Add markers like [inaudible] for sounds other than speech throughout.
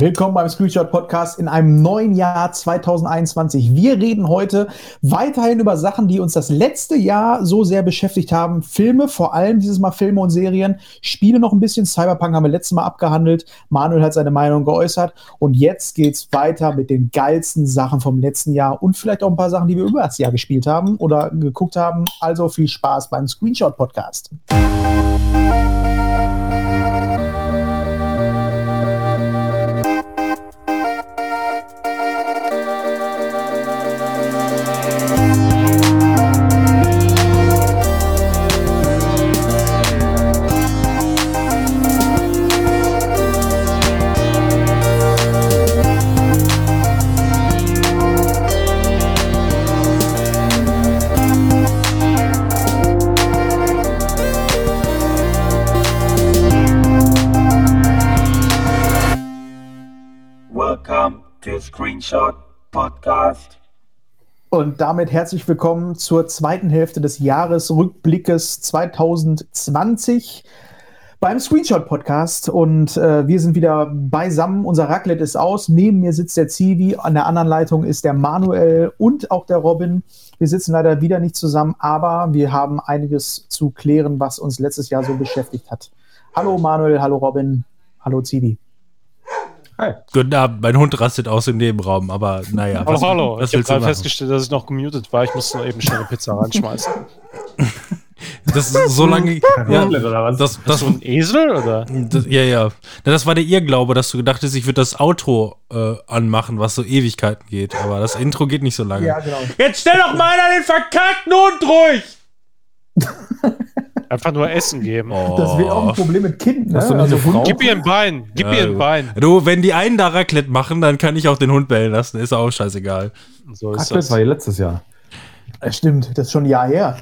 Willkommen beim Screenshot Podcast in einem neuen Jahr 2021. Wir reden heute weiterhin über Sachen, die uns das letzte Jahr so sehr beschäftigt haben. Filme, vor allem dieses Mal Filme und Serien. Spiele noch ein bisschen. Cyberpunk haben wir letztes Mal abgehandelt. Manuel hat seine Meinung geäußert. Und jetzt geht's weiter mit den geilsten Sachen vom letzten Jahr und vielleicht auch ein paar Sachen, die wir über das Jahr gespielt haben oder geguckt haben. Also viel Spaß beim Screenshot Podcast. Screenshot Podcast. Und damit herzlich willkommen zur zweiten Hälfte des Jahresrückblickes 2020 beim Screenshot Podcast. Und äh, wir sind wieder beisammen. Unser Raclette ist aus. Neben mir sitzt der Zivi. An der anderen Leitung ist der Manuel und auch der Robin. Wir sitzen leider wieder nicht zusammen, aber wir haben einiges zu klären, was uns letztes Jahr so beschäftigt hat. Hallo Manuel, hallo Robin, hallo Zivi. Hi. Guten Abend, mein Hund rastet aus im Nebenraum, aber naja. Was, hallo, was ich habe gerade festgestellt, dass ich noch gemutet war. Ich musste noch eben schnell eine Pizza reinschmeißen. [laughs] Das ist so lange. Ja, das, das, das, ein Esel oder? Das, ja, ja. Das war der Irrglaube, dass du gedacht hast, ich würde das Auto äh, anmachen, was so Ewigkeiten geht. Aber das Intro geht nicht so lange. Ja, genau. Jetzt stell doch mal den verkackten Hund ruhig! [laughs] Einfach nur Essen geben. Oh. Das wäre auch ein Problem mit Kind, ne? Also, Frau? Gib ihr ein Bein. Gib ja, ihr ein Bein. Du, wenn die einen da Raclette machen, dann kann ich auch den Hund bellen lassen. Ist auch scheißegal. So ist Raclette das. war ja letztes Jahr. Das stimmt, das ist schon ein Jahr her.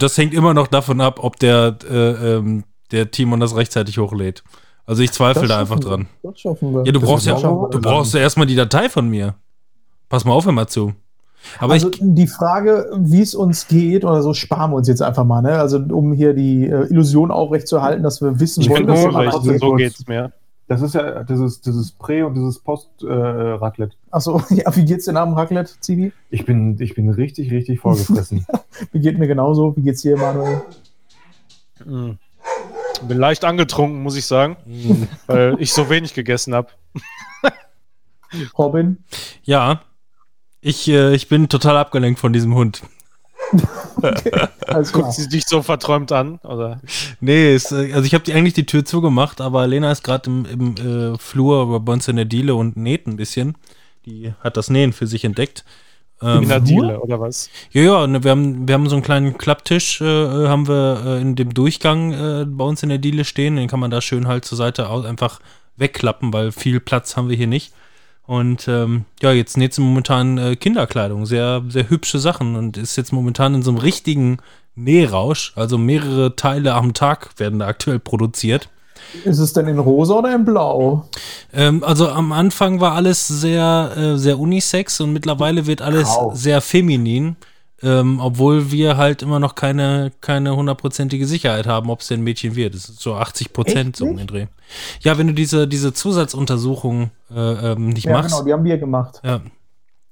Das hängt immer noch davon ab, ob der, äh, ähm, der Timon das rechtzeitig hochlädt. Also ich zweifle da einfach dran. Das schaffen wir. Ja, du das brauchst ja, du brauchst ja erstmal die Datei von mir. Pass mal auf immer zu. Aber also ich, die Frage, wie es uns geht oder so, sparen wir uns jetzt einfach mal. Ne? Also um hier die äh, Illusion aufrechtzuerhalten, dass wir wissen ich wollen, dass wir so geht's mir. Das ist ja dieses, dieses Prä- und dieses Post-Raclette. Äh, Achso, [laughs] ja, wie geht's dir nach dem Raclette, Zivi? Ich bin, ich bin richtig, richtig vollgefressen. [laughs] wie geht mir genauso? Wie geht's dir, Manuel? Mhm. Bin leicht angetrunken, muss ich sagen, mhm. weil ich so wenig gegessen habe. Robin? Ja, ich, äh, ich bin total abgelenkt von diesem Hund. okay, Guckt sie dich so verträumt an? Oder? Nee, es, äh, also ich habe eigentlich die Tür zugemacht, aber Lena ist gerade im, im äh, Flur bei uns in der Diele und näht ein bisschen. Die hat das Nähen für sich entdeckt. Ähm, in der Diele, oder was? Ja, ja, ne, wir haben, wir haben so einen kleinen Klapptisch, äh, haben wir äh, in dem Durchgang äh, bei uns in der Diele stehen. Den kann man da schön halt zur Seite einfach wegklappen, weil viel Platz haben wir hier nicht. Und ähm, ja, jetzt näht sie momentan äh, Kinderkleidung, sehr, sehr hübsche Sachen und ist jetzt momentan in so einem richtigen Nährausch. Also mehrere Teile am Tag werden da aktuell produziert. Ist es denn in rosa oder in blau? Ähm, also am Anfang war alles sehr, äh, sehr unisex und mittlerweile wird alles Au. sehr feminin. Ähm, obwohl wir halt immer noch keine, keine hundertprozentige Sicherheit haben, ob es denn ein Mädchen wird. Das ist so 80 Prozent so um den Dreh. Ja, wenn du diese, diese Zusatzuntersuchung äh, ähm, nicht ja, machst. Ja, genau, die haben wir gemacht. Ja.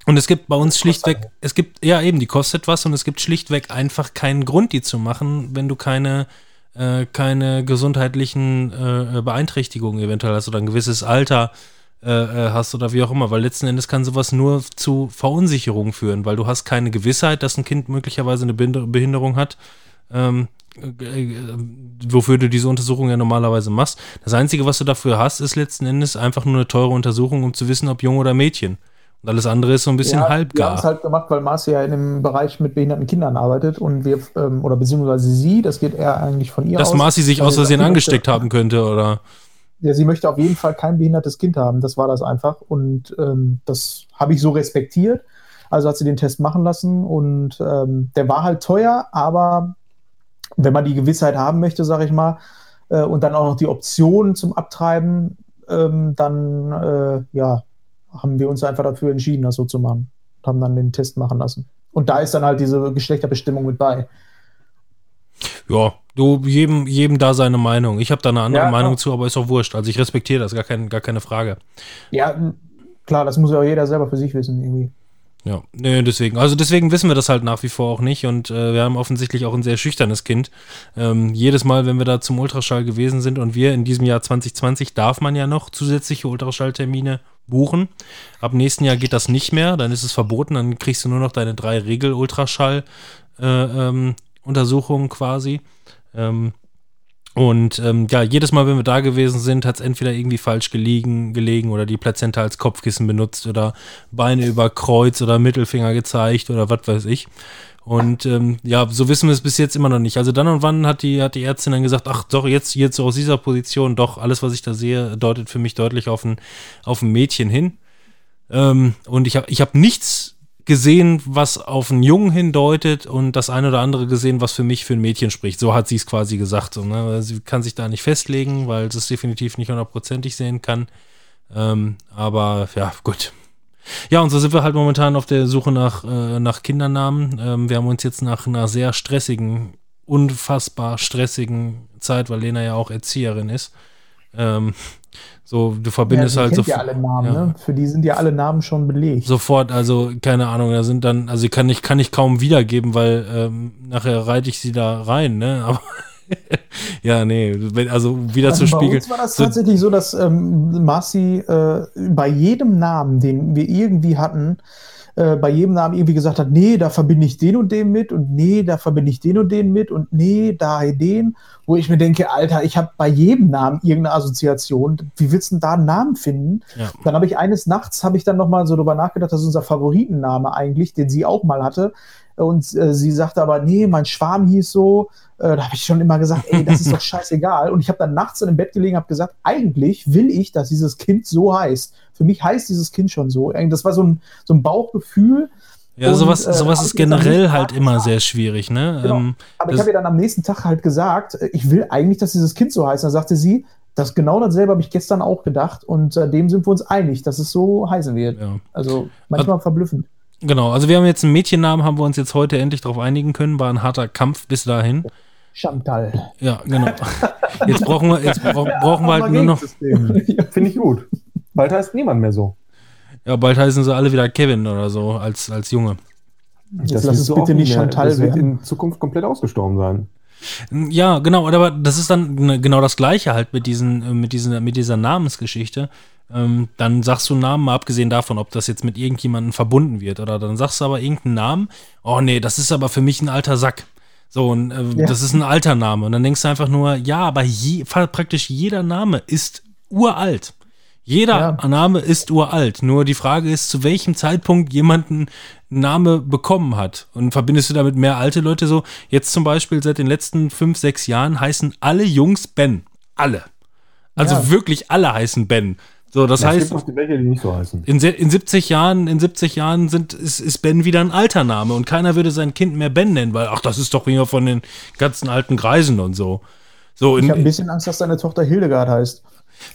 Und es gibt bei uns schlichtweg, es gibt, ja eben, die kostet was und es gibt schlichtweg einfach keinen Grund, die zu machen, wenn du keine, äh, keine gesundheitlichen äh, Beeinträchtigungen eventuell hast oder ein gewisses Alter hast oder wie auch immer, weil letzten Endes kann sowas nur zu Verunsicherung führen, weil du hast keine Gewissheit, dass ein Kind möglicherweise eine Behinderung hat, ähm, äh, wofür du diese Untersuchung ja normalerweise machst. Das Einzige, was du dafür hast, ist letzten Endes einfach nur eine teure Untersuchung, um zu wissen, ob Jung oder Mädchen. Und alles andere ist so ein bisschen ja, halbgar. Wir haben es halt gemacht, weil Marci ja in dem Bereich mit behinderten Kindern arbeitet und wir, ähm, oder beziehungsweise sie, das geht eher eigentlich von ihr Dass aus. Dass Marci sich aus Versehen angesteckt haben könnte, oder? Ja, sie möchte auf jeden Fall kein behindertes Kind haben. Das war das einfach. Und ähm, das habe ich so respektiert. Also hat sie den Test machen lassen und ähm, der war halt teuer, aber wenn man die Gewissheit haben möchte, sage ich mal, äh, und dann auch noch die Option zum Abtreiben, ähm, dann äh, ja, haben wir uns einfach dafür entschieden, das so zu machen. Und haben dann den Test machen lassen. Und da ist dann halt diese Geschlechterbestimmung mit bei. Ja, du, jedem, jedem da seine Meinung. Ich habe da eine andere Ja, Meinung zu, aber ist auch wurscht. Also ich respektiere das, gar, kein, gar keine Frage. Ja, klar, das muss ja auch jeder selber für sich wissen, irgendwie. Ja, nee, deswegen. Also deswegen wissen wir das halt nach wie vor auch nicht und äh, wir haben offensichtlich auch ein sehr schüchternes Kind. Ähm, jedes Mal, wenn wir da zum Ultraschall gewesen sind und wir in diesem Jahr 2020 darf man ja noch zusätzliche Ultraschalltermine buchen. Ab nächsten Jahr geht das nicht mehr, dann ist es verboten, dann kriegst du nur noch deine drei Regel-Ultraschall-Untersuchungen quasi. Ähm, und ähm, ja, jedes Mal, wenn wir da gewesen sind, hat es entweder irgendwie falsch gelegen, gelegen oder die Plazenta als Kopfkissen benutzt oder Beine über Kreuz oder Mittelfinger gezeigt oder was weiß ich. Und ähm, ja, so wissen wir es bis jetzt immer noch nicht. Also dann und wann hat die, hat die Ärztin dann gesagt, ach doch, jetzt, jetzt aus dieser Position, doch, alles, was ich da sehe, deutet für mich deutlich auf ein, auf ein Mädchen hin. Ähm, und ich habe ich hab nichts gesehen, was auf einen Jungen hindeutet und das eine oder andere gesehen, was für mich für ein Mädchen spricht. So hat sie es quasi gesagt. So, ne? Sie kann sich da nicht festlegen, weil sie es definitiv nicht hundertprozentig sehen kann. Ähm, aber ja, gut. Ja, und so sind wir halt momentan auf der Suche nach, äh, nach Kindernamen. Ähm, wir haben uns jetzt nach einer sehr stressigen, unfassbar stressigen Zeit, weil Lena ja auch Erzieherin ist. Ähm, so, du verbindest ja, halt kennt so ja alle Namen, ja. ne? Für die sind ja alle Namen schon belegt. sofort, also keine Ahnung, da sind dann, also kann ich, kann ich kaum wiedergeben, weil ähm, nachher reite ich sie da rein, ne? [laughs] Aber ja, nee, also wieder zu Also bei spiegeln. uns war das So- tatsächlich so, dass ähm, Marci äh, bei jedem Namen, den wir irgendwie hatten, äh, bei jedem Namen irgendwie gesagt hat, nee, da verbinde ich den und den mit und nee, da verbinde ich den und den mit und nee, da den, wo ich mir denke, Alter, ich habe bei jedem Namen irgendeine Assoziation. Wie willst du denn da einen Namen finden? Ja. Dann habe ich eines Nachts, habe ich dann nochmal so drüber nachgedacht, das ist unser Favoritenname eigentlich, den sie auch mal hatte. Und äh, sie sagte aber, nee, mein Schwarm hieß so. Äh, da habe ich schon immer gesagt, ey, das ist doch [laughs] scheißegal. Und ich habe dann nachts in dem Bett gelegen, habe gesagt, eigentlich will ich, dass dieses Kind so heißt. Für mich heißt dieses Kind schon so. Das war so ein, so ein Bauchgefühl. Ja, Und, sowas, äh, sowas hab ist generell halt Tag immer sehr schwierig, ne? Genau. Ähm, Aber ich habe ihr dann am nächsten Tag halt gesagt, äh, ich will eigentlich, dass dieses Kind so heißt. Dann sagte sie, das genau dasselbe habe ich gestern auch gedacht. Und äh, dem sind wir uns einig, dass es so heißen wird. ja. Also manchmal verblüffend. Genau, also wir haben jetzt einen Mädchennamen, haben wir uns jetzt heute endlich darauf einigen können, war ein harter Kampf bis dahin. Chantal. Ja, genau. Jetzt brauchen wir, jetzt brauchen, brauchen wir halt nur noch, [laughs] Finde ich gut. Bald heißt niemand mehr so. ja, bald heißen sie alle wieder Kevin oder so als, als Junge. Jetzt lass wirst es du bitte nicht Chantal Das wird in Zukunft komplett ausgestorben sein. Ja, genau, aber das ist dann ne- genau das Gleiche halt mit diesen, mit diesen, mit dieser Namensgeschichte. Ähm, dann sagst du einen Namen, mal abgesehen davon, ob das jetzt mit irgendjemandem verbunden wird. Oder dann sagst du aber irgendeinen Namen, oh nee, das ist aber für mich ein alter Sack. So, und, äh, Ja. das ist ein alter Name. Und dann denkst du einfach nur, ja, aber je, praktisch jeder Name ist uralt. Jeder Ja. Name ist uralt. Nur die Frage ist, zu welchem Zeitpunkt jemand einen Name bekommen hat. Und verbindest du damit mehr alte Leute so? Jetzt zum Beispiel seit den letzten fünf, sechs Jahren heißen alle Jungs Ben. Alle. Also Ja. wirklich alle heißen Ben. So, das es heißt, gibt auch die welche, die nicht so heißen. in, in 70 Jahren, in 70 Jahren sind, ist, ist Ben wieder ein alter Name und keiner würde sein Kind mehr Ben nennen, weil, ach, das ist doch wieder von den ganzen alten Greisen und so. So, Ich habe ein in, bisschen Angst, dass deine Tochter Hildegard heißt.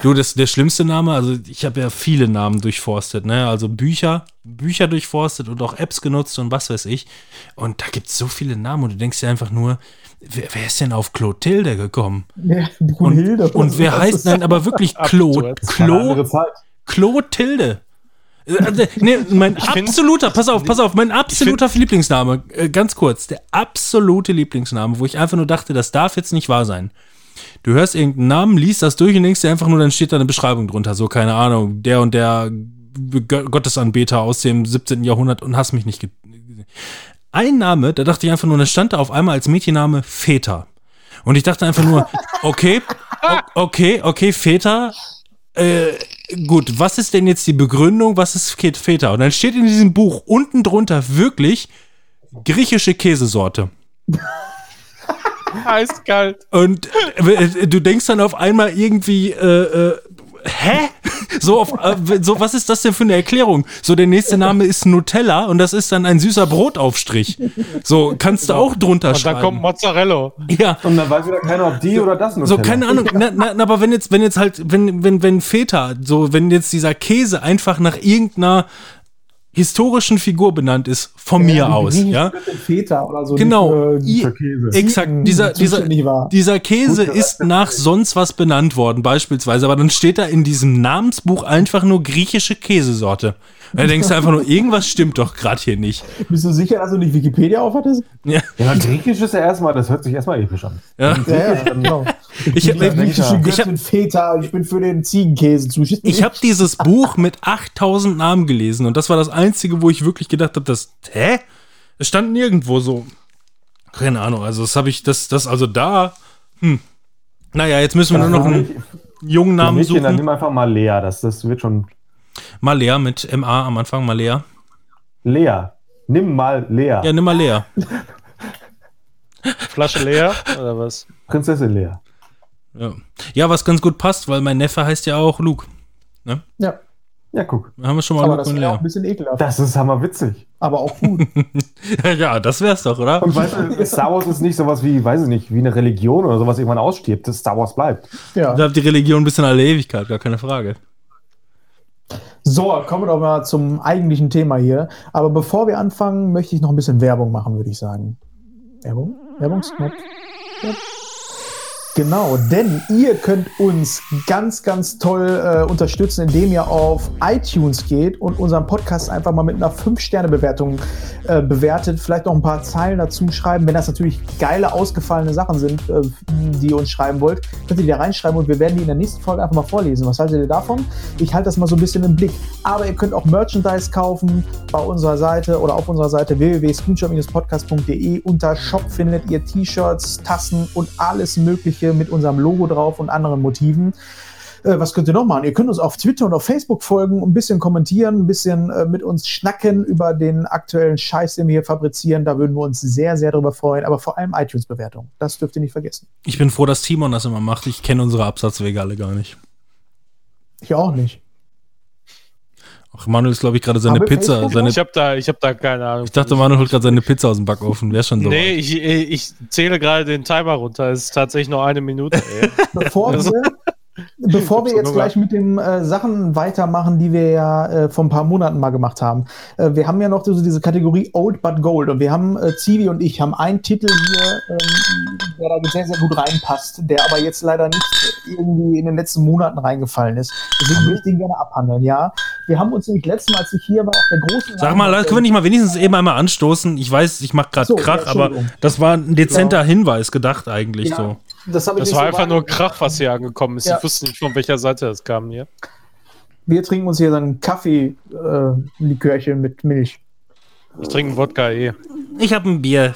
Du, das, der schlimmste Name, also ich habe ja viele Namen durchforstet, ne, also Bücher, Bücher durchforstet und auch Apps genutzt und was weiß ich. Und da gibt es so viele Namen und du denkst dir einfach nur, wer, wer ist denn auf Clotilde gekommen? Ja, Und, Brunhilde. oder und wer heißt denn aber wirklich andere Zeit. Clotilde. Äh, Nee, mein find- absoluter, pass auf, pass auf, mein absoluter Lieblingsname, äh, ganz kurz, der absolute Lieblingsname, wo ich einfach nur dachte, das darf jetzt nicht wahr sein. Du hörst irgendeinen Namen, liest das durch und denkst dir einfach nur, dann steht da eine Beschreibung drunter, so, keine Ahnung, der und der Gottesanbeter aus dem 17. Jahrhundert und hast mich nicht ge Ein Name, da dachte ich einfach nur, da stand da auf einmal als Mädchenname Väter. Und ich dachte einfach nur, [laughs] okay, okay, okay, Väter, äh, gut, was ist denn jetzt die Begründung, was ist Feta? Und dann steht in diesem Buch unten drunter wirklich griechische Käsesorte. [laughs] Heißt kalt. Und äh, du denkst dann auf einmal irgendwie, äh, äh, hä? So, auf, äh, so, was ist das denn für eine Erklärung? So, der nächste Name ist Nutella und das ist dann ein süßer Brotaufstrich. So, kannst du auch drunter Und dann kommt schreiben. Mozzarella. Ja, Und dann weiß wieder keiner, ob die oder das So, Nutella. keine Ahnung. Na, na, na, aber wenn jetzt, wenn jetzt halt, wenn, wenn, wenn Feta, so, wenn jetzt dieser Käse einfach nach irgendeiner historischen Figur benannt ist, von mir die aus, ja. Feta oder so. Genau. Die für, Käse. Exakt, dieser, dieser, dieser Käse Gut, ist nach sonst was benannt worden, beispielsweise, aber dann steht da in diesem Namensbuch einfach nur griechische Käsesorte. Da denkst du einfach nur, irgendwas stimmt doch gerade hier nicht. Bist du sicher, dass du nicht Wikipedia aufhattest? Ja, Ja, Griechisch ist ja erstmal, das hört sich erstmal episch an. ja. Ja, ja, genau. Ich, ich, griechische ich Göttin Feta, ich bin für den Ziegenkäse zuständig. ich habe dieses Buch mit 8000 Namen gelesen und das war das einzige, wo ich wirklich gedacht habe, das, hä? Es stand nirgendwo so. Keine Ahnung, also das habe ich, das, das, also da, hm. Naja, jetzt müssen wir nur noch einen jungen Namen Mädchen, dann suchen. nimm einfach mal Lea, das, das wird schon. Malea mit MA am Anfang, Malea. Lea. Nimm mal Lea. Ja, nimm mal Lea. [laughs] Flasche leer oder was? Prinzessin Lea. Ja. ja, was ganz gut passt, weil mein Neffe heißt ja auch Luke. Ja, Ja, guck. Da haben wir schon mal aber Luke das und wäre auch ein Lea. bisschen ekelhaft. Das ist hammerwitzig. Aber auch gut. [laughs] ja, das wär's doch, oder? Und weißt du, Star Wars ist nicht sowas wie, weiß ich nicht, wie eine Religion oder sowas irgendwann ausstirbt. Das Star Wars bleibt. ja. Da hat die Religion bis in alle Ewigkeit, gar keine Frage. So, kommen wir doch mal zum eigentlichen Thema hier. Aber bevor wir anfangen, möchte ich noch ein bisschen Werbung machen, würde ich sagen. Werbung? Werbungsknopf? Ja. Genau, denn ihr könnt uns ganz, ganz toll äh, unterstützen, indem ihr auf iTunes geht und unseren Podcast einfach mal mit einer 5-Sterne-Bewertung äh, bewertet. Vielleicht noch ein paar Zeilen dazu schreiben. Wenn das natürlich geile, ausgefallene Sachen sind, äh, die ihr uns schreiben wollt, könnt ihr die da reinschreiben und wir werden die in der nächsten Folge einfach mal vorlesen. Was haltet ihr davon? Ich halte das mal so ein bisschen im Blick. Aber ihr könnt auch Merchandise kaufen bei unserer Seite oder auf unserer Seite www.screenshot-podcast.de. Unter Shop findet ihr T-Shirts, Tassen und alles Mögliche mit unserem Logo drauf und anderen Motiven. Äh, was könnt ihr noch machen? Ihr könnt uns auf Twitter und auf Facebook folgen, ein bisschen kommentieren, ein bisschen äh, mit uns schnacken über den aktuellen Scheiß, den wir hier fabrizieren. Da würden wir uns sehr, sehr darüber freuen. Aber vor allem iTunes-Bewertung. Das dürft ihr nicht vergessen. Ich bin froh, dass Timon das immer macht. Ich kenne unsere Absatzwege alle gar nicht. Ich auch nicht. Ach, Manuel ist, glaube ich, gerade seine Aber Pizza. Facebook Seine, Ich habe da, ich hab da keine Ahnung. ich dachte, Manuel holt gerade seine Pizza aus dem Backofen. Wäre schon so. Nee, ich, ich zähle gerade den Timer runter. Es ist tatsächlich noch eine Minute. Ey. Bevor Also- wir, bevor wir Ich hab's jetzt gleich mit den äh, Sachen weitermachen, die wir ja äh, vor ein paar Monaten mal gemacht haben. Äh, wir haben ja noch so diese Kategorie Old but Gold und wir haben, äh, Zivi und ich, haben einen Titel hier, ähm, der da sehr, sehr gut reinpasst, der aber jetzt leider nicht irgendwie in den letzten Monaten reingefallen ist. Deswegen würde ich den gerne abhandeln, ja. Wir haben uns nämlich letztes Mal, als ich hier war, auf der großen Sag mal, können wir nicht mal wenigstens eben einmal anstoßen? Ich weiß, ich mache gerade So, ja, Krach, aber Entschuldigung. das war ein dezenter Hinweis gedacht eigentlich Ja. so. Das, Das war so einfach nur. Krach, was hier angekommen ist. Ja. Ich wusste nicht, von welcher Seite das kam hier. Wir trinken uns hier ein Kaffee-Likörchen mit Milch. Ich trinke einen Wodka eh. Ich habe ein Bier.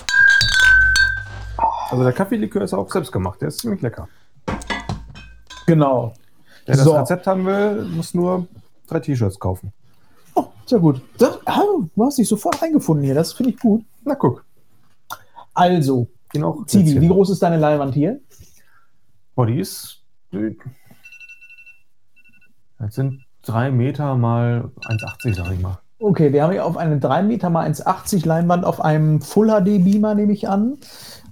Also der Kaffeelikör ist auch selbst gemacht. Der ist ziemlich lecker. Genau. Wer das So. Rezept haben will, muss nur drei T-Shirts kaufen. Oh, sehr gut. Das, ah, du hast dich sofort eingefunden hier. Das finde ich gut. Na guck. Also, Den auch Zivi, wie groß ist deine Leinwand hier? Oh, die ist. Das sind drei Meter mal 1,80, sag ich mal. Okay, wir haben hier auf eine 3 Meter mal 1,80 Leinwand auf einem Full HD Beamer, nehme ich an.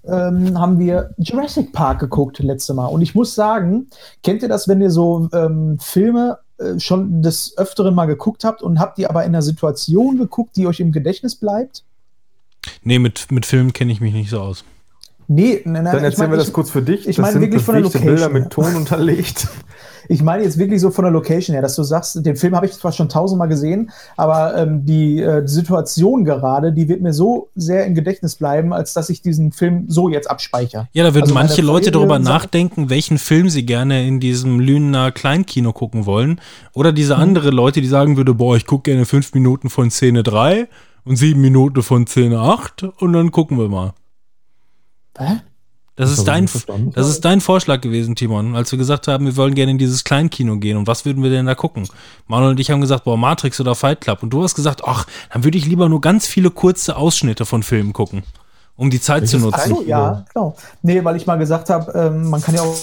Ähm, haben wir Jurassic Park geguckt letzte Mal. Und ich muss sagen, kennt ihr das, wenn ihr so ähm, Filme äh, schon des Öfteren mal geguckt habt und habt ihr aber in einer Situation geguckt, die euch im Gedächtnis bleibt? Nee, mit, mit Filmen kenne ich mich nicht so aus. Nee, nein, nein, Dann ich erzählen mein, wir das ich- kurz für dich. ich meine wirklich von der Location, Bilder mit Ton unterlegt. [laughs] Ich meine jetzt wirklich so von der Location her, dass du sagst, den Film habe ich zwar schon tausendmal gesehen, aber ähm, die, äh, Situation gerade, die wird mir so sehr im Gedächtnis bleiben, als dass ich diesen Film so jetzt abspeichere. Ja, da würden Also manche Leute darüber nachdenken, welchen Film sie gerne in diesem Lünener Kleinkino gucken wollen. Oder diese andere Leute, die sagen würde, boah, ich gucke gerne fünf Minuten von Szene 3 und sieben Minuten von Szene 8 und dann gucken wir mal. Hä? Das Das ist, dein, das ist dein Vorschlag gewesen, Timon, als wir gesagt haben, wir wollen gerne in dieses Kleinkino gehen. Und was würden wir denn da gucken? Manuel und ich haben gesagt, boah, Matrix oder Fight Club. Und du hast gesagt, ach, dann würde ich lieber nur ganz viele kurze Ausschnitte von Filmen gucken, um die Zeit zu Welches Ach nutzen. so, ja, genau. Nee, weil ich mal gesagt habe, ähm, man kann ja auch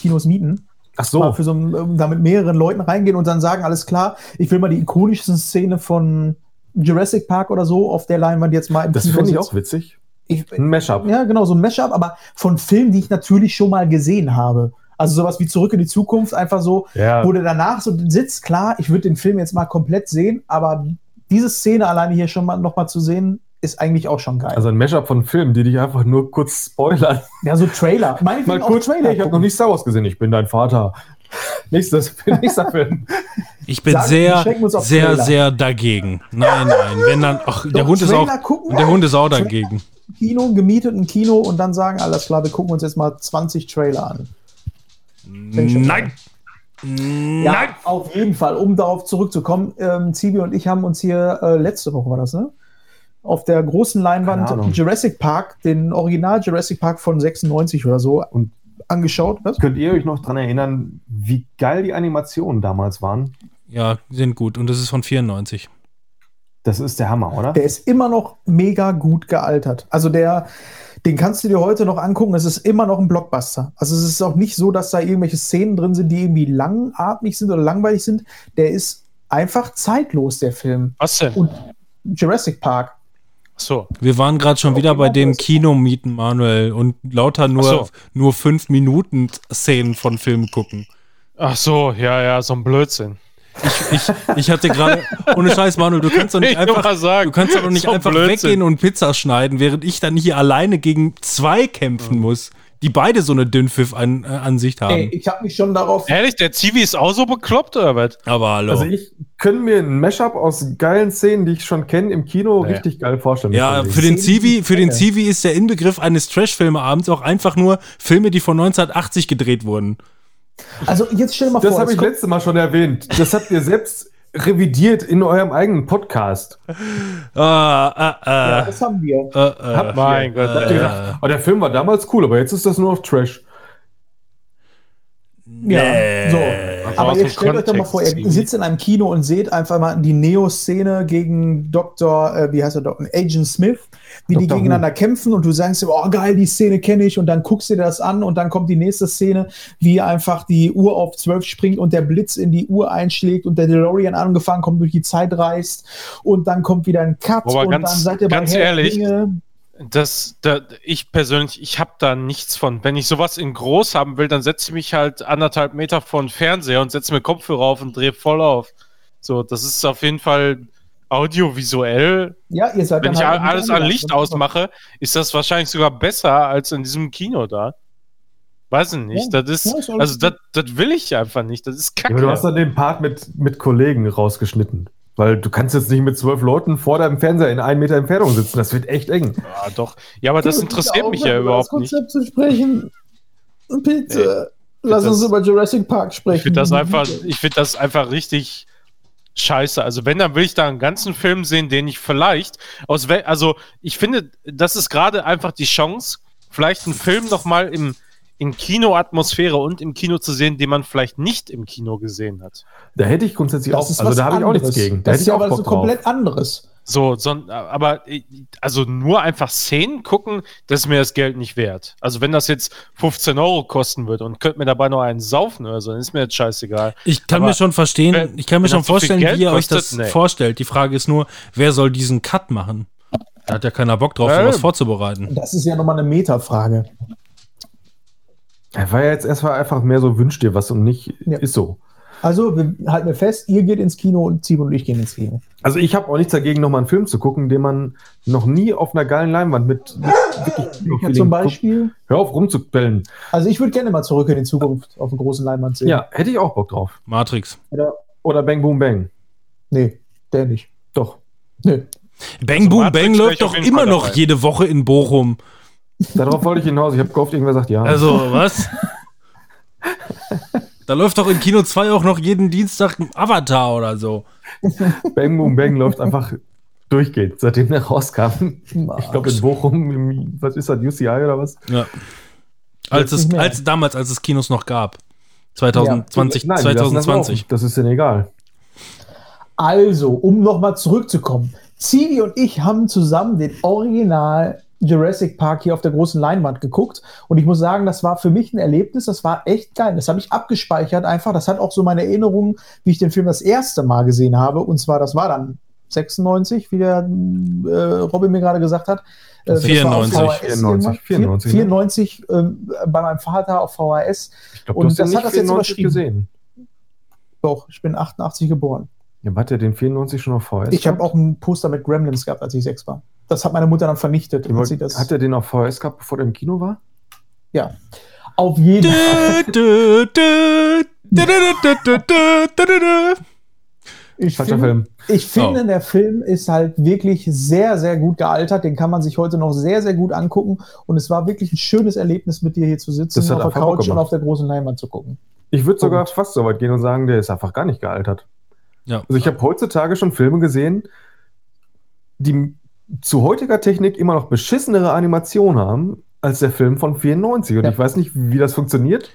Kinos mieten. Ach Mal so. für so ein, ähm, da mit mehreren Leuten reingehen und dann sagen, alles klar, ich will mal die ikonischsten Szene von Jurassic Park oder so auf der Leinwand jetzt mal im Das Kino finde ich auch witzig. Ich, Ein Mashup. Ja, genau, so ein Mashup, aber von Filmen, die ich natürlich schon mal gesehen habe. Also sowas wie Zurück in die Zukunft, einfach so, Ja. wo du danach so sitzt, klar, ich würde den Film jetzt mal komplett sehen, aber diese Szene alleine hier schon mal noch mal zu sehen, ist eigentlich auch schon geil. Also ein Mashup von Filmen, die dich einfach nur kurz spoilern. ja, so Trailer. [laughs] Meinetwegen Mal auch kurz, Trailer. ich habe noch nicht Star Wars gesehen, ich bin dein Vater. [laughs] Nächstes, [laughs] nächster Film. Ich bin Sagen, sehr, sehr, Trailer. sehr dagegen. Nein, nein. Wenn dann, ach, der Hund ist auch, gucken. der Hund ist auch dagegen. Kino, gemieteten Kino und dann sagen, alles klar, wir gucken uns jetzt mal 20 Trailer an. Nein. Ja, Nein. auf jeden Fall, um darauf zurückzukommen. Ähm, Zivi und ich haben uns hier, äh, letzte Woche war das, ne? Auf der großen Leinwand. Jurassic Park, den Original Jurassic Park von 96 oder so, Und- angeschaut. Was? Könnt ihr euch noch dran erinnern, wie geil die Animationen damals waren? Ja, sind gut. Und das ist von 94. Das ist der Hammer, oder? Der ist immer noch mega gut gealtert. Also der, den kannst du dir heute noch angucken. Es ist immer noch ein Blockbuster. Also es ist auch nicht so, dass da irgendwelche Szenen drin sind, die irgendwie langatmig sind oder langweilig sind. Der ist einfach zeitlos, der Film. Was denn? Und Jurassic Park. So. Wir waren gerade schon wieder bei dem Kinomieten, Manuel, und lauter nur, so. nur fünf Minuten Szenen von Filmen gucken. Ach so, ja, ja, so ein Blödsinn. Ich, ich hatte gerade, ohne Scheiß, Manuel, du kannst doch nicht Ich einfach, sagen, du kannst doch nicht so einfach Blödsinn. weggehen und Pizza schneiden, während ich dann hier alleine gegen zwei kämpfen muss, die beide so eine Dünnpfiff-Ansicht haben. Ey, ich habe mich schon darauf. Ehrlich, der Zivi ist auch so bekloppt, oder was? Aber hallo. Also ich könnte mir ein Mashup aus geilen Szenen, die ich schon kenne, im Kino Nee. richtig geil vorstellen. ja, ich für den Zivi, für den ich Zivi ist der Inbegriff eines Trash-Filmeabends auch einfach nur Filme, die von 1980 gedreht wurden. Also jetzt stell dir mal Das vor, habe es ich letztes Mal schon erwähnt. Das habt ihr selbst revidiert in eurem eigenen Podcast. [laughs] Ah, ah, ja, ah, das haben wir. ah, ah. Habt Mein Gott. Habt ihr gedacht, oh, der Film war damals cool, aber jetzt ist das nur noch Trash. Ja, so. Aber aus jetzt stellt euch doch mal Kontext vor, ihr sitzt in einem Kino und seht einfach mal die Neo-Szene gegen Dr., äh, wie heißt er, Dr. Agent Smith, wie die Dr. Who. gegeneinander kämpfen und du sagst oh geil, die Szene kenne ich und dann guckst du dir das an und dann kommt die nächste Szene, wie einfach die Uhr auf 12 springt und der Blitz in die Uhr einschlägt und der DeLorean angefangen kommt, durch die Zeit reist und dann kommt wieder ein Cut Aber und ganz- dann seid ihr ganz Herr ehrlich, Ringe. Das, da, ich persönlich, ich habe da nichts von. Wenn ich sowas in groß haben will, dann setze ich mich halt anderthalb Meter vor den Fernseher und setze mir Kopfhörer auf und drehe voll auf. So, das ist auf jeden Fall audiovisuell. Ja, ihr seid Wenn ich halt alles an. Licht ausmache, ist das wahrscheinlich sogar besser als in diesem Kino da. Weiß ich nicht. Ja, das ja, ist, also das, das will ich einfach nicht. Das ist Ja, kacke. aber du hast dann den Part mit, mit Kollegen rausgeschnitten. Weil du kannst jetzt nicht mit zwölf Leuten vor deinem Fernseher in einem Meter Entfernung sitzen. Das wird echt eng. ja, doch. Ja, aber das interessiert mich ja über das überhaupt nicht. Konzept zu sprechen. Bitte. Lass das- uns über Jurassic Park sprechen. Ich finde das einfach, ich finde das einfach richtig scheiße. Also wenn, dann will ich da einen ganzen Film sehen, den ich vielleicht aus, also ich finde, das ist gerade einfach die Chance, vielleicht einen Film noch mal im in Kinoatmosphäre und im Kino zu sehen, den man vielleicht nicht im Kino gesehen hat. Da hätte ich grundsätzlich Das auch, ist also da habe ich auch nichts gegen. Da Das hätte ist ich ja auch aber Bock so drauf. komplett anderes. So, so aber also nur einfach Szenen gucken, das ist mir das Geld nicht wert. Also wenn das jetzt 15 Euro kosten würde und könnt mir dabei noch einen saufen oder so, dann ist mir jetzt scheißegal. Ich kann Aber mir schon verstehen, wenn- ich kann mir schon so vorstellen, Geld wie ihr euch das nee. vorstellt. Die Frage ist nur, wer soll diesen Cut machen? Da hat ja keiner Bock drauf, Ja, sowas vorzubereiten. Das ist ja nochmal eine Metafrage. Er war ja jetzt erstmal einfach mehr so, wünsch dir was und nicht, Ja. ist so. Also, wir halten wir fest, ihr geht ins Kino und Simon und ich gehen ins Kino. Also ich habe auch nichts dagegen, nochmal einen Film zu gucken, den man noch nie auf einer geilen Leinwand mit, mit wirklich Ja, zum guckt. Beispiel, Hör auf rumzubellen. also ich würde gerne mal zurück in die Zukunft auf der großen Leinwand sehen. Ja, hätte ich auch Bock drauf. Matrix. Oder, Oder Bang Boom Bang. nee, der nicht. Doch. Nee. Bang Also Boom Matrix Bang läuft doch immer noch dabei. jede Woche in Bochum. Darauf wollte ich hinaus. Ich habe gehofft, irgendwer sagt ja. Also, was? da läuft doch in Kino 2 auch noch jeden Dienstag ein Avatar oder so. Bang Boom Bang läuft einfach durchgehend, seitdem der rauskam. Ich glaube in Bochum, im, was ist das, UCI oder was? Ja. Als es, als damals, als es Kinos noch gab. 2020, Nein, die lassen das 2020. laufen. Das ist denen egal. Also, um nochmal zurückzukommen. Zivi und ich haben zusammen den Original Jurassic Park hier auf der großen Leinwand geguckt. Und ich muss sagen, das war für mich ein Erlebnis, das war echt geil. Das habe ich abgespeichert einfach. Das hat auch so meine Erinnerungen, wie ich den Film das erste Mal gesehen habe. Und zwar, das war dann 96, wie der äh, Robin mir gerade gesagt hat. Äh, das war auf 94. VHS 94, 94, ne? 94 ähm, bei meinem Vater auf VHS. Ich glaube, Und du hast das hat nicht das jetzt 94 überschrieben. gesehen. Doch, ich bin 88 geboren. Ja, hat der den 94 schon auf VHS? Ich habe auch ein Poster mit Gremlins gehabt, als ich sechs war das hat meine Mutter dann vernichtet. Das, hat er den auf VHS gehabt, bevor er im Kino war? Ja. Auf jeden Fall. Ich Falscher Film. Ich finde, oh. der Film ist halt wirklich sehr, sehr gut gealtert. Den kann man sich heute noch sehr, sehr gut angucken. Und es war wirklich ein schönes Erlebnis, mit dir hier zu sitzen, auf der Couch und auf der großen Leinwand zu gucken. Ich würde sogar fast so weit gehen und sagen, der ist einfach gar nicht gealtert. Ja. Also ich habe heutzutage schon Filme gesehen, die zu heutiger Technik immer noch beschissenere Animation haben als der Film von 94. Und Ja. ich weiß nicht, wie das funktioniert,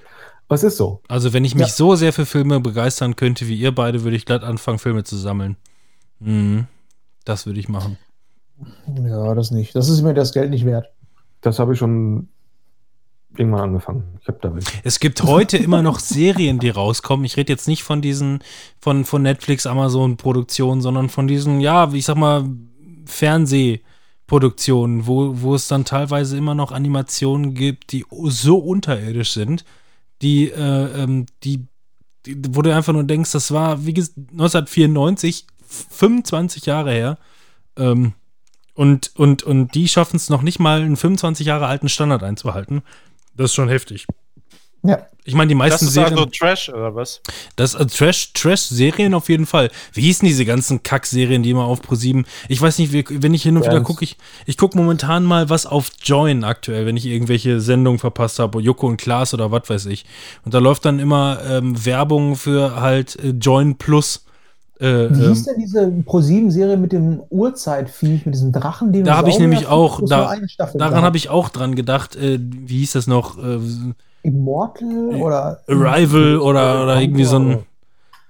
aber es ist so. Also, wenn ich mich Ja. so sehr für Filme begeistern könnte wie ihr beide, würde ich glatt anfangen, Filme zu sammeln. Mhm. Das würde ich machen. Ja, das nicht. Das ist mir das Geld nicht wert. Das habe ich schon irgendwann angefangen. Ich habe damit. Es gibt heute immer noch Serien, die rauskommen. Ich rede jetzt nicht von diesen, von, von Netflix, Amazon-Produktionen, sondern von diesen, ja, ich sag mal, Fernsehproduktionen, wo, wo es dann teilweise immer noch Animationen gibt, die so unterirdisch sind, die, äh, ähm, die, die, wo du einfach nur denkst, das war, wie gesagt, 1994, 25 Jahre her. Ähm, und, und, und die schaffen es noch nicht mal, einen 25 Jahre alten Standard einzuhalten. Das ist schon heftig. Ja. Ich meine, die Das meisten ist Serien. also Trash, oder was? Das äh, Trash, Trash-Serien auf jeden Fall. Wie hießen diese ganzen Kack-Serien, die immer auf Pro7? Ich weiß nicht, wie, wenn ich hin und wieder Ernst? gucke, ich, ich gucke momentan mal was auf Join aktuell, wenn ich irgendwelche Sendungen verpasst habe, Joko und Klaas oder was weiß ich. Und da läuft dann immer ähm, Werbung für halt äh, Join Plus. Äh, Wie ähm, hieß denn diese Pro7-Serie mit dem Urzeitviech, mit diesem Drachen? Da habe ich nämlich auch, da, daran daran habe ich auch dran gedacht, äh, wie hieß das noch? Äh, Immortal oder Arrival oder, oder irgendwie so ein.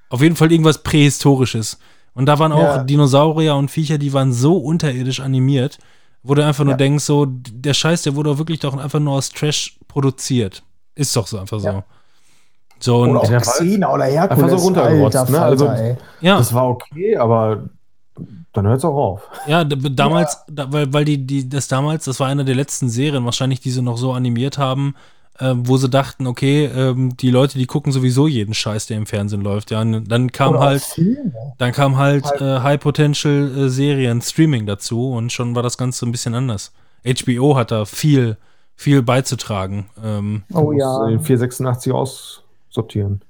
Auf jeden Fall irgendwas Prähistorisches. Und da waren auch Ja. Dinosaurier und Viecher, die waren so unterirdisch animiert, wo du einfach nur Ja. denkst, so, der Scheiß, der wurde doch wirklich doch einfach nur aus Trash produziert. Ist doch so einfach so. Ja. So, und Oder auch Ja, Xena oder Herkules. einfach so runtergerotzt, ne? Also- ey. ja, Das war okay, aber dann hört es auch auf. ja, damals, Da, weil, weil die, die, das damals, das war eine der letzten Serien, wahrscheinlich, die sie noch so animiert haben, ähm, wo sie dachten, okay, ähm, die Leute, die gucken sowieso jeden Scheiß, der im Fernsehen läuft, ja. Und dann kam Oder halt. Dann kam halt Halt- äh, High-Potential-Serien, Streaming dazu und schon war das Ganze ein bisschen anders. HBO hat da viel, viel beizutragen. Ähm, Oh Muss ja. Den 486 aussortieren.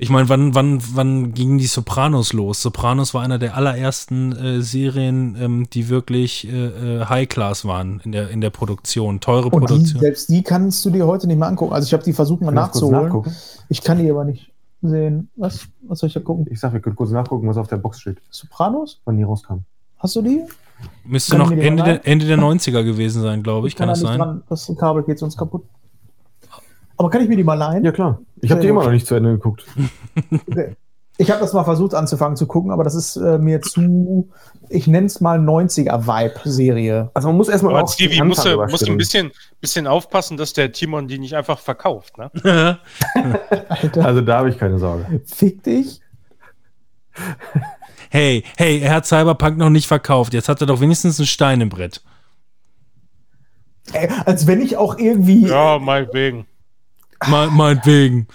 Ich meine, wann, wann, wann gingen die Sopranos los? Sopranos war einer der allerersten äh, Serien, ähm, die wirklich äh, äh, High-Class waren in der, in der Produktion, teure Und die, Produktion. selbst die kannst du dir heute nicht mehr angucken. Also ich habe die versucht mal nachzuholen. Ich kann die aber nicht sehen. Was, was soll ich da gucken? Ich sag, wir können kurz nachgucken, was auf der Box steht, Sopranos? wann die rauskam. Hast du die? Müsste kann ich noch die Ende der, Ende der 90er gewesen sein, glaube ich. Kann da das nicht sein? Dran. Das Kabel geht sonst kaputt. Aber kann ich mir die mal leihen? Ja, klar. Ich habe die immer noch nicht zu Ende geguckt. Okay. Ich habe das mal versucht anzufangen zu gucken, aber das ist äh, mir zu, ich nenne es mal 90er-Vibe-Serie. Also man muss erstmal Aber auch Stevie, musst du, musst du ein bisschen, bisschen aufpassen, dass der Timon die nicht einfach verkauft, ne? Alter, [laughs] Also da habe ich keine Sorge. fick dich. hey, hey, er hat Cyberpunk noch nicht verkauft. Jetzt hat er doch wenigstens ein Stein im Brett. Ey, als wenn ich auch irgendwie. Ja, meinetwegen. Me meinetwegen.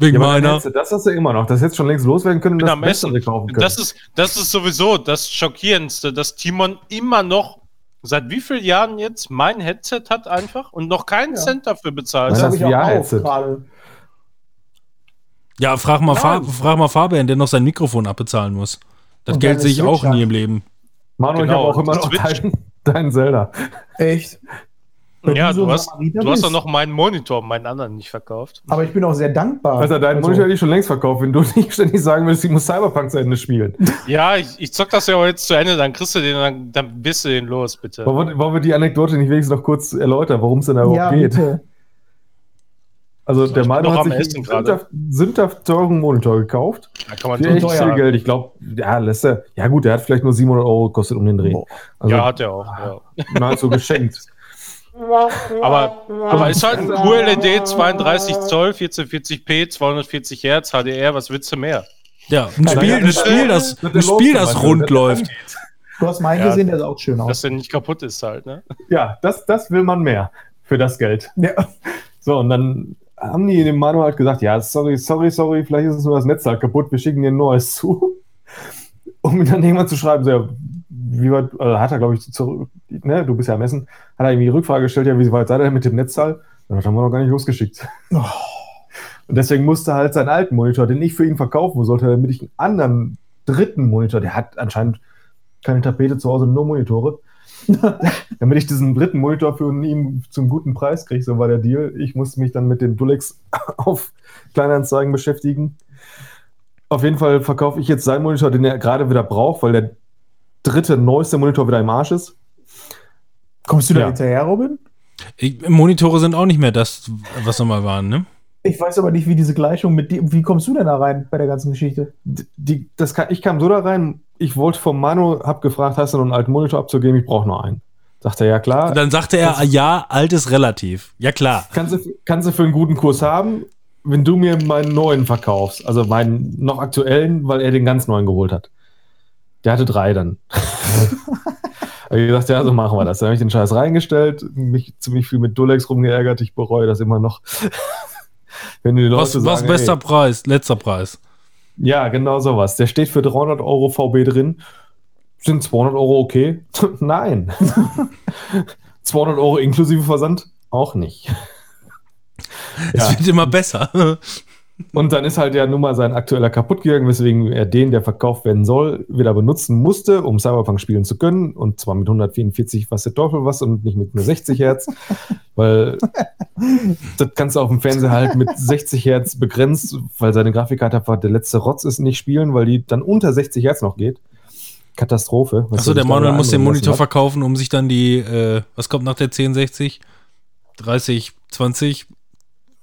Wegen Ja, meiner. hättest du- das hast du immer noch. Das hättest schon längst loswerden können und Bin das. Bessere kaufen können. Das ist, das ist sowieso das Schockierendste, dass Timon immer noch seit wie vielen Jahren jetzt mein Headset hat einfach und noch keinen Ja. Cent dafür bezahlt das Nein, ich auch VR-Headset. Ja, frag mal, Fa Nein. frag mal Fabian, der noch sein Mikrofon abbezahlen muss. Das Und Geld sehe ich auch Switch nie hat. im Leben. Manu, ich Genau, habe auch immer das noch deinen, deinen Zelda. Echt? Ja, so du hast, du hast doch noch meinen Monitor, meinen anderen nicht verkauft. Aber ich bin auch sehr dankbar. Also deinen Also, Monitor hätte ich schon längst verkauft, wenn du [laughs] nicht ständig sagen würdest, ich muss Cyberpunk zu Ende spielen. [laughs] Ja, ich, ich zock das ja auch jetzt zu Ende, dann kriegst du den, dann, dann bist du den los, bitte. Wollen wir, wollen wir die Anekdote nicht wenigstens noch kurz erläutern, worum es denn da überhaupt ja, geht? bitte. Also der noch hat sich einen sündhaft, teuren Monitor gekauft. Da kann man echt viel Geld. Ich glaube, ja, lässt er. Ja gut, der hat vielleicht nur 700 Euro gekostet um den Dreh. Also ja, hat er auch. Ja. nahezu geschenkt. [laughs] Aber, aber ist halt ein QLED 32 Zoll, 1440p, 240 Hertz, HDR, was willst du mehr? Ja, ein Spiel, ein Spiel, das, ein Spiel, das rund läuft. Du hast meinen Ja. gesehen, der sah auch schön Dass aus. der nicht kaputt ist halt, ne? Ja, das, das will man mehr für das Geld. [laughs] Ja. So, und dann haben die dem Manu halt gesagt, ja, sorry, sorry, sorry, vielleicht ist es nur das Netz halt kaputt, wir schicken dir ein neues [laughs] zu. um dann irgendwann zu schreiben, so, ja, wie weit, also hat er, glaube ich, zurück, ne, du bist ja am Essen, hat er irgendwie die Rückfrage gestellt, ja, wie weit seid ihr denn mit dem Netzteil? Ja, Das haben wir noch gar nicht losgeschickt. Oh. Und deswegen musste er halt seinen alten Monitor, den ich für ihn verkaufen sollte, damit ich einen anderen dritten Monitor, der hat anscheinend keine Tapete zu Hause, nur Monitore, [laughs] damit ich diesen dritten Monitor für ihn zum guten Preis kriege, so war der Deal. Ich musste mich dann mit dem Dulex [laughs] auf Kleinanzeigen beschäftigen. Auf jeden Fall verkaufe ich jetzt seinen Monitor, den er gerade wieder braucht, weil der dritte, neueste Monitor wieder im Arsch ist. Kommst du da Ja. hinterher, Robin? Ich, Monitore sind auch nicht mehr das, was nochmal waren, ne? Ich weiß aber nicht, wie diese Gleichung mit dir. Wie kommst du denn da rein bei der ganzen Geschichte? Die, das kann, ich kam so da rein, ich wollte vom Manu, hab gefragt, hast du noch einen alten Monitor abzugeben? Ich brauche noch einen. Sagt er, ja klar. Und dann sagte er, ja, alt ist relativ. Ja, klar. kannst du, kannst du für einen guten Kurs haben, wenn du mir meinen neuen verkaufst. Also meinen noch aktuellen, weil er den ganz neuen geholt hat. Der hatte drei dann. [laughs] Hab ich gesagt, ja, so machen wir das. Dann habe ich den Scheiß reingestellt, mich ziemlich viel mit Dulex rumgeärgert. Ich bereue das immer noch. [laughs] wenn die Leute Was, sagen, was bester ey, Preis? Letzter Preis. ja, genau sowas. Der steht für 300 Euro VB drin. Sind 200 Euro okay? [laughs] Nein. [laughs] 200 Euro inklusive Versand? Auch nicht. Es Ja. wird immer besser. Und dann ist halt ja nun mal sein aktueller kaputt gegangen, weswegen er den, der verkauft werden soll, wieder benutzen musste, um Cyberpunk spielen zu können. Und zwar mit 144 was der Teufel was und nicht mit nur 60 Hertz. weil das kannst du auf dem Fernseher halt mit 60 Hertz begrenzt, weil seine Grafikkarte einfach der letzte Rotz ist, nicht spielen, weil die dann unter 60 Hertz noch geht. Katastrophe. Achso, er der Manuel muss den Monitor verkaufen, um sich dann die, äh, was kommt nach der 1060? 30, 20,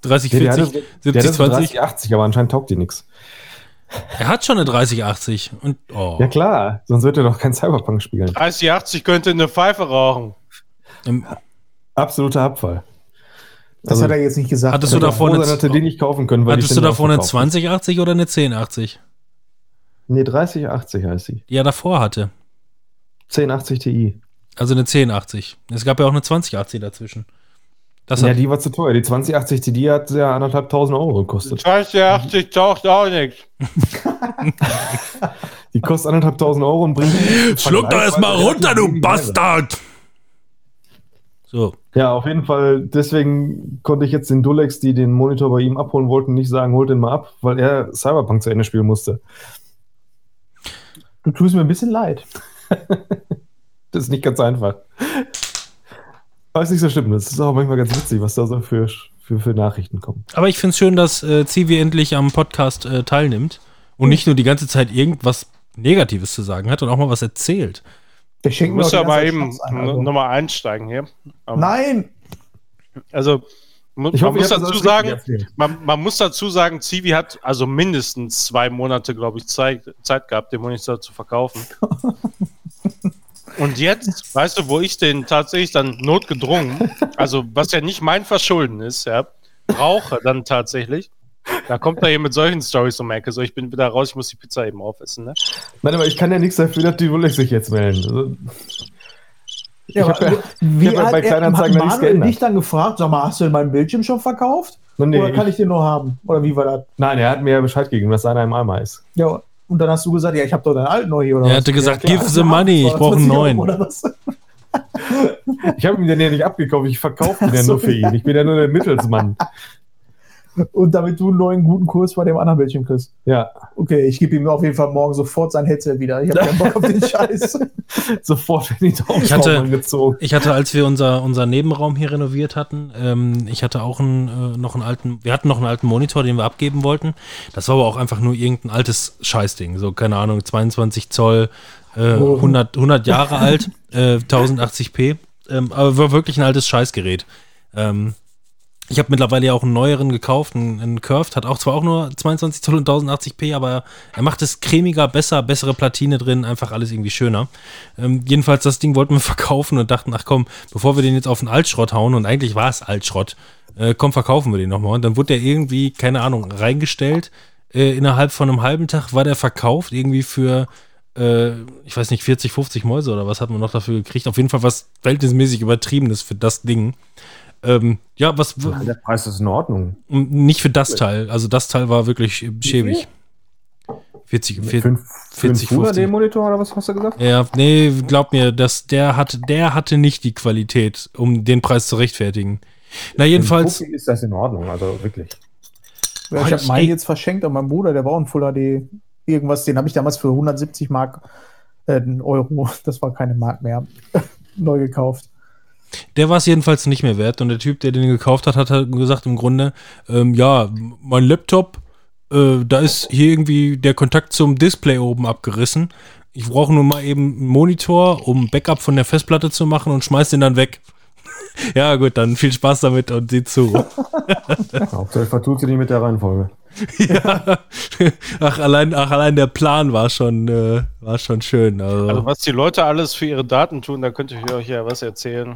30, Nee, der 40, hatte, der 70, hatte 20. 30, 80, aber anscheinend taugt die nichts. Er hat schon eine 3080. Und, oh. Ja klar, sonst wird er doch kein Cyberpunk spielen. 30, 80 könnte eine Pfeife rauchen. Im- Absoluter Abfall. Das Also- hat er jetzt nicht gesagt. Hattest du davor eine- er den nicht kaufen können, weil Hattest du davor eine ausverkauft sind. 2080 oder eine 1080? Nee, 3080 heißt sie. Die er davor hatte. 1080 Ti. Also eine 1080. Es gab ja auch eine 2080 dazwischen. Das Ja, die war zu teuer. Die 2080 Ti die hat ja anderthalb tausend Euro gekostet. 30, 80 taucht auch nichts. [laughs] Die kostet anderthalb tausend Euro und bringt. [laughs] Schluck doch erstmal runter, du Bastard! So. Ja, auf jeden Fall. Deswegen konnte ich jetzt den Dulex, die den Monitor bei ihm abholen wollten, nicht sagen, holt den mal ab, weil er Cyberpunk zu Ende spielen musste. Du tust mir ein bisschen leid. [laughs] Das ist nicht ganz einfach. Ist nicht so schlimm. Das ist auch manchmal ganz witzig, was da so für, für, für Nachrichten kommen. Aber ich finde es schön, dass äh, Zivi endlich am Podcast äh, teilnimmt und nicht nur die ganze Zeit irgendwas Negatives zu sagen hat und auch mal was erzählt. Der Ich schenkt mir muss auch die aber ganze eben also. nochmal einsteigen hier. Aber- Nein! Also, mu Ich man hoffe, muss dazu sagen, man, man muss dazu sagen, Zivi hat also mindestens zwei Monate, glaube ich, Zeit, Zeit gehabt, den Monitor zu verkaufen. [laughs] Und jetzt, weißt du, wo ich den tatsächlich dann notgedrungen, also was ja nicht mein Verschulden ist, ja, brauche dann tatsächlich. Da kommt er hier mit solchen Stories um Ecke. So, ich bin wieder raus, ich muss die Pizza eben aufessen. Ne? Nein, aber ich kann ja nichts dafür, dass die Dulex sich jetzt melden. Also, ich Ja, hab ja, wie ich hab ja hat bei Kleinanzeigen hat Manuel dich dann gefragt, sag mal, hast du denn meinen Bildschirm schon verkauft? Nee, Oder kann ich- ich den nur haben? Oder wie war das? Nein, er hat mir ja Bescheid gegeben, dass einer im Eimer ist. Ja, und dann hast du gesagt, ja, ich habe doch deinen alten noch hier, oder Er was? hatte gesagt, Ja, klar. give the money, ich brauche einen 20 Euro neuen. Ich habe ihn den ja nicht abgekauft, ich verkaufe ihn ja nur für ihn. Ich bin ja nur der Mittelsmann. [laughs] Und damit du einen neuen guten Kurs bei dem anderen Bildschirm kriegst. Ja, Okay, ich gebe ihm auf jeden Fall morgen sofort sein Headset wieder. Ich habe keinen Bock auf den [laughs] Scheiß. sofort werden die Ich hatte- Daumen angezogen. Ich hatte, als wir unser, unser Nebenraum hier renoviert hatten, ähm, ich hatte auch einen, äh, noch einen alten, wir hatten noch einen alten Monitor, den wir abgeben wollten. Das war aber auch einfach nur irgendein altes Scheißding. So, keine Ahnung, 22 Zoll, äh, 100, 100 Jahre alt, äh, 1080p. Ähm, aber war wirklich ein altes Scheißgerät. Ähm, ich habe mittlerweile ja auch einen neueren gekauft, einen, einen Curved, hat auch zwar auch nur 22 Zoll und 1080p, aber er macht es cremiger, besser, bessere Platine drin, einfach alles irgendwie schöner. Ähm, jedenfalls, das Ding wollten wir [laughs] verkaufen und dachten, ach komm, bevor wir den jetzt auf den Altschrott hauen, und eigentlich war es Altschrott, äh, komm, verkaufen wir den nochmal. Und dann wurde der irgendwie, keine Ahnung, reingestellt. Äh, innerhalb von einem halben Tag war der verkauft, irgendwie für, äh, ich weiß nicht, 40, 50 Mäuse oder was hat man noch dafür gekriegt. Auf jeden Fall was verhältnismäßig übertriebenes für das Ding. Ähm, ja, was, Der Preis ist in Ordnung. nicht für das Teil. Also das Teil war wirklich schäbig. 40, Mit 40, fünf, 40, fünf Full 50. HD-Monitor oder was hast du gesagt? Ja, nee, glaub mir, das, der, hat, der hatte nicht die Qualität, um den Preis zu rechtfertigen. Na, jedenfalls, 50 ist das in Ordnung, also wirklich. Ja, Oh, ich habe meinen jetzt verschenkt an meinen Bruder, der war auch ein Full HD. Irgendwas, den habe ich damals für 170 Mark, äh, Euro, [laughs] das war keine Mark mehr, [laughs] neu gekauft. Der war es jedenfalls nicht mehr wert. Und der Typ, der den gekauft hat, hat halt gesagt im Grunde, ähm, ja, mein Laptop, äh, da ist hier irgendwie der Kontakt zum Display oben abgerissen. Ich brauche nur mal eben einen Monitor, um Backup von der Festplatte zu machen und schmeiß den dann weg. [laughs] ja, gut, dann viel Spaß damit und sieh zu. [laughs] Hauptsache vertut sie nicht mit der Reihenfolge. [laughs] ja. Ach, allein, ach, allein der Plan war schon, äh, war schon schön. Also, Also was die Leute alles für ihre Daten tun, da könnte ich euch ja was erzählen.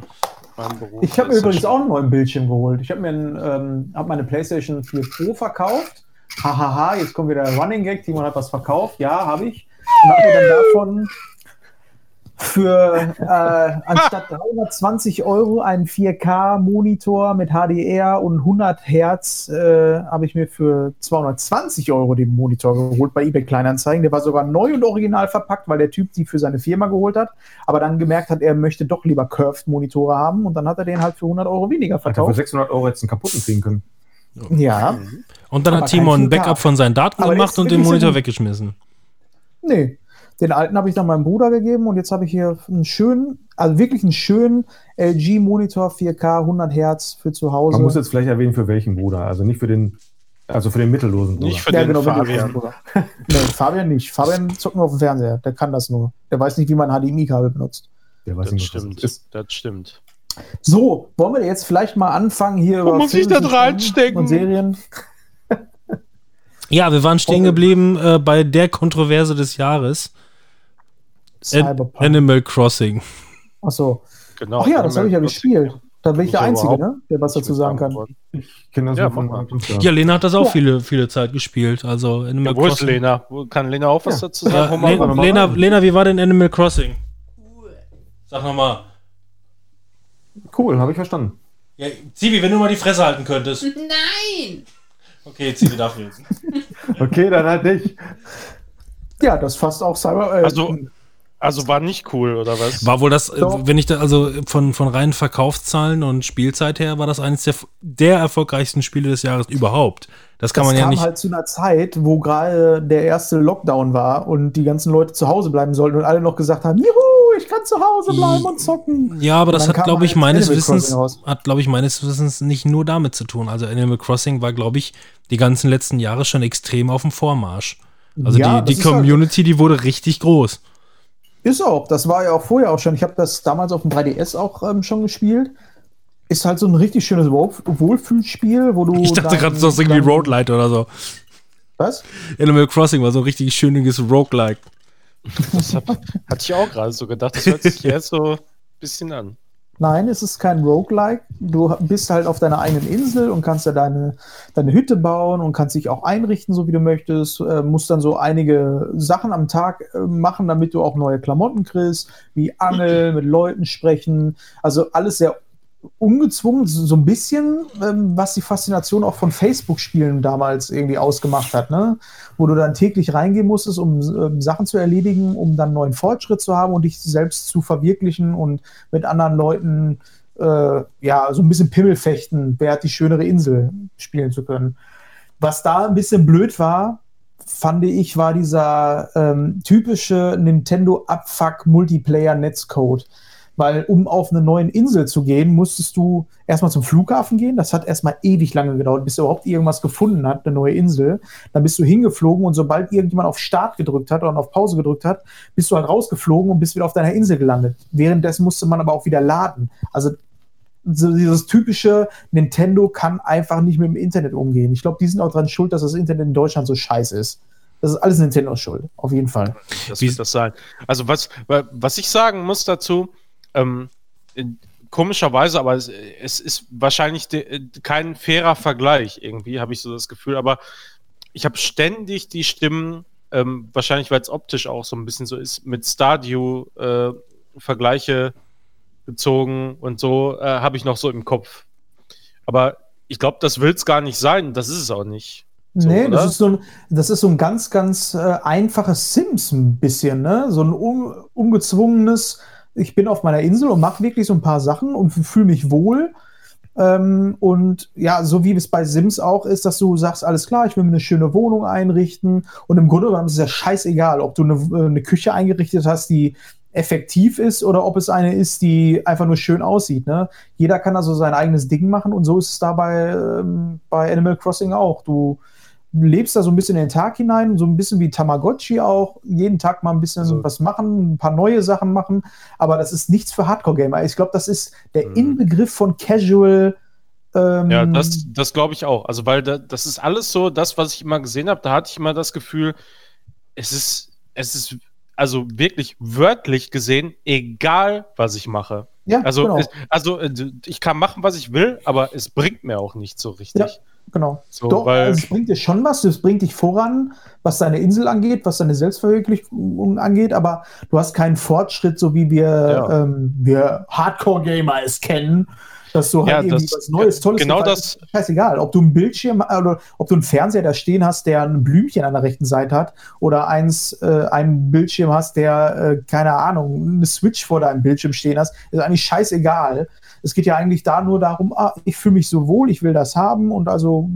Ich habe mir übrigens auch einen neuen Bildschirm geholt. Ich habe mir einen, ähm, hab meine PlayStation 4 Pro verkauft. Hahaha, jetzt kommt wieder der Running Gag. Timon hat was verkauft. Ja, habe ich. Und habe mir dann davon für äh, anstatt 320 Euro einen 4K-Monitor mit HDR und 100 Hertz äh, habe ich mir für 220 Euro den Monitor geholt bei eBay Kleinanzeigen. Der war sogar neu und original verpackt, weil der Typ die für seine Firma geholt hat, aber dann gemerkt hat, er möchte doch lieber Curved-Monitore haben und dann hat er den halt für 100 Euro weniger Hat er für verkauft. 600 Euro jetzt einen kaputten kriegen können. Ja, und dann aber hat Timon ein 4K. Backup von seinen Daten Aber gemacht und den Monitor weggeschmissen. nee. Den alten habe ich dann meinem Bruder gegeben und jetzt habe ich hier einen schönen, also wirklich einen schönen LG-Monitor 4K 100 Hertz für zu Hause. Man muss jetzt vielleicht erwähnen, für welchen Bruder. Also nicht für den, also für den mittellosen Bruder. Nicht für ja, den genau, Fabian. Bruder. [laughs] nee, Fabian nicht. Fabian zockt nur auf dem Fernseher. Der kann das nur. Der weiß nicht, wie man HDMI-Kabel benutzt. Der weiß Das nicht, stimmt. das ist. Das stimmt. So, wollen wir jetzt vielleicht mal anfangen hier Wo über muss ich das reinstecken? und Serien? Ja, wir waren stehen geblieben äh, bei der Kontroverse des Jahres. Cyberpunk. Animal Crossing. Achso. Genau. Ach ja, das habe ich ja gespielt. Da bin ich der Einzige, ne? der was dazu sagen kann. Ich kenne das Ja, von. Ja, Lena hat das auch Ja. viele, viele Zeit gespielt. Also Animal Ja, wo ist Crossing. Lena? Wo- Kann Lena auch was Ja. dazu sagen? Mal Le Lena. Lena, wie war denn Animal Crossing? Sag nochmal. Cool, habe ich verstanden. Ja, Zivi, wenn du mal die Fresse halten könntest. Nein! Okay, Zivi darf reden. Okay, dann halt nicht. Ja, das fasst auch Cyber. Äh, Also- Also war nicht cool, oder was? War wohl das, äh, Doch. wenn ich da, also von, von reinen Verkaufszahlen und Spielzeit her, war das eines der, der erfolgreichsten Spiele des Jahres überhaupt. Das kann das man ja kam nicht. halt zu einer Zeit, wo gerade der erste Lockdown war und die ganzen Leute zu Hause bleiben sollten und alle noch gesagt haben, juhu, ich kann zu Hause bleiben und zocken. Ja, aber das hat, kam glaube ich, halt meines Animal Wissens, hat, glaube ich, meines Wissens nicht nur damit zu tun. Also Animal Crossing war, glaube ich, die ganzen letzten Jahre schon extrem auf dem Vormarsch. Also Ja, die, das die halt- Community, die wurde richtig groß. Ist auch, das war ja auch vorher auch schon. Ich habe das damals auf dem 3DS auch ähm, schon gespielt. Ist halt so ein richtig schönes Wohl Wohlfühlspiel, wo du. Ich dachte gerade, das ist irgendwie Roguelite oder so. Was? Animal Crossing war so ein richtig schönes Roguelike. Das hab, hatte ich auch gerade so gedacht. Das hört sich [laughs] jetzt so ein bisschen an. Nein, es ist kein Roguelike. Du bist halt auf deiner eigenen Insel und kannst da deine, deine Hütte bauen und kannst dich auch einrichten, so wie du möchtest. Äh, musst dann so einige Sachen am Tag äh, machen, damit du auch neue Klamotten kriegst, wie Angeln, mit Leuten sprechen. Also alles sehr ungezwungen, so ein bisschen, ähm, was die Faszination auch von Facebook-Spielen damals irgendwie ausgemacht hat, ne? Wo du dann täglich reingehen musstest, um ähm, Sachen zu erledigen, um dann neuen Fortschritt zu haben und dich selbst zu verwirklichen und mit anderen Leuten äh, ja so ein bisschen Pimmelfechten, wer hat die schönere Insel spielen zu können. Was da ein bisschen blöd war, fand ich, war dieser ähm, typische Nintendo-Abfuck-Multiplayer-Netzcode. Weil um auf eine neue Insel zu gehen, musstest du erstmal zum Flughafen gehen. Das hat erstmal ewig lange gedauert, bis er überhaupt irgendwas gefunden hat, eine neue Insel. Dann bist du hingeflogen und sobald irgendjemand auf Start gedrückt hat oder auf Pause gedrückt hat, bist du halt rausgeflogen und bist wieder auf deiner Insel gelandet. Währenddessen musste man aber auch wieder laden. Also so dieses typische Nintendo kann einfach nicht mit dem Internet umgehen. Ich glaube, die sind auch dran schuld, dass das Internet in Deutschland so scheiße ist. Das ist alles Nintendo schuld, auf jeden Fall. Das Wie- wird das sein. Also was, wa- was ich sagen muss dazu, ähm, komischerweise, aber es, es ist wahrscheinlich de, kein fairer Vergleich irgendwie, habe ich so das Gefühl, aber ich habe ständig die Stimmen, ähm, wahrscheinlich weil es optisch auch so ein bisschen so ist, mit Stardew äh, Vergleiche gezogen und so äh, habe ich noch so im Kopf. Aber ich glaube, das will es gar nicht sein, das ist es auch nicht. So, nee, oder? das ist, so ein, das ist so ein ganz, ganz äh, einfaches Sims ein bisschen, ne? So ein un, ungezwungenes, ich bin auf meiner Insel und mache wirklich so ein paar Sachen und fühle mich wohl. Ähm, und ja, so wie es bei Sims auch ist, dass du sagst, alles klar, ich will mir eine schöne Wohnung einrichten. Und im Grunde genommen ist es ja scheißegal, ob du eine, äh, eine Küche eingerichtet hast, die effektiv ist oder ob es eine ist, die einfach nur schön aussieht. Ne? Jeder kann also sein eigenes Ding machen und so ist es da bei, ähm, bei Animal Crossing auch. Du lebst da so ein bisschen in den Tag hinein, so ein bisschen wie Tamagotchi auch, jeden Tag mal ein bisschen Also- was machen, ein paar neue Sachen machen, aber das ist nichts für Hardcore-Gamer. Ich glaube, das ist der Mhm. Inbegriff von Casual. Ähm, Ja, das, das glaube ich auch. Also, weil da, das ist alles so, das, was ich immer gesehen habe, da hatte ich immer das Gefühl, es ist, es ist, also wirklich wörtlich gesehen, egal, was ich mache. ja, Also, genau. es, also äh, ich kann machen, was ich will, aber es bringt mir auch nicht so richtig. Ja. Genau. So, Doch, weil, also es bringt dir schon was, es bringt dich voran, was deine Insel angeht, was deine Selbstverwirklichung angeht, aber du hast keinen Fortschritt, so wie wir, Ja. ähm, wir Hardcore-Gamer es kennen, dass du halt Ja, irgendwie das- was Neues, Tolles genau das- Scheißegal, ob du ein Bildschirm oder ob du einen Fernseher da stehen hast, der ein Blümchen an der rechten Seite hat oder eins, äh, einen Bildschirm hast, der, äh, keine Ahnung, eine Switch vor deinem Bildschirm stehen hast, ist eigentlich scheißegal. Es geht ja eigentlich da nur darum, ah, ich fühle mich so wohl, ich will das haben und also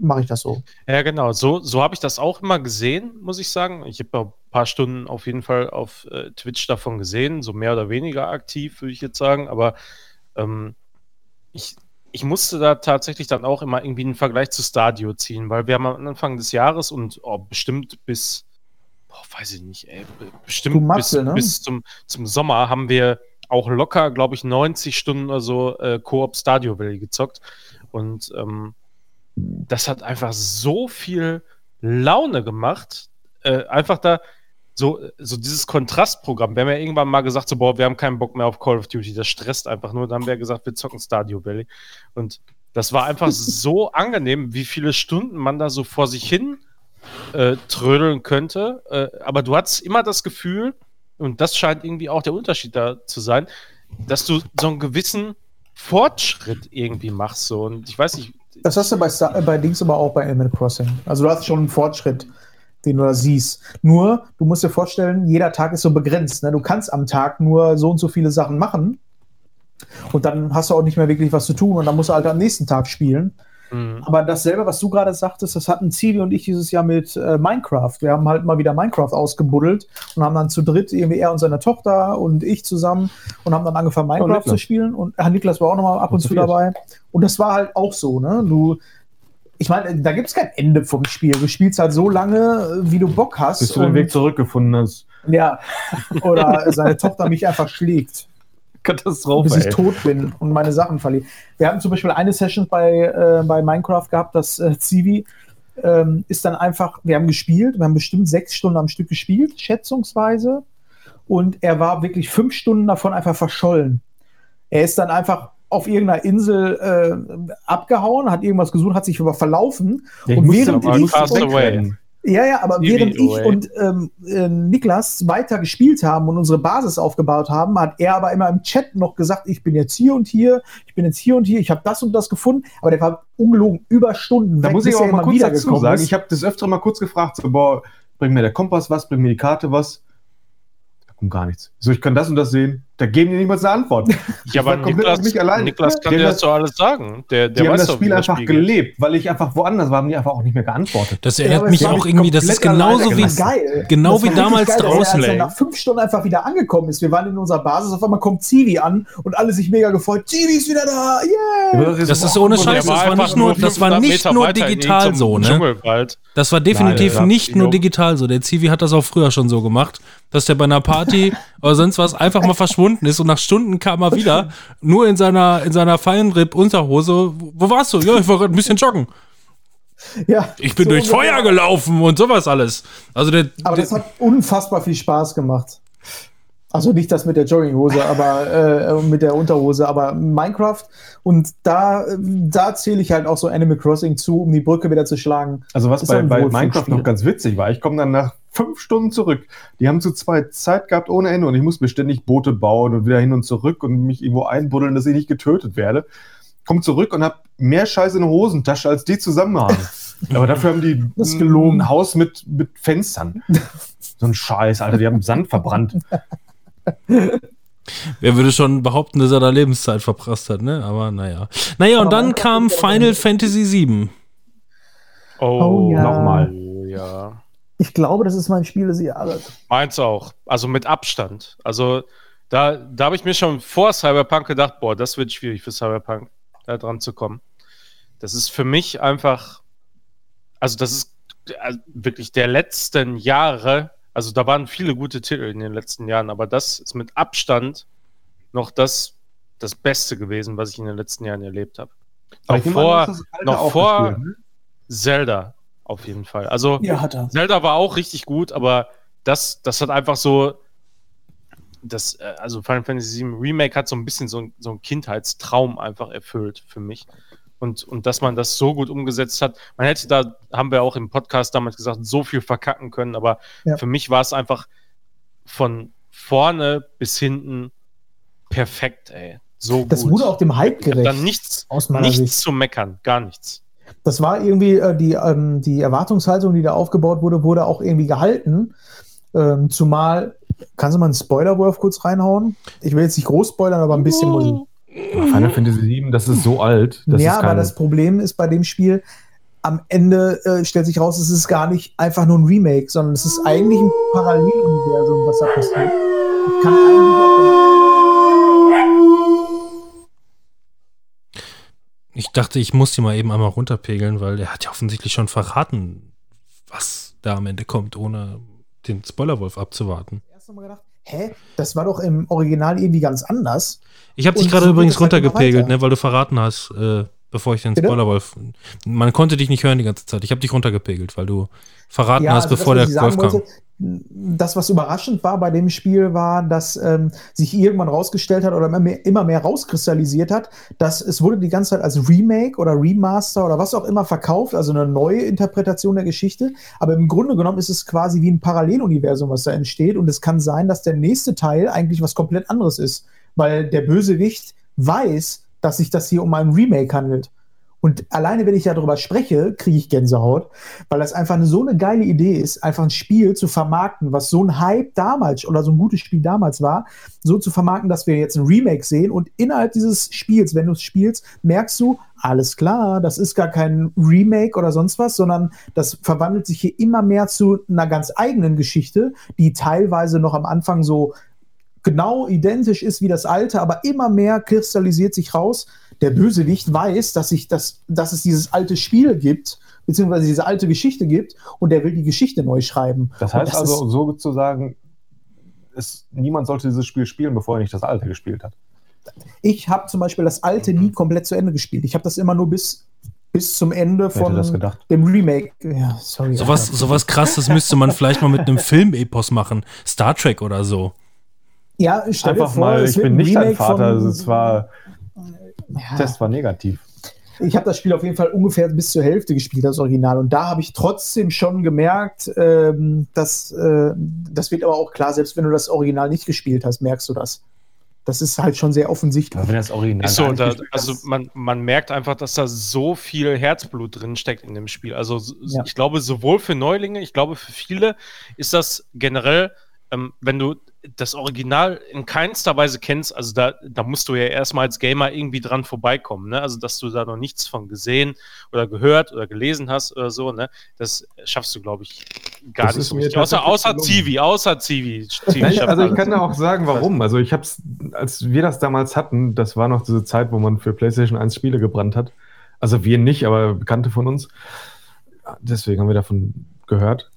mache ich das so. ja, genau, so, so habe ich das auch immer gesehen, muss ich sagen. Ich habe ein paar Stunden auf jeden Fall auf äh, Twitch davon gesehen, so mehr oder weniger aktiv, würde ich jetzt sagen, aber ähm, ich, ich musste da tatsächlich dann auch immer irgendwie einen Vergleich zu Stadio ziehen, weil wir haben am Anfang des Jahres und oh, bestimmt bis, boah, weiß ich nicht, ey, bestimmt bis, Matze, ne? bis zum, zum Sommer haben wir auch locker, glaube ich, 90 Stunden oder so äh, Koop Stadio Valley gezockt. Und ähm, das hat einfach so viel Laune gemacht. Äh, einfach da so, so dieses Kontrastprogramm. Wir haben ja irgendwann mal gesagt, so, boah, wir haben keinen Bock mehr auf Call of Duty, das stresst einfach nur. Dann haben wir gesagt, wir zocken Stadio Valley. Und das war einfach [laughs] so angenehm, wie viele Stunden man da so vor sich hin äh, trödeln könnte. Äh, aber du hattest immer das Gefühl, und das scheint irgendwie auch der Unterschied da zu sein, dass du so einen gewissen Fortschritt irgendwie machst. So. Und ich weiß nicht, Das hast du bei, Star bei Dings aber auch bei Animal Crossing. Also du hast schon einen Fortschritt, den du da siehst. Nur, du musst dir vorstellen, jeder Tag ist so begrenzt. Ne? Du kannst am Tag nur so und so viele Sachen machen. Und dann hast du auch nicht mehr wirklich was zu tun und dann musst du halt am nächsten Tag spielen. Mhm. Aber dasselbe, was du gerade sagtest, das hatten Zivi und ich dieses Jahr mit äh, Minecraft. Wir haben halt mal wieder Minecraft ausgebuddelt und haben dann zu dritt, irgendwie er und seine Tochter und ich zusammen und haben dann angefangen, Minecraft Niklas. zu spielen. Und äh, Niklas war auch noch mal ab und Und zu zu viert. dabei. Und das war halt auch so, ne? Du, ich meine, da gibt es kein Ende vom Spiel. Du spielst halt so lange, äh, wie du Bock hast. Bis du den Weg zurückgefunden hast. ja. [laughs] Oder seine Tochter mich einfach schlägt Katastrophe. bis ich ey. tot bin und meine Sachen verliere. Wir hatten zum Beispiel eine Session bei, äh, bei Minecraft gehabt, das äh, Zivi ähm, ist dann einfach, wir haben gespielt, wir haben bestimmt sechs Stunden am Stück gespielt, schätzungsweise. Und er war wirklich fünf Stunden davon einfach verschollen. Er ist dann einfach auf irgendeiner Insel äh, abgehauen, hat irgendwas gesucht, hat sich aber verlaufen. Ich und während aber ich fast und-. Ja, ja, aber Easy während ich away. und ähm, äh, Niklas weiter gespielt haben und unsere Basis aufgebaut haben, hat er aber immer im Chat noch gesagt, ich bin jetzt hier und hier, ich bin jetzt hier und hier, ich habe das und das gefunden, aber der war ungelogen über Stunden Da weg, muss ich auch mal kurz dazu sagen, ist. ich habe das öfter mal kurz gefragt, so, boah, bringt mir der Kompass was, bringt mir die Karte was? Da kommt gar nichts. So, ich kann das und das sehen. Da geben die niemals eine Antwort. [laughs] Ja, aber Niklas, auf mich allein. Niklas kann dir haben das doch alles sagen. Der, der Die haben weiß das doch, Spiel einfach geht. gelebt, weil ich einfach woanders war, haben die einfach auch nicht mehr geantwortet. Das Ja, erinnert aber mich auch irgendwie, das ist genauso wie, geil. genau Das wie damals geil, draußen, Als er nach fünf Stunden einfach wieder angekommen ist, wir waren in unserer Basis, auf einmal kommt Zivi an und alle sich mega gefreut. Zivi ist wieder da, yeah! Das ist ohne Scheiß, das war nicht nur, das war 500 nicht Meter nur digital so, ne? Das war definitiv Nein, nicht ja, nur digital so. Der Zivi hat das auch früher schon so gemacht, dass der bei einer Party [laughs] oder sonst was einfach mal verschwunden ist und nach Stunden kam er wieder, [laughs] nur in seiner, in seiner Feinripp-Unterhose. Wo warst du? Ja, ich war gerade ein bisschen joggen. Ja, Ich bin so durchs ungefähr. Feuer gelaufen und sowas alles. Also der, Aber der das hat unfassbar viel Spaß gemacht. Also nicht das mit der Jogginghose, [laughs] aber äh, mit der Unterhose, aber Minecraft und da, da zähle ich halt auch so Animal Crossing zu, um die Brücke wieder zu schlagen. Also was bei, bei. Minecraft noch ganz witzig war, ich komme dann nach fünf Stunden zurück. Die haben zu zweit Zeit gehabt ohne Ende und ich muss mir ständig Boote bauen und wieder hin und zurück und mich irgendwo einbuddeln, dass ich nicht getötet werde. Komm zurück und hab mehr Scheiße in der Hosentasche, als die zusammen haben. [laughs] Aber dafür haben die Das gelogen. ein Haus mit, mit Fenstern. [laughs] so ein Scheiß, Alter, die haben Sand verbrannt. [laughs] Wer würde schon behaupten, dass er da Lebenszeit verprasst hat, ne? Aber naja. Naja, und dann kam Final Fantasy VII. Oh ja. Nochmal. Ja. Ich glaube, das ist mein Spiel des Jahres. Meins auch. Also mit Abstand. Also da, da habe ich mir schon vor Cyberpunk gedacht, boah, das wird schwierig für Cyberpunk, da dran zu kommen. Das ist für mich einfach, also das ist äh, wirklich der letzten Jahre, also da waren viele gute Titel in den letzten Jahren, aber das ist mit Abstand noch das, das Beste gewesen, was ich in den letzten Jahren erlebt habe. Noch an, vor noch vor- ne? Zelda auf jeden Fall. Also Ja. Zelda war auch richtig gut, aber das, das hat einfach so. Das, äh, also Final Fantasy VII Remake hat so ein bisschen so, ein- so einen Kindheitstraum einfach erfüllt für mich. Und, und dass man das so gut umgesetzt hat. Man hätte da, haben wir auch im Podcast damals gesagt, so viel verkacken können, aber Ja. für mich war es einfach von vorne bis hinten perfekt, ey. So Das gut. wurde auch dem Hype Ich gerecht. dann nichts, aus meiner nichts Sicht. zu meckern, gar nichts. Das war irgendwie äh, die, ähm, die Erwartungshaltung, die da aufgebaut wurde, wurde auch irgendwie gehalten. Ähm, zumal, kannst du mal einen Spoilerwurf kurz reinhauen? Ich will jetzt nicht groß spoilern, aber ein bisschen muss ich. Final Fantasy VII, das ist so alt. Das ja, ist aber das Problem ist bei dem Spiel, am Ende äh, stellt sich raus, es ist gar nicht einfach nur ein Remake, sondern es ist eigentlich ein Paralleluniversum, was da passiert. Ich kann dachte, ich muss die mal eben einmal runterpegeln, weil er hat ja offensichtlich schon verraten, was da am Ende kommt, ohne den Spoilerwolf abzuwarten. erst mal gedacht, hä, das war doch im Original irgendwie ganz anders. Ich habe dich gerade so übrigens halt runtergepegelt, ne, weil du verraten hast, äh, bevor ich den? Spoilerwolf. Man konnte dich nicht hören die ganze Zeit. Ich habe dich runtergepegelt, weil du verraten hast, also bevor das, der Wolf sagen kam. Das, was überraschend war bei dem Spiel, war, dass ähm, sich irgendwann rausgestellt hat oder immer mehr, immer mehr rauskristallisiert hat, dass es wurde die ganze Zeit als Remake oder Remaster oder was auch immer verkauft, also eine neue Interpretation der Geschichte. Aber im Grunde genommen ist es quasi wie ein Paralleluniversum, was da entsteht. Und es kann sein, dass der nächste Teil eigentlich was komplett anderes ist, weil der Bösewicht weiß, dass sich das hier um ein Remake handelt. Und alleine, wenn ich darüber spreche, kriege ich Gänsehaut, weil das einfach so eine geile Idee ist, einfach ein Spiel zu vermarkten, was so ein Hype damals oder so ein gutes Spiel damals war, so zu vermarkten, dass wir jetzt ein Remake sehen und innerhalb dieses Spiels, wenn du es spielst, merkst du, alles klar, das ist gar kein Remake oder sonst was, sondern das verwandelt sich hier immer mehr zu einer ganz eigenen Geschichte, die teilweise noch am Anfang so genau identisch ist wie das alte, aber immer mehr kristallisiert sich raus. Der Bösewicht weiß, dass, sich das, dass es dieses alte Spiel gibt, beziehungsweise diese alte Geschichte gibt, und der will die Geschichte neu schreiben. Das heißt das also sozusagen, es, niemand sollte dieses Spiel spielen, bevor er nicht das alte gespielt hat. Ich habe zum Beispiel das alte Mhm. nie komplett zu Ende gespielt. Ich habe das immer nur bis, bis zum Ende von das gedacht? dem Remake. Ja, sorry. Sowas, sowas krasses müsste man vielleicht mal mit einem Filmepos machen. Star Trek oder so. ja, stell dir Einfach vor, mal, ich bin nicht dein Remake Vater, von- also es war, Ja. Test war negativ. Ich habe das Spiel auf jeden Fall ungefähr bis zur Hälfte gespielt, das Original. Und da habe ich trotzdem schon gemerkt, ähm, dass äh, das wird aber auch klar, selbst wenn du das Original nicht gespielt hast, merkst du das. Das ist halt schon sehr offensichtlich. Aber wenn das Original Ist so, da, gespielt also man, man merkt einfach, dass da so viel Herzblut drin steckt in dem Spiel. Also Ja. ich glaube, sowohl für Neulinge, ich glaube, für viele ist das generell, ähm, wenn du das Original in keinster Weise kennst, also da, da musst du ja erstmal als Gamer irgendwie dran vorbeikommen, ne? Also dass du da noch nichts von gesehen oder gehört oder gelesen hast oder so, ne? Das schaffst du, glaube ich, gar Das nicht so richtig. Außer, außer. Zivi, außer Zivi. Nein, also ich kann auch sagen, warum. Also ich hab's, als wir das damals hatten, das war noch diese Zeit, wo man für PlayStation 1 Spiele gebrannt hat. Also wir nicht, aber Bekannte von uns. Deswegen haben wir davon gehört.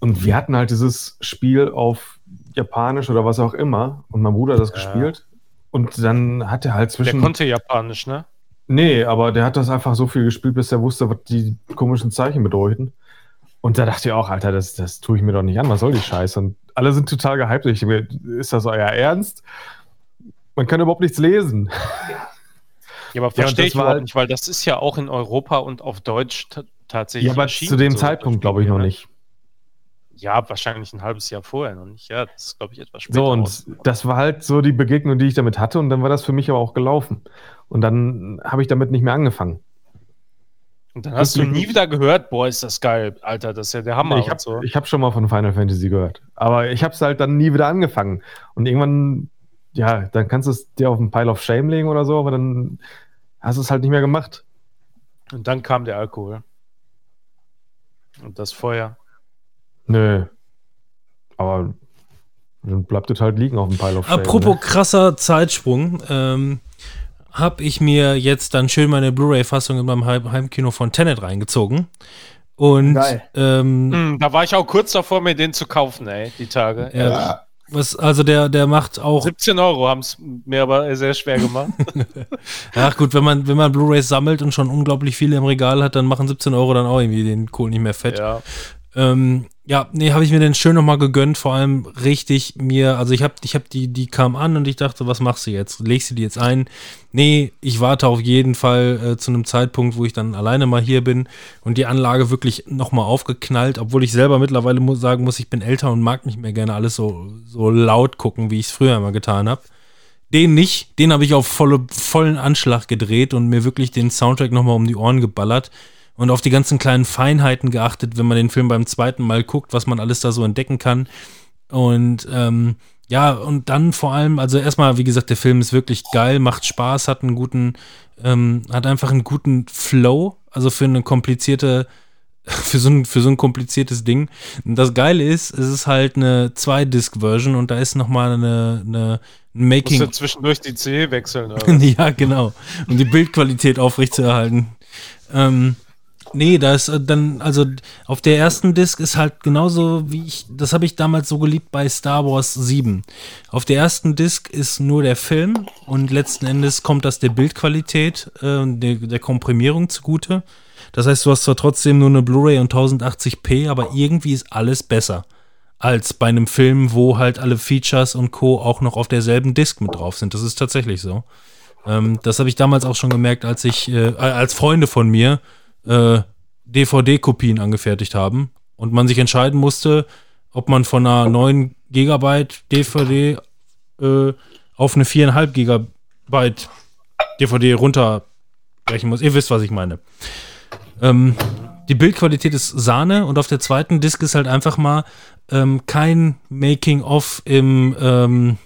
Und wir hatten halt dieses Spiel auf Japanisch oder was auch immer. Und mein Bruder hat das Ja. gespielt. Und dann hat er halt Der zwischen. konnte Japanisch, ne? Nee, aber der hat das einfach so viel gespielt, bis er wusste, was die komischen Zeichen bedeuten. Und da dachte ich auch, Alter, das, das tue ich mir doch nicht an, was soll die Scheiße? Und alle sind total gehypt. Ich, ist das euer Ernst? Man kann überhaupt nichts lesen. Ja, aber verstehe das ich überhaupt halt- nicht, weil das ist ja auch in Europa und auf Deutsch ta- tatsächlich. Ja, aber zu dem so, Zeitpunkt glaube ich noch nicht. Ja, wahrscheinlich ein halbes Jahr vorher noch nicht. Ja, das ist, glaube ich, etwas später. So, und rausgekommen. das war halt so die Begegnung, die ich damit hatte. Und dann war das für mich aber auch gelaufen. Und dann habe ich damit nicht mehr angefangen. Und dann hast du nie wieder gehört, boah, ist das geil, Alter, das ist ja der Hammer. ich habe so. hab schon mal von Final Fantasy gehört. Aber ich habe es halt dann nie wieder angefangen. Und irgendwann, ja, dann kannst du es dir auf einen Pile of Shame legen oder so, aber dann hast du es halt nicht mehr gemacht. Und dann kam der Alkohol. Und das Feuer. Nö. Aber dann bleibt es halt liegen auf dem Pile of Shame. Apropos ne? krasser Zeitsprung, ähm, habe ich mir jetzt dann schön meine Blu-ray-Fassung in meinem Heim Heimkino von Tenet reingezogen. Und ähm, Hm, da war ich auch kurz davor, mir den zu kaufen, ey, die Tage. ja, was, also der, der macht auch 17 Euro haben es mir aber sehr schwer gemacht. [laughs] Ach gut, wenn man, wenn man Blu-Rays sammelt und schon unglaublich viele im Regal hat, dann machen 17 Euro dann auch irgendwie den Kohl nicht mehr fett. ja. Ähm, ja, nee, habe ich mir den schön nochmal gegönnt, vor allem richtig mir, also ich habe ich hab die, die kam an und ich dachte, was machst du jetzt? Legst du die jetzt ein? Nee, ich warte auf jeden Fall äh, zu einem Zeitpunkt, wo ich dann alleine mal hier bin und die Anlage wirklich nochmal aufgeknallt, obwohl ich selber mittlerweile mu sagen muss, ich bin älter und mag nicht mehr gerne alles so, so laut gucken, wie ich es früher immer getan habe. Den nicht, den habe ich auf volle, vollen Anschlag gedreht und mir wirklich den Soundtrack nochmal um die Ohren geballert und auf die ganzen kleinen Feinheiten geachtet, wenn man den Film beim zweiten Mal guckt, was man alles da so entdecken kann. Und ähm, ja, und dann vor allem, also erstmal, wie gesagt, der Film ist wirklich geil, macht Spaß, hat einen guten, ähm, hat einfach einen guten Flow, also für eine komplizierte, [laughs] für so ein, für so ein kompliziertes Ding. Und das Geile ist, es ist halt eine Zwei-Disc-Version und da ist nochmal eine, eine ein Musst Making. du zwischendurch die C wechseln. Oder? [laughs] ja, genau. Um die Bildqualität aufrechtzuerhalten. Ähm, nee, da ist äh, dann, also auf der ersten Disc ist halt genauso wie ich, das habe ich damals so geliebt bei Star Wars 7. Auf der ersten Disc ist nur der Film und letzten Endes kommt das der Bildqualität, äh, der, der Komprimierung zugute. Das heißt, du hast zwar trotzdem nur eine Blu-ray und 1080p, aber irgendwie ist alles besser als bei einem Film, wo halt alle Features und Co. auch noch auf derselben Disc mit drauf sind. Das ist tatsächlich so. Ähm, das habe ich damals auch schon gemerkt, als ich, äh, als Freunde von mir äh, DVD-Kopien angefertigt haben und man sich entscheiden musste, ob man von einer 9 Gigabyte DVD äh, auf eine 4,5 Gigabyte DVD runterbrechen muss. Ihr wisst, was ich meine. Ähm, die Bildqualität ist Sahne und auf der zweiten Disc ist halt einfach mal ähm, kein Making-of im, ähm,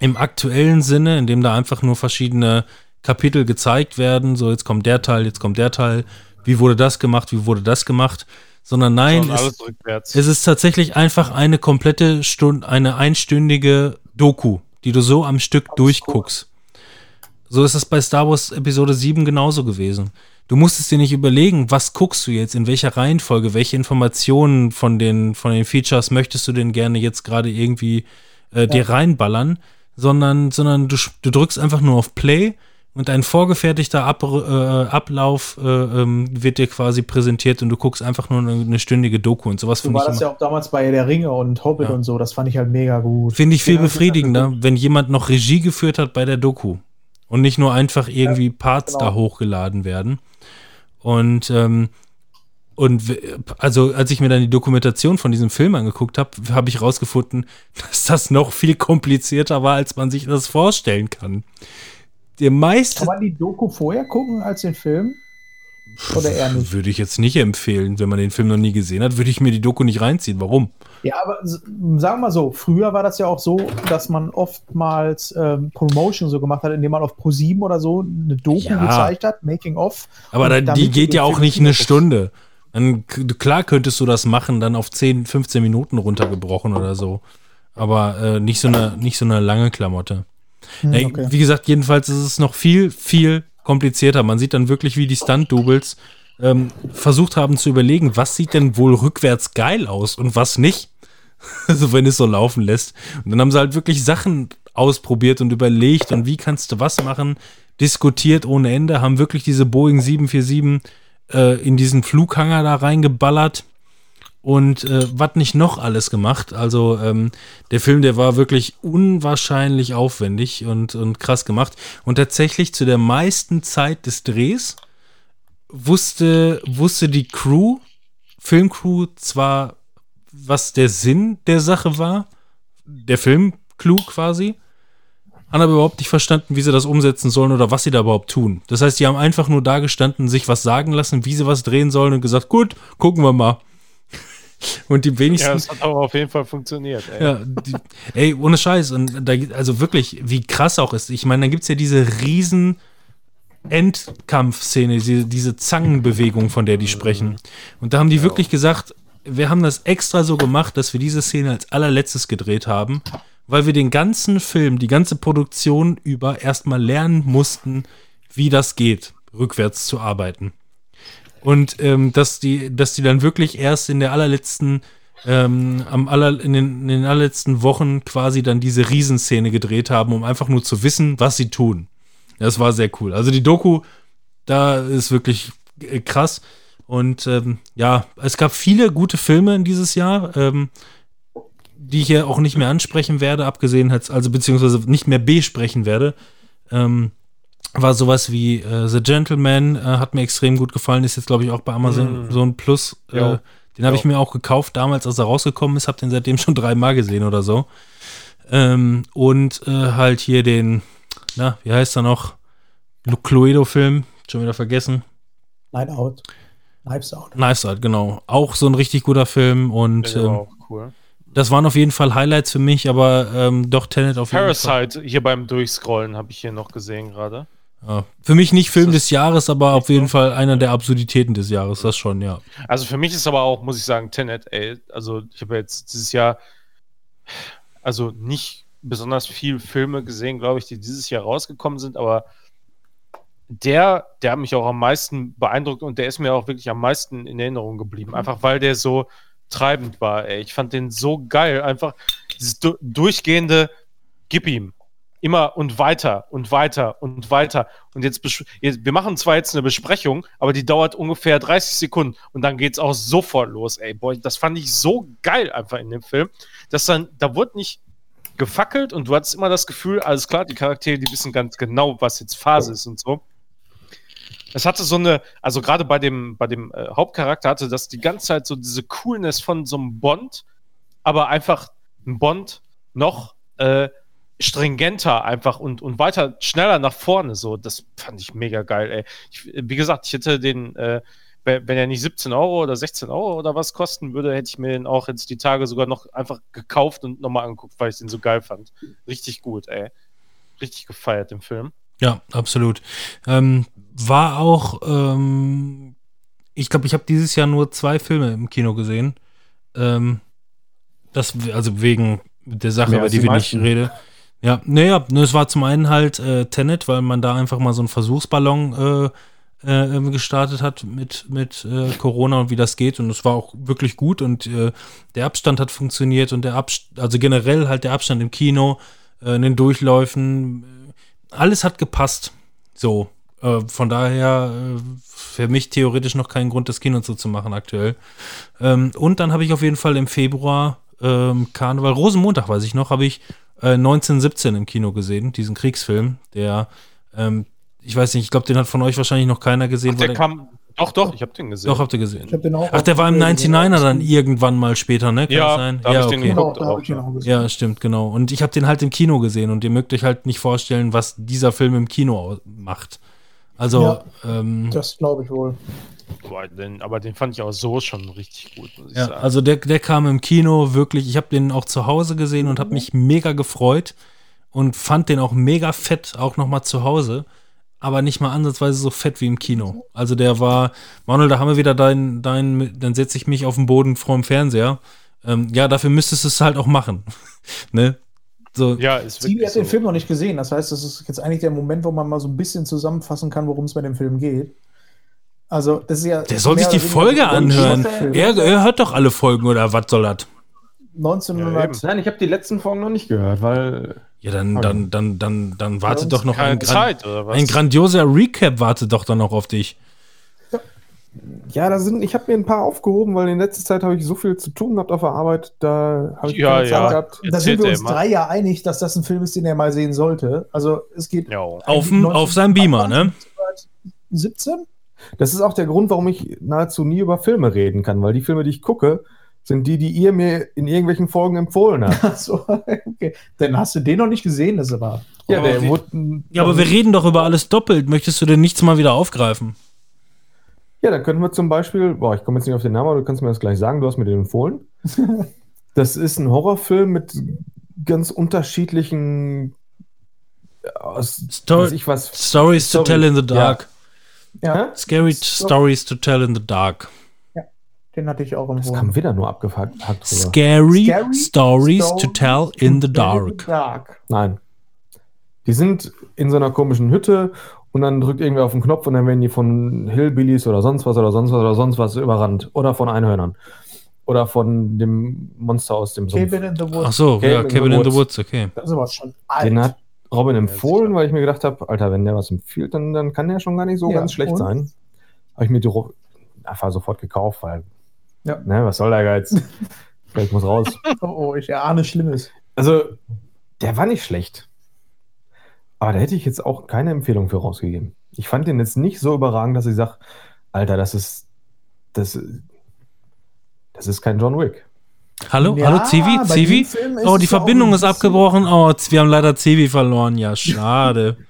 im aktuellen Sinne, in dem da einfach nur verschiedene Kapitel gezeigt werden. So, jetzt kommt der Teil, jetzt kommt der Teil. Wie wurde das gemacht? Wie wurde das gemacht? Sondern nein, es, es ist tatsächlich einfach eine komplette Stunde, eine einstündige Doku, die du so am Stück durchguckst. So ist es bei Star Wars Episode 7 genauso gewesen. Du musstest dir nicht überlegen, was guckst du jetzt, in welcher Reihenfolge, welche Informationen von den, von den Features möchtest du denn gerne jetzt gerade irgendwie äh, dir reinballern, sondern, sondern du, du drückst einfach nur auf Play und ein vorgefertigter Ab, äh, Ablauf äh, ähm, wird dir quasi präsentiert und du guckst einfach nur eine, eine stündige Doku und sowas So war ich, das ja auch damals bei Der Ringe und Hobbit Ja. und so. Das fand ich halt mega gut. Finde ich viel Ja, befriedigender, wenn jemand noch Regie geführt hat bei der Doku und nicht nur einfach irgendwie Parts genau. da hochgeladen werden. Und ähm, und also als ich mir dann die Dokumentation von diesem Film angeguckt habe, habe ich rausgefunden, [laughs] dass das noch viel komplizierter war, als man sich das vorstellen kann. Der meiste Kann man die Doku vorher gucken als den Film? Oder eher nicht? würde ich jetzt nicht empfehlen, wenn man den Film noch nie gesehen hat, würde ich mir die Doku nicht reinziehen. Warum? Ja, aber sagen wir mal so, früher war das ja auch so, dass man oftmals ähm, Promotion so gemacht hat, indem man auf Pro7 oder so eine Doku Ja. gezeigt hat, Making of. Aber da, die geht ja auch nicht eine Stunde. Dann, klar könntest du das machen, dann auf 10, 15 Minuten runtergebrochen oder so. Aber äh, nicht, so eine, nicht so eine lange Klamotte. Hm, okay. Wie gesagt, jedenfalls ist es noch viel, viel komplizierter. Man sieht dann wirklich, wie die Stunt-Doubles ähm, versucht haben zu überlegen, was sieht denn wohl rückwärts geil aus und was nicht. [laughs] Also wenn es so laufen lässt. Und dann haben sie halt wirklich Sachen ausprobiert und überlegt und wie kannst du was machen, diskutiert ohne Ende, haben wirklich diese Boeing 747 äh, in diesen Flughanger da reingeballert und äh, was nicht noch alles gemacht. Also ähm, der Film, der war wirklich unwahrscheinlich aufwendig und, und krass gemacht. Und tatsächlich zu der meisten Zeit des Drehs wusste, wusste die Crew, Filmcrew zwar, was der Sinn der Sache war, der Filmclou quasi, haben aber überhaupt nicht verstanden, wie sie das umsetzen sollen oder was sie da überhaupt tun. Das heißt, die haben einfach nur da gestanden, sich was sagen lassen, wie sie was drehen sollen und gesagt, gut, gucken wir mal. Und die wenigsten. Ja, das hat aber auf jeden Fall funktioniert. Ey. Ja, die, ey, ohne Scheiß. Und da, also wirklich, wie krass auch ist. Ich meine, da gibt es ja diese riesen Endkampfszene, diese, diese Zangenbewegung, von der die sprechen. Und da haben die wirklich gesagt, wir haben das extra so gemacht, dass wir diese Szene als allerletztes gedreht haben, weil wir den ganzen Film, die ganze Produktion über erstmal lernen mussten, wie das geht, rückwärts zu arbeiten. Und ähm, dass die, dass die dann wirklich erst in der allerletzten, ähm, am aller, in, den, in den allerletzten Wochen quasi dann diese Riesenszene gedreht haben, um einfach nur zu wissen, was sie tun. Das war sehr cool. Also die Doku, da ist wirklich äh, krass. Und ähm, ja, es gab viele gute Filme in dieses Jahr, ähm, die ich hier auch nicht mehr ansprechen werde, abgesehen als, also beziehungsweise nicht mehr besprechen werde. Ähm, war sowas wie äh, The Gentleman, äh, hat mir extrem gut gefallen, ist jetzt glaube ich auch bei Amazon Mm. so ein Plus. Äh, den habe ich mir auch gekauft damals, als er rausgekommen ist, habe den seitdem schon dreimal gesehen oder so. Ähm, und äh, halt hier den, na, wie heißt er noch? Lu- Cluedo-Film, schon wieder vergessen. Night Out. Knives Out. Knives Out, genau. Auch so ein richtig guter Film und war ähm, auch cool. das waren auf jeden Fall Highlights für mich, aber ähm, doch Tenet auf jeden Fall. Parasite hier beim Durchscrollen habe ich hier noch gesehen gerade. Ja. Für mich nicht Film des Jahres, aber auf jeden? Fall einer der Absurditäten des Jahres, das schon, ja. Also für mich ist aber auch, muss ich sagen, Tenet, ey, also ich habe jetzt dieses Jahr also nicht besonders viel Filme gesehen, glaube ich, die dieses Jahr rausgekommen sind, aber der, der hat mich auch am meisten beeindruckt und der ist mir auch wirklich am meisten in Erinnerung geblieben. Einfach weil der so treibend war, ey. Ich fand den so geil. Einfach dieses du durchgehende Gib ihm. Immer und weiter und weiter und weiter. Und jetzt, wir machen zwar jetzt eine Besprechung, aber die dauert ungefähr 30 Sekunden und dann geht's auch sofort los, ey. Boy, das fand ich so geil einfach in dem Film, dass dann, da wurde nicht gefackelt und du hattest immer das Gefühl, alles klar, die Charaktere, die wissen ganz genau, was jetzt Phase ist und so. Es hatte so eine, also gerade bei dem, bei dem äh, Hauptcharakter hatte das die ganze Zeit so diese Coolness von so einem Bond, aber einfach ein Bond noch äh, stringenter einfach und, und weiter schneller nach vorne. So, das fand ich mega geil, ey. Ich, wie gesagt, ich hätte den, äh, wenn er nicht 17 Euro oder 16 Euro oder was kosten würde, hätte ich mir den auch jetzt die Tage sogar noch einfach gekauft und nochmal angeguckt, weil ich den so geil fand. Richtig gut, ey. Richtig gefeiert im Film. Ja, absolut. Ähm, war auch, ähm, ich glaube, ich habe dieses Jahr nur zwei Filme im Kino gesehen. Ähm, das, also wegen der Sache, Mehr über die wir nicht reden. Ja, naja, ne, es war zum einen halt äh, Tenet, weil man da einfach mal so einen Versuchsballon äh, äh, gestartet hat mit, mit äh, Corona und wie das geht. Und es war auch wirklich gut und äh, der Abstand hat funktioniert und der Abstand, also generell halt der Abstand im Kino, äh, in den Durchläufen, alles hat gepasst. So. Von daher für mich theoretisch noch keinen Grund, das Kino zuzumachen aktuell. Ähm, und dann habe ich auf jeden Fall im Februar ähm, Karneval, Rosenmontag weiß ich noch, habe ich äh, 1917 im Kino gesehen, diesen Kriegsfilm, der, ähm, ich weiß nicht, ich glaube, den hat von euch wahrscheinlich noch keiner gesehen. Ach, weil der kam. Doch, doch, ich habe den gesehen. doch, habt ihr Ich gesehen. hab den auch Ach, der war im auf- 99er dann irgendwann mal später, ne? Kann Ja, sein? da hab ich den okay. Genau, geguckt da hab auch, ich den ja. Ja, stimmt, genau. Und ich habe den halt im Kino gesehen und ihr mögt euch halt nicht vorstellen, was dieser Film im Kino macht. Also, Ja. ähm, Das glaube ich wohl. Boah, den, aber den fand ich auch so schon richtig gut, muss ich ja, sagen. also der, der kam im Kino wirklich, ich habe den auch zu Hause gesehen und habe mich mega gefreut und fand den auch mega fett, auch nochmal zu Hause, aber nicht mal ansatzweise so fett wie im Kino. Also der war, Manuel, da haben wir wieder dein, dein dann setze ich mich auf den Boden vor dem Fernseher. Ähm, ja, dafür müsstest du es halt auch machen. [laughs] ne? So, ja, ist wirklich hat den so. Film noch nicht gesehen. Das heißt, das ist jetzt eigentlich der Moment, wo man mal so ein bisschen zusammenfassen kann, worum es bei dem Film geht. Also, das ist ja. Der soll sich die Folge anhören. Er, er hört doch alle Folgen oder was soll das? 1900. Nein, ich habe die letzten Folgen noch nicht gehört, weil Ja, dann, dann, dann, dann, dann wartet doch noch ein, Gran Zeit, oder was? ein grandioser Recap wartet doch dann noch auf dich. ja, da sind, ich habe mir ein paar aufgehoben, weil in letzter Zeit habe ich so viel zu tun gehabt auf der Arbeit, da habe ich Ja, keine Zeit ja. gehabt. Da sind wir uns immer. drei ja einig, dass das ein Film ist, den er mal sehen sollte. Also, es geht Ja. Auf, dem- auf seinem Beamer, ne? 17? Das ist auch der Grund, warum ich nahezu nie über Filme reden kann, weil die Filme, die ich gucke, sind die, die ihr mir in irgendwelchen Folgen empfohlen habt. Ach so, [laughs] okay. Dann hast du den noch nicht gesehen, das ist aber. Ja, Aber der wurde, Ja, aber wir reden doch über alles doppelt. Möchtest du denn nichts mal wieder aufgreifen? Ja, dann könnten wir zum Beispiel, boah, ich komme jetzt nicht auf den Namen, aber du kannst mir das gleich sagen, du hast mir den empfohlen. [laughs] das ist ein Horrorfilm mit ganz unterschiedlichen äh, Story- was. Stories to tell in the dark. Ja, Scary So- Stories to tell in the dark. den hatte ich auch Das empfohlen. kam wieder nur abgefuckt. Scary, Scary Stories to tell in the dark. dark. Nein. Die sind in so einer komischen Hütte und dann drückt irgendwer auf den Knopf und dann werden die von Hillbillies oder sonst was oder sonst was oder sonst was überrannt. Oder von Einhörnern. Oder von dem Monster aus dem Sumpf. Cabin in the Woods. Ach so, Cabin ja, in the Cabin in the Woods. Woods, okay. Das ist aber schon alt. Den hat Robin empfohlen, weil ich mir gedacht habe, Alter, wenn der was empfiehlt, dann, dann kann der schon gar nicht so Ja, ganz schlecht und? sein. Habe ich mir die einfach sofort gekauft, weil, Ja. ne, was soll der Geiz? [laughs] Geld muss raus. oh, oh, ich erahne Schlimmes. Also, der war nicht schlecht. Aber da hätte ich jetzt auch keine Empfehlung für rausgegeben. Ich fand den jetzt nicht so überragend, dass ich sage, Alter, das ist, das, das ist kein John Wick. Hallo, Ja, hallo Zivi, Zivi? Oh, die auch Verbindung ist abgebrochen. Oh, wir haben leider Zivi verloren. Ja, schade. [laughs]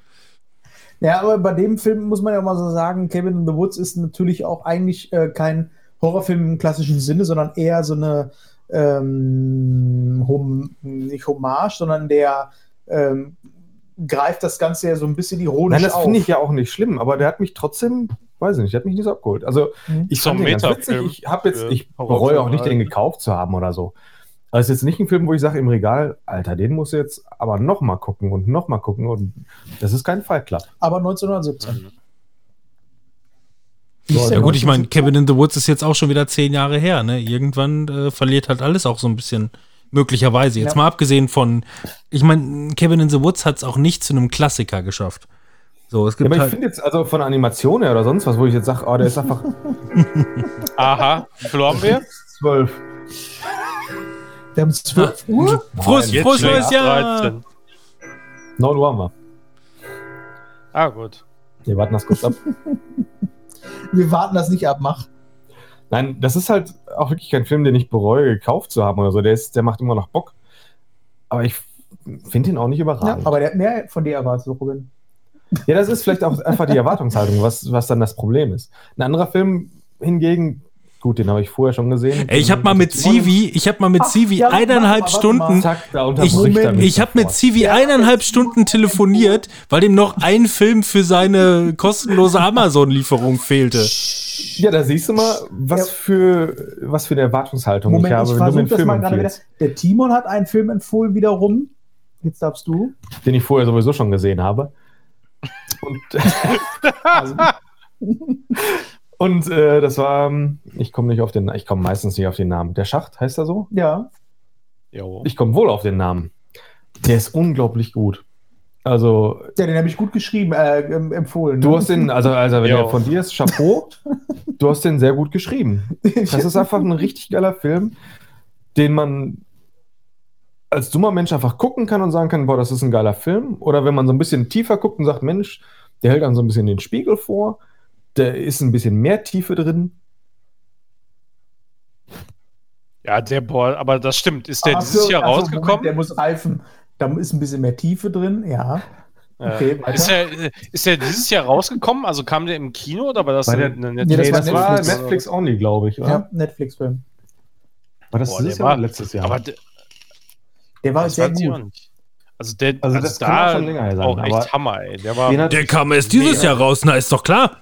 Ja, aber bei dem Film muss man ja mal so sagen, Cabin in the Woods ist natürlich auch eigentlich äh, kein Horrorfilm im klassischen Sinne, sondern eher so eine ähm, Hom nicht Hommage, sondern der ähm, greift das Ganze ja so ein bisschen ironisch Nein, das finde ich ja auch nicht schlimm, aber der hat mich trotzdem, weiß ich nicht, hat mich nicht so abgeholt. Also, Mhm. ich So fand ganz witzig. Ich habe jetzt, ich bereue auch nicht, den halt. gekauft zu haben oder so. Aber es ist jetzt nicht ein Film, wo ich sage im Regal, Alter, den muss jetzt aber noch mal gucken und noch mal gucken und das ist kein Fight Club. aber 1917. So, Ja gut, ich meine, Cabin in the Woods ist jetzt auch schon wieder zehn Jahre her. Ne? Irgendwann äh, verliert halt alles auch so ein bisschen möglicherweise. Jetzt Ja. mal abgesehen von, ich meine, Cabin in the Woods hat es auch nicht zu einem Klassiker geschafft. So, es Ja, gibt aber ich halt, finde jetzt, also von der Animation her oder sonst was, wo ich jetzt sage, oh, der ist einfach [laughs] Aha, haben wir? zwölf. Wir haben 12 Uhr. Frohes, Nein, frohes Jetzt neues Jahr! 13. 9 Uhr haben wir. Ah, gut. Wir warten das kurz ab. [laughs] Wir warten das nicht ab, mach. Nein, das ist halt auch wirklich kein Film, den ich bereue, gekauft zu haben oder so. Der, ist, der macht immer noch Bock. Aber ich finde ihn auch nicht Ja, überragend. aber der hat mehr von dir erwartet, Robin. Ja, das ist vielleicht auch einfach die Erwartungshaltung, was, was dann das Problem ist. Ein anderer Film hingegen, gut, den habe ich vorher schon gesehen. Ey, ich habe mal mit Zivi, ich habe mal mit Ach, Zivi ja, eineinhalb mal. Stunden Zack, Ich, ich habe mit Ja. eineinhalb Stunden telefoniert, weil ihm noch ein Film für seine kostenlose Amazon-Lieferung fehlte. Ja, da siehst du mal, was, Ja. für, was für eine Erwartungshaltung Moment, ich habe, ich wenn du mir versuche einen das Film mal gerade wieder. Der Timon hat einen Film empfohlen wiederum. Jetzt darfst du. den ich vorher sowieso schon gesehen habe. Und, Also, [laughs] und äh, das war, ich komme nicht auf den, ich komme meistens nicht auf den Namen. Der Schacht heißt er so? ja. Jo. Ich komme wohl auf den Namen. Der ist unglaublich gut. Also, ja, den habe ich gut geschrieben, äh, em- empfohlen. du ne? hast den, also, also wenn Jo. der von dir ist, Chapeau, du hast den sehr gut geschrieben. [laughs] Das ist einfach ein richtig geiler Film, den man als dummer Mensch einfach gucken kann und sagen kann, boah, das ist ein geiler Film. Oder wenn man so ein bisschen tiefer guckt und sagt, Mensch, der hält dann so ein bisschen den Spiegel vor, der ist ein bisschen mehr Tiefe drin. Ja, der boah, aber das stimmt. Ist der Ach dieses Jahr ach so, rausgekommen? Moment, der muss reifen. Da ist ein bisschen mehr Tiefe drin, ja. Okay, Äh, ist, der, ist der dieses Jahr rausgekommen? Also kam der im Kino oder war das der- eine Nee, das Nee, war das war Netflix. Netflix only, glaube ich, oder? Ja, Netflix-Film. War das Boah, dieses Jahr war- letztes Jahr? Aber der, war das sehr gut. Also der, Also also, das kann auch da schon länger her sein, auch echt Hammer, ey. Der war hat, Der kam erst dieses Nee. Jahr raus, na ist doch klar.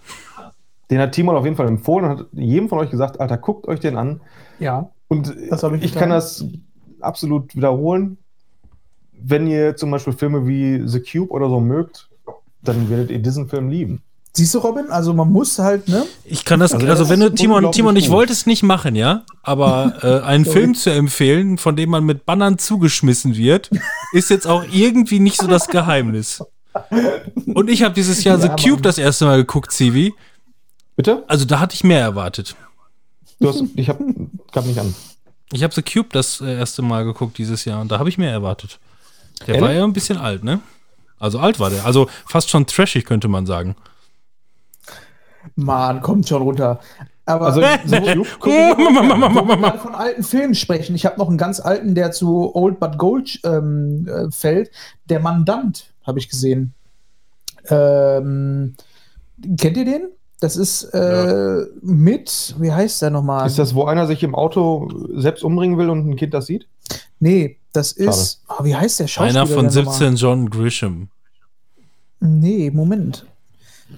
den hat Timon auf jeden Fall empfohlen und hat jedem von euch gesagt, Alter, guckt euch den an. Ja. Und Das ich ich kann das absolut wiederholen. Wenn ihr zum Beispiel Filme wie The Cube oder so mögt, dann werdet ihr diesen Film lieben. Siehst du, Robin? Also man muss halt, ne? Ich kann das, Also also, wenn du, Timon, Timon, ich wollte es nicht machen, ja, aber äh, [laughs] einen. Film zu empfehlen, von dem man mit Bannern zugeschmissen wird, ist jetzt auch irgendwie nicht so das Geheimnis. Und ich habe dieses Jahr Ja, The Cube Mann. das erste Mal geguckt, Civi. Bitte? Also da hatte ich mehr erwartet. Du hast, ich hab, gab nicht an. Ich habe The Cube das äh, erste Mal geguckt dieses Jahr und da habe ich mehr erwartet. Der Ehrlich? war ja ein bisschen alt, ne? Also alt war der. Also fast schon trashig, könnte man sagen. Mann, kommt schon runter. Aber Also, so, [laughs] gerade von alten Filmen sprechen. Ich habe noch einen ganz alten, der zu Old But Gold ähm, äh, fällt. Der Mandant, habe ich gesehen. Ähm, kennt ihr den? Das ist äh, mit, wie heißt der nochmal? Ist das, wo einer sich im Auto selbst umbringen will und ein Kind das sieht? Nee, das ist, oh, wie heißt der Schauspieler? Einer von denn nochmal? 17 John Grisham. Nee, Moment.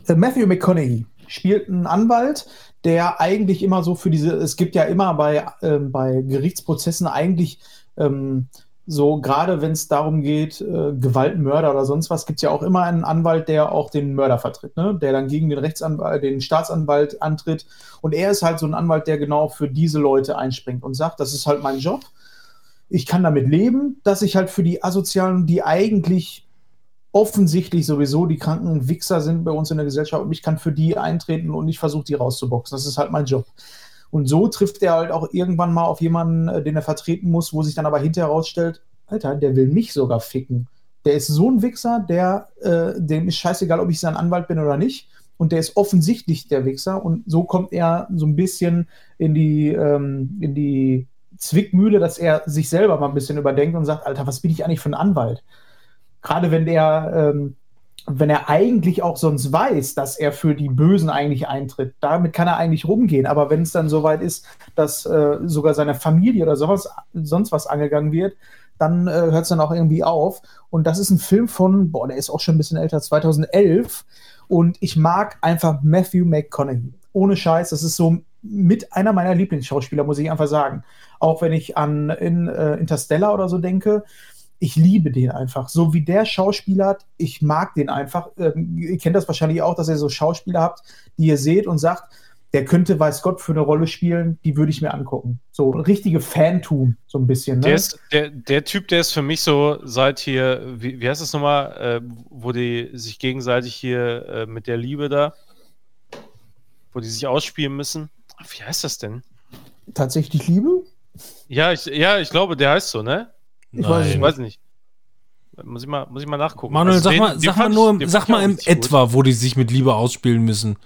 Äh, Matthew McConaughey spielt einen Anwalt, der eigentlich immer so für diese, es gibt ja immer bei, ähm, bei Gerichtsprozessen eigentlich ähm, so, gerade wenn es darum geht, äh, Gewalt, Mörder oder sonst was, gibt es ja auch immer einen Anwalt, der auch den Mörder vertritt, ne? der dann gegen den Rechtsanwalt, den Staatsanwalt antritt. Und er ist halt so ein Anwalt, der genau für diese Leute einspringt und sagt, das ist halt mein Job. Ich kann damit leben, dass ich halt für die Asozialen, die eigentlich offensichtlich sowieso die kranken Wichser sind bei uns in der Gesellschaft und ich kann für die eintreten und ich versuche die rauszuboxen. Das ist halt mein Job. Und so trifft er halt auch irgendwann mal auf jemanden, äh, den er vertreten muss, wo sich dann aber hinterher herausstellt, Alter, der will mich sogar ficken. Der ist so ein Wichser, der, äh, dem ist scheißegal, ob ich sein Anwalt bin oder nicht. Und der ist offensichtlich der Wichser. Und so kommt er so ein bisschen in die, ähm, in die Zwickmühle, dass er sich selber mal ein bisschen überdenkt und sagt, Alter, was bin ich eigentlich für ein Anwalt? Gerade wenn der, ähm, wenn er eigentlich auch sonst weiß, dass er für die Bösen eigentlich eintritt, damit kann er eigentlich rumgehen. Aber wenn es dann soweit ist, dass äh, sogar seine Familie oder sowas, sonst was angegangen wird, dann äh, hört es dann auch irgendwie auf. Und das ist ein Film von, boah, der ist auch schon ein bisschen älter, 2011. Und ich mag einfach Matthew McConaughey. Ohne Scheiß, das ist so mit einer meiner Lieblingsschauspieler, muss ich einfach sagen. Auch wenn ich an in, äh, Interstellar oder so denke, ich liebe den einfach. So wie der Schauspieler hat, ich mag den einfach. Ähm, ihr kennt das wahrscheinlich auch, dass ihr so Schauspieler habt, die ihr seht und sagt, der könnte, weiß Gott, für eine Rolle spielen, die würde ich mir angucken. So richtige Fantum, so ein bisschen. Ne? Der, ist, der, der Typ, der ist für mich so seit hier, wie, wie heißt das nochmal, äh, wo die sich gegenseitig hier äh, mit der Liebe da, wo die sich ausspielen müssen. Wie heißt das denn? Tatsächlich Liebe? Ja, ich, ja, ich glaube, der heißt so, ne? Ich weiß es Ich nicht. weiß nicht. Muss ich mal, muss ich mal nachgucken. Manuel, Also sag den- mal, den sag mal nur, ich- sag mal im richtig gut. etwa, wo die sich mit Liebe ausspielen müssen.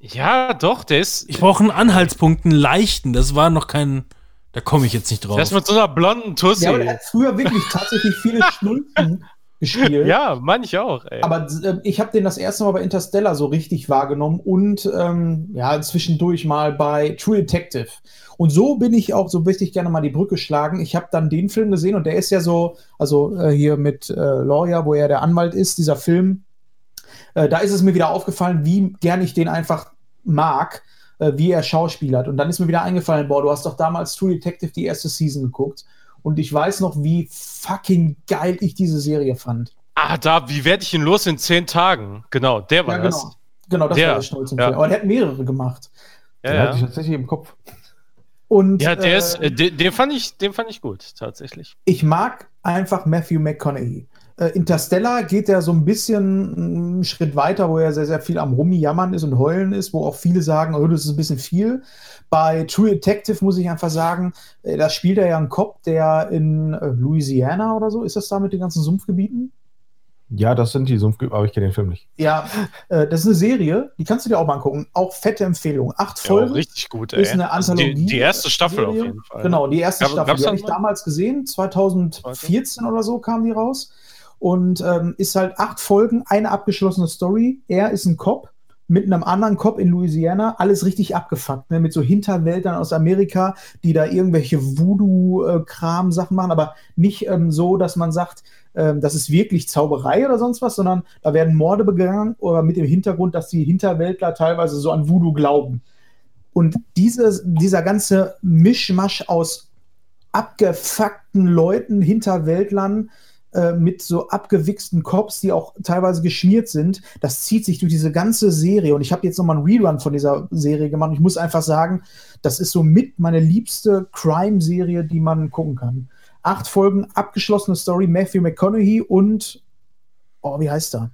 Ja, doch, der ist. Ich brauche einen Anhaltspunkt, einen leichten. Das war noch kein. Da komme ich jetzt nicht drauf. Der ist mit so einer blonden Tussi. Ja, aber der hat früher wirklich tatsächlich viele [laughs] Stunden gespielt. [laughs] Ja, meine ich auch, ey. Aber äh, ich habe den das erste Mal bei Interstellar so richtig wahrgenommen und ähm, ja, zwischendurch mal bei True Detective. Und so bin ich auch, so möchte ich gerne mal die Brücke schlagen. Ich habe dann den Film gesehen und der ist ja so, also äh, hier mit äh, Lawyer, wo er der Anwalt ist, dieser Film. Äh, da ist es mir wieder aufgefallen, wie gern ich den einfach mag, äh, wie er schauspielert. Und dann ist mir wieder eingefallen, boah, du hast doch damals True Detective die erste Season geguckt. Und ich weiß noch, wie fucking geil ich diese Serie fand. ah, da, wie werde ich ihn los in zehn Tagen? Genau, der war Ja, das. genau. Genau, das Der, war der Stolz im ja. Film. Aber der hat mehrere gemacht. Ja, Den hatte ich ja. tatsächlich im Kopf. Und ja der äh, ist, äh, den, den, fand ich, den fand ich gut, tatsächlich. ich mag einfach Matthew McConaughey. Äh, Interstellar geht ja so ein bisschen einen Schritt weiter, wo er sehr, sehr viel am Rumjammern ist und heulen ist, wo auch viele sagen, oh, das ist ein bisschen viel. Bei True Detective muss ich einfach sagen, äh, da spielt er ja einen Cop, der in äh, Louisiana oder so, ist das da mit den ganzen Sumpfgebieten? Ja, das sind die Sumpfgebiete, aber ich kenne den Film nicht. Ja, äh, das ist eine Serie, die kannst du dir auch mal angucken. Auch fette Empfehlung. Acht Ja, Folgen. richtig gut, ist eine Also Anthologie. die, die erste Staffel auf Serie. jeden Fall. Genau, die erste Gab- Staffel. Die habe ich mal? damals gesehen, 2014 oder so kam die raus. Und ähm, ist halt acht Folgen, eine abgeschlossene Story. Er ist ein Cop mit einem anderen Cop in Louisiana, alles richtig abgefuckt, ne? mit so Hinterwäldern aus Amerika, die da irgendwelche Voodoo-Kram-Sachen machen, aber nicht ähm, so, dass man sagt, ähm, das ist wirklich Zauberei oder sonst was, sondern da werden Morde begangen oder mit dem Hintergrund, dass die Hinterwäldler teilweise so an Voodoo glauben. Und dieses, dieser ganze Mischmasch aus abgefuckten Leuten, Hinterwäldlern, äh, mit so abgewichsten Cops, die auch teilweise geschmiert sind, das zieht sich durch diese ganze Serie. Und ich habe jetzt nochmal einen Rerun von dieser Serie gemacht. Und ich muss einfach sagen, das ist so mit meine liebste Crime-Serie, die man gucken kann. Acht Folgen, abgeschlossene Story, Matthew McConaughey und, oh, wie heißt er?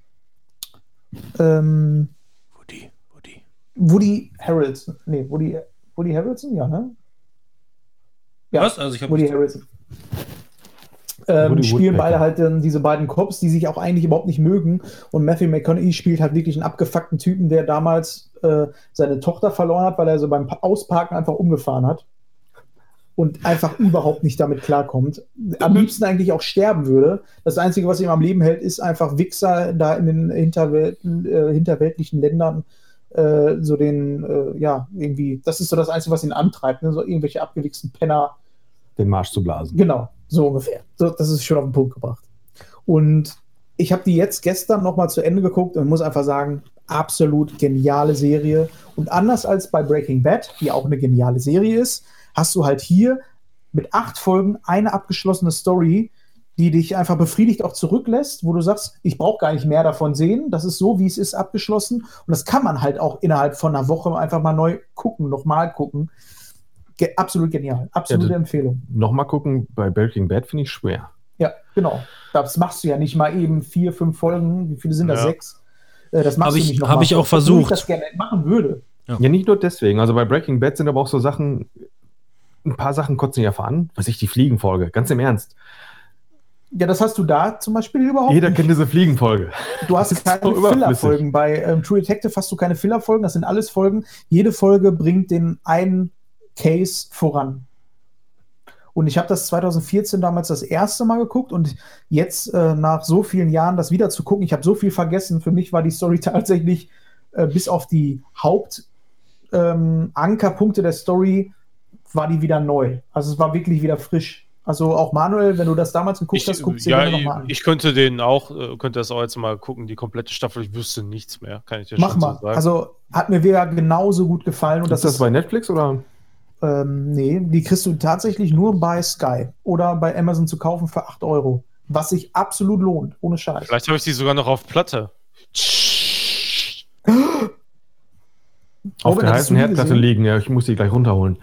Ähm, Woody, Woody. Woody Harrelson. Nee, Woody, Woody Harrelson, ja, ne? Ja, Was? Also ich habe Woody Harrelson. Ähm, spielen beide halt dann diese beiden Cops, die sich auch eigentlich überhaupt nicht mögen. Und Matthew McConaughey spielt halt wirklich einen abgefuckten Typen, der damals äh, seine Tochter verloren hat, weil er so beim Pa- Ausparken einfach umgefahren hat. Und einfach überhaupt nicht damit klarkommt. Am liebsten eigentlich auch sterben würde. Das Einzige, was ihm am Leben hält, ist einfach Wichser da in den Hinterwelten, äh, hinterweltlichen Ländern äh, so den, äh, ja, irgendwie, das ist so das Einzige, was ihn antreibt, ne? so irgendwelche abgewichsten Penner Den Marsch zu blasen. Genau, so ungefähr. So, das ist schon auf den Punkt gebracht. Und ich habe die jetzt gestern nochmal zu Ende geguckt und muss einfach sagen, absolut geniale Serie. Und anders als bei Breaking Bad, die auch eine geniale Serie ist, hast du halt hier mit acht Folgen eine abgeschlossene Story, die dich einfach befriedigt auch zurücklässt, wo du sagst, ich brauche gar nicht mehr davon sehen. Das ist so, wie es ist, abgeschlossen. Und das kann man halt auch innerhalb von einer Woche einfach mal neu gucken, nochmal gucken. Ge absolut genial. Absolute Ja, das- Empfehlung. Nochmal gucken, bei Breaking Bad finde ich schwer. Ja, genau. Das machst du ja nicht mal eben vier, fünf Folgen. Wie viele sind das? Ja. Sechs? Äh, Das machst Hab du ich- nicht noch hab mal. ich auch Obwohl versucht. Ich das gerne machen würde. Ja. Ja. nicht nur deswegen. Also bei Breaking Bad sind aber auch so Sachen, ein paar Sachen kotzen ja an. Was ich, die Fliegenfolge. Ganz im Ernst. Ja, das hast du da zum Beispiel überhaupt Jeder nicht. kennt diese Fliegenfolge. Du hast [laughs] Das keine so. Filler-Folgen. Bei ähm, True Detective hast du keine Filler-Folgen. Das sind alles Folgen. Jede Folge bringt den einen Case voran. Und ich habe das 2014 damals das erste Mal geguckt und jetzt äh, nach so vielen Jahren das wieder zu gucken, ich habe so viel vergessen. Für mich war die Story [laughs] tatsächlich äh, bis auf die Hauptankerpunkte ähm, der Story war die wieder neu. Also es war wirklich wieder frisch. Also auch Manuel, wenn du das damals geguckt Ich, hast, guckst du ja, dir ich, nochmal an. ich könnte den auch, äh, könnte das auch jetzt mal gucken, die komplette Staffel. Ich wüsste nichts mehr, kann ich dir Mach schon mal. so sagen. Also hat mir wieder genauso gut gefallen. Und ist das bei Netflix oder? Ähm, nee, die kriegst du tatsächlich nur bei Sky oder bei Amazon zu kaufen für 8 Euro. Was sich absolut lohnt, ohne Scheiß. Vielleicht habe ich die sogar noch auf Platte. Auf der heißen Herdplatte liegen. Ja, ich muss die gleich runterholen.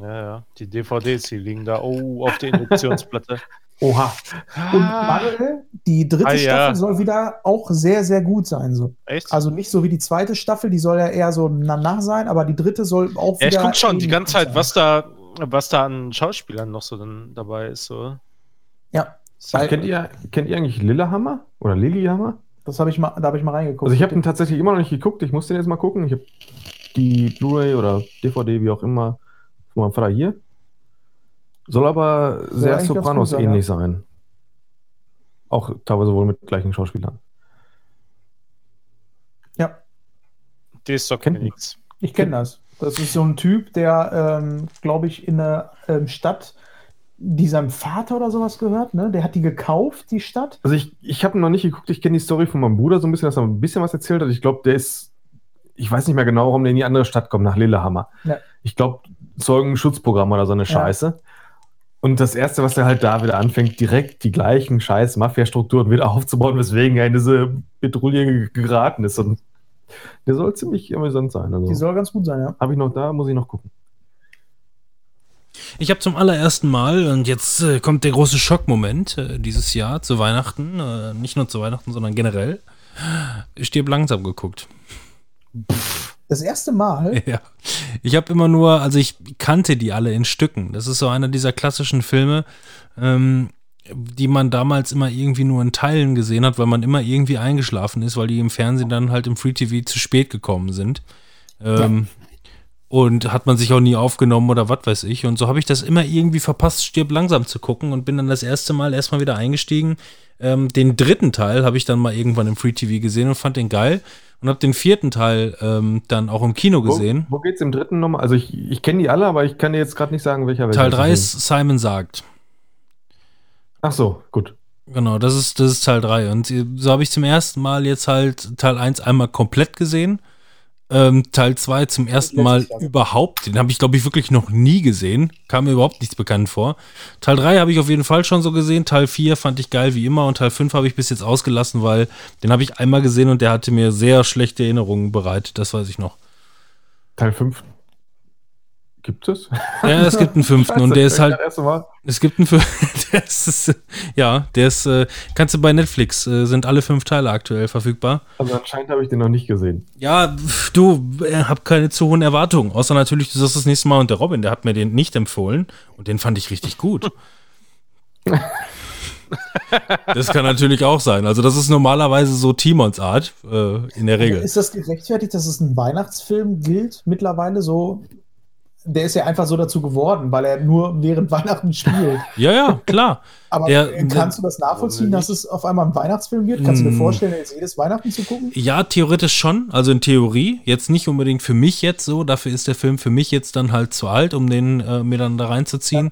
Ja, ja. Die DVDs, die liegen da. Oh, auf der Induktionsplatte. [laughs] Oha. Und Manuel, die dritte Ah, ja. Staffel soll wieder auch sehr, sehr gut sein. So. Echt? Also nicht so wie die zweite Staffel, die soll ja eher so nach sein, aber die dritte soll auch ja, wieder. ich guck schon die ganze Zeit, sein. was da, was da an Schauspielern noch so dann dabei ist. So. Ja, Ach, kennt, ihr, kennt ihr eigentlich Lillehammer? Oder Lillehammer? das habe ich mal, da habe ich mal reingeguckt. Also ich habe den tatsächlich immer noch nicht geguckt. Ich muss den jetzt mal gucken. Ich habe die Blu-ray oder DVD, wie auch immer, von meinem Vater hier. Soll aber sehr eigentlich ganz Sopranos sein, ähnlich sein. Auch teilweise wohl mit gleichen Schauspielern. ja, Die sagt Kennt mir nichts. ich kenne das. Das ist so ein Typ, der, ähm, glaube ich, in einer ähm, Stadt, die seinem Vater oder sowas gehört, ne? Der hat die gekauft, die Stadt. Also ich, ich habe noch nicht geguckt. Ich kenne die Story von meinem Bruder so ein bisschen, dass er ein bisschen was erzählt hat. Ich glaube, der ist, ich weiß nicht mehr genau, warum der in die andere Stadt kommt, nach Lillehammer. Ja. Ich glaube, Zeugenschutzprogramm oder so eine Ja. Scheiße. Und das Erste, was er halt da wieder anfängt, direkt die gleichen scheiß Mafia-Strukturen wieder [laughs] aufzubauen, weswegen er in diese Petrouille ge- geraten ist. Und der soll ziemlich amüsant sein. Die Also soll ganz gut sein, ja. habe ich noch da, muss ich noch gucken. Ich habe zum allerersten Mal, und jetzt äh, kommt der große Schockmoment äh, dieses Jahr zu Weihnachten, äh, nicht nur zu Weihnachten, sondern generell, stirb langsam geguckt. Das erste Mal. [laughs] Ja. Ich habe immer nur, also ich kannte die alle in Stücken. Das ist so einer dieser klassischen Filme, ähm, die man damals immer irgendwie nur in Teilen gesehen hat, weil man immer irgendwie eingeschlafen ist, weil die im Fernsehen dann halt im Free TV zu spät gekommen sind. Ähm, Und hat man sich auch nie aufgenommen oder was weiß ich. Und so habe ich das immer irgendwie verpasst, stirb langsam zu gucken und bin dann das erste Mal erstmal wieder eingestiegen. Ähm, den dritten Teil habe ich dann mal irgendwann im Free TV gesehen und fand den geil. Und habe den vierten Teil ähm, dann auch im Kino gesehen. Wo, wo geht's im dritten nochmal? Also ich, ich kenne die alle, aber ich kann dir jetzt gerade nicht sagen, welcher Teil 3 ist. ist Simon sagt. Ach so, gut. Genau, das ist, das ist Teil 3. Und so habe ich zum ersten Mal jetzt halt Teil 1 einmal komplett gesehen. Ähm, Teil 2 zum ersten Mal überhaupt. Den habe ich, glaube ich, wirklich noch nie gesehen. Kam mir überhaupt nichts bekannt vor. Teil 3 habe ich auf jeden Fall schon so gesehen. Teil 4 fand ich geil wie immer. Und Teil 5 habe ich bis jetzt ausgelassen, weil den habe ich einmal gesehen und der hatte mir sehr schlechte Erinnerungen bereitet. Das weiß ich noch. Teil 5 gibt es? Ja, es gibt einen fünften und der ist halt. Es gibt einen Film, [laughs] der ist, äh, ja, der ist, äh, kannst du bei Netflix, äh, sind alle fünf Teile aktuell verfügbar. Also anscheinend habe ich den noch nicht gesehen. Ja, du, äh, hab keine zu hohen Erwartungen, außer natürlich, du sagst das nächste Mal und der Robin, der hat mir den nicht empfohlen und den fand ich richtig gut. [laughs] Das kann natürlich auch sein. Also, das ist normalerweise so Timons Art, äh, in der Regel. Ist das gerechtfertigt, dass es ein Weihnachtsfilm gilt mittlerweile so? Der ist ja einfach so dazu geworden, weil er nur während [laughs] Weihnachten spielt. Ja, ja, klar. Aber Der- kannst du das nachvollziehen, dass es auf einmal ein Weihnachtsfilm wird? Kannst du dir Mm. vorstellen, jetzt jedes Weihnachten zu gucken? Ja, theoretisch schon. Also in Theorie. Jetzt nicht unbedingt für mich jetzt so. Dafür ist der Film für mich jetzt dann halt zu alt, um den äh, mir dann da reinzuziehen.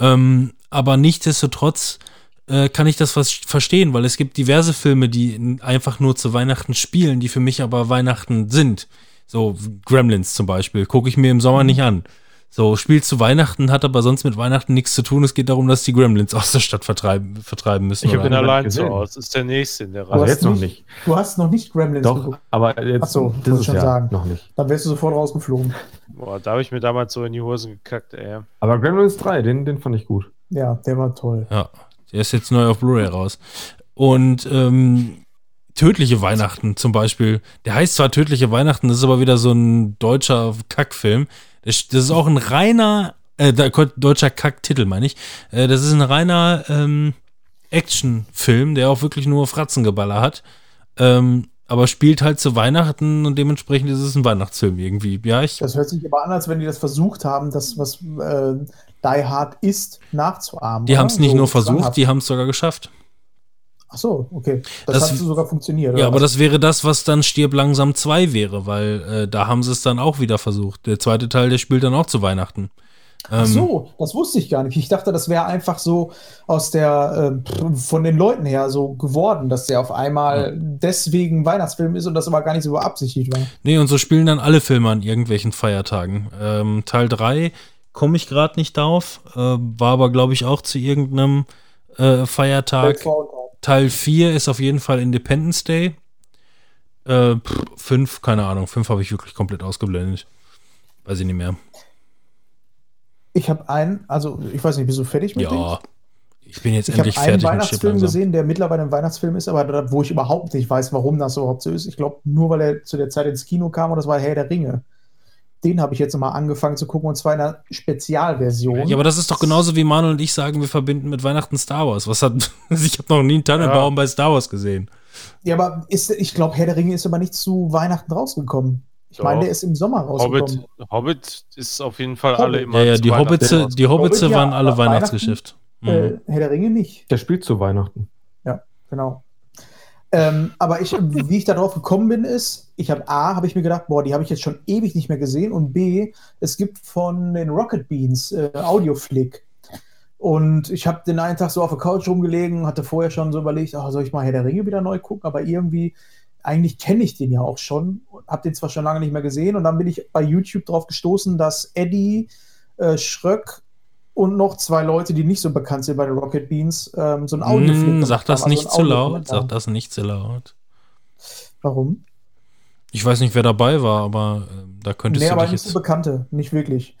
Ähm, aber nichtsdestotrotz äh, kann ich das was verstehen, weil es gibt diverse Filme, die einfach nur zu Weihnachten spielen, die für mich aber Weihnachten sind. So Gremlins zum Beispiel. Gucke ich mir im Sommer nicht an. So, spielt zu Weihnachten, hat aber sonst mit Weihnachten nichts zu tun. Es geht darum, dass die Gremlins [laughs] aus der Stadt vertreiben, vertreiben müssen. Ich bin allein gesehen. Hause. Das ist der nächste in der Also Du Reihe. hast jetzt noch nicht-. Du hast noch nicht Gremlins Doch, geguckt. aber jetzt, Ach so, dieses wollte schon Jahr sagen. noch nicht. Dann wärst du sofort rausgeflogen. Boah, da habe ich mir damals so in die Hosen gekackt, ey. Aber Gremlins 3, den, den fand ich gut. Ja, der war toll. Ja, der ist jetzt neu auf Blu-ray raus. Und ähm, Tödliche Weihnachten zum Beispiel. Der heißt zwar Tödliche Weihnachten, das ist aber wieder so ein deutscher Kackfilm. Das, das ist auch ein reiner, äh, deutscher Kacktitel, meine ich. Äh, das ist ein reiner ähm, Actionfilm, der auch wirklich nur Fratzengeballer hat. Ähm, aber spielt halt zu Weihnachten und dementsprechend ist es ein Weihnachtsfilm irgendwie. Ja, ich. Das hört sich aber an, als wenn die das versucht haben, das, was äh, Die Hard ist, nachzuahmen. Die haben es nicht So nur versucht, die haben es sogar geschafft. Ach so, okay. Das, Das- hat sogar funktioniert. Ja, oder aber was? das wäre das, was dann Stirb langsam 2 wäre, weil äh, da haben sie es dann auch wieder versucht. Der zweite Teil, der spielt dann auch zu Weihnachten. Ach Ähm, so, das wusste ich gar nicht. Ich dachte, das wäre einfach so aus der, äh, von den Leuten her so geworden, dass der auf einmal deswegen Weihnachtsfilm ist und das aber gar nicht so beabsichtigt war. Nee, und so spielen dann alle Filme an irgendwelchen Feiertagen. Ähm, Teil 3 komme ich gerade nicht drauf, äh, war aber, glaube ich, auch zu irgendeinem äh, Feiertag. Weltfrauentag. Teil 4 ist auf jeden Fall Independence Day. Äh, 5, keine Ahnung, 5 habe ich wirklich komplett ausgeblendet. Weiß ich nicht mehr. Ich habe einen, also ich weiß nicht, bist du fertig mit dem? Ja, ich bin jetzt Ich habe endlich einen fertig mit Stirb Weihnachtsfilm langsam. gesehen, der mittlerweile ein Weihnachtsfilm ist, aber da, wo ich überhaupt nicht weiß, warum das überhaupt so ist. Ich glaube, nur weil er zu der Zeit ins Kino kam und das war Herr der Ringe. Den habe ich jetzt nochmal angefangen zu gucken und zwar in einer Spezialversion. Ja, aber das ist doch genauso wie Manuel und ich sagen, wir verbinden mit Weihnachten Star Wars. Was hat, [laughs] ich habe noch nie einen Tannenbaum bei Star Wars gesehen. Ja, aber ist, ich glaube, Herr der Ringe ist aber nicht zu Weihnachten rausgekommen. Ich meine, der ist im Sommer rausgekommen. Hobbit, Hobbit ist auf jeden Fall Hobbit. alle immer Ja, ja, die Hobbitze, die Hobbitze Hobbit, ja, waren alle aber Weihnachtsgeschäft. Mhm. Äh, Herr der Ringe nicht. Der spielt zu Weihnachten. Genau. Ähm, aber ich, wie ich darauf gekommen bin, ist, ich habe A, habe ich mir gedacht, boah, die habe ich jetzt schon ewig nicht mehr gesehen. Und B, es gibt von den Rocket Beans äh, Audioflick. Und ich habe den einen Tag so auf der Couch rumgelegen, hatte vorher schon so überlegt, oh, soll ich mal Herr der Ringe wieder neu gucken, aber irgendwie, eigentlich kenne ich den ja auch schon, habe den zwar schon lange nicht mehr gesehen. Und dann bin ich bei YouTube drauf gestoßen, dass Eddie äh, Schröck und noch zwei Leute, die nicht so bekannt sind bei den Rocket Beans, ähm, so ein Audioflick Mm, sag das haben, also nicht ein zu laut. Sag das nicht zu laut. Warum? Ich weiß nicht, wer dabei war, aber äh, da könntest Nee, du aber dich nicht so jetzt. bekannte, nicht wirklich.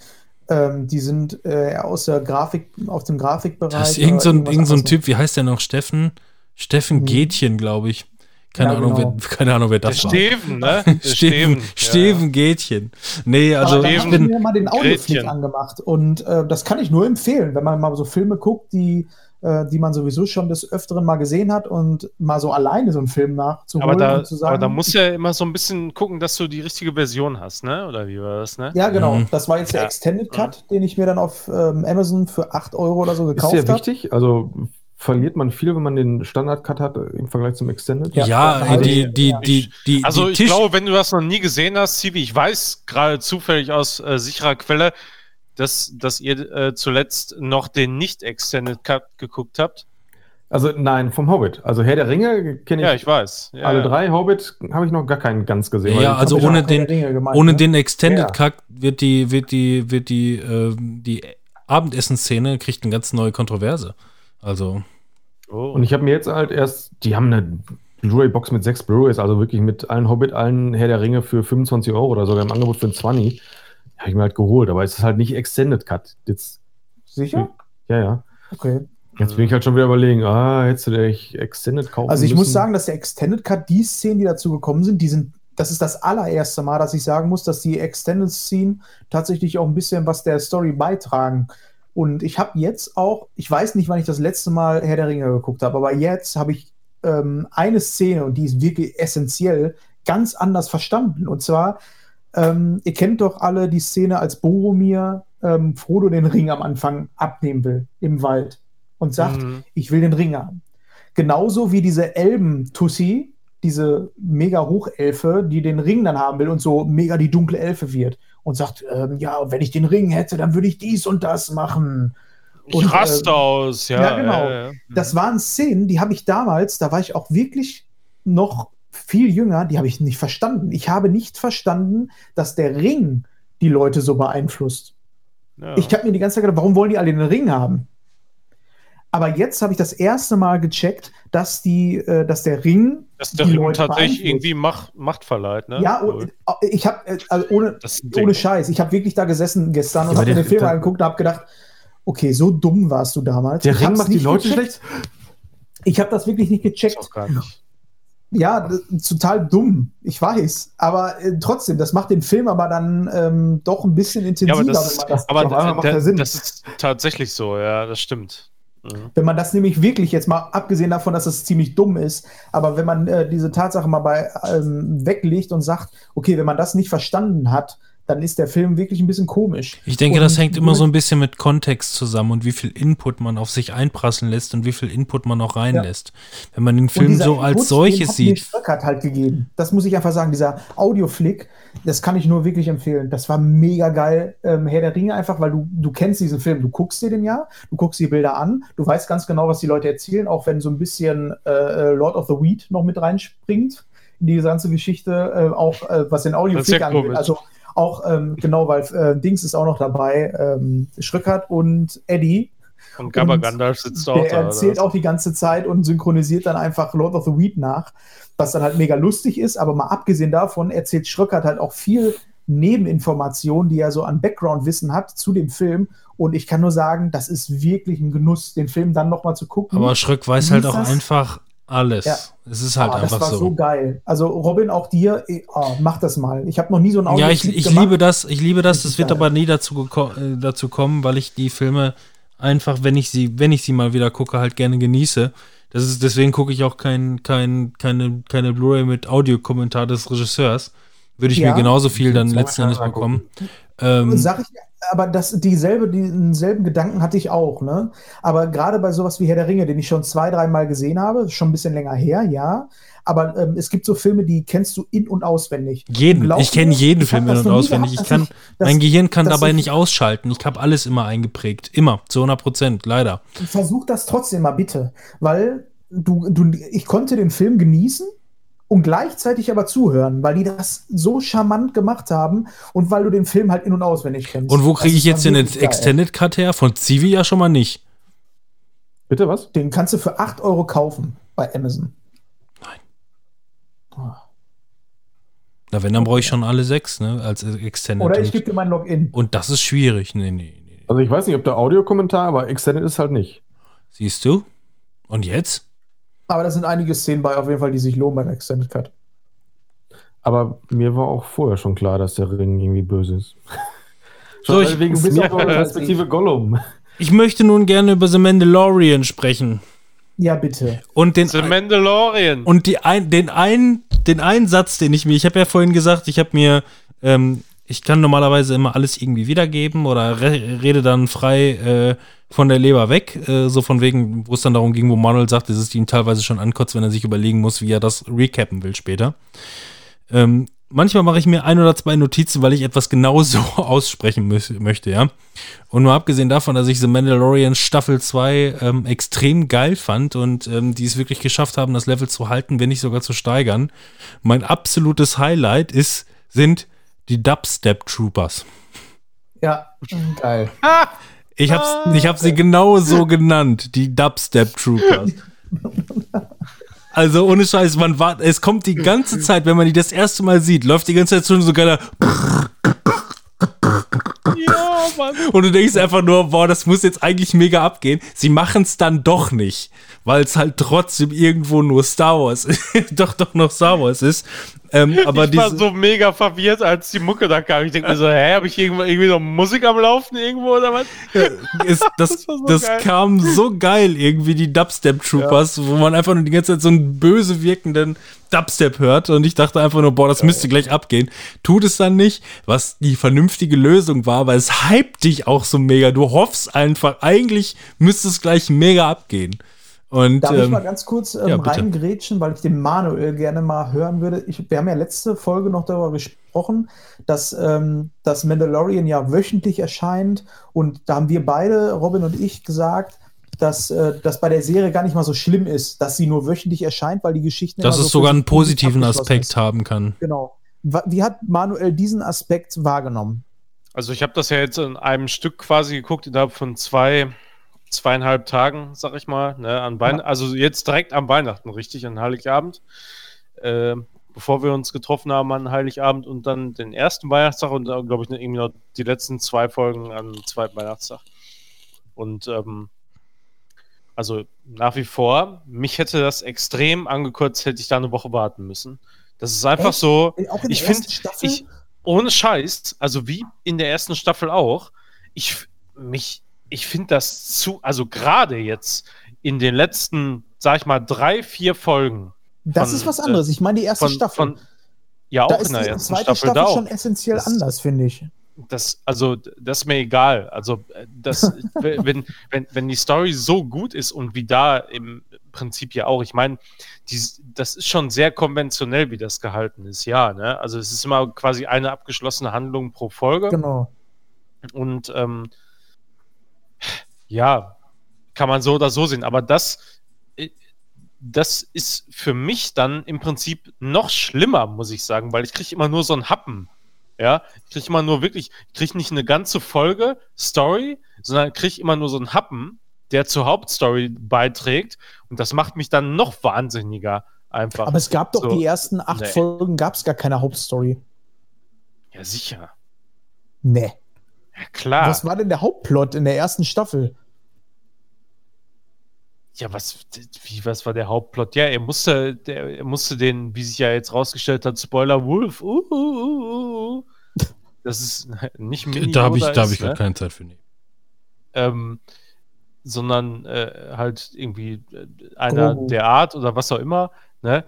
Ähm, die sind äh, aus der Grafik, aus dem Grafikbereich. Das ist irgend so ein, irgend so ein Typ, wie heißt der noch? Steffen? Steffen Mhm. Gätchen, glaube ich. Keine, Ja, Ahnung, genau. wer, keine Ahnung, wer Der das war. Steven, ne? [laughs] Der Steven, ja. Steven Gätchen. Nee, also ich habe mir mal den Audioflick angemacht und äh, das kann ich nur empfehlen, wenn man mal so Filme guckt, die, äh, die man sowieso schon des Öfteren mal gesehen hat und mal so alleine so einen Film nachzuholen Aber da, und zu sagen, aber da musst du ja immer so ein bisschen gucken, dass du die richtige Version hast, ne? Oder wie war das, ne? ja, genau. Mhm. Das war jetzt der Ja. Extended Cut, den ich mir dann auf ähm, Amazon für 8 Euro oder so Ist gekauft sehr habe. wichtig. Also verliert man viel, wenn man den Standard-Cut hat äh, im Vergleich zum Extended. Ja, Ja, die, also- die, die, die, Also die ich Tisch, glaube, wenn du das noch nie gesehen hast, Sivi, ich weiß gerade zufällig aus äh, sicherer Quelle, dass, dass ihr äh, zuletzt noch den Nicht-Extended Cut geguckt habt. Also nein, vom Hobbit. Also Herr der Ringe kenne ich, Ja, ich weiß. Ja, alle ja. drei. Hobbit habe ich noch gar keinen ganz gesehen. Ja, also ohne den- gemeint, ohne ne? den Extended Ja. Cut wird die, wird die, wird die, äh, die Abendessenszene kriegt eine ganz neue Kontroverse. Also, Oh. Und ich habe mir jetzt halt erst, die haben eine Blu-ray-Box mit sechs Blu-rays, also wirklich mit allen Hobbit, allen Herr der Ringe für 25 Euro oder sogar im Angebot für ein 20. Habe ich mir halt geholt, aber es ist halt nicht Extended Cut. Jetzt, Sicher? ja, ja. Okay. Jetzt bin ich halt schon wieder überlegen, ah, hättest du dir Extended kaufen Also ich müssen. muss sagen, dass der Extended Cut, die Szenen, die dazu gekommen sind, die sind, das ist das allererste Mal, dass ich sagen muss, dass die Extended Scene tatsächlich auch ein bisschen was der Story beitragen. Und ich habe jetzt auch, ich weiß nicht, wann ich das letzte Mal Herr der Ringe geguckt habe, aber jetzt habe ich ähm, eine Szene, und die ist wirklich essentiell, ganz anders verstanden. Und zwar, ähm, ihr kennt doch alle die Szene, als Boromir ähm, Frodo den Ring am Anfang abnehmen will im Wald und sagt, Mhm. ich will den Ring haben. Genauso wie diese Elben-Tussi, diese mega Hochelfe, die den Ring dann haben will und so mega die dunkle Elfe wird und sagt, ähm, ja, wenn ich den Ring hätte, dann würde ich dies und das machen. Ich Und, raste ähm, aus, ja. ja, genau. ja. Das waren Szenen, die habe ich damals, da war ich auch wirklich noch viel jünger, die habe ich nicht verstanden. Ich habe nicht verstanden, dass der Ring die Leute so beeinflusst. Ja. Ich habe mir die ganze Zeit gedacht, warum wollen die alle den Ring haben? Aber jetzt habe ich das erste Mal gecheckt, dass die, äh, dass der Ring Dass der die Ring Leute tatsächlich irgendwie Macht, Macht verleiht, ne? Ja, und, äh, ich habe äh, also ohne, Das ist ohne Scheiß, ich habe wirklich da gesessen gestern und Ja, aber habe mir den Film der- angeguckt und habe gedacht, okay, so dumm warst du damals. Der Ich Ring macht die Leute gecheckt. schlecht. Ich habe das wirklich nicht Ist gecheckt. auch gar nicht. Ja, das ist total dumm, ich weiß. Aber äh, trotzdem, das macht den Film aber dann ähm, doch ein bisschen Ja, intensiver, aber wenn, das, man das, aber einmal macht der Sinn. das ist tatsächlich so, ja, das stimmt. Mhm. wenn man das nämlich wirklich jetzt mal abgesehen davon, dass es ziemlich dumm ist, aber wenn man äh, diese Tatsache mal bei ähm, weglegt und sagt, okay, wenn man das nicht verstanden hat, dann ist der Film wirklich ein bisschen komisch. Ich denke, Und das hängt immer so ein bisschen mit Kontext zusammen und wie viel Input man auf sich einprasseln lässt und wie viel Input man auch reinlässt. Wenn man den Film so Input, als solches hat mir sieht, Stöckert halt gegeben. Das muss ich einfach sagen. Dieser Audioflick, das kann ich nur wirklich empfehlen. Das war mega geil. Ähm, Herr der Ringe einfach, weil du, du kennst diesen Film, du guckst dir den ja, du guckst die Bilder an, du weißt ganz genau, was die Leute erzählen, auch wenn so ein bisschen äh, äh, Lord of the Weed noch mit reinspringt in diese ganze Geschichte, äh, auch äh, was den Audioflick ja angeht. komisch. Also auch, ähm, genau, weil äh, Dings ist auch noch dabei, ähm, Schröckert und Eddie. Und Gandalf sitzt auch Der da. oder erzählt auch die ganze Zeit und synchronisiert dann einfach Lord of the Weed nach, was dann halt mega lustig ist. Aber mal abgesehen davon erzählt Schröckert halt auch viel Nebeninformationen, die er so an Background-Wissen hat zu dem Film. Und ich kann nur sagen, das ist wirklich ein Genuss, den Film dann nochmal zu gucken. aber Schröck weiß Wie halt auch das? einfach alles. Ja. Es ist halt Ah, das einfach war so. so. geil. Also Robin, auch dir, oh, mach das mal. Ich habe noch nie so ein Ja, ich, ich gemacht. liebe das, ich liebe das, Richtig das wird geil. aber nie dazu, äh, dazu kommen, weil ich die Filme einfach, wenn ich sie, wenn ich sie mal wieder gucke, halt gerne genieße. Das ist, deswegen gucke ich auch kein, kein, keine, keine Blu-ray mit Audiokommentar des Regisseurs. Würde ich Ja. mir genauso viel dann letzten Endes bekommen. Ähm, Sag ich, aber das, dieselbe, denselben Gedanken hatte ich auch, ne? Aber gerade bei sowas wie Herr der Ringe, den ich schon zwei, dreimal gesehen habe, schon ein bisschen länger her, ja. Aber ähm, es gibt so Filme, die kennst du in- und auswendig. jeden, Glaub ich kenne jeden ich Film in- und auswendig. gehabt, Ich kann, dass- mein Gehirn kann dabei ich- nicht ausschalten. Ich habe alles immer eingeprägt. Immer, zu 100 Prozent, leider. Versuch das trotzdem mal bitte, weil du, du, ich konnte den Film genießen und gleichzeitig aber zuhören, weil die das so charmant gemacht haben und weil du den Film halt in- und auswendig kennst. Und wo kriege ich jetzt den. Extended Cut her? Von Zivi ja schon mal nicht. Bitte was? Den kannst du für 8 Euro kaufen bei Amazon. Na, wenn, dann brauche ich schon alle sechs, ne? Als Extended. Oder ich gebe dir mein Login. und das ist schwierig. Nee, nee, nee. Also ich weiß nicht, ob der Audiokommentar, aber Extended ist halt nicht. Siehst du? Und jetzt? Aber da sind einige Szenen bei, auf jeden Fall, die sich lohnen beim Extended Cut. Aber mir war auch vorher schon klar, dass der Ring irgendwie böse ist. [laughs] So, ich- wegen du bist Smeagol auch- respektive Gollum. Ich möchte nun gerne über The Mandalorian sprechen. Ja, bitte. Und den, The Mandalorian. und die ein, den, einen, den einen Satz, den ich mir, ich habe ja vorhin gesagt, ich habe mir, ähm, ich kann normalerweise immer alles irgendwie wiedergeben oder re rede dann frei äh, von der Leber weg, äh, so von wegen, wo es dann darum ging, wo Manuel sagt, es ihn teilweise schon ankotzt, wenn er sich überlegen muss, wie er das recappen will später. Ähm, manchmal mache ich mir ein oder zwei Notizen, weil ich etwas genau [laughs] so aussprechen möchte, ja. Und nur abgesehen davon, dass ich The Mandalorian Staffel 2 ähm, extrem geil fand und ähm, die es wirklich geschafft haben, das Level zu halten, wenn nicht sogar zu steigern. Mein absolutes Highlight ist, sind die Dubstep Troopers. Ja, geil. [laughs] Ich hab's, ich hab sie genau so genannt, die Dubstep Troopers. Also ohne Scheiß, man war, es kommt die ganze Zeit, wenn man die das erste Mal sieht, läuft die ganze Zeit schon so geiler ja, Mann. und du denkst einfach nur, boah, das muss jetzt eigentlich mega abgehen. Sie machen es dann doch nicht, weil es halt trotzdem irgendwo nur Star Wars, [laughs] doch doch noch Star Wars ist. Ähm, [laughs] aber ich war so mega verwirrt, als die Mucke da kam. Ich denke mir so, hä, habe ich irgendwie noch Musik am Laufen irgendwo oder was? ist, [laughs] das, Das so das kam so geil, irgendwie die Dubstep Troopers, wo man einfach nur die ganze Zeit so einen böse wirkenden Dubstep hört und ich dachte einfach nur, boah, das müsste gleich abgehen. Tut es dann nicht, was die vernünftige Lösung war, weil es hypt dich auch so mega. Du hoffst einfach, eigentlich müsste es gleich mega abgehen. Und Darf ich ähm, mal ganz kurz ähm, ja, reingrätschen, weil ich den Manuel gerne mal hören würde. Ich, wir haben ja letzte Folge noch darüber gesprochen, dass ähm, das Mandalorian ja wöchentlich erscheint. Und da haben wir beide, Robin und ich, gesagt, dass äh, das bei der Serie gar nicht mal so schlimm ist, dass sie nur wöchentlich erscheint, weil die Geschichten. dass immer es so sogar einen positiven Aspekt ist. haben kann. Genau. Wie hat Manuel diesen Aspekt wahrgenommen? Also ich habe das ja jetzt in einem Stück quasi geguckt, innerhalb von zwei, zweieinhalb Tagen, sag ich mal. Ne, an Weihn Ja. Also jetzt direkt am Weihnachten, richtig, an Heiligabend. Äh, bevor wir uns getroffen haben an Heiligabend und dann den ersten Weihnachtstag und dann, glaube ich, irgendwie noch die letzten zwei Folgen am zweiten Weihnachtstag. Und ähm, also nach wie vor, mich hätte das extrem angekürzt, hätte ich da eine Woche warten müssen. Das ist einfach Echt? so. Ich der find- ersten Staffel? Ich, ohne Scheiß, also wie in der ersten Staffel auch, ich mich, ich finde das zu, also gerade jetzt in den letzten, sag ich mal, drei, vier Folgen. das von, ist was anderes. Ich meine die erste Von, Staffel. von ja, da auch in der die ersten zweite Staffel, Staffel, da auch. schon essentiell Das- anders, finde ich. Das, also, das ist mir egal. Also, äh, das, [laughs] wenn, wenn, wenn die Story so gut ist und wie da im Prinzip ja auch, ich meine, das ist schon sehr konventionell, wie das gehalten ist, ja. Ne? Also, es ist immer quasi eine abgeschlossene Handlung pro Folge. Genau. Und ähm, ja, kann man so oder so sehen. Aber das, äh, das ist für mich dann im Prinzip noch schlimmer, muss ich sagen, weil ich kriege immer nur so einen Happen. Ja, ich kriege immer nur wirklich, ich kriege nicht eine ganze Folge Story, sondern kriege immer nur so einen Happen, der zur Hauptstory beiträgt. Und das macht mich dann noch wahnsinniger einfach. Aber es gab doch So, die ersten acht nee. Folgen, gab es gar keine Hauptstory. ja, sicher. Nee. Ja, klar. Was war denn der Hauptplot in der ersten Staffel? Ja, was, wie, was war der Hauptplot? Ja, er musste, der, er musste den, wie sich ja jetzt rausgestellt hat, Spoiler Wolf, uh, uh, uh, uh. das ist [laughs] nicht Mini Da habe ich, da hab ich gar ne? keine Zeit für. Nee. ähm, sondern äh, halt irgendwie äh, einer Grogu. der Art oder was auch immer, ne?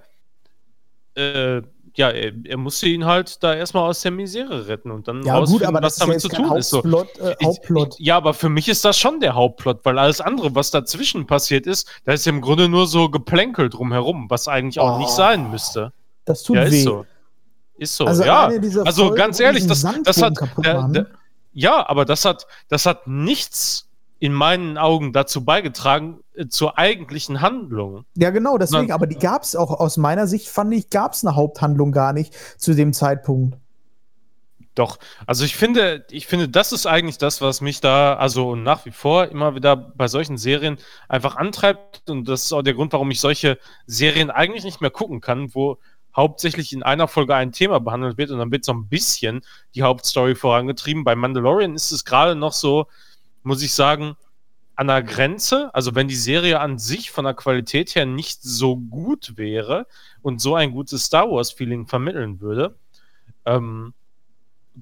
Äh, ja, er, er musste ihn halt da erstmal aus der Misere retten und dann Ja, gut, rausfinden, aber das was ist ja damit jetzt zu tun ist. So. Äh, Hauptplot. Ich, ja, aber für mich ist das schon der Hauptplot, weil alles andere, was dazwischen passiert ist, da ist im Grunde nur so geplänkelt drumherum, was eigentlich auch Oh. nicht sein müsste. Das tut ja, weh. ist so. Ist so, Also ja. Also ganz ehrlich, das, das hat. Der, machen. der, ja, aber das hat, das hat nichts in meinen Augen dazu beigetragen, äh, zur eigentlichen Handlung. Ja, genau, deswegen, Na- aber die gab es auch aus meiner Sicht, fand ich, gab es eine Haupthandlung gar nicht zu dem Zeitpunkt. Doch, also ich finde, ich finde, das ist eigentlich das, was mich da, also nach wie vor immer wieder bei solchen Serien einfach antreibt. Und das ist auch der Grund, warum ich solche Serien eigentlich nicht mehr gucken kann, wo hauptsächlich in einer Folge ein Thema behandelt wird und dann wird so ein bisschen die Hauptstory vorangetrieben. Bei Mandalorian ist es gerade noch so, muss ich sagen, an der Grenze, also wenn die Serie an sich von der Qualität her nicht so gut wäre und so ein gutes Star Wars-Feeling vermitteln würde, ähm,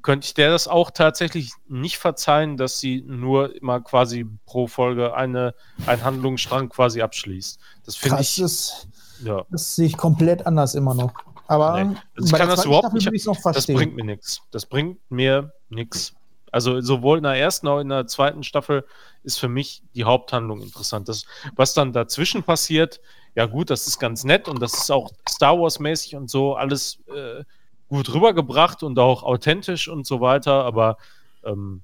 könnte ich der das auch tatsächlich nicht verzeihen, dass sie nur immer quasi pro Folge eine, einen Handlungsstrang quasi abschließt. Das finde ich, das, ja, das sehe ich komplett anders immer noch. Aber Nee. Also ich kann das überhaupt Staffel nicht- noch das verstehen. bringt mir nichts. Das bringt mir nichts. Also sowohl in der ersten als auch in der zweiten Staffel ist für mich die Haupthandlung interessant. Das, was dann dazwischen passiert, ja gut, das ist ganz nett und das ist auch Star Wars-mäßig und so alles äh, gut rübergebracht und auch authentisch und so weiter, aber ähm,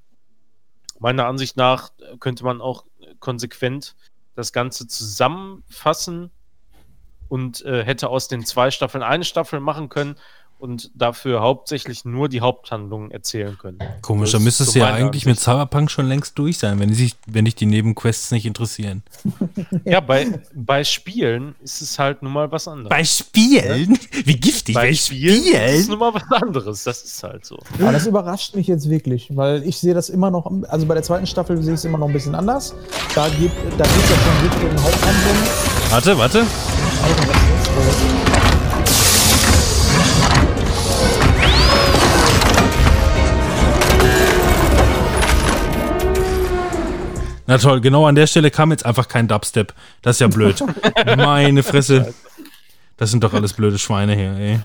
meiner Ansicht nach könnte man auch konsequent das Ganze zusammenfassen und äh, hätte aus den zwei Staffeln eine Staffel machen können und dafür hauptsächlich nur die Haupthandlungen erzählen können. Komisch, da müsste ist es so ja eigentlich mit Ansicht. Cyberpunk schon längst durch sein, wenn, sich, wenn dich die Nebenquests nicht interessieren. [laughs] Ja, bei, bei Spielen ist es halt nun mal was anderes. Bei Spielen? [laughs] Wie giftig, Bei Spielen ist es nun mal was anderes. Das ist halt so. Aber das überrascht mich jetzt wirklich, weil ich sehe das immer noch, also bei der zweiten Staffel sehe ich es immer noch ein bisschen anders. Da geht da geht's ja schon Richtung Haupthandlung. Warte, warte. Na toll, genau an der Stelle kam jetzt einfach kein Dubstep. Das ist ja blöd. [laughs] Meine Fresse. Das sind doch alles blöde Schweine hier, ey.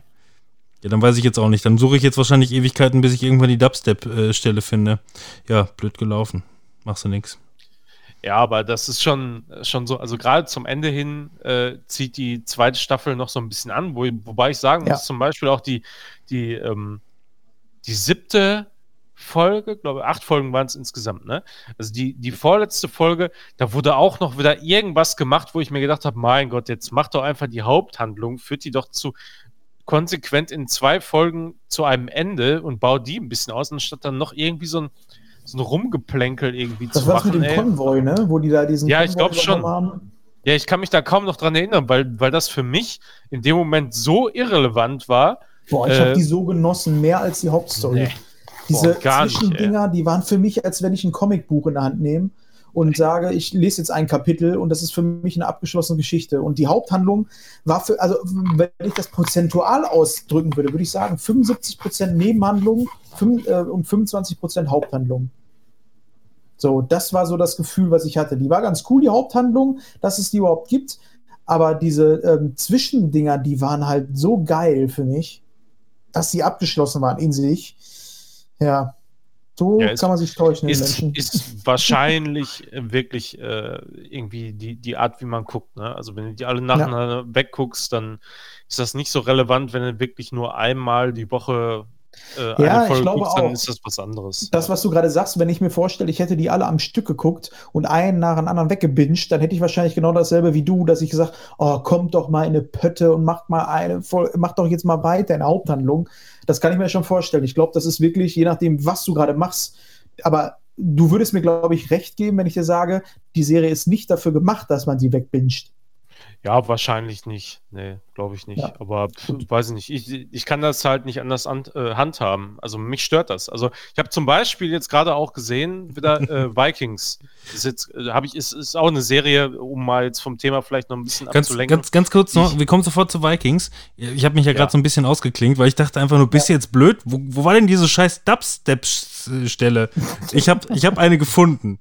Ja, dann weiß ich jetzt auch nicht. Dann suche ich jetzt wahrscheinlich Ewigkeiten, bis ich irgendwann die Dubstep-Stelle finde. Ja, blöd gelaufen. Machst du nix. Ja, aber das ist schon, schon so, also gerade zum Ende hin äh, zieht die zweite Staffel noch so ein bisschen an, wo, wobei ich sagen Ja. muss, zum Beispiel auch die, die, ähm, die siebte Folge, glaube acht Folgen waren es insgesamt, ne? Also die, die vorletzte Folge, da wurde auch noch wieder irgendwas gemacht, wo ich mir gedacht habe, mein Gott, jetzt mach doch einfach die Haupthandlung, führt die doch zu konsequent in zwei Folgen zu einem Ende und bau die ein bisschen aus, anstatt dann noch irgendwie so ein, so ein Rumgeplänkel irgendwie Das zu war's machen. mit dem ey. Konvoi, ne? Wo die da diesen Ja, ich Konvoi glaub schon. übernommen haben. Ja, ich kann mich da kaum noch dran erinnern, weil, weil das für mich in dem Moment so irrelevant war. Boah, ich Äh, habe die so genossen, mehr als die Hauptstory. Nee. Diese Boah, gar nicht, Zwischendinger, die waren für mich, als wenn ich ein Comicbuch in der Hand nehme und sage, ich lese jetzt ein Kapitel und das ist für mich eine abgeschlossene Geschichte. Und die Haupthandlung war für, also wenn ich das prozentual ausdrücken würde, würde ich sagen 75% Nebenhandlung äh, und 25% Haupthandlung. So, das war so das Gefühl, was ich hatte. Die war ganz cool, die Haupthandlung, dass es die überhaupt gibt. Aber diese ähm, Zwischendinger, die waren halt so geil für mich, dass sie abgeschlossen waren in sich. Ja, so Ja, ist- kann man sich täuschen, Ist, ist wahrscheinlich äh, wirklich äh, irgendwie die, die Art, wie man guckt. Ne? Also wenn du die alle nacheinander wegguckst, dann ist das nicht so relevant, wenn du wirklich nur einmal die Woche äh, Ja, eine ich glaube guckst, dann auch. ist das was anderes. Das, was du gerade sagst, wenn ich mir vorstelle, ich hätte die alle am Stück geguckt und einen nach dem anderen weggebinged, dann hätte ich wahrscheinlich genau dasselbe wie du, dass ich gesagt, oh, kommt doch mal in eine Pötte und macht mal eine, macht doch jetzt mal weiter in der Haupthandlung. Das kann ich mir schon vorstellen. Ich glaube, das ist wirklich, je nachdem, was du gerade machst. Aber du würdest mir, glaube ich, recht geben, wenn ich dir sage, die Serie ist nicht dafür gemacht, dass man sie wegbinged. Ja, wahrscheinlich nicht. Nee, glaube ich nicht. Ja. Aber pf, weiß ich nicht. Ich, ich kann das halt nicht anders an, äh, handhaben. Also mich stört das. Also ich habe zum Beispiel jetzt gerade auch gesehen, wieder äh, [laughs] Vikings. Das ist jetzt, äh, habe ich, ist, ist auch eine Serie, um mal jetzt vom Thema vielleicht noch ein bisschen Ganz, abzulenken. ganz, ganz kurz noch, Ich- wir kommen sofort zu Vikings. Ich habe mich ja gerade Ja. so ein bisschen ausgeklingt, weil ich dachte einfach nur, bist du jetzt blöd? Wo, wo war denn diese scheiß Dubstep-Stelle? [laughs] Ich habe ich hab eine gefunden.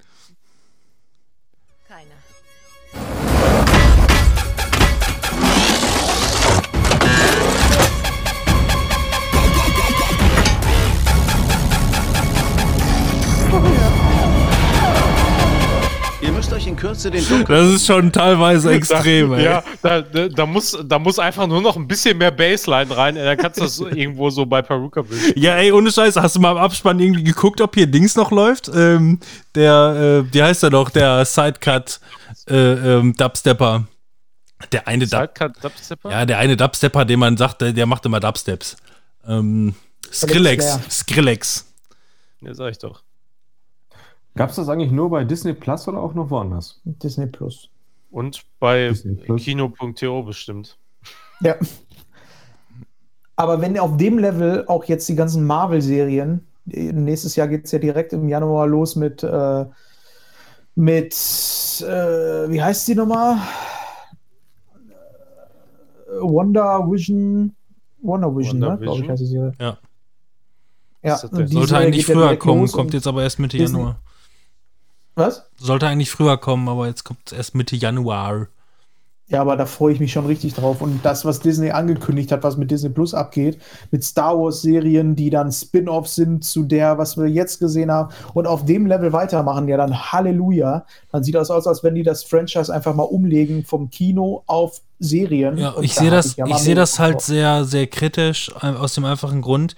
Euch in Kürze den Dunkel Das ist schon teilweise [laughs] extrem, ey. Ja, da, da, da, muss, da muss einfach nur noch ein bisschen mehr Baseline rein. Dann kannst du das [laughs] irgendwo so bei Peruka wischen. Ja, ey, ohne Scheiße, hast du mal im Abspann irgendwie geguckt, ob hier Dings noch läuft? Ähm, der, äh, wie heißt er doch, der Sidecut äh, ähm, Dubstepper. Der eine Sidecut Dubstepper? Ja, der eine Dubstepper, den man sagt, der, der macht immer Dubsteps. Ähm, Skrillex. Skrillex. Ja, sag ich doch. Gab es das eigentlich nur bei Disney Plus oder auch noch woanders? Disney Plus. Und bei. Kino.to bestimmt. Ja. Aber wenn auf dem Level auch jetzt die ganzen Marvel-Serien, nächstes Jahr geht es ja direkt im Januar los mit, äh, mit äh, wie heißt die nochmal? Wonder Vision. Wonder Vision, Wonder ne? glaube ich, heißt die Serie. Ja. Ja, Sollte eigentlich früher kommen, kommt jetzt aber erst Mitte Disney- Januar. Was? Sollte eigentlich früher kommen, aber jetzt kommt es erst Mitte Januar. Ja, aber da freue ich mich schon richtig drauf. Und das, was Disney angekündigt hat, was mit Disney Plus abgeht, mit Star Wars-Serien, die dann Spin-offs sind zu der, was wir jetzt gesehen haben, und auf dem Level weitermachen, ja, dann Halleluja. Dann sieht das aus, als wenn die das Franchise einfach mal umlegen vom Kino auf Serien. Ja, Und ich sehe das, ja ich sehe das halt sehr, sehr kritisch, äh, aus dem einfachen Grund,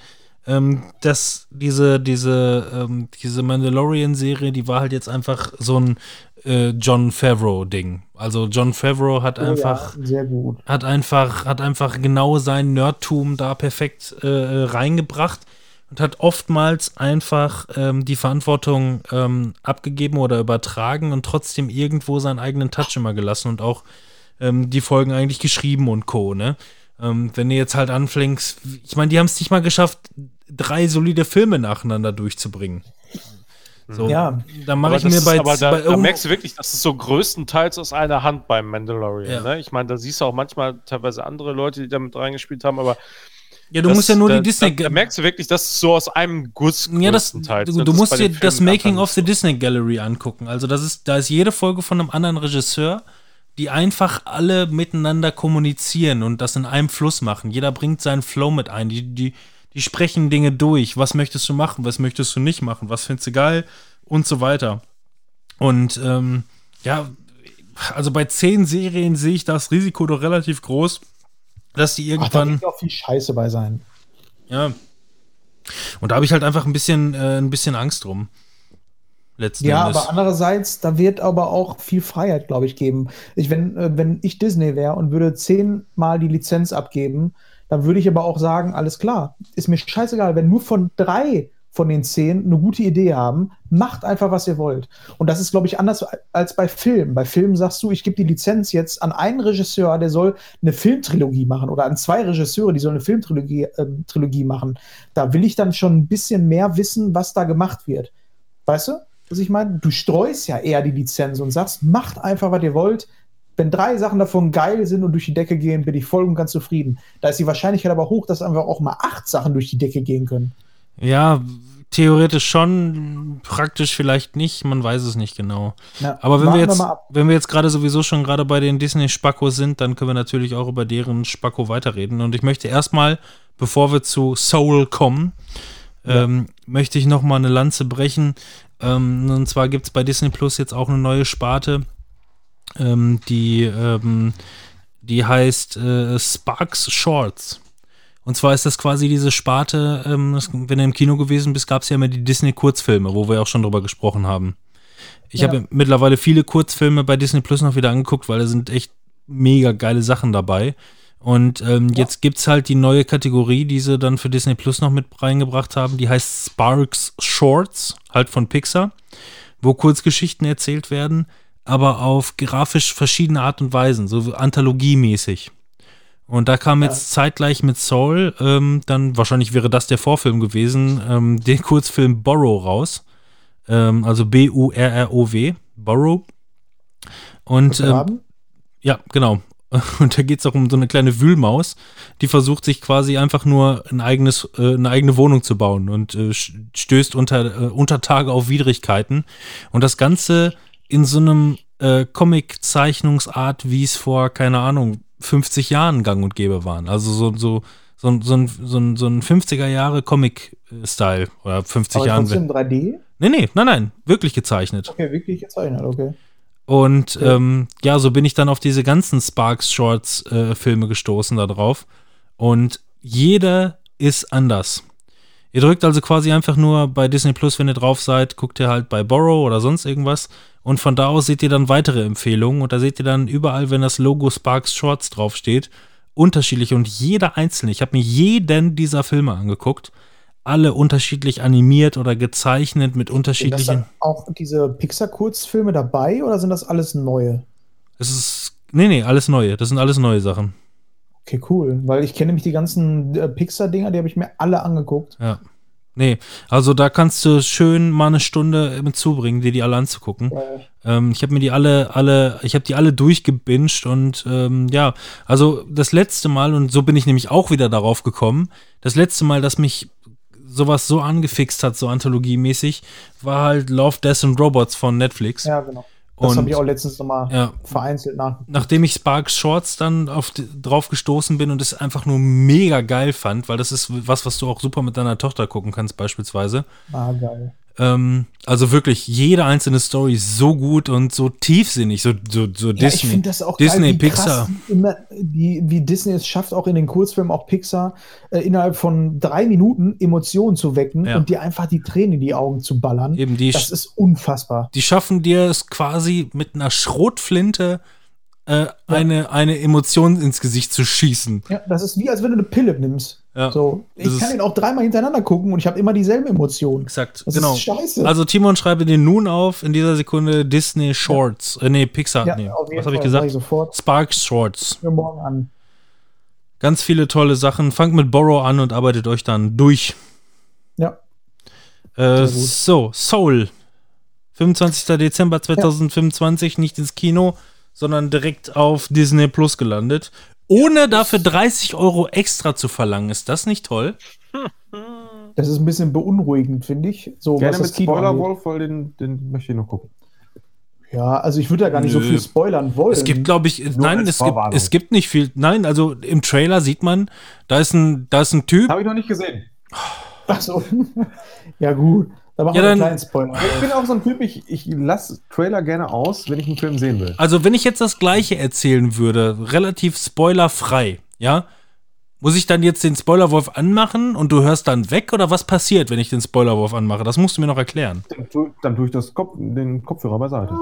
ähm, dass diese, diese, ähm, diese Mandalorian-Serie, die war halt jetzt einfach so ein äh, John Favreau-Ding. Also John Favreau hat Oh einfach, Ja, sehr gut. hat einfach, hat einfach genau sein Nerdtum da perfekt äh, reingebracht und hat oftmals einfach ähm, die Verantwortung ähm, abgegeben oder übertragen und trotzdem irgendwo seinen eigenen Touch immer gelassen und auch ähm, die Folgen eigentlich geschrieben und Co. Ne? Ähm, wenn du jetzt halt anfängst, ich meine, die haben es nicht mal geschafft, drei solide Filme nacheinander durchzubringen. So, Ja. dann mache ich das mir ist, bei, aber da, bei da merkst du wirklich, das ist so größtenteils aus einer Hand beim Mandalorian. Ja. Ne? Ich meine, da siehst du auch manchmal teilweise andere Leute, die damit reingespielt haben, aber Ja, du das, musst ja nur da, die Disney. Da, da merkst du wirklich, dass es so aus einem Guss ja, das, größtenteils, du, ne? du Das ist musst dir das Making of the. Disney Gallery angucken. Also das ist, da ist jede Folge von einem anderen Regisseur, die einfach alle miteinander kommunizieren und das in einem Fluss machen. Jeder bringt seinen Flow mit ein. Die, die, die sprechen Dinge durch. Was möchtest du machen? Was möchtest du nicht machen? Was findest du geil? Und so weiter. Und ähm, ja, also bei zehn Serien sehe ich das Risiko doch relativ groß, dass die Ach, da irgendwann. auch viel Scheiße bei sein. Ja. Und da habe ich halt einfach ein bisschen, äh, ein bisschen Angst drum. Letzten Ja, Endes. aber andererseits, da wird aber auch viel Freiheit, glaube ich, geben. Ich, wenn, äh, wenn ich Disney wäre und würde zehnmal die Lizenz abgeben, dann würde ich aber auch sagen, alles klar, ist mir scheißegal, wenn nur von drei von den zehn eine gute Idee haben, macht einfach, was ihr wollt. Und das ist, glaube ich, anders als bei Filmen. Bei Filmen sagst du, ich gebe die Lizenz jetzt an einen Regisseur, der soll eine Filmtrilogie machen oder an zwei Regisseure, die sollen eine Filmtrilogie ähm, Trilogie machen. Da will ich dann schon ein bisschen mehr wissen, was da gemacht wird. Weißt du, was ich meine? Du streust ja eher die Lizenz und sagst, macht einfach, was ihr wollt. Wenn drei Sachen davon geil sind und durch die Decke gehen, bin ich voll und ganz zufrieden. Da ist die Wahrscheinlichkeit aber hoch, dass einfach auch mal acht Sachen durch die Decke gehen können. Ja, theoretisch schon, praktisch vielleicht nicht, man weiß es nicht genau. Na, Aber wenn wir jetzt, ab. wenn wir jetzt gerade sowieso schon gerade bei den Disney-Spackos sind, dann können wir natürlich auch über deren Spacko weiterreden. Und ich möchte erstmal, bevor wir zu Soul kommen, ähm, möchte ich noch mal eine Lanze brechen. Ähm, und zwar gibt es bei Disney Plus jetzt auch eine neue Sparte, ähm, die, ähm, die heißt äh, Sparks Shorts. Und zwar ist das quasi diese Sparte, ähm, das, wenn du im Kino gewesen bist, gab es ja immer die Disney-Kurzfilme, wo wir auch schon drüber gesprochen haben. Ich Ja. habe mittlerweile viele Kurzfilme bei Disney Plus noch wieder angeguckt, weil da sind echt mega geile Sachen dabei. Und ähm, jetzt gibt es halt die neue Kategorie, die sie dann für Disney Plus noch mit reingebracht haben, die heißt Sparks Shorts, halt von Pixar, wo Kurzgeschichten erzählt werden, aber auf grafisch verschiedene Art und Weisen, so anthologiemäßig. Und da kam jetzt zeitgleich mit Soul, ähm, dann wahrscheinlich wäre das der Vorfilm gewesen, ähm, [laughs] den Kurzfilm Borrow raus. Ähm, also B-U-R-R-O-W, Borrow. Und ähm, ja, genau. [laughs] Und da geht es auch um so eine kleine Wühlmaus, die versucht sich quasi einfach nur ein eigenes, äh, eine eigene Wohnung zu bauen und äh, stößt unter, äh, unter Tage auf Widrigkeiten. Und das Ganze in so einem äh, Comic-Zeichnungsart, wie es vor, keine Ahnung, 50 Jahren gang und gäbe waren. Also so, so, so, ein- so, ein, so, ein, so ein 50er Jahre Comic-Style oder 50 Aber Jahren. trotzdem 3D? Nee, nee, nein, nein, wirklich gezeichnet. Okay, wirklich gezeichnet, okay. Und ähm, ja, so bin ich dann auf diese ganzen Sparks Shorts äh, Filme gestoßen da drauf. Und jeder ist anders. Ihr drückt also quasi einfach nur bei Disney Plus, wenn ihr drauf seid, guckt ihr halt bei Borrow oder sonst irgendwas. Und von da aus seht ihr dann weitere Empfehlungen. Und da seht ihr dann überall, wenn das Logo Sparks Shorts draufsteht, unterschiedlich. Und jeder einzelne, ich habe mir jeden dieser Filme angeguckt. Alle unterschiedlich animiert oder gezeichnet mit Sind das unterschiedlichen. auch diese Pixar-Kurzfilme dabei oder sind das alles neue? Es ist. Nee, nee, alles neue. Das sind alles neue Sachen. Okay, cool. Weil ich kenne nämlich die ganzen äh, Pixar-Dinger, die habe ich mir alle angeguckt. Ja. Nee, also da kannst du schön mal eine Stunde mit zubringen, dir die alle anzugucken. Äh, Ähm, ich habe mir die alle, alle, ich habe die alle durchgebinged und ähm, ja, also das letzte Mal, und so bin ich nämlich auch wieder darauf gekommen, das letzte Mal, dass mich sowas so angefixt hat, so anthologiemäßig, war halt Love, Death and Robots von Netflix. ja, genau. Das habe ich auch letztens nochmal Ja. vereinzelt nach. Nachdem ich Sparks Shorts dann auf drauf gestoßen bin und es einfach nur mega geil fand, weil das ist was, was du auch super mit deiner Tochter gucken kannst, beispielsweise. Ah, geil. Ähm, also wirklich jede einzelne Story ist so gut und so tiefsinnig, so, so, so Ja, ich Disney. finde das auch Disney, geil, wie Pixar. krass die immer, die, wie Disney es schafft, auch in den Kurzfilmen, auch Pixar, äh, innerhalb von drei Minuten Emotionen zu wecken Ja. und dir einfach die Tränen in die Augen zu ballern. Eben die, Das ist unfassbar. die schaffen dir es quasi mit einer Schrotflinte äh, eine, eine Emotion ins Gesicht zu schießen. Ja, das ist wie, als wenn du eine Pille nimmst. Ja, So, ich kann den auch dreimal hintereinander gucken und ich habe immer dieselben Emotionen. Exakt, Das genau. ist scheiße. Also Timon schreibe den nun auf, in dieser Sekunde Disney Shorts. Äh, nee, Pixar, ja, nee. Was habe ich gesagt? Ich sofort Sparks Shorts. für morgen an. Ganz viele tolle Sachen. Fangt mit Borrow an und arbeitet euch dann durch. Ja. Äh, so, Soul. 25. Dezember 2025, nicht ins Kino, sondern direkt auf Disney Plus gelandet. ohne dafür 30 Euro extra zu verlangen. Ist das nicht toll? Das ist ein bisschen beunruhigend, finde ich. So, Gerne was mit das Kino Spoiler angeht. Wolf, weil den, den möchte ich noch gucken. Ja, also ich würde da gar nicht so Nö. viel spoilern wollen. Es gibt, glaube ich, nein, es gibt, es gibt nicht viel. Nein, also im Trailer sieht man, da ist ein, da ist ein Typ. Habe ich noch nicht gesehen. Ach so. [laughs] ja, gut. Da machen Ja, wir einen dann- kleinen Spoiler. Ich bin auch so ein Typ, ich, ich lasse Trailer gerne aus, wenn ich einen Film sehen will. Also, wenn ich jetzt das Gleiche erzählen würde, relativ spoilerfrei, ja, muss ich dann jetzt den Spoilerwolf anmachen und du hörst dann weg oder was passiert, wenn ich den Spoilerwolf anmache? Das musst du mir noch erklären. Dann, tu- dann tue ich das Kopf, den Kopfhörer beiseite.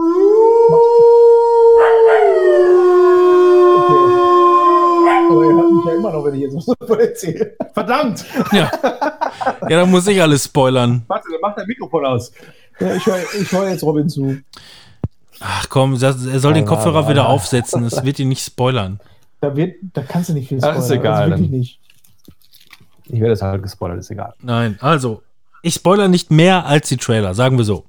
Aber ihr hört mich ja immer noch, wenn ich jetzt was davon erzähle. Verdammt! [laughs] Ja. Ja, dann muss ich alles spoilern. Warte, dann macht dein Mikrofon aus. Ja, ich höre ich hör jetzt Robin zu. Ach komm, das, er soll den Kopfhörer ja, wieder aufsetzen. Es wird ihn nicht spoilern. Da, wird, da kannst du nicht viel spoilern. ist egal, Also nicht. Ich werde es halt gespoilert, ist egal. Nein, also, ich spoiler nicht mehr als die Trailer, sagen wir so.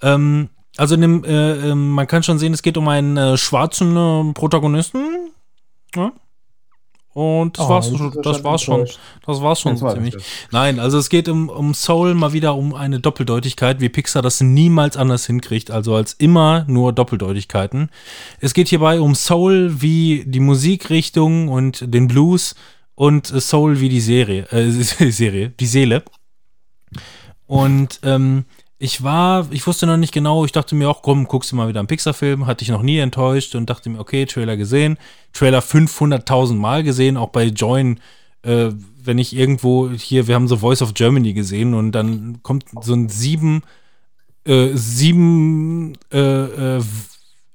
Ähm, also, in dem, äh, ähm, man kann schon sehen, es geht um einen äh, schwarzen äh, Protagonisten. Ja? Und das Oh, war's, schon- das war's schon. Das war's schon war ziemlich. Nein, also es geht um, um Soul mal wieder um eine Doppeldeutigkeit, wie Pixar das niemals anders hinkriegt, also als immer nur Doppeldeutigkeiten. Es geht hierbei um Soul wie die Musikrichtung und den Blues und Soul wie die Serie, äh, [laughs] die Serie, die Seele. Und ähm, ich war, ich wusste noch nicht genau, ich dachte mir auch, komm, guckst du mal wieder einen Pixar-Film, hatte ich noch nie enttäuscht und dachte mir, okay, Trailer gesehen, Trailer 500.000 Mal gesehen, auch bei Join, äh, wenn ich irgendwo hier, wir haben so Voice of Germany gesehen und dann kommt so ein sieben, äh, sieben, äh, äh,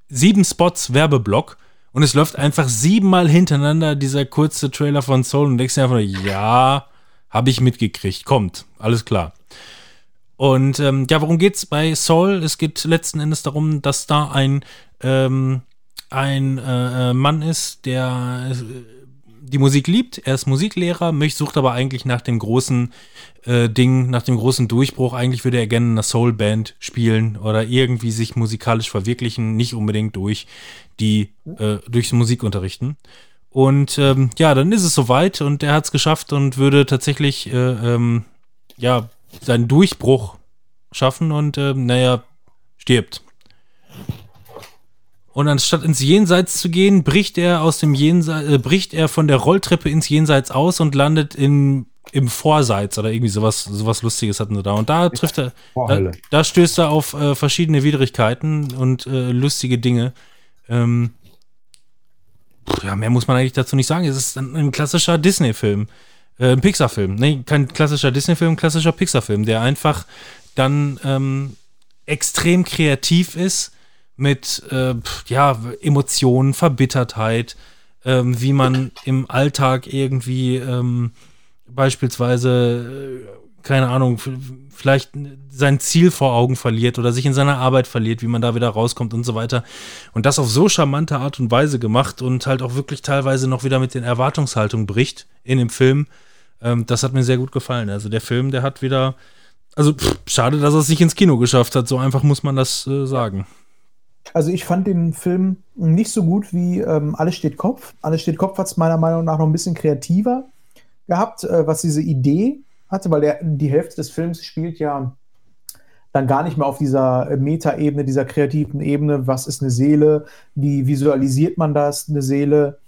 sieben Spots Werbeblock und es läuft einfach siebenmal hintereinander dieser kurze Trailer von Soul und denkst dir einfach ja, habe ich mitgekriegt, kommt, alles klar. Und ähm, ja, worum geht's bei Soul? Es geht letzten Endes darum, dass da ein, ähm, ein äh, äh, Mann ist, der äh, die Musik liebt. Er ist Musiklehrer, möchte, sucht aber eigentlich nach dem großen äh, Ding, nach dem großen Durchbruch. Eigentlich würde er gerne in einer Soul-Band spielen oder irgendwie sich musikalisch verwirklichen, nicht unbedingt durch die, äh, durchs Musikunterrichten. Und ähm, ja, dann ist es soweit und er hat es geschafft und würde tatsächlich äh, ähm, ja, seinen Durchbruch schaffen und ähm, naja, stirbt. Und anstatt ins Jenseits zu gehen, bricht er aus dem Jenseits, äh, bricht er von der Rolltreppe ins Jenseits aus und landet in, im Vorseits oder irgendwie sowas, sowas Lustiges hatten sie da. Und da trifft er, da, da stößt er auf äh, verschiedene Widrigkeiten und äh, lustige Dinge. Ähm, ja, mehr muss man eigentlich dazu nicht sagen. Es ist ein, ein klassischer Disney-Film. Äh, ein Pixar-Film. Nee, kein klassischer Disney-Film, klassischer Pixar-Film, der einfach dann ähm, extrem kreativ ist mit äh, ja, Emotionen, Verbittertheit, ähm, wie man im Alltag irgendwie ähm, beispielsweise, äh, keine Ahnung, vielleicht sein Ziel vor Augen verliert oder sich in seiner Arbeit verliert, wie man da wieder rauskommt und so weiter. Und das auf so charmante Art und Weise gemacht und halt auch wirklich teilweise noch wieder mit den Erwartungshaltungen bricht in dem Film. Ähm, das hat mir sehr gut gefallen. Also der Film, der hat wieder, also pff, schade, dass er es nicht ins Kino geschafft hat. So einfach muss man das äh, sagen. Also ich fand den Film nicht so gut wie ähm, Alles steht Kopf. Alles steht Kopf hat es meiner Meinung nach noch ein bisschen kreativer gehabt, äh, was diese Idee hatte, weil der, die Hälfte des Films spielt ja dann gar nicht mehr auf dieser Metaebene, dieser kreativen Ebene, was ist eine Seele, wie visualisiert man das, eine Seele,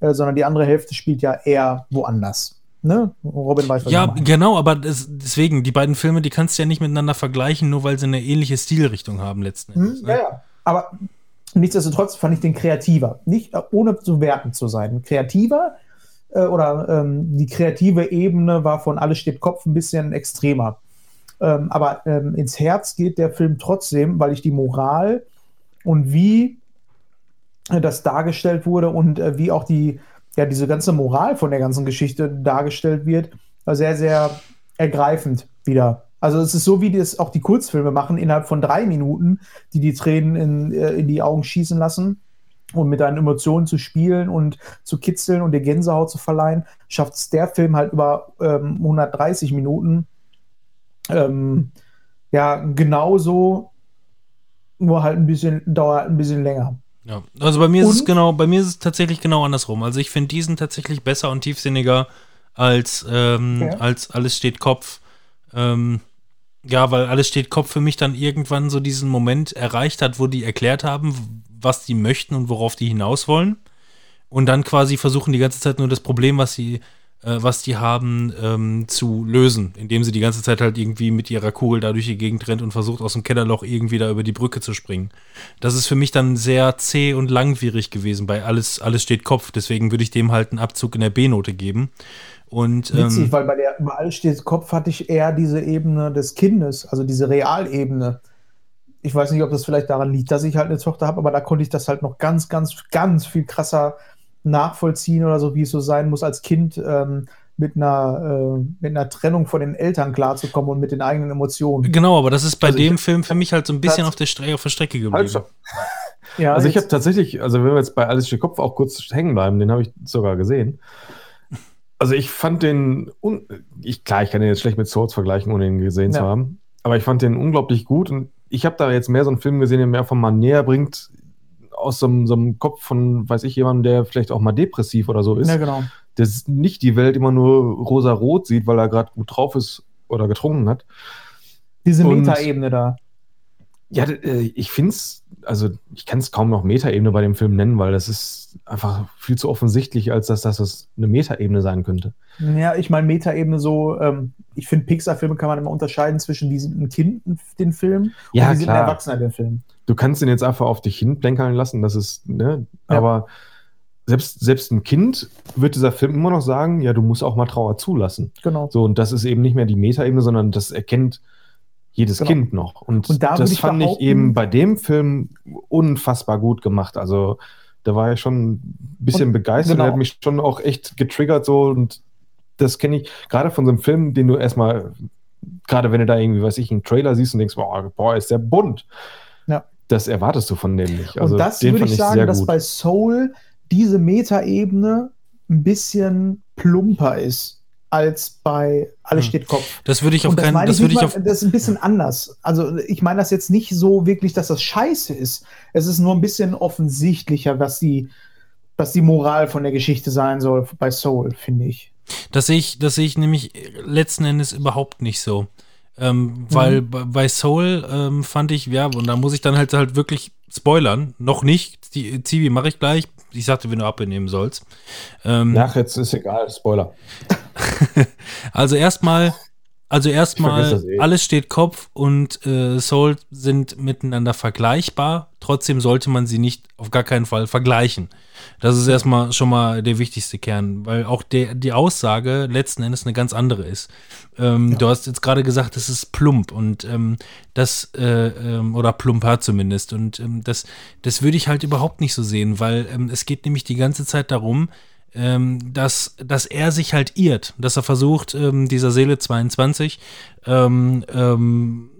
äh, sondern die andere Hälfte spielt ja eher woanders. Ne? Robin weiß, was Ja, genau, aber das, deswegen, die beiden Filme, die kannst du ja nicht miteinander vergleichen, nur weil sie eine ähnliche Stilrichtung haben letzten Endes. Hm, ne? ja, ja. Aber nichtsdestotrotz fand ich den kreativer. Nicht ohne zu werten zu sein. Kreativer äh, oder ähm, die kreative Ebene war von Alles steht Kopf ein bisschen extremer. Ähm, aber ähm, ins Herz geht der Film trotzdem, weil ich die Moral und wie äh, das dargestellt wurde und äh, wie auch die, ja, diese ganze Moral von der ganzen Geschichte dargestellt wird, war sehr, sehr ergreifend wieder. Also es ist so, wie das auch die Kurzfilme machen, innerhalb von drei Minuten, die die Tränen in, äh, in die Augen schießen lassen und mit deinen Emotionen zu spielen und zu kitzeln und dir Gänsehaut zu verleihen, schafft es der Film halt über ähm, 130 Minuten. Ähm, ja, genauso, nur halt ein bisschen, dauert ein bisschen länger. Ja, also bei mir ist es Und- genau, bei mir ist es tatsächlich genau andersrum. Also ich finde diesen tatsächlich besser und tiefsinniger als, ähm, Ja. als alles steht Kopf. Ähm, ja, weil alles steht Kopf für mich dann irgendwann so diesen Moment erreicht hat, wo die erklärt haben, was die möchten und worauf die hinaus wollen. Und dann quasi versuchen die ganze Zeit nur das Problem, was sie, äh, was die haben, ähm, zu lösen, indem sie die ganze Zeit halt irgendwie mit ihrer Kugel da durch die Gegend rennt und versucht aus dem Kellerloch irgendwie da über die Brücke zu springen. Das ist für mich dann sehr zäh und langwierig gewesen bei alles, alles steht Kopf. Deswegen würde ich dem halt einen Abzug in der B-Note geben. Und Witzig, ähm, weil bei der über alles steht Kopf hatte ich eher diese Ebene des Kindes, also diese Realebene. Ich weiß nicht, ob das vielleicht daran liegt, dass ich halt eine Tochter habe, aber da konnte ich das halt noch ganz, ganz, ganz viel krasser nachvollziehen oder so, wie es so sein muss, als Kind ähm, mit, einer, äh, mit einer Trennung von den Eltern klarzukommen und mit den eigenen Emotionen. genau, aber das ist bei Also ich- dem Film für mich halt so ein bisschen auf der, Stre auf der Strecke geblieben. stopp. Ja, Also ich habe tatsächlich, also wenn wir jetzt bei Alles steht Kopf auch kurz hängen bleiben, den habe ich sogar gesehen. Also ich fand den, ich, klar, ich kann den jetzt schlecht mit Souls vergleichen, ohne ihn gesehen zu Ja. haben, aber ich fand den unglaublich gut und ich habe da jetzt mehr so einen Film gesehen, der mir einfach mal näher bringt aus so einem, so einem Kopf von, weiß ich, jemandem, der vielleicht auch mal depressiv oder so ist, ja, genau. der nicht die Welt immer nur rosa-rot sieht, weil er gerade gut drauf ist oder getrunken hat. Diese Metaebene da. Ja, äh, ich finde es, also ich kann es kaum noch Metaebene bei dem Film nennen, weil das ist einfach viel zu offensichtlich, als dass das eine Metaebene sein könnte. Ja, ich meine, Metaebene so, ähm, ich finde, Pixar-Filme kann man immer unterscheiden zwischen wie ein Kind den Film Ja, und wie sieht ein. Erwachsener den Film. Du kannst ihn jetzt einfach auf dich hinplänkeln lassen, das ist, ne, Ja. aber selbst, selbst ein Kind wird dieser Film immer noch sagen, ja, du musst auch mal Trauer zulassen. Genau. So, und das ist eben nicht mehr die Metaebene, sondern das erkennt jedes Genau. Kind noch. Und, Und da das ich fand ich eben bei dem Film unfassbar gut gemacht. Also da war ich schon ein bisschen Und- begeistert. genau. Hat mich schon auch echt getriggert so und das kenne ich gerade von so einem Film, den du erstmal, gerade wenn du da irgendwie, weiß ich, einen Trailer siehst und denkst, boah, boah ist der bunt. Ja. Das erwartest du von dem nicht. Also und das würde ich ich sagen, dass gut. bei Soul diese Metaebene ein bisschen plumper ist als bei Alles Hm. steht Kopf. Das würde ich auf das keinen, meine das nicht ich mal, das ist ein bisschen anders. Also ich meine das jetzt nicht so wirklich, dass das scheiße ist. Es ist nur ein bisschen offensichtlicher, was die, was die Moral von der Geschichte sein soll bei Soul, finde ich. Das sehe ich, das sehe ich nämlich letzten Endes überhaupt nicht so. Ähm, weil Mhm. bei- bei Soul ähm, fand ich, ja, und da muss ich dann halt halt wirklich spoilern. Noch nicht. Die Zivi mache ich gleich. Ich sagte, wenn du abnehmen sollst. Ähm, Ach, jetzt ist egal, Spoiler. [laughs] Also erstmal, also erstmal, eh. alles steht Kopf und äh, Soul sind miteinander vergleichbar. Trotzdem sollte man sie nicht auf gar keinen Fall vergleichen. Das ist erstmal schon mal der wichtigste Kern, weil auch der, die Aussage letzten Endes eine ganz andere ist. Ähm, Du hast jetzt gerade gesagt, es ist plump und ähm, das, äh, ähm, oder plumper zumindest. Und ähm, das, das würde ich halt überhaupt nicht so sehen, weil ähm, es geht nämlich die ganze Zeit darum, ähm, dass, dass er sich halt irrt, dass er versucht, ähm, dieser Seele 22 ähm, ähm,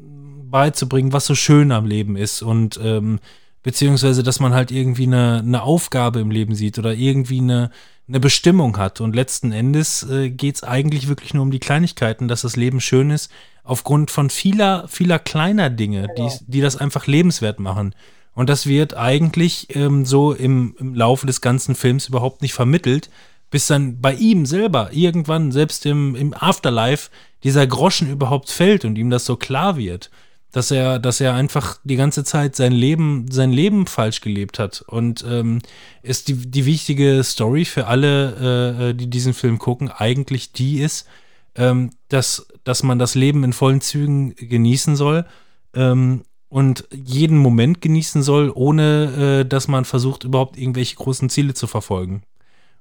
beizubringen, was so schön am Leben ist und ähm, beziehungsweise, dass man halt irgendwie eine, eine Aufgabe im Leben sieht oder irgendwie eine, eine Bestimmung hat. Und letzten Endes äh, geht es eigentlich wirklich nur um die Kleinigkeiten, dass das Leben schön ist, aufgrund von vieler, vieler kleiner Dinge, die, die das einfach lebenswert machen. Und das wird eigentlich ähm, so im, im Laufe des ganzen Films überhaupt nicht vermittelt, bis dann bei ihm selber irgendwann, selbst im, im Afterlife, dieser Groschen überhaupt fällt und ihm das so klar wird, dass er, dass er einfach die ganze Zeit sein Leben, sein Leben falsch gelebt hat. Und ähm, ist die, die wichtige Story für alle, äh, die diesen Film gucken, eigentlich die ist, ähm, dass, dass man das Leben in vollen Zügen genießen soll. Ähm, und jeden Moment genießen soll, ohne äh, dass man versucht, überhaupt irgendwelche großen Ziele zu verfolgen.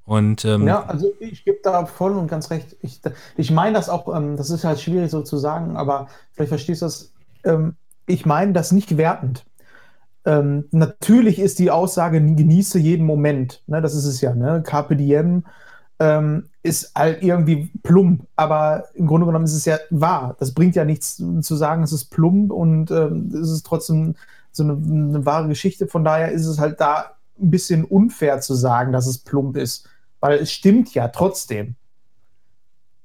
Und ähm, Ja, also ich gebe da voll und ganz recht. Ich, ich meine das auch, ähm, das ist halt schwierig so zu sagen, aber vielleicht verstehst du das. Ähm, ich meine das nicht wertend. Ähm, natürlich ist die Aussage, genieße jeden Moment. Ne, das ist es ja. Ne? Carpe diem ähm, ist halt irgendwie plump, aber im Grunde genommen ist es ja wahr. Das bringt ja nichts zu sagen, es ist plump und ähm, es ist trotzdem so eine, eine wahre Geschichte. Von daher ist es halt da ein bisschen unfair zu sagen, dass es plump ist, weil es stimmt ja trotzdem.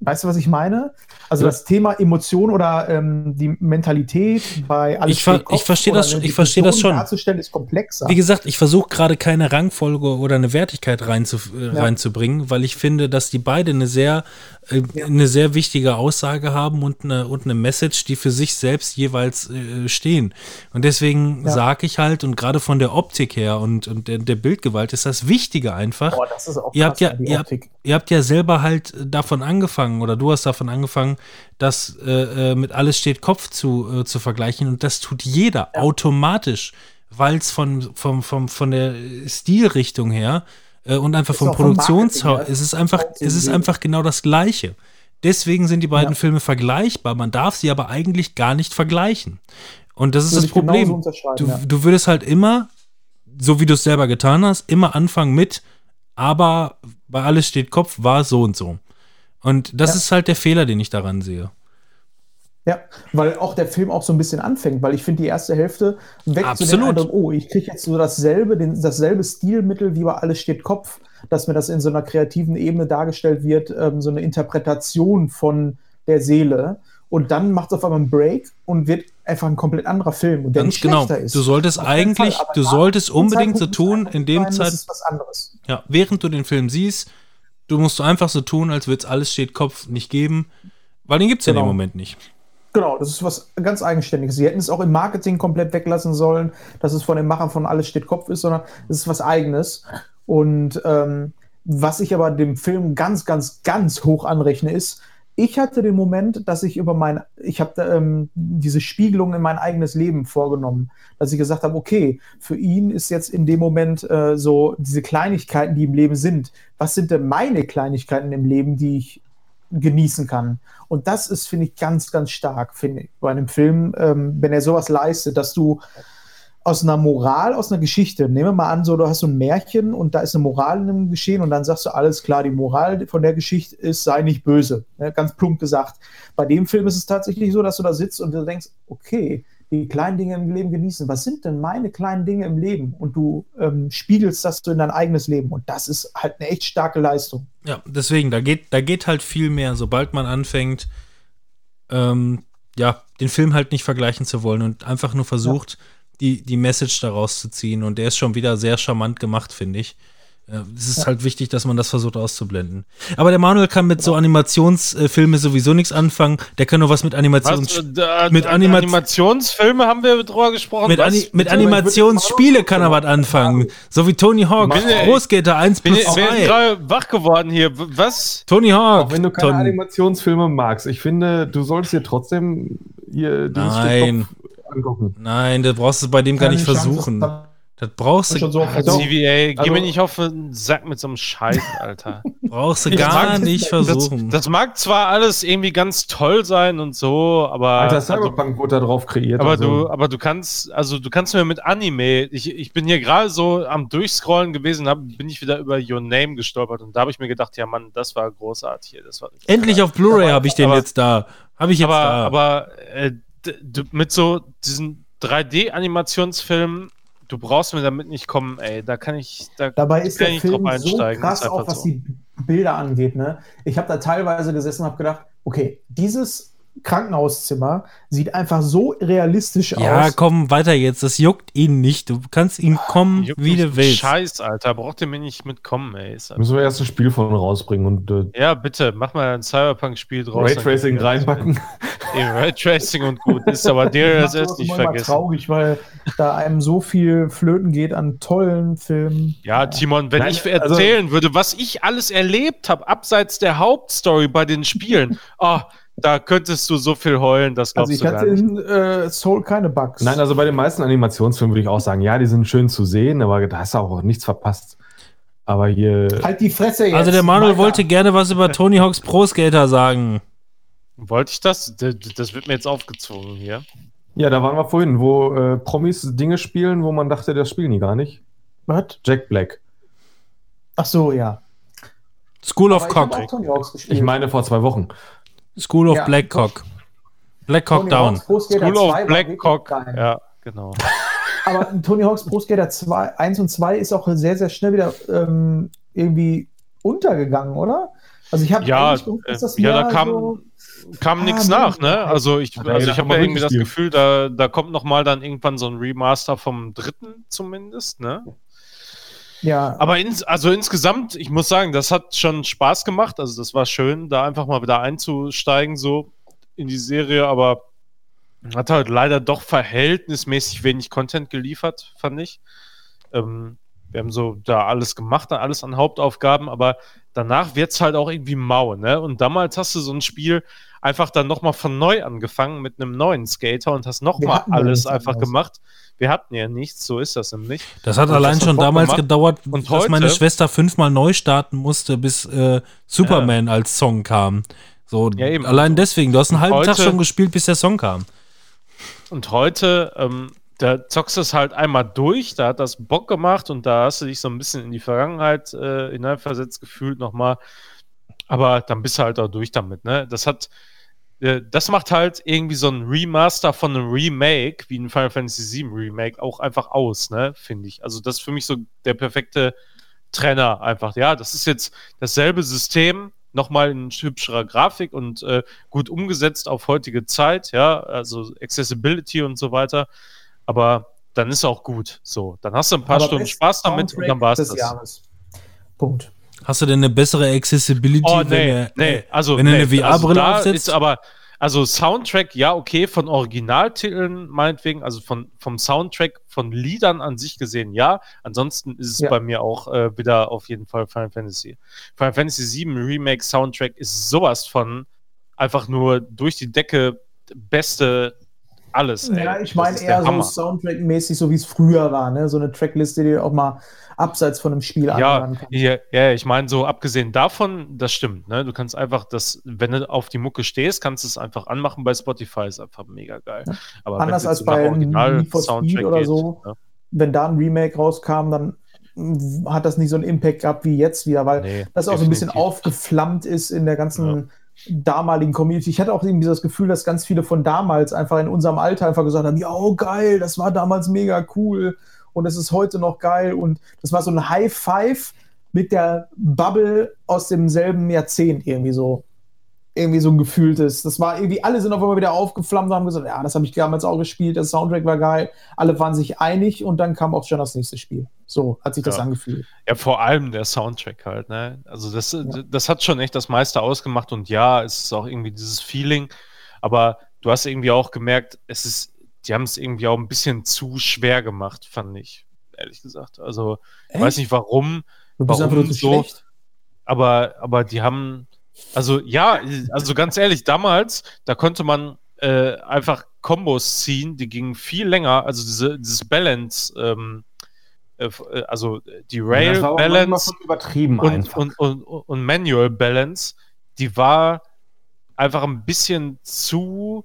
Weißt du, was ich meine? Also Ja. das Thema Emotion oder ähm, die Mentalität bei alles Ich ver- ich verstehe das- eine ich verstehe das schon. Darzustellen ist komplexer. Wie gesagt, ich versuche gerade keine Rangfolge oder eine Wertigkeit reinzu, Ja. reinzubringen, weil ich finde, dass die beide eine sehr, äh, eine sehr wichtige Aussage haben und eine, und eine Message, die für sich selbst jeweils äh, stehen. Und deswegen Ja. sage ich halt, und gerade von der Optik her und, und der, der Bildgewalt ist das Wichtige einfach. Boah, das ist auch Ihr habt ja, die ihr habt, Optik. ihr habt ja selber halt davon angefangen oder du hast davon angefangen, das äh, äh, mit alles steht Kopf zu, äh, zu vergleichen und das tut jeder automatisch, weil es von, vom, vom, von der Stilrichtung her und einfach vom Produktionshaus, her. es ist einfach, es ist einfach genau das Gleiche. Deswegen sind die beiden Ja. Filme vergleichbar. Man darf sie aber eigentlich gar nicht vergleichen. Und das ist Würde das Problem. Du, ja. du würdest halt immer, so wie du es selber getan hast, immer anfangen mit, aber bei alles steht Kopf war so und so. Und das Ja. ist halt der Fehler, den ich daran sehe. Ja, weil auch der Film auch so ein bisschen anfängt, weil ich finde, die erste Hälfte weckt so den Absolut. Eindruck, oh, ich kriege jetzt so dasselbe, den, dasselbe Stilmittel wie bei Alles steht Kopf, dass mir das in so einer kreativen Ebene dargestellt wird, ähm, so eine Interpretation von der Seele. Und dann macht es auf einmal einen Break und wird einfach ein komplett anderer Film, und der Ganz nicht genau. schlechter ist. Du solltest eigentlich, Fall, du solltest unbedingt so tun, in dem Zeit, ist was anderes. ja, während du den Film siehst, du musst du einfach so tun, als würde es alles steht Kopf nicht geben, weil den gibt es ja in Genau. dem Moment nicht. Genau, das ist was ganz Eigenständiges. Sie hätten es auch im Marketing komplett weglassen sollen, dass es von den Machern von Alles steht Kopf ist, sondern es ist was Eigenes. Und ähm, was ich aber dem Film ganz, ganz, ganz hoch anrechne, ist, ich hatte den Moment, dass ich über mein, ich habe ähm, diese Spiegelung in mein eigenes Leben vorgenommen, dass ich gesagt habe, okay, für ihn ist jetzt in dem Moment äh, so diese Kleinigkeiten, die im Leben sind. Was sind denn meine Kleinigkeiten im Leben, die ich genießen kann? Und das ist, finde ich, ganz, ganz stark, finde ich, bei einem Film, ähm, wenn er sowas leistet, dass du aus einer Moral, aus einer Geschichte, nehmen wir mal an, so du hast so ein Märchen und da ist eine Moral in dem Geschehen und dann sagst du, alles klar, die Moral von der Geschichte ist, sei nicht böse. Ne? Ganz plump gesagt. Bei dem Film ist es tatsächlich so, dass du da sitzt und du denkst, okay, die kleinen Dinge im Leben genießen. Was sind denn meine kleinen Dinge im Leben? Und du ähm, spiegelst das so in dein eigenes Leben. Und das ist halt eine echt starke Leistung. Ja, deswegen, da geht, da geht halt viel mehr, sobald man anfängt, ähm, ja, den Film halt nicht vergleichen zu wollen und einfach nur versucht, die, die Message daraus zu ziehen. Und der ist schon wieder sehr charmant gemacht, finde ich. Äh, Es ist halt wichtig, dass man das versucht auszublenden. Aber der Manuel kann mit so Animationsfilme sowieso nichts anfangen. Der kann nur was mit Animations... Was, äh, da- mit da- Anima- Animationsfilme haben wir drüber gesprochen. Mit? Ani mit Animationsspiele kann er was anfangen. So wie Tony Hawk, Bin- Pro Skater 1 bin, plus bin 2. gerade wach geworden hier. Was? Tony Hawk. Auch wenn du keine Ton- Animationsfilme magst, ich finde, du solltest dir trotzdem hier Stück Nein. Angucken. Nein, das brauchst du bei dem gar nicht Chance, versuchen. Das Das brauchst du, schon so Also- CVA, geh also- mir nicht auf den Sack mit so einem Scheiß, Alter. [laughs] brauchst du Ich gar mag nicht das, versuchen. das mag zwar alles irgendwie ganz toll sein und so, aber. Alter, also, Cyberpunk wurde da drauf kreiert. aber also. du, aber du kannst, also du kannst mir mit Anime, ich, ich bin hier gerade so am Durchscrollen gewesen, hab, bin ich wieder über Your Name gestolpert und da habe ich mir gedacht, ja Mann, das war großartig hier, das war Endlich auf Blu-ray habe ich den aber- jetzt da. Habe ich jetzt aber, da. aber äh, mit so diesen 3D-Animationsfilmen, du brauchst mir damit nicht kommen, ey. Da kann ich. Da Dabei ist der Film drauf so einsteigen, krass, auch was so. die Bilder angeht. Ne? Ich habe da teilweise gesessen und habe gedacht, okay, dieses Krankenhauszimmer sieht einfach so realistisch ja, aus. komm, weiter jetzt. Das juckt ihn nicht. Du kannst ihn kommen, Juckt wie du willst. Scheiß, Alter. Braucht ihr mir nicht mitkommen, ey. Müssen wir erst ein Spiel von rausbringen und äh, Ja, bitte, mach mal ein Cyberpunk-Spiel draus. Raytracing reinpacken. Ja, Raytracing und gut. Ist aber [laughs] DLSS nicht vergessen. traurig, weil da einem so viel flöten geht an tollen Filmen. Ja, Timon, wenn Nein, ich also- erzählen würde, was ich alles erlebt habe, abseits der Hauptstory bei den Spielen, oh, [laughs] da könntest du so viel heulen, das Also glaubst ich du gar hatte in äh, Soul keine Bugs. Nein, also bei den meisten Animationsfilmen würde ich auch sagen, ja, die sind schön zu sehen, aber da hast du auch nichts verpasst. Aber hier, halt die Fresse jetzt. Also der Manuel wollte gerne was über Tony Hawks Pro Skater sagen. Wollte ich das? Das wird mir jetzt aufgezwungen hier. ja, da waren wir vorhin, wo äh, Promis Dinge spielen, wo man dachte, das spielen die gar nicht. Was? Jack Black. Ach so, ja. School of ich Cock. gespielt. Ich meine vor zwei Wochen. School of Ja, Black Cock. Black Cock Tony Down. School 2 of war Black wirklich Cock. geil. Ja, genau. [laughs] Aber Tony Hawk's Pro Skater 2, 1 und 2 ist auch sehr, sehr schnell wieder ähm, irgendwie untergegangen, oder? Also ich habe Ja, äh, das ja, da kam- so, Kam Ah, nichts nach, ne? Also ich, also ja ich habe mal ja irgendwie das. Gefühl, da, da kommt noch mal dann irgendwann so ein Remaster vom dritten zumindest, ne? Ja, Aber ins, also insgesamt, ich muss sagen, das hat schon Spaß gemacht. Also das war schön, da einfach mal wieder einzusteigen so in die Serie, aber hat halt leider doch verhältnismäßig wenig Content geliefert, fand ich. Ähm, wir haben so da alles gemacht, alles an Hauptaufgaben, aber danach wird's halt auch irgendwie mau, ne? Und damals hast du so ein Spiel einfach dann nochmal von neu angefangen mit einem neuen Skater und hast nochmal ja alles einfach anderes. gemacht. Wir hatten ja nichts, so ist das nämlich. Das hat Und allein das schon damals gemacht. gedauert, Und dass heute- meine Schwester fünfmal neu starten musste, bis äh, Superman als Song kam. So, Ja, eben. allein deswegen. Du hast einen halben Tag heute- schon gespielt, bis der Song kam. Und heute, ähm, da zockst du es halt einmal durch, da hat das Bock gemacht und da hast du dich so ein bisschen in die Vergangenheit äh, hineinversetzt gefühlt nochmal. Aber dann bist du halt auch durch damit, ne? Das hat, äh, das macht halt irgendwie so ein Remaster von einem Remake, wie ein Final Fantasy VII Remake, auch einfach aus, ne? Finde ich. Also das ist für mich so der perfekte Trenner einfach. Ja, das ist jetzt dasselbe System, nochmal in hübscherer Grafik und äh, gut umgesetzt auf heutige Zeit, ja, also Accessibility und so weiter. Aber dann ist auch gut. So, dann hast du ein paar aber Stunden Spaß damit und dann war's des das. Jahres. Punkt. Hast du denn eine bessere Accessibility, Oh, wenn, nee, er- nee, also, wenn du nee, eine VR-Brille also aufsetzt? Ist aber, also Soundtrack, ja, okay, von Originaltiteln meinetwegen, also von, vom Soundtrack, von Liedern an sich gesehen, ja. Ansonsten ist es Ja. bei mir auch äh, wieder auf jeden Fall Final Fantasy. Final Fantasy VII Remake Soundtrack ist sowas von einfach nur durch die Decke beste alles. ey. Ja, ich meine eher so. Soundtrack-mäßig, so wie es früher war, ne? So eine Trackliste, die auch mal abseits von einem Spiel Ja, ja, ja, ich meine, so abgesehen davon, das stimmt, ne? Du kannst einfach das, wenn du auf die Mucke stehst, kannst du es einfach anmachen bei Spotify, ist einfach mega geil. Aber Anders als bei Original Soundtrack oder geht, so. ne? Wenn da ein Remake rauskam, dann hat das nicht so einen Impact gehabt wie jetzt wieder, weil Nee, das auch so ein bisschen definitiv. aufgeflammt ist in der ganzen damaligen Community. Ich hatte auch irgendwie das Gefühl, dass ganz viele von damals einfach in unserem Alter einfach gesagt haben, ja, oh, geil, das war damals mega cool und es ist heute noch geil und das war so ein High Five mit der Bubble aus demselben Jahrzehnt irgendwie so. Irgendwie so ein gefühltes. Das war irgendwie, alle sind auf einmal wieder aufgeflammt und haben gesagt, ja, das habe ich damals auch gespielt, der Soundtrack war geil. Alle waren sich einig und dann kam auch schon das nächste Spiel. So hat sich das Ja. angefühlt. Ja, vor allem der Soundtrack halt, ne? Also das, das hat schon echt das meiste ausgemacht und ja, es ist auch irgendwie dieses Feeling, aber du hast irgendwie auch gemerkt, es ist, die haben es irgendwie auch ein bisschen zu schwer gemacht, fand ich, ehrlich gesagt. Also, ich weiß nicht warum, Du bist warum einfach so? schlecht. aber, aber die haben, also ja, also ganz ehrlich, damals, da konnte man äh, einfach Kombos ziehen, die gingen viel länger, also diese, dieses Balance, ähm, äh, äh, also die Rail das war auch manchmal Balance und, und, und, und Manual Balance, die war einfach ein bisschen zu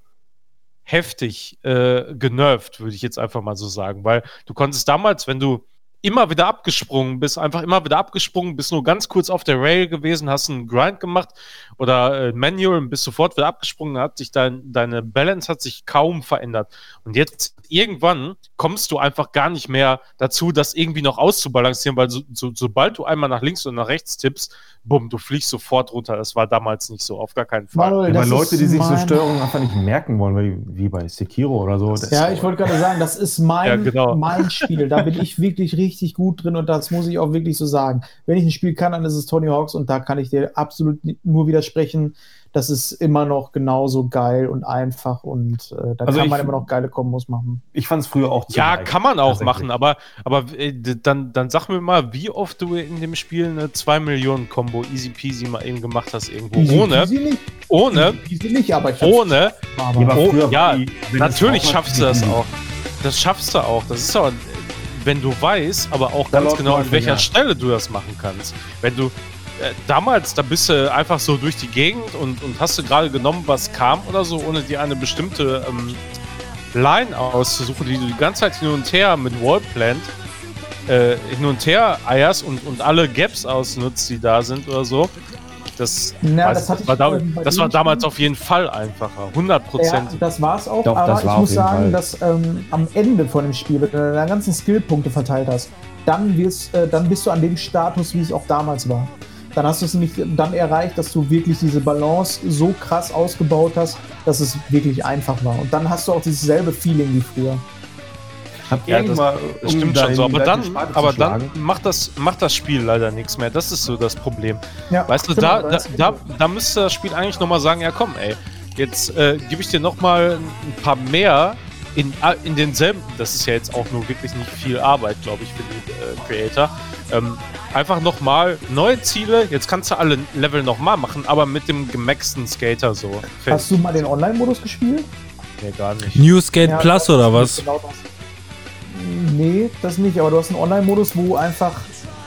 heftig äh, genervt, würde ich jetzt einfach mal so sagen, weil du konntest damals, wenn du immer wieder abgesprungen bist, einfach immer wieder abgesprungen, bist nur ganz kurz auf der Rail gewesen, hast einen Grind gemacht oder äh, Manual und bist sofort wieder abgesprungen, hat sich dein, deine Balance hat sich kaum verändert. Und jetzt irgendwann kommst du einfach gar nicht mehr dazu, das irgendwie noch auszubalancieren, weil so, so, sobald du einmal nach links und nach rechts tippst, bumm, du fliegst sofort runter. Das war damals nicht so, auf gar keinen Fall. Manuel, Ja, Leute, die sich so Steuerungen einfach nicht merken wollen, weil die, wie bei Sekiro oder so. das- Ja, ich wollte gerade sagen, das ist mein, Ja, genau. mein Spiel. Da bin ich wirklich richtig gut drin und das muss ich auch wirklich so sagen. Wenn ich ein Spiel kann, dann ist es Tony Hawks und da kann ich dir absolut nur widersprechen. Das ist immer noch genauso geil und einfach und äh, da Also kann man immer noch geile Kombos machen. Ich fand es früher auch zu Ja, leicht, kann man auch machen, aber, aber äh, dann, dann sag mir mal, wie oft du in dem Spiel eine 2 Millionen Combo easy peasy mal eben gemacht hast irgendwo. Easy ohne, nicht, ohne, easy nicht, aber ich ohne. aber, Ja, aber Oh, ja, die- wenn Natürlich schaffst du das mal- auch. Das schaffst du auch. Das ist aber, wenn du weißt, aber auch Da ganz genau, an welcher ja. Stelle du das machen kannst. Wenn du damals, da bist du einfach so durch die Gegend und, und hast du gerade genommen, was kam oder so, ohne dir eine bestimmte ähm, Line auszusuchen, die du die ganze Zeit hin und her mit Wallplant äh, hin und her eierst und, und alle Gaps ausnutzt, die da sind oder so. Das, Na, weiß das das war, ich, da, das war damals auf jeden Fall einfacher. 100 Ja, Prozent. das war's auch, Doch, aber ich war muss sagen, Fall. dass ähm, am Ende von dem Spiel, wenn du deine ganzen Skillpunkte verteilt hast, dann, wirst, äh, dann bist du an dem Status, wie es auch damals war. Dann hast du es nämlich dann erreicht, dass du wirklich diese Balance so krass ausgebaut hast, dass es wirklich einfach war. Und dann hast du auch dieses selbe Feeling wie früher. Hab Ja, irgendwann, das um stimmt schon so, aber dann, aber dann macht das, macht das Spiel leider nichts mehr. Das ist so das Problem. Ja, Weißt du, stimmt, da, da, da, da müsste das Spiel eigentlich nochmal sagen, ja komm, ey, jetzt äh, gebe ich dir nochmal ein paar mehr in, ah, in denselben, das ist ja jetzt auch nur wirklich nicht viel Arbeit, glaube ich, für die äh, Creator. Ähm, einfach nochmal neue Ziele, jetzt kannst du alle Level nochmal machen, aber mit dem gemaxten Skater so. Hast du mal den Online-Modus gespielt? Nee, gar nicht. New Skate Ja, Plus oder was? Genau das. Nee, das nicht, aber du hast einen Online-Modus, wo einfach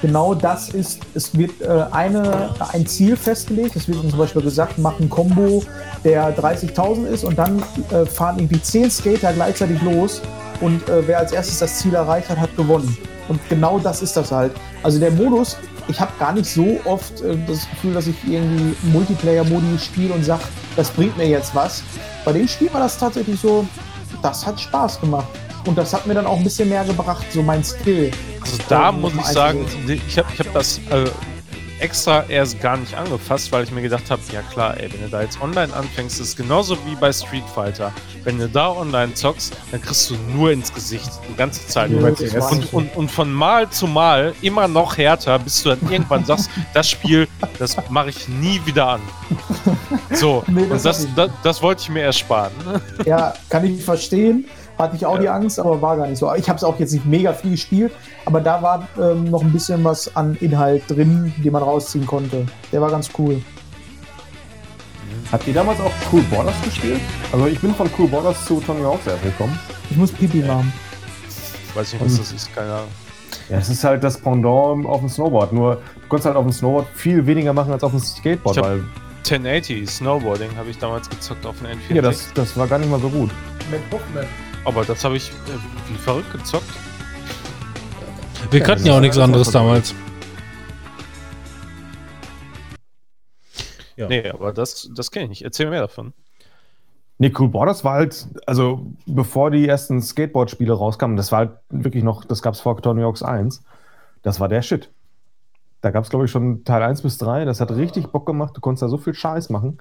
genau das ist. Es wird äh, eine, ein Ziel festgelegt. Es wird zum Beispiel gesagt, mach ein Combo, der 30.000 ist und dann äh, fahren irgendwie 10 Skater gleichzeitig los und äh, wer als erstes das Ziel erreicht hat, hat gewonnen. Und genau das ist das halt. Also der Modus, ich habe gar nicht so oft äh, das Gefühl, dass ich irgendwie Multiplayer-Modi spiele und sage, das bringt mir jetzt was. Bei dem Spiel war das tatsächlich so, das hat Spaß gemacht. Und das hat mir dann auch ein bisschen mehr gebracht, so mein Skill. Also da Ähm, muss ich einzugehen. sagen, ich habe ich hab das äh, extra erst gar nicht angefasst, weil ich mir gedacht habe, ja klar, ey, wenn du da jetzt online anfängst, ist genauso wie bei Street Fighter. Wenn du da online zockst, dann kriegst du nur ins Gesicht die ganze Zeit. Ja, und, das und, und, und von Mal zu Mal immer noch härter, bis du dann irgendwann [laughs] sagst, das Spiel, das mache ich nie wieder an. So, [laughs] Nee, und das das, hab ich. das, das wollte ich mir ersparen. Ja, kann ich verstehen. Hatte ich auch die Angst, aber war gar nicht so. Ich habe es auch jetzt nicht mega viel gespielt, aber da war ähm, noch ein bisschen was an Inhalt drin, den man rausziehen konnte. Der war ganz cool. Habt ihr damals auch Cool Borders gespielt? Also ich bin von Cool Borders zu Tony Hawk's gekommen. Ich muss Pipi machen. Weiß nicht, was das ist, keine Ahnung. Ja, es ist halt das Pendant auf dem Snowboard. Nur du konntest halt auf dem Snowboard viel weniger machen als auf dem Skateboard. Ich Weil, 1080 Snowboarding habe ich damals gezockt auf den N64. ja, das, das war gar nicht mal so gut. Aber das habe ich äh, wie verrückt gezockt. Wir Ja, kannten das ja auch nichts anderes damals. Ja. Nee, aber das, das kenne ich nicht. Erzähl mehr davon. Nee, Cool Borders war halt, also bevor die ersten Skateboard-Spiele rauskamen, das war halt wirklich noch, das gab es vor Tony Hawk's 1. Das war der Shit. Da gab es, glaube ich, schon Teil 1 bis 3. Das hat richtig Bock gemacht. Du konntest da so viel Scheiß machen.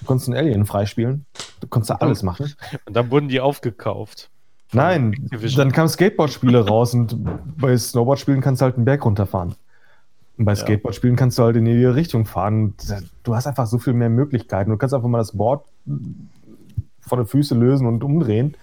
Du konntest einen Alien freispielen. Du konntest da alles machen. Und dann wurden die aufgekauft. Nein, Activision. dann kamen Skateboard-Spiele raus und bei Snowboard-Spielen kannst du halt einen Berg runterfahren. Und bei Ja. Skateboard-Spielen kannst du halt in die Richtung fahren. Du hast einfach so viel mehr Möglichkeiten. Du kannst einfach mal das Board vor den Füße lösen und umdrehen.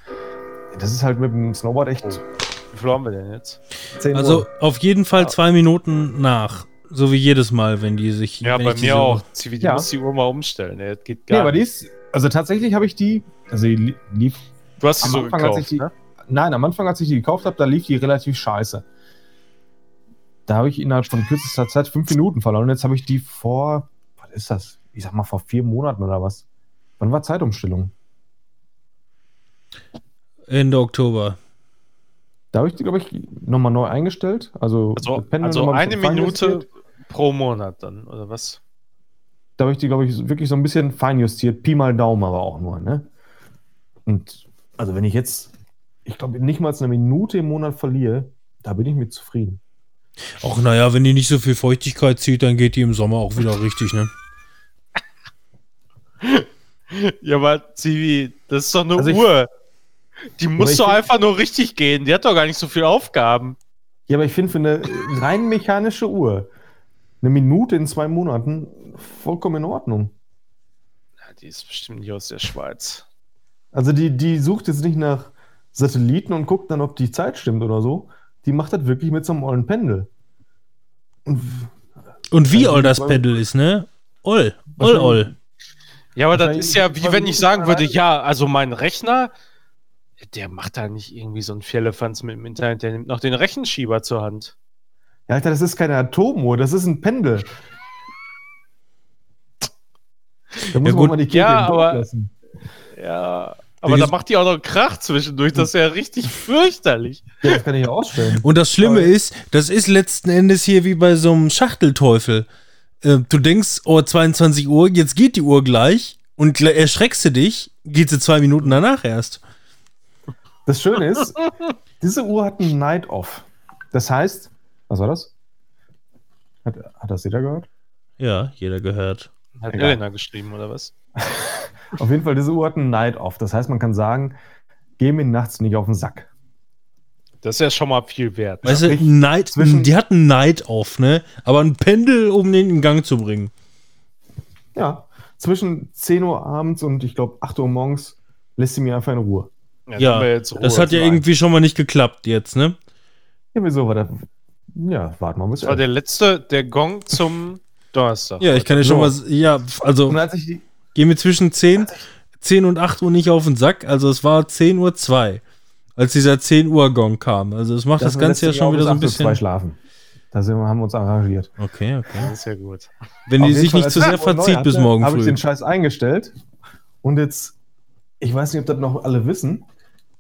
Das ist halt mit dem Snowboard echt. Wie viel haben wir denn jetzt? 10 Also Uhr. auf jeden Fall zwei Minuten nach. So wie jedes Mal, wenn die sich. Ja, bei mir auch. Zivi, du Ja. musst die Uhr mal umstellen. ey. Das geht Nee, gar aber die nicht. ist. Also tatsächlich habe ich die. Also die li- lief. Du hast die Am so Anfang, als gekauft, ich die, ne? Nein, am Anfang, als ich die gekauft habe, da lief die relativ scheiße. Da habe ich innerhalb von kürzester Zeit fünf Minuten verloren. Und jetzt habe ich die vor, was ist das? Ich sag mal vor vier Monaten oder was? Wann war Zeitumstellung? Ende Oktober. Da habe ich die, glaube ich, nochmal neu eingestellt. Also, Also, also eine Minute pro Monat dann, oder was? Da habe ich die, glaube ich, wirklich so ein bisschen feinjustiert. Pi mal Daumen aber auch nur, ne? Und also wenn ich jetzt, ich glaube, nicht mal eine Minute im Monat verliere, da bin ich mit zufrieden. Ach naja, wenn die nicht so viel Feuchtigkeit zieht, dann geht die im Sommer auch wieder richtig, ne? [laughs] Ja, aber Zivi, das ist doch eine Also ich- Uhr. Die muss doch einfach nur richtig gehen. Die hat doch gar nicht so viele Aufgaben. Ja, aber ich finde für eine rein mechanische Uhr eine Minute in zwei Monaten vollkommen in Ordnung. Ja, die ist bestimmt nicht aus der Schweiz. Also die, die sucht jetzt nicht nach Satelliten und guckt dann, ob die Zeit stimmt oder so. Die macht das wirklich mit so einem ollen Pendel. Und Und wie Also, all das Pendel ist, ne? Oll. Oll, oll. Ja, aber das ist ja wie wenn ich sagen würde, ja, also mein Rechner, der macht da nicht irgendwie so ein Firlefanz mit dem Internet, der nimmt noch den Rechenschieber zur Hand. ja, Alter, das ist keine Atomuhr, das ist ein Pendel. Da muss Ja, man gut. mal die Kirche Ja, aber- lassen. Ja, aber da macht die auch noch Krach zwischendurch, das ist ja richtig [laughs] fürchterlich. Ja, das kann ich ja ausstellen. Und das Schlimme Aber- ist, das ist letzten Endes hier wie bei so einem Schachtelteufel. Äh, du denkst, oh, 22 Uhr, jetzt geht die Uhr gleich und erschreckst du dich, geht sie zwei Minuten danach erst. Das Schöne ist, [laughs] diese Uhr hat einen Night Off. Das heißt, was war das? Hat, hat das jeder gehört? Ja, jeder gehört. Hat Egal. Elena geschrieben, oder was? [laughs] Auf jeden Fall, diese Uhr hat einen Night Off. Das heißt, man kann sagen, geh mir nachts nicht auf den Sack. Das ist ja schon mal viel wert. Weißt du. Night, Zwischen- die hatten Night off, ne? Aber ein Pendel, um den in Gang zu bringen. Ja, zwischen 10 Uhr abends und ich glaube 8 Uhr morgens lässt sie mir einfach in Ruhe. Ja, Ruhe Das hat ja zu irgendwie schon mal nicht geklappt jetzt, ne? Ja, wieso war das? Ja, warten wir mal bis Das war der letzte, der Gong zum [laughs] Donnerstag. Ja, ich kann dir schon was. Ja, also gehen wir zwischen 10, 10 und 8 Uhr nicht auf den Sack. Also es war 10 Uhr 2, als dieser 10 Uhr Gong kam. Also es macht das, das Ganze ja schon wieder bis so ein 8 Uhr zwei bisschen. schlafen. Da sind wir, haben wir uns arrangiert. Okay, okay. Das ist ja gut. Wenn Auf die sich Fall, nicht zu sehr verzieht bis hatte, morgen Habe ich früh. den Scheiß eingestellt und jetzt, ich weiß nicht, ob das noch alle wissen,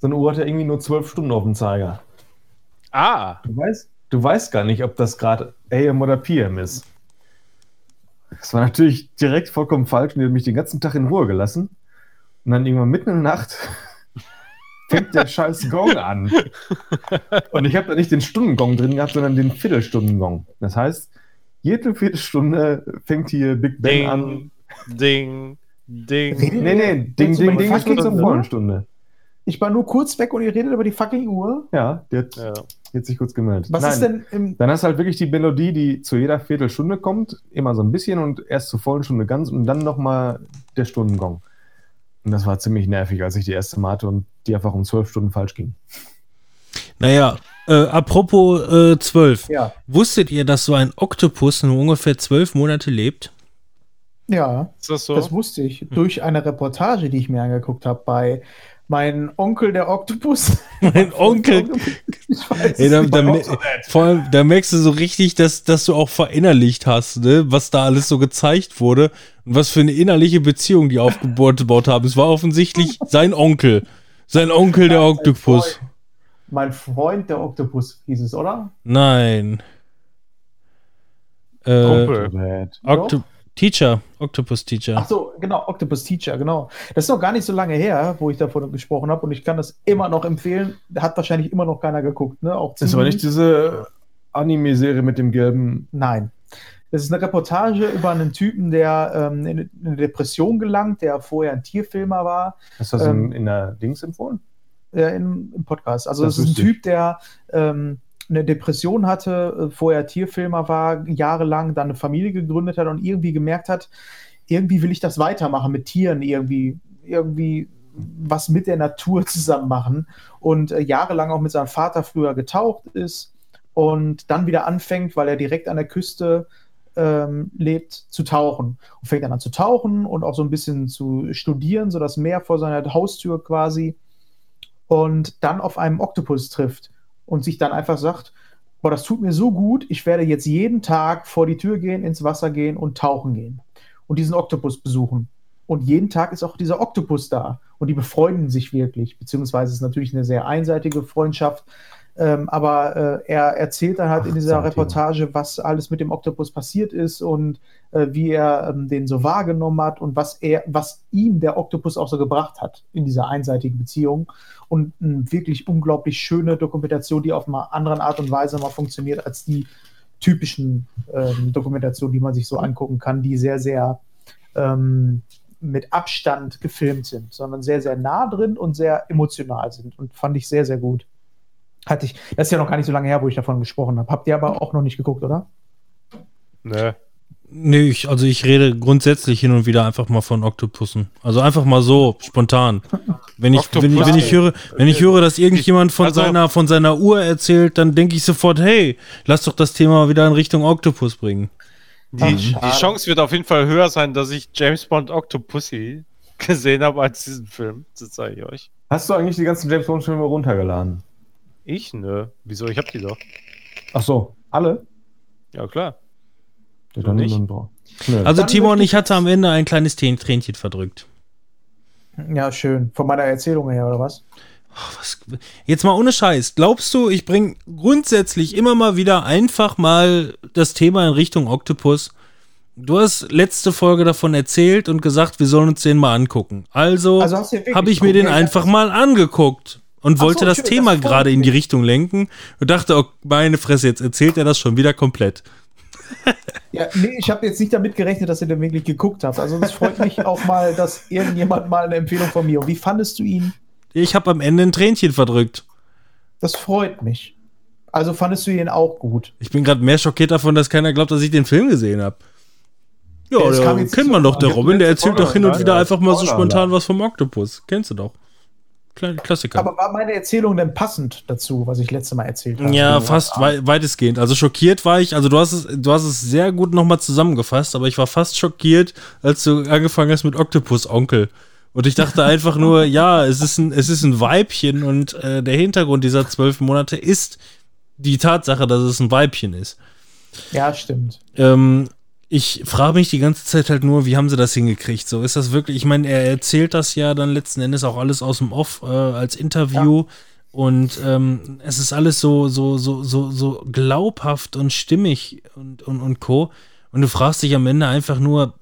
so eine Uhr hat ja irgendwie nur 12 Stunden auf dem Zeiger. Ah, Du weißt, du weißt gar nicht, ob das gerade AM oder PM ist. Das war natürlich direkt vollkommen falsch und die hat mich den ganzen Tag in Ruhe gelassen. Und dann irgendwann mitten in der Nacht [laughs] fängt der scheiß Gong an. Und ich habe da nicht den Stundengong drin gehabt, sondern den Viertelstundengong. Das heißt, jede Viertelstunde fängt hier Big Ben an. Ding, Ding, Ding. Nee, nee, Ding, Jetzt über Ding, die Ding ist nur zur fucking vollen Uhr? Stunde. Ich war nur kurz weg und ihr redet über die fucking Uhr. Ja, der hat, Ja. die hat sich kurz gemeldet. Was Nein. ist denn im. Dann hast du halt wirklich die Melodie, die zu jeder Viertelstunde kommt, immer so ein bisschen und erst zur vollen Stunde ganz und dann nochmal der Stundengong. Und das war ziemlich nervig, als ich die erste Mal hatte und die einfach um zwölf Stunden falsch ging. Naja, äh, apropos äh, 12. Ja. Wusstet ihr, dass so ein Oktopus nur ungefähr zwölf Monate lebt? Ja, Ist das so? das wusste ich durch eine Reportage, die ich mir angeguckt habe bei mein Onkel der Oktopus. [laughs] Mein Onkel. Ich weiß Ey, es da, nicht. da, me- vor allem, da merkst du so richtig, dass, dass du auch verinnerlicht hast, ne? was da alles so gezeigt wurde und was für eine innerliche Beziehung die aufgebaut haben. Es war offensichtlich sein Onkel. Sein Onkel, der Oktopus. Mein Freund der Oktopus hieß es, oder? Nein. Äh, Kumpel. Octo Teacher, Octopus Teacher. Ach so, genau, Octopus Teacher, genau. Das ist noch gar nicht so lange her, wo ich davon gesprochen habe und ich kann das immer noch empfehlen. Hat wahrscheinlich immer noch keiner geguckt, ne? Auch Das war nicht diese Anime-Serie mit dem gelben. Nein. Das ist eine Reportage über einen Typen, der ähm, in eine Depression gelangt, der vorher ein Tierfilmer war, Hast du das Ähm, in, in der Dings empfohlen? äh, im, im Podcast. Also Das das, ist ein. Typ, der ähm, eine Depression hatte, äh, vorher Tierfilmer war, jahrelang, dann eine Familie gegründet hat und irgendwie gemerkt hat, irgendwie will ich das weitermachen mit Tieren, irgendwie, irgendwie was mit der Natur [laughs] zusammen machen und äh, jahrelang auch mit seinem Vater früher getaucht ist und dann wieder anfängt, weil er direkt an der Küste ähm, lebt, zu tauchen. Und fängt dann an zu tauchen und auch so ein bisschen zu studieren, so das Meer vor seiner Haustür quasi. Und dann auf einen Oktopus trifft und sich dann einfach sagt, boah, das tut mir so gut, ich werde jetzt jeden Tag vor die Tür gehen, ins Wasser gehen und tauchen gehen und diesen Oktopus besuchen. Und jeden Tag ist auch dieser Oktopus da und die befreunden sich wirklich, beziehungsweise ist natürlich eine sehr einseitige Freundschaft. Ähm, aber äh, er erzählt dann halt Ach, in dieser. Reportage, was alles mit dem Oktopus passiert ist und äh, wie er ähm, den so wahrgenommen hat und was er, was ihm der Oktopus auch so gebracht hat in dieser einseitigen Beziehung. Und eine wirklich unglaublich schöne Dokumentation, die auf eine andere Art und Weise mal funktioniert als die typischen ähm, Dokumentationen, die man sich so angucken kann, die sehr, sehr ähm, mit Abstand gefilmt sind, sondern sehr, sehr nah drin und sehr emotional sind. Und fand ich sehr, sehr gut. Hatte ich, das ist ja noch gar nicht so lange her, wo ich davon gesprochen habe. Habt ihr aber auch noch nicht geguckt, oder? Ne. Nee, ich, also ich rede grundsätzlich hin und wieder einfach mal von Oktopussen. Also einfach mal so, spontan. Wenn ich, wenn, ich- wenn ich höre, wenn ich höre, dass irgendjemand von Also- seiner, von seiner Uhr erzählt, dann denke ich sofort, hey, lass doch das Thema wieder in Richtung Oktopus bringen. Die, Ach, die. Chance wird auf jeden Fall höher sein, dass ich James Bond Octopussy gesehen habe als diesen Film. Das zeige ich euch. Hast du eigentlich die ganzen James Bond-Filme runtergeladen? Ich? Nö. Wieso? Ich hab die doch. Ach so, alle? Ja, klar. Ja, Noch nicht? Also Dann Timon, möchte ich hatte am Ende ein kleines Trän- Tränchen verdrückt. Ja, schön. Von meiner Erzählung her, oder was? Was, jetzt mal ohne Scheiß. Glaubst du, ich bringe grundsätzlich immer mal wieder einfach mal das Thema in Richtung Oktopus? Du hast letzte Folge davon erzählt und gesagt, wir sollen uns den mal angucken. Also, Also habe ich mir den einfach mal angeguckt und wollte so, das schön, Thema das gerade in die. Richtung lenken und dachte, oh, meine Fresse, jetzt erzählt er das schon wieder komplett. [laughs] Ja, nee, ich habe jetzt nicht damit gerechnet, dass ihr den wirklich geguckt habt. Also es freut mich auch mal, dass irgendjemand mal eine Empfehlung von mir. Und wie fandest du ihn? Ich habe am Ende ein Tränchen verdrückt. Das freut mich. Also fandest du ihn auch gut? Ich bin gerade mehr schockiert davon, dass keiner glaubt, dass ich den Film gesehen habe. Ja, Ja, kennt man doch, der. Robin, der erzählt doch hin und wieder ja, einfach mal so spontan was vom Oktopus. Kennst du doch. Kleine Klassiker. Aber war meine Erzählung denn passend dazu, was ich letztes Mal erzählt habe? Ja, Du- fast wei weitestgehend. Also schockiert war ich, also du hast es, du hast es sehr gut nochmal zusammengefasst, aber ich war fast schockiert, als du angefangen hast mit Octopus Onkel. Und ich dachte einfach nur, [laughs] ja, es ist ein, es ist ein Weibchen und äh, der Hintergrund dieser zwölf Monate ist die Tatsache, dass es ein Weibchen ist. Ja, stimmt. Ähm, ich frage mich die ganze Zeit halt nur, wie haben sie das hingekriegt? So ist das wirklich, ich meine, er erzählt das ja dann letzten Endes auch alles aus dem Off äh, als Interview und ähm, es ist alles so, so, so, so, so glaubhaft und stimmig und, und, und Co. Und du fragst dich am Ende einfach nur,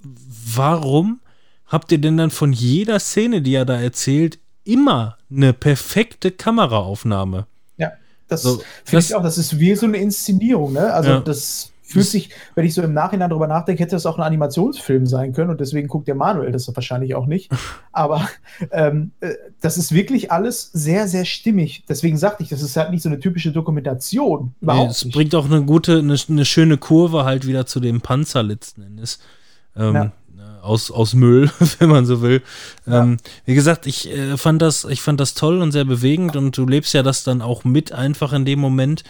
warum habt ihr denn dann von jeder Szene, die er da erzählt, immer eine perfekte Kameraaufnahme? Ja, das So, finde ich auch. Das ist wie so eine Inszenierung, ne? Also Ja. das fühlt sich, wenn ich so im Nachhinein drüber nachdenke, hätte das auch ein Animationsfilm sein können und deswegen guckt der Manuel das wahrscheinlich auch nicht. [laughs] Aber ähm, äh, das ist wirklich alles sehr, sehr stimmig. Deswegen sagte ich, das ist halt nicht so eine typische Dokumentation. Nee, Überhaupt es nicht. bringt auch eine gute, eine, eine schöne Kurve halt wieder zu dem Panzer letzten Endes. Ähm, Ja. aus, aus Müll, [laughs] wenn man so will. Ähm, wie gesagt, ich äh, fand das, ich fand das toll und sehr bewegend und du lebst ja das dann auch mit einfach in dem Moment,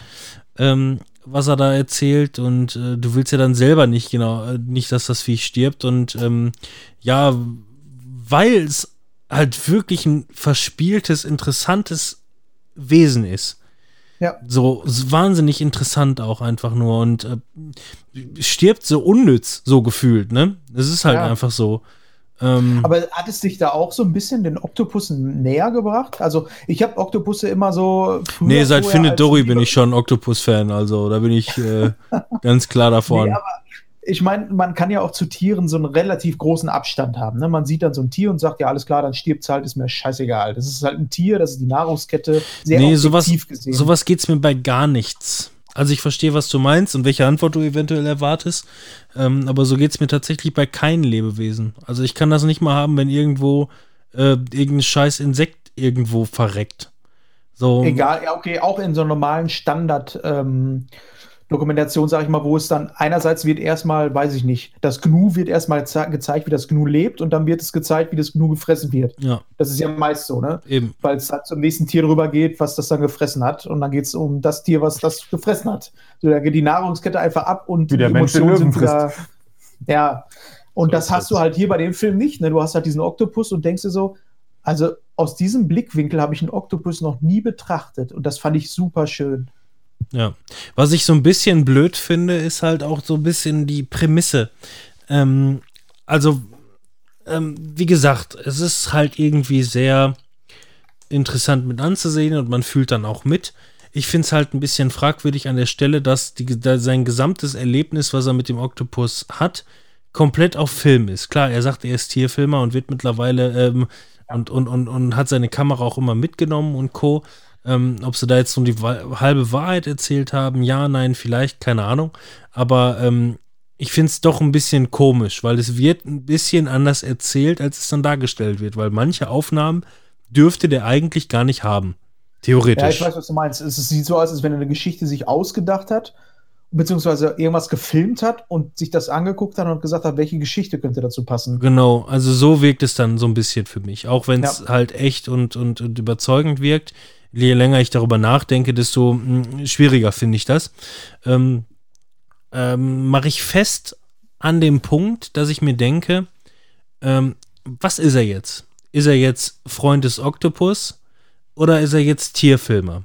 ähm, was er da erzählt und äh, du willst ja dann selber nicht genau, äh, nicht, dass das Viech stirbt und ähm, ja, weil es halt wirklich ein verspieltes, interessantes Wesen ist Ja. so s- wahnsinnig interessant auch einfach nur und äh, stirbt so unnütz, so gefühlt, ne? Es ist halt Ja. einfach so. Ähm, Aber hat es dich da auch so ein bisschen den Oktopussen näher gebracht? Also ich habe Oktopusse immer so. früher nee, seit Findet Dory bin ich schon Octopus-Fan, also da bin ich äh, [laughs] ganz klar davon. Nee, aber ich meine, man kann ja auch zu Tieren so einen relativ großen Abstand haben. Ne? Man sieht dann so ein Tier und sagt, ja, alles klar, dann stirbt es halt, ist mir scheißegal. Das ist halt ein Tier, das ist die Nahrungskette. Sehr nee, sowas, objektiv gesehen. sowas geht's mir bei gar nichts. Also ich verstehe, was du meinst und welche Antwort du eventuell erwartest, ähm, aber so geht's mir tatsächlich bei keinem Lebewesen. Also ich kann das nicht mal haben, wenn irgendwo äh, irgendein scheiß Insekt irgendwo verreckt. So, Egal, ja, okay, auch in so normalen Standard. Ähm, Dokumentation, sage ich mal, wo es dann einerseits wird erstmal, weiß ich nicht, das Gnu wird erstmal ze- gezeigt, wie das Gnu lebt und dann wird es gezeigt, wie das Gnu gefressen wird. ja, Das ist ja meist so, ne? eben. weil es dann zum nächsten Tier drüber geht, was das dann gefressen hat. Und dann geht es um das Tier, was das gefressen hat. So, da geht die Nahrungskette einfach ab und Wie der die Mensch den Emotionen sind wieder. Ja. Und So das hast das. du halt hier bei dem Film nicht. Ne? Du hast halt diesen Oktopus und denkst dir so, also aus diesem Blickwinkel habe ich einen Oktopus noch nie betrachtet. Und das fand ich super schön. Ja. Was ich so ein bisschen blöd finde, ist halt auch so ein bisschen die Prämisse. Ähm, also, ähm, wie gesagt, es ist halt irgendwie sehr interessant mit anzusehen und man fühlt dann auch mit. Ich finde es halt ein bisschen fragwürdig an der Stelle, dass die, da sein gesamtes Erlebnis, was er mit dem Oktopus hat, komplett auf Film ist. Klar, er sagt, er ist Tierfilmer und wird mittlerweile ähm, und, und, und, und hat seine Kamera auch immer mitgenommen und Co. Ähm, ob sie da jetzt nur die halbe Wahrheit erzählt haben, ja, nein, vielleicht, keine Ahnung. Aber ähm, ich finde es doch ein bisschen komisch, weil es wird ein bisschen anders erzählt, als es dann dargestellt wird, weil manche Aufnahmen dürfte der eigentlich gar nicht haben. Theoretisch. Ja, ich weiß, was du meinst. Es sieht so aus, als wenn er eine Geschichte sich ausgedacht hat, beziehungsweise irgendwas gefilmt hat und sich das angeguckt hat und gesagt hat, welche Geschichte könnte dazu passen. Genau, also so wirkt es dann so ein bisschen für mich. Auch wenn es Ja. halt echt und, und, und überzeugend wirkt. Je länger ich darüber nachdenke, desto mh, schwieriger finde ich das. Ähm, ähm, Mache ich fest an dem Punkt, dass ich mir denke, ähm, was ist er jetzt? Ist er jetzt Freund des Oktopus oder ist er jetzt Tierfilmer?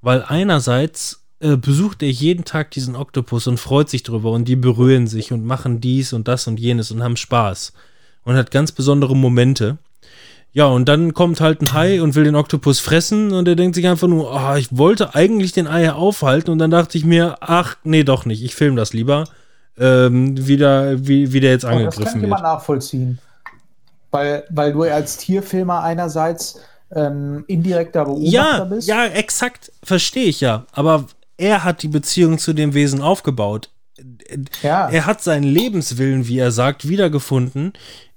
Weil einerseits äh, besucht er jeden Tag diesen Oktopus und freut sich drüber und die berühren sich und machen dies und das und jenes und haben Spaß und hat ganz besondere Momente. Ja, und dann kommt halt ein Hai und will den Oktopus fressen und er denkt sich einfach nur, ah, ich wollte eigentlich den Ei aufhalten und dann dachte ich mir, ach, nee, doch nicht, ich film das lieber, ähm, wie, der, wie, wie der jetzt Und das kann angegriffen ich immer wird. nachvollziehen. Weil, weil du als Tierfilmer einerseits ähm, indirekter Beobachter Ja, bist. ja, exakt, verstehe ich ja. Aber er hat die Beziehung zu dem Wesen aufgebaut. Ja. Er hat seinen Lebenswillen, wie er sagt, wiedergefunden,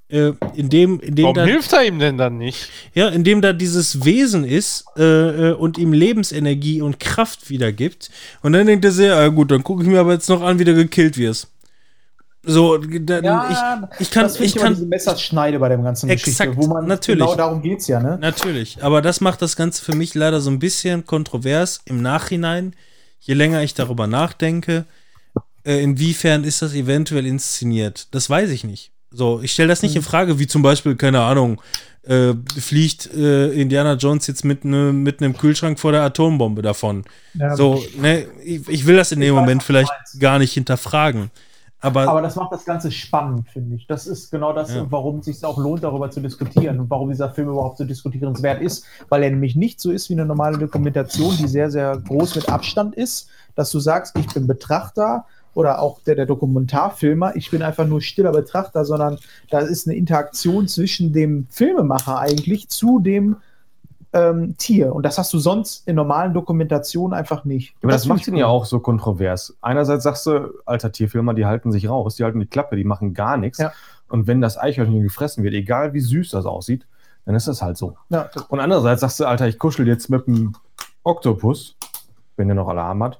äh, indem, indem Warum da, hilft er ihm denn dann nicht? ja, indem da dieses Wesen ist äh, äh, und ihm Lebensenergie und Kraft wiedergibt. Und dann denkt er sich, ah, gut, dann gucke ich mir aber jetzt noch an, wie du gekillt wirst. So, dann, ich, ich kann, ich kann, diese Messerschneide bei dem ganzen Exakt, Geschichte, wo man natürlich. genau darum geht's ja, ne? Natürlich, aber das macht das Ganze für mich leider so ein bisschen kontrovers im Nachhinein. Je länger ich darüber nachdenke, äh, inwiefern ist das eventuell inszeniert, das weiß ich nicht. So, ich stelle das nicht in Frage, wie zum Beispiel, keine Ahnung, äh, fliegt äh, Indiana Jones jetzt mit, ne, mit einem Kühlschrank vor der Atombombe davon. Ja, So, ne, ich, ich will das in dem Moment vielleicht gar nicht hinterfragen. Aber, Aber das macht das Ganze spannend, finde ich. Das ist genau das, Ja. warum es sich auch lohnt, darüber zu diskutieren und warum dieser Film überhaupt so diskutierenswert ist, weil er nämlich nicht so ist wie eine normale Dokumentation, die sehr, sehr groß mit Abstand ist, dass du sagst, ich bin Betrachter oder auch der, der Dokumentarfilmer, ich bin einfach nur stiller Betrachter, sondern da ist eine Interaktion zwischen dem Filmemacher eigentlich zu dem ähm, Tier. Und das hast du sonst in normalen Dokumentationen einfach nicht. Aber das, finde macht ihn cool. ja auch so kontrovers. Einerseits sagst du, alter Tierfilmer, die halten sich raus, die halten die Klappe, die machen gar nichts. Ja. Und wenn das Eichhörnchen gefressen wird, egal wie süß das aussieht, dann ist das halt so. Ja, Und andererseits sagst du, Alter, ich kuschel jetzt mit einem Oktopus, wenn der noch Alarm hat.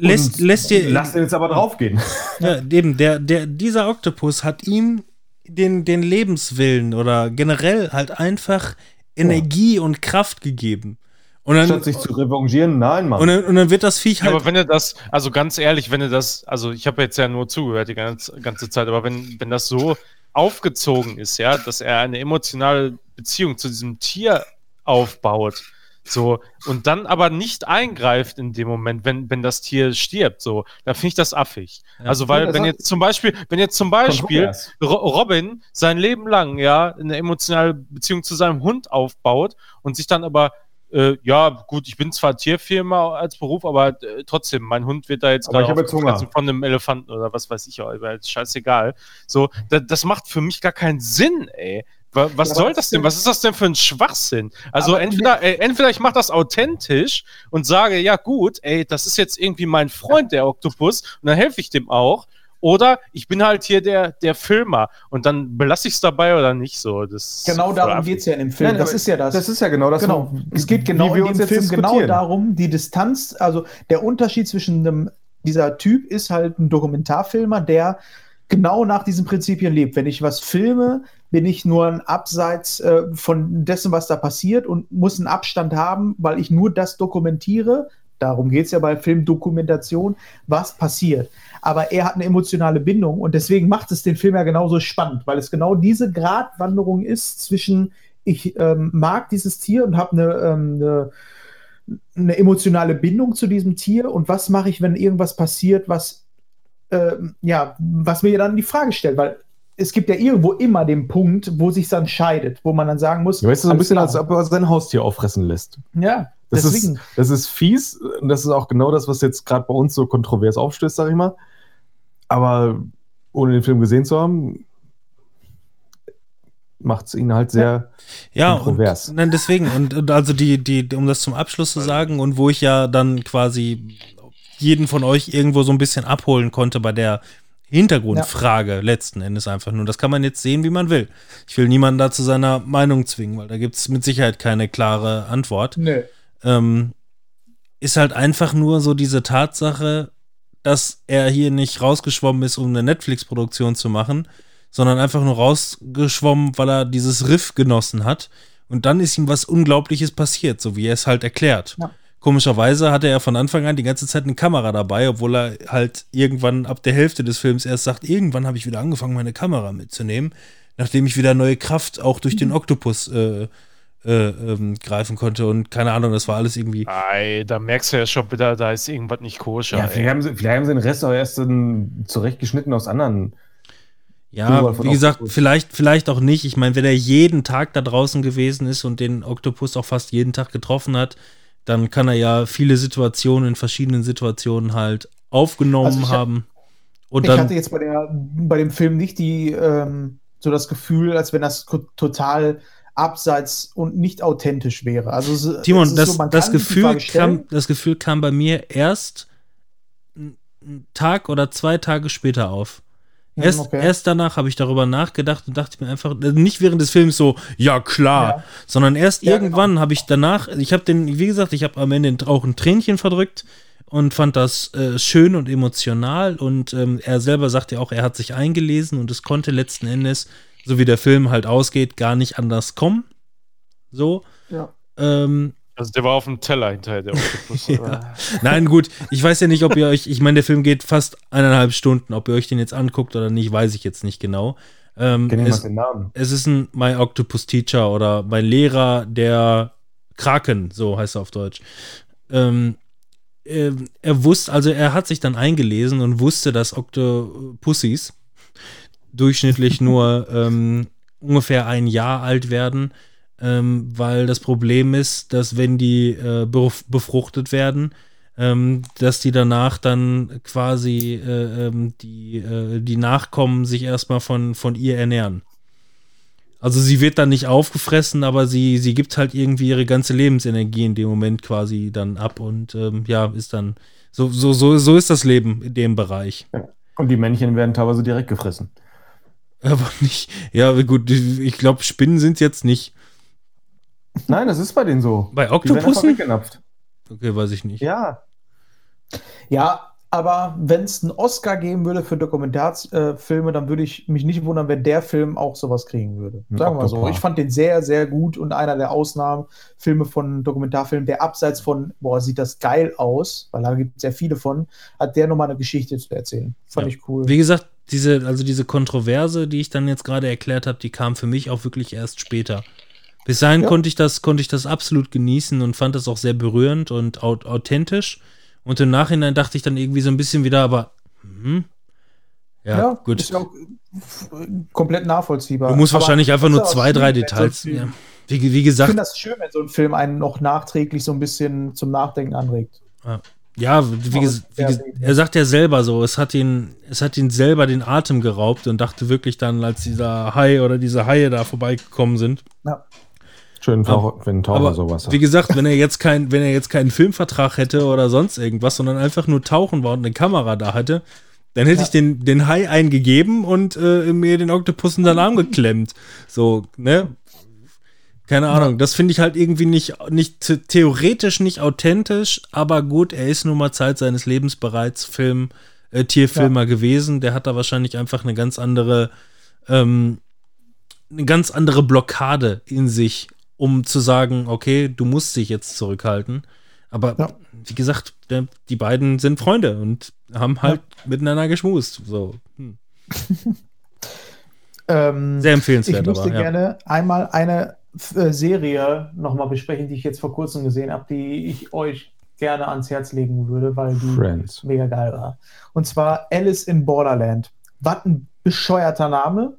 Lässt, und lässt dir. Lass den jetzt aber draufgehen. [laughs] Ja, eben, der, der, dieser Oktopus hat ihm den, den Lebenswillen oder generell halt einfach Energie und Kraft gegeben. Und dann, Statt sich zu revanchieren, nein, Mann. und dann, und dann wird das Viech Ja, halt. aber wenn er das, also ganz ehrlich, wenn er das, also ich habe jetzt ja nur zugehört die ganze, ganze Zeit, aber wenn, wenn das so aufgezogen ist, ja, dass er eine emotionale Beziehung zu diesem Tier aufbaut, so, und dann aber nicht eingreift in dem Moment, wenn, wenn das Tier stirbt, so, dann finde ich das affig. Ja. Also, weil, wenn jetzt zum Beispiel, wenn jetzt zum Beispiel Robin sein Leben lang, ja, eine emotionale Beziehung zu seinem Hund aufbaut und sich dann aber äh, ja, gut, ich bin zwar Tierfirma als Beruf, aber äh, trotzdem, mein Hund wird da jetzt gerade von einem Elefanten oder was weiß ich, aber ist scheißegal. So, da, das macht für mich gar keinen Sinn, ey. Wa- Was Ja, soll das denn? Was ist das denn für ein Schwachsinn? Also Aber entweder, äh, entweder ich mache das authentisch und sage, ja gut, ey, das ist jetzt irgendwie mein Freund, der Oktopus, und dann helfe ich dem auch. Oder ich bin halt hier der, der Filmer und dann belasse ich es dabei oder nicht so. Das Genau darum geht es ja in dem Film. Nein, das ist ja das. Das ist ja genau das. Genau. wo- Es geht genau wie wir in uns dem jetzt Film genau diskutieren. darum, die Distanz, also der Unterschied zwischen einem, dieser Typ ist halt ein Dokumentarfilmer, der genau nach diesen Prinzipien lebt. Wenn ich was filme, bin ich nur ein Abseits äh, von dessen, was da passiert und muss einen Abstand haben, weil ich nur das dokumentiere. Darum geht es ja bei Filmdokumentation, was passiert. Aber er hat eine emotionale Bindung und deswegen macht es den Film ja genauso spannend, weil es genau diese Gratwanderung ist zwischen, ich ähm, mag dieses Tier und habe eine, ähm, eine, eine emotionale Bindung zu diesem Tier und was mache ich, wenn irgendwas passiert, was, ähm, ja, was mir dann die Frage stellt, weil es gibt ja irgendwo immer den Punkt, wo sich dann scheidet, wo man dann sagen muss, Ja, weißt du, so ein bisschen, klar. als ob er sein Haustier auffressen lässt. ja, Das deswegen. ist, das ist fies und das ist auch genau das, was jetzt gerade bei uns so kontrovers aufstößt, sag ich mal. Aber ohne den Film gesehen zu haben, macht es ihn halt sehr. Ja, kontrovers. und, nein, deswegen, und, und also die, die, um das zum Abschluss zu sagen, und wo ich ja dann quasi jeden von euch irgendwo so ein bisschen abholen konnte bei der Hintergrundfrage letzten Endes einfach nur. Das kann man jetzt sehen, wie man will. Ich will niemanden da zu seiner Meinung zwingen, weil da gibt es mit Sicherheit keine klare Antwort. Nö. ähm, ist halt einfach nur so diese Tatsache, dass er hier nicht rausgeschwommen ist, um eine Netflix-Produktion zu machen, sondern einfach nur rausgeschwommen, weil er dieses Riff genossen hat. Und dann ist ihm was Unglaubliches passiert, so wie er es halt erklärt. Ja. Komischerweise hatte er von Anfang an die ganze Zeit eine Kamera dabei, obwohl er halt irgendwann ab der Hälfte des Films erst sagt, irgendwann habe ich wieder angefangen, meine Kamera mitzunehmen, nachdem ich wieder neue Kraft auch durch den Oktopus äh, äh, ähm, greifen konnte und keine Ahnung, das war alles irgendwie. Ei, da merkst du ja schon wieder, da ist irgendwas nicht koscher. Ja, vielleicht haben, sie, vielleicht haben sie den Rest auch erst dann zurechtgeschnitten aus anderen. Ja, wie gesagt, vielleicht, vielleicht auch nicht. Ich meine, wenn er jeden Tag da draußen gewesen ist und den Oktopus auch fast jeden Tag getroffen hat, dann kann er ja viele Situationen in verschiedenen Situationen halt aufgenommen Also haben. Und ich dann, hatte jetzt bei, der, bei dem Film nicht die, ähm, so das Gefühl, als wenn das total abseits und nicht authentisch wäre. Also Timon, das, so, das, Gefühl kam, das Gefühl kam bei mir erst, einen Tag oder zwei Tage später auf. Hm, Erst, okay. erst danach habe ich darüber nachgedacht und dachte mir einfach, äh, nicht während des Films so, ja klar, Ja. sondern erst Ja, irgendwann habe ich danach, ich habe den, wie gesagt, ich habe am Ende auch ein Tränchen verdrückt und fand das äh, schön und emotional und ähm, er selber sagt ja auch, er hat sich eingelesen und es konnte letzten Endes, so wie der Film halt ausgeht, gar nicht anders kommen. So. Ja. Ähm, Also der war auf dem Teller hinterher, der Oktopus. [laughs] Ja. Nein, gut, ich weiß ja nicht, ob ihr euch, ich meine, der Film geht fast eineinhalb Stunden, ob ihr euch den jetzt anguckt oder nicht, weiß ich jetzt nicht genau. Ähm, Kenn es, den Namen. es ist ein My Octopus Teacher oder mein Lehrer der Kraken, so heißt er auf Deutsch. Ähm, ähm, er wusste, also er hat sich dann eingelesen und wusste, dass Octopussies durchschnittlich nur [laughs] ähm, ungefähr ein Jahr alt werden, ähm, weil das Problem ist, dass wenn die äh, bef- befruchtet werden, ähm, dass die danach dann quasi äh, ähm, die, äh, die Nachkommen sich erstmal von, von ihr ernähren. Also sie wird dann nicht aufgefressen, aber sie, sie gibt halt irgendwie ihre ganze Lebensenergie in dem Moment quasi dann ab und ähm, ja, ist dann, so, so, so, so ist das Leben in dem Bereich. Und die Männchen werden teilweise direkt gefressen. Aber nicht, ja gut, ich glaube, Spinnen sind jetzt nicht. Nein, das ist bei denen so. Bei Die werden einfach Oktopussen? Okay, weiß ich nicht. Ja. Ja, aber wenn es einen Oscar geben würde für Dokumentarfilme, dann würde ich mich nicht wundern, wenn der Film auch sowas kriegen würde. Sagen wir mal so. Ich fand den sehr, sehr gut und einer der Ausnahmefilme von Dokumentarfilmen, der abseits von, boah, sieht das geil aus, weil da gibt es sehr viele von, hat der nochmal eine Geschichte zu erzählen. Fand Ja. ich cool. Wie gesagt, diese, also diese Kontroverse, die ich dann jetzt gerade erklärt habe, die kam für mich auch wirklich erst später. Bis dahin Ja. konnte ich das, konnte ich das absolut genießen und fand das auch sehr berührend und au authentisch. Und im Nachhinein dachte ich dann irgendwie so ein bisschen wieder, aber hm, ja, gut. Ist ja auch äh, komplett nachvollziehbar. Du musst Aber wahrscheinlich einfach nur zwei, drei so Details. Film- Ja. Wie, wie Ich gesagt, finde das schön, wenn so ein Film einen noch nachträglich so ein bisschen zum Nachdenken anregt. Ja, wie, ges- wie wenig. er sagt ja selber so, es hat ihn, es hat ihn selber den Atem geraubt und dachte wirklich dann, als dieser Hai oder diese Haie da vorbeigekommen sind. Schön, Taucher, wenn ein Taucher Aber sowas hat. wie gesagt, wenn er jetzt kein, wenn er jetzt keinen Filmvertrag hätte oder sonst irgendwas, sondern einfach nur tauchen war und eine Kamera da hatte, dann hätte Ja. ich den, den Hai eingegeben und äh, mir den Oktopus in den Arm geklemmt. So, ne? Keine Ahnung, das finde ich halt irgendwie nicht, nicht the- theoretisch nicht authentisch, aber gut, er ist nun mal Zeit seines Lebens bereits Film, äh, Tierfilmer gewesen. Der hat da wahrscheinlich einfach eine ganz andere, ähm, eine ganz andere Blockade in sich, um zu sagen, okay, du musst dich jetzt zurückhalten. Aber Ja. wie gesagt, der, die beiden sind Freunde und haben halt miteinander geschmust. So. Hm. [laughs] Ähm, Sehr ich empfehlenswert, möchte aber ja. gerne einmal eine äh, Serie nochmal besprechen, die ich jetzt vor kurzem gesehen habe, die ich euch gerne ans Herz legen würde, weil die Friends. mega geil war. Und zwar Alice in Borderland. Was ein bescheuerter Name.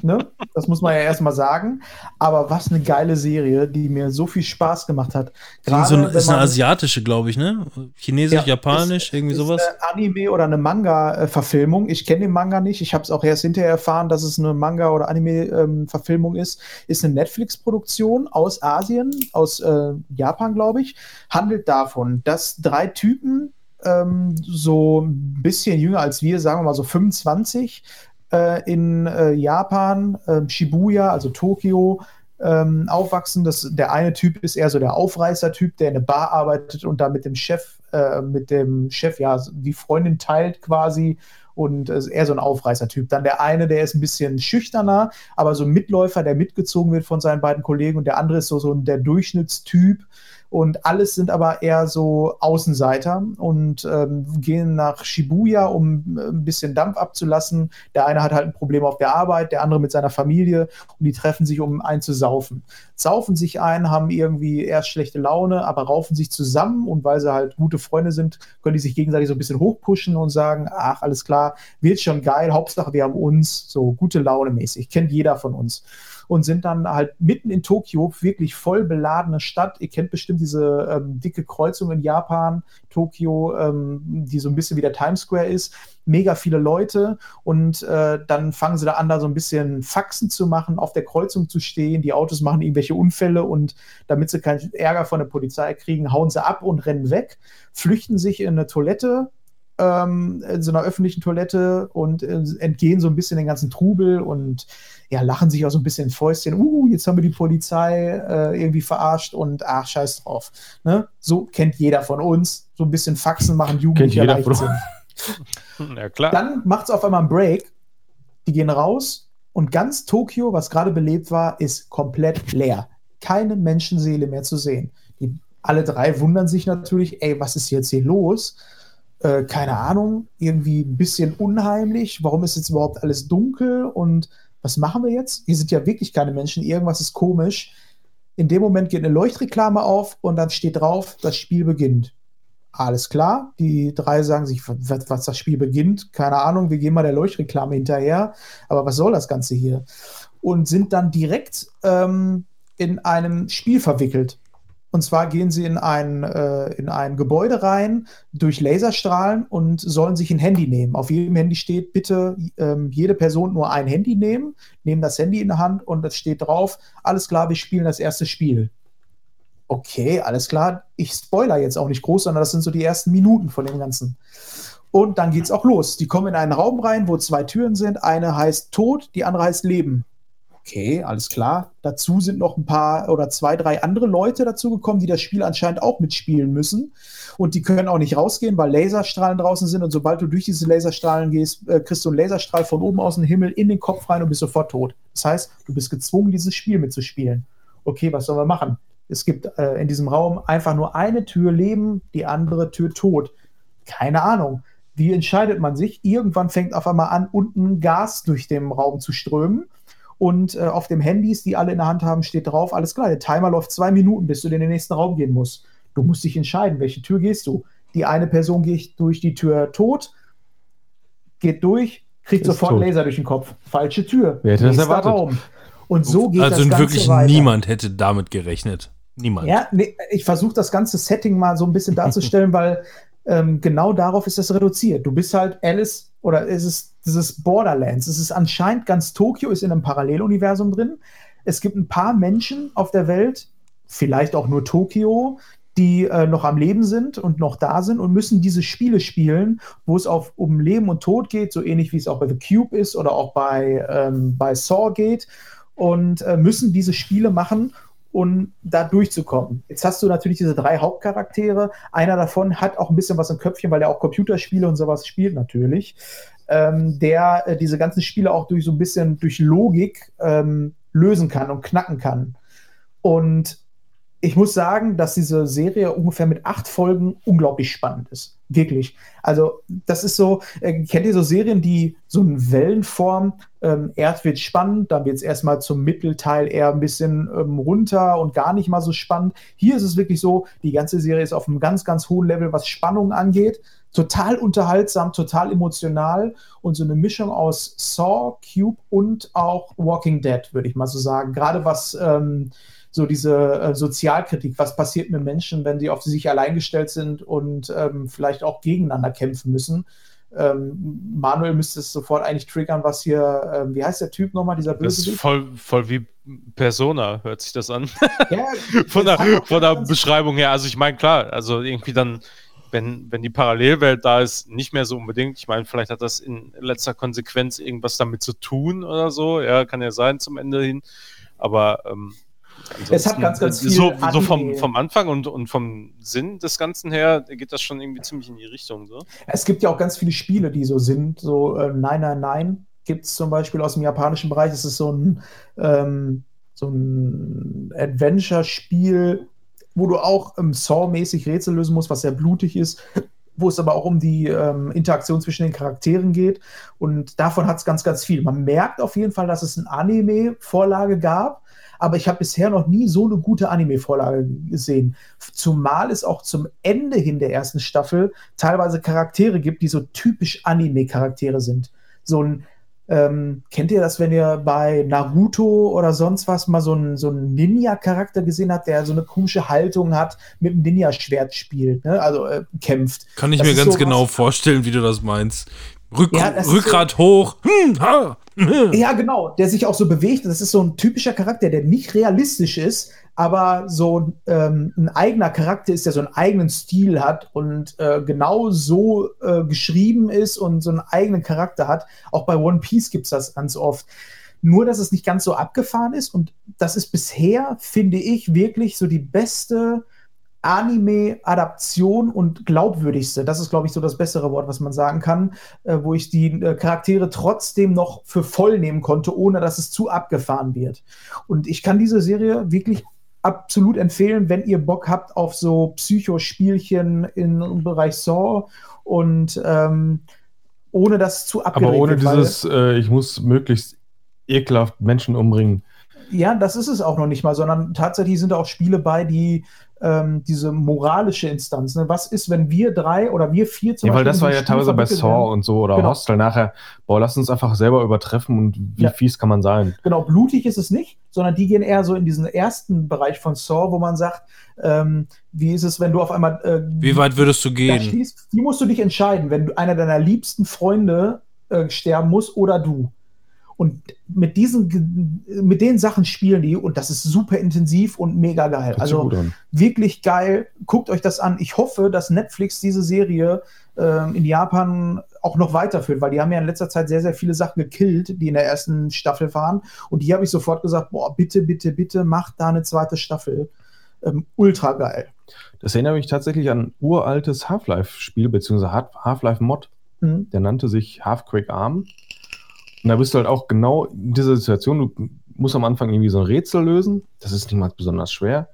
Ne? Das muss man ja erstmal sagen. Aber was eine geile Serie, die mir so viel Spaß gemacht hat. Irgend so eine, ist eine asiatische, glaube ich, ne? Chinesisch, Ja, japanisch, ist- irgendwie ist sowas. Eine Anime oder eine Manga-Verfilmung. Ich kenne den Manga nicht. Ich habe es auch erst hinterher erfahren, dass es eine Manga- oder Anime-Verfilmung ist. Ist eine Netflix-Produktion aus Asien, aus äh, Japan, glaube ich. Handelt davon, dass drei Typen, ähm, so ein bisschen jünger als wir, sagen wir mal so 25, äh, in äh, Japan, äh, Shibuya, also Tokio, ähm, aufwachsen. Das, der eine Typ ist eher so der Aufreißer-Typ, der in eine Bar arbeitet und da mit dem Chef, äh, mit dem Chef, ja, die Freundin teilt quasi und ist eher so ein Aufreißer-Typ. Dann der eine, der ist ein bisschen schüchterner, aber so ein Mitläufer, der mitgezogen wird von seinen beiden Kollegen und der andere ist so, so der Durchschnittstyp. Und alles sind aber eher so Außenseiter und ähm, gehen nach Shibuya, um äh, ein bisschen Dampf abzulassen. Der eine hat halt ein Problem auf der Arbeit, der andere mit seiner Familie und die treffen sich, um einen zu saufen. Saufen sich ein, haben irgendwie erst schlechte Laune, aber raufen sich zusammen und weil sie halt gute Freunde sind, können die sich gegenseitig so ein bisschen hochpushen und sagen, ach, alles klar, wird schon geil, Hauptsache wir haben uns, so gute Laune mäßig, kennt jeder von uns und sind dann halt mitten in Tokio, wirklich voll beladene Stadt. Ihr kennt bestimmt diese ähm, dicke Kreuzung in Japan, Tokio, ähm, die so ein bisschen wie der Times Square ist. Mega viele Leute und äh, dann fangen sie da an, da so ein bisschen Faxen zu machen, auf der Kreuzung zu stehen. Die Autos machen irgendwelche Unfälle und damit sie keinen Ärger von der Polizei kriegen, hauen sie ab und rennen weg, flüchten sich in eine Toilette, ähm, in so einer öffentlichen Toilette und äh, entgehen so ein bisschen den ganzen Trubel und ja, lachen sich auch so ein bisschen Fäustchen. Uh, jetzt haben wir die Polizei äh, irgendwie verarscht und ach, scheiß drauf. Ne? So kennt jeder von uns. So ein bisschen Faxen machen Jugendliche jeder leicht von sind. [laughs] Ja, klar. Dann macht es auf einmal einen Break. Die gehen raus und ganz Tokio, was gerade belebt war, ist komplett leer. Keine Menschenseele mehr zu sehen. Die, alle drei wundern sich natürlich, ey, was ist jetzt hier los? Äh, keine Ahnung, irgendwie ein bisschen unheimlich. Warum ist jetzt überhaupt alles dunkel? Und was machen wir jetzt? Hier sind ja wirklich keine Menschen, irgendwas ist komisch. In dem Moment geht eine Leuchtreklame auf und dann steht drauf, das Spiel beginnt. Alles klar, die drei sagen sich, was, was das Spiel beginnt, keine Ahnung, wir gehen mal der Leuchtreklame hinterher, aber was soll das Ganze hier? Und sind dann direkt ähm, in einem Spiel verwickelt. Und zwar gehen sie in ein, äh, in ein Gebäude rein durch Laserstrahlen und sollen sich ein Handy nehmen. Auf jedem Handy steht, bitte ähm, jede Person nur ein Handy nehmen, nehmen das Handy in der Hand und es steht drauf, alles klar, wir spielen das erste Spiel. Okay, alles klar. Ich spoiler jetzt auch nicht groß, sondern das sind so die ersten Minuten von dem Ganzen. Und dann geht's auch los. Die kommen in einen Raum rein, wo zwei Türen sind. Eine heißt Tod, die andere heißt Leben. Okay, alles klar. Dazu sind noch ein paar oder zwei, drei andere Leute dazugekommen, die das Spiel anscheinend auch mitspielen müssen. Und die können auch nicht rausgehen, weil Laserstrahlen draußen sind. Und sobald du durch diese Laserstrahlen gehst, äh, kriegst du einen Laserstrahl von oben aus dem Himmel in den Kopf rein und bist sofort tot. Das heißt, du bist gezwungen, dieses Spiel mitzuspielen. Okay, was sollen wir machen? Es gibt äh, in diesem Raum einfach nur eine Tür Leben, die andere Tür Tod. Keine Ahnung. Wie entscheidet man sich? Irgendwann fängt auf einmal an, unten Gas durch den Raum zu strömen. Und äh, auf dem Handys, die alle in der Hand haben, steht drauf, alles klar, der Timer läuft zwei Minuten, bis du in den nächsten Raum gehen musst. Du musst dich entscheiden, welche Tür gehst du. Die eine Person geht durch die Tür tot, geht durch, kriegt Ist sofort tot. Laser durch den Kopf. Falsche Tür. Wer hätte das erwartet? Raum. Und so geht also das Ganze wirklich weiter. niemand hätte damit gerechnet. Niemand. Ja, nee, ich versuche das ganze Setting mal so ein bisschen darzustellen, [laughs] weil ähm, genau darauf ist das reduziert. Du bist halt Alice oder es ist dieses Borderlands. Es ist anscheinend ganz Tokio ist in einem Paralleluniversum drin. Es gibt ein paar Menschen auf der Welt, vielleicht auch nur Tokio, die äh, noch am Leben sind und noch da sind und müssen diese Spiele spielen, wo es auf, um Leben und Tod geht, so ähnlich wie es auch bei The Cube ist oder auch bei, ähm, bei Saw geht und äh, müssen diese Spiele machen, um da durchzukommen. Jetzt hast du natürlich diese drei Hauptcharaktere. Einer davon hat auch ein bisschen was im Köpfchen, weil er auch Computerspiele und sowas spielt natürlich. Ähm, der äh, diese ganzen Spiele auch durch so ein bisschen durch Logik ähm, lösen kann und knacken kann. Und ich muss sagen, dass diese Serie ungefähr mit acht Folgen unglaublich spannend ist. Wirklich. Also, das ist so, äh, kennt ihr so Serien, die so eine Wellenform, ähm, erst wird spannend, dann wird es erstmal zum Mittelteil eher ein bisschen ähm, runter und gar nicht mal so spannend. Hier ist es wirklich so, die ganze Serie ist auf einem ganz, ganz hohen Level, was Spannung angeht. Total unterhaltsam, total emotional und so eine Mischung aus Saw, Cube und auch Walking Dead, würde ich mal so sagen. Gerade was ähm, so diese äh, Sozialkritik, was passiert mit Menschen, wenn sie auf sich allein gestellt sind und ähm, vielleicht auch gegeneinander kämpfen müssen. Ähm, Manuel müsste es sofort eigentlich triggern, was hier, ähm, wie heißt der Typ nochmal, dieser Das ist voll, voll wie Persona, hört sich das an. [laughs] Ja, [laughs] von das der, von der Beschreibung her. Also ich meine, klar, also irgendwie dann, wenn, wenn die Parallelwelt da ist, nicht mehr so unbedingt. Ich meine, vielleicht hat das in letzter Konsequenz irgendwas damit zu tun oder so. Ja, kann ja sein zum Ende hin. Aber ähm, Es hat ganz, ganz viel so, so vom, vom Anfang und, und vom Sinn des Ganzen her geht das schon irgendwie ziemlich in die Richtung. So. Es gibt ja auch ganz viele Spiele, die so sind. So äh, 999 gibt es zum Beispiel aus dem japanischen Bereich. Es ist so ein, ähm, so ein Adventure-Spiel, wo du auch ähm, Saw-mäßig Rätsel lösen musst, was sehr blutig ist, wo es aber auch um die ähm, Interaktion zwischen den Charakteren geht. Und davon hat es ganz, ganz viel. Man merkt auf jeden Fall, dass es eine Anime-Vorlage gab. Aber ich habe bisher noch nie so eine gute Anime-Vorlage gesehen. Zumal es auch zum Ende hin der ersten Staffel teilweise Charaktere gibt, die so typisch Anime-Charaktere sind. So ein, ähm, kennt ihr das, wenn ihr bei Naruto oder sonst was mal so einen, so einen Ninja-Charakter gesehen habt, der so eine komische Haltung hat, mit einem Ninja-Schwert spielt, ne? also äh, kämpft. Kann ich Das mir ganz sowas- genau vorstellen, wie du das meinst. Rück, Ja, Rückgrat hoch. Hm, ha. [laughs] Ja, genau, der sich auch so bewegt. Das ist so ein typischer Charakter, der nicht realistisch ist, aber so ähm, ein eigener Charakter ist, der so einen eigenen Stil hat und äh, genau so äh, geschrieben ist und so einen eigenen Charakter hat. Auch bei One Piece gibt es das ganz oft. Nur, dass es nicht ganz so abgefahren ist und das ist bisher, finde ich, wirklich so die beste Anime-Adaption und glaubwürdigste. Das ist, glaube ich, so das bessere Wort, was man sagen kann, äh, wo ich die äh, Charaktere trotzdem noch für voll nehmen konnte, ohne dass es zu abgefahren wird. Und ich kann diese Serie wirklich absolut empfehlen, wenn ihr Bock habt auf so Psychospielchen im Bereich Saw und ähm, ohne das zu abgeregt Aber ohne dieses, äh, ich muss möglichst ekelhaft Menschen umbringen. Ja, das ist es auch noch nicht mal, sondern tatsächlich sind da auch Spiele bei, die ähm, diese moralische Instanz. Ne? Was ist, wenn wir drei oder wir vier zum Ja, weil Beispiel das war ja teilweise bei Saw werden? und so oder Genau. Hostel nachher, boah, lass uns einfach selber übertreffen und wie Ja. fies kann man sein. Genau, blutig ist es nicht, sondern die gehen eher so in diesen ersten Bereich von Saw, wo man sagt, ähm, wie ist es, wenn du auf einmal äh, Wie weit würdest du gehen? stehst, die musst du dich entscheiden, wenn du einer deiner liebsten Freunde äh, sterben muss oder du. Und mit diesen, mit den Sachen spielen die und das ist super intensiv und mega geil. Hört Also wirklich geil. Guckt euch das an. Ich hoffe, dass Netflix diese Serie ähm, in Japan auch noch weiterführt, weil die haben ja in letzter Zeit sehr, sehr viele Sachen gekillt, die in der ersten Staffel waren. Und die habe ich sofort gesagt, boah, bitte, bitte, bitte, macht da eine zweite Staffel. Ähm, ultra geil. Das erinnert mich tatsächlich an ein uraltes Half-Life-Spiel, beziehungsweise Half- Half-Life-Mod. Mhm. Der nannte sich Half-Quake Arm. Und da bist du halt auch genau in dieser Situation, du musst am Anfang irgendwie so ein Rätsel lösen. Das ist nicht mal besonders schwer.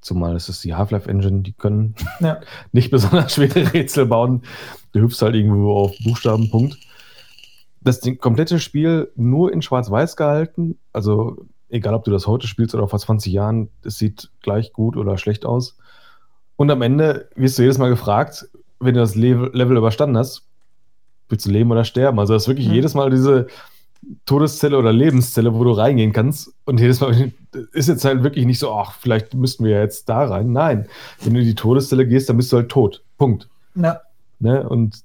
Zumal es ist die Half-Life-Engine, die können Ja. [laughs] nicht besonders schwere Rätsel bauen. Du hüpfst halt irgendwo auf Buchstaben, Punkt. Das komplette Spiel nur in Schwarz-Weiß gehalten. Also, egal ob du das heute spielst oder vor 20 Jahren, es sieht gleich gut oder schlecht aus. Und am Ende wirst du jedes Mal gefragt, wenn du das Level, Level überstanden hast, willst du leben oder sterben? Also, das ist wirklich Mhm. jedes Mal diese Todeszelle oder Lebenszelle, wo du reingehen kannst. Und jedes Mal [laughs] ist jetzt halt wirklich nicht so, ach, vielleicht müssten wir ja jetzt da rein. Nein, wenn du in die Todeszelle gehst, dann bist du halt tot. Punkt. Ja, Ne? Und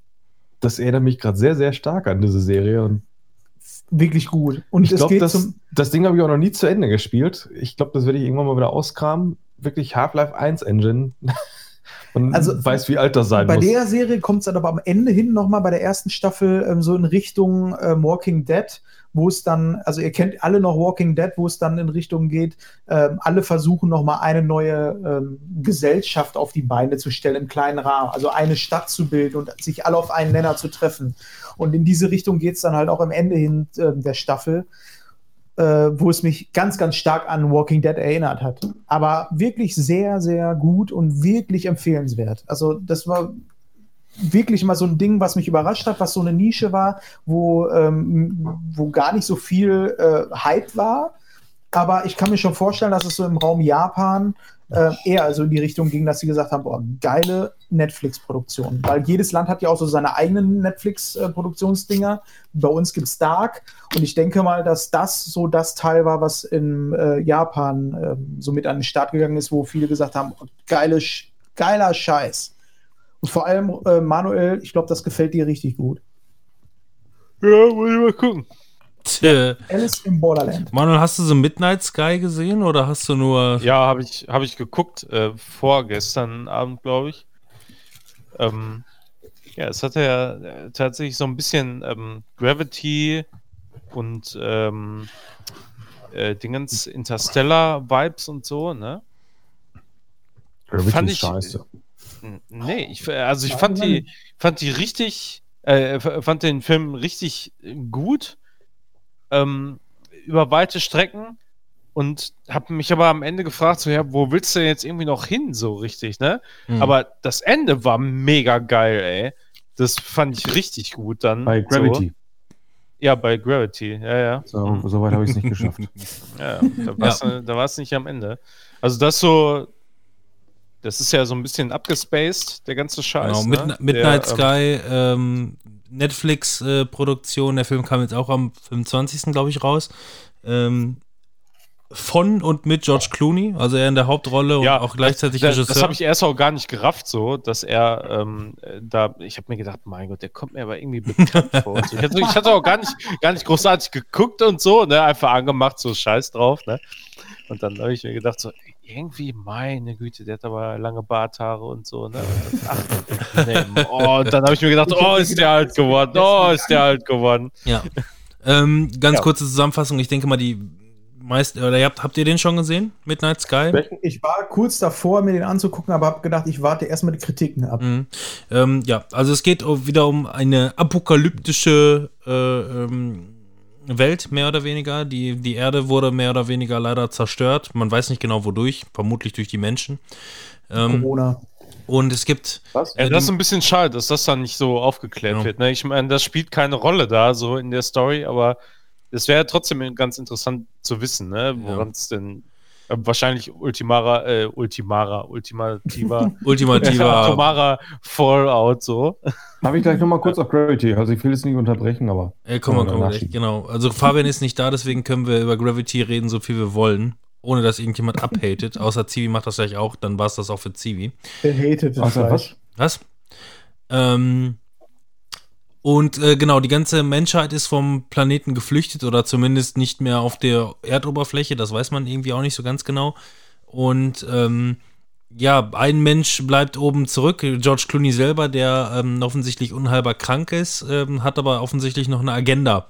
das erinnert mich gerade sehr, sehr stark an diese Serie. Und wirklich gut. Und ich glaube, das, das Ding habe ich auch noch nie zu Ende gespielt. Ich glaube, das werde ich irgendwann mal wieder auskramen. Wirklich Half-Life 1 Engine. [laughs] Und Also, weiß, wie alt das sein Bei muss. der Serie kommt es dann aber am Ende hin nochmal bei der ersten Staffel ähm, so in Richtung ähm, Walking Dead, wo es dann, also ihr kennt alle noch Walking Dead, wo es dann in Richtung geht, ähm, alle versuchen nochmal eine neue ähm, Gesellschaft auf die Beine zu stellen im kleinen Rahmen, also eine Stadt zu bilden und sich alle auf einen Nenner zu treffen. Und in diese Richtung geht es dann halt auch am Ende hin ähm, der Staffel äh, wo es mich ganz, ganz stark an Walking Dead erinnert hat. Aber wirklich sehr, sehr gut und wirklich empfehlenswert. Also das war wirklich mal so ein Ding, was mich überrascht hat, was so eine Nische war, wo, ähm, wo gar nicht so viel äh, Hype war. Aber ich kann mir schon vorstellen, dass es so im Raum Japan äh, eher also in die Richtung ging, dass sie gesagt haben, boah, geile Netflix-Produktion. Weil jedes Land hat ja auch so seine eigenen Netflix-Produktionsdinger. Bei uns gibt es Dark. Und ich denke mal, dass das so das Teil war, was in äh, Japan ähm, so mit an den Start gegangen ist, wo viele gesagt haben, oh, geile, geiler Scheiß. Und vor allem, äh, Manuel, ich glaube, das gefällt dir richtig gut. Ja, muss ich mal gucken. Tja. Alice im Borderland. Manuel, hast du so Midnight Sky gesehen oder hast du nur. Ja, habe ich, hab ich geguckt, äh, vorgestern Abend, glaube ich. Ähm, ja, es hatte ja äh, tatsächlich so ein bisschen ähm, Gravity und ähm, äh, Dingens Interstellar-Vibes und so, ne? Gravity fand ich- scheiße. Nee, ich, äh, also ich fand die, fand die richtig, äh, fand den Film richtig gut, ähm, über weite Strecken und habe mich aber am Ende gefragt, so, ja, wo willst du denn jetzt irgendwie noch hin, so richtig, ne? Hm. Aber das Ende war mega geil, ey. Das fand ich richtig gut dann. Bei Gravity. So. Ja, bei Gravity, ja, ja. So, so weit habe ich es nicht geschafft. [laughs] Ja, da war es nicht am Ende. Also das so, das ist ja so ein bisschen abgespaced, der ganze Scheiß. Genau, ne? Midnight der, Sky, ähm, Netflix-Produktion, der Film kam jetzt auch am 25. glaube ich raus. Ähm, von und mit George Clooney, also er in der Hauptrolle und ja, auch gleichzeitig das, Regisseur. das habe ich erst auch gar nicht gerafft, so, dass er ähm, äh, da, ich habe mir gedacht, mein Gott, der kommt mir aber irgendwie bekannt vor. und So. Ich, hatte, ich hatte auch gar nicht, gar nicht großartig geguckt und so, ne, einfach angemacht, so Scheiß drauf, ne. Und dann habe ich mir gedacht, so, irgendwie, meine Güte, der hat aber lange Barthaare und so, ne? Und das, ach, [laughs] nee, oh, und dann habe ich mir gedacht, oh, ist der alt geworden, oh, ist der alt geworden. Ja. Ähm, ganz Ja. kurze Zusammenfassung. Ich denke mal, die meisten, oder ihr habt, habt ihr den schon gesehen? Midnight Sky? Ich war kurz davor, mir den anzugucken, aber habe gedacht, ich warte erstmal die Kritiken ab. Mhm. Ähm, ja, also es geht wieder um eine apokalyptische äh, ähm, Welt, mehr oder weniger. Die, die Erde wurde mehr oder weniger leider zerstört. Man weiß nicht genau wodurch, vermutlich durch die Menschen. Ähm, Corona. und es gibt. Was? Ja, das ist ein bisschen schade, dass das dann nicht so aufgeklärt Ja. wird. Ne? Ich meine, das spielt keine Rolle da, so in der Story, aber es wäre trotzdem ganz interessant zu wissen, ne? woran es denn äh, wahrscheinlich Ultimara, äh, Ultimara, Ultimativa, [laughs] [laughs] ultimativer. Ultimara Fallout so. Habe ich gleich nochmal kurz auf Gravity. Also ich will es nicht unterbrechen, aber. Äh, komm mal, komm mal genau. Also Fabian ist nicht da, deswegen können wir über Gravity reden, so viel wir wollen. Ohne dass irgendjemand abhatet. Außer Zivi macht das gleich auch, dann war es das auch für Zivi. Der hatet es Außer gleich. was? Was? Ähm, und äh, genau, die ganze Menschheit ist vom Planeten geflüchtet oder zumindest nicht mehr auf der Erdoberfläche, das weiß man irgendwie auch nicht so ganz genau. Und ähm, ja, ein Mensch bleibt oben zurück, George Clooney selber, der ähm, offensichtlich unheilbar krank ist, ähm, hat aber offensichtlich noch eine Agenda.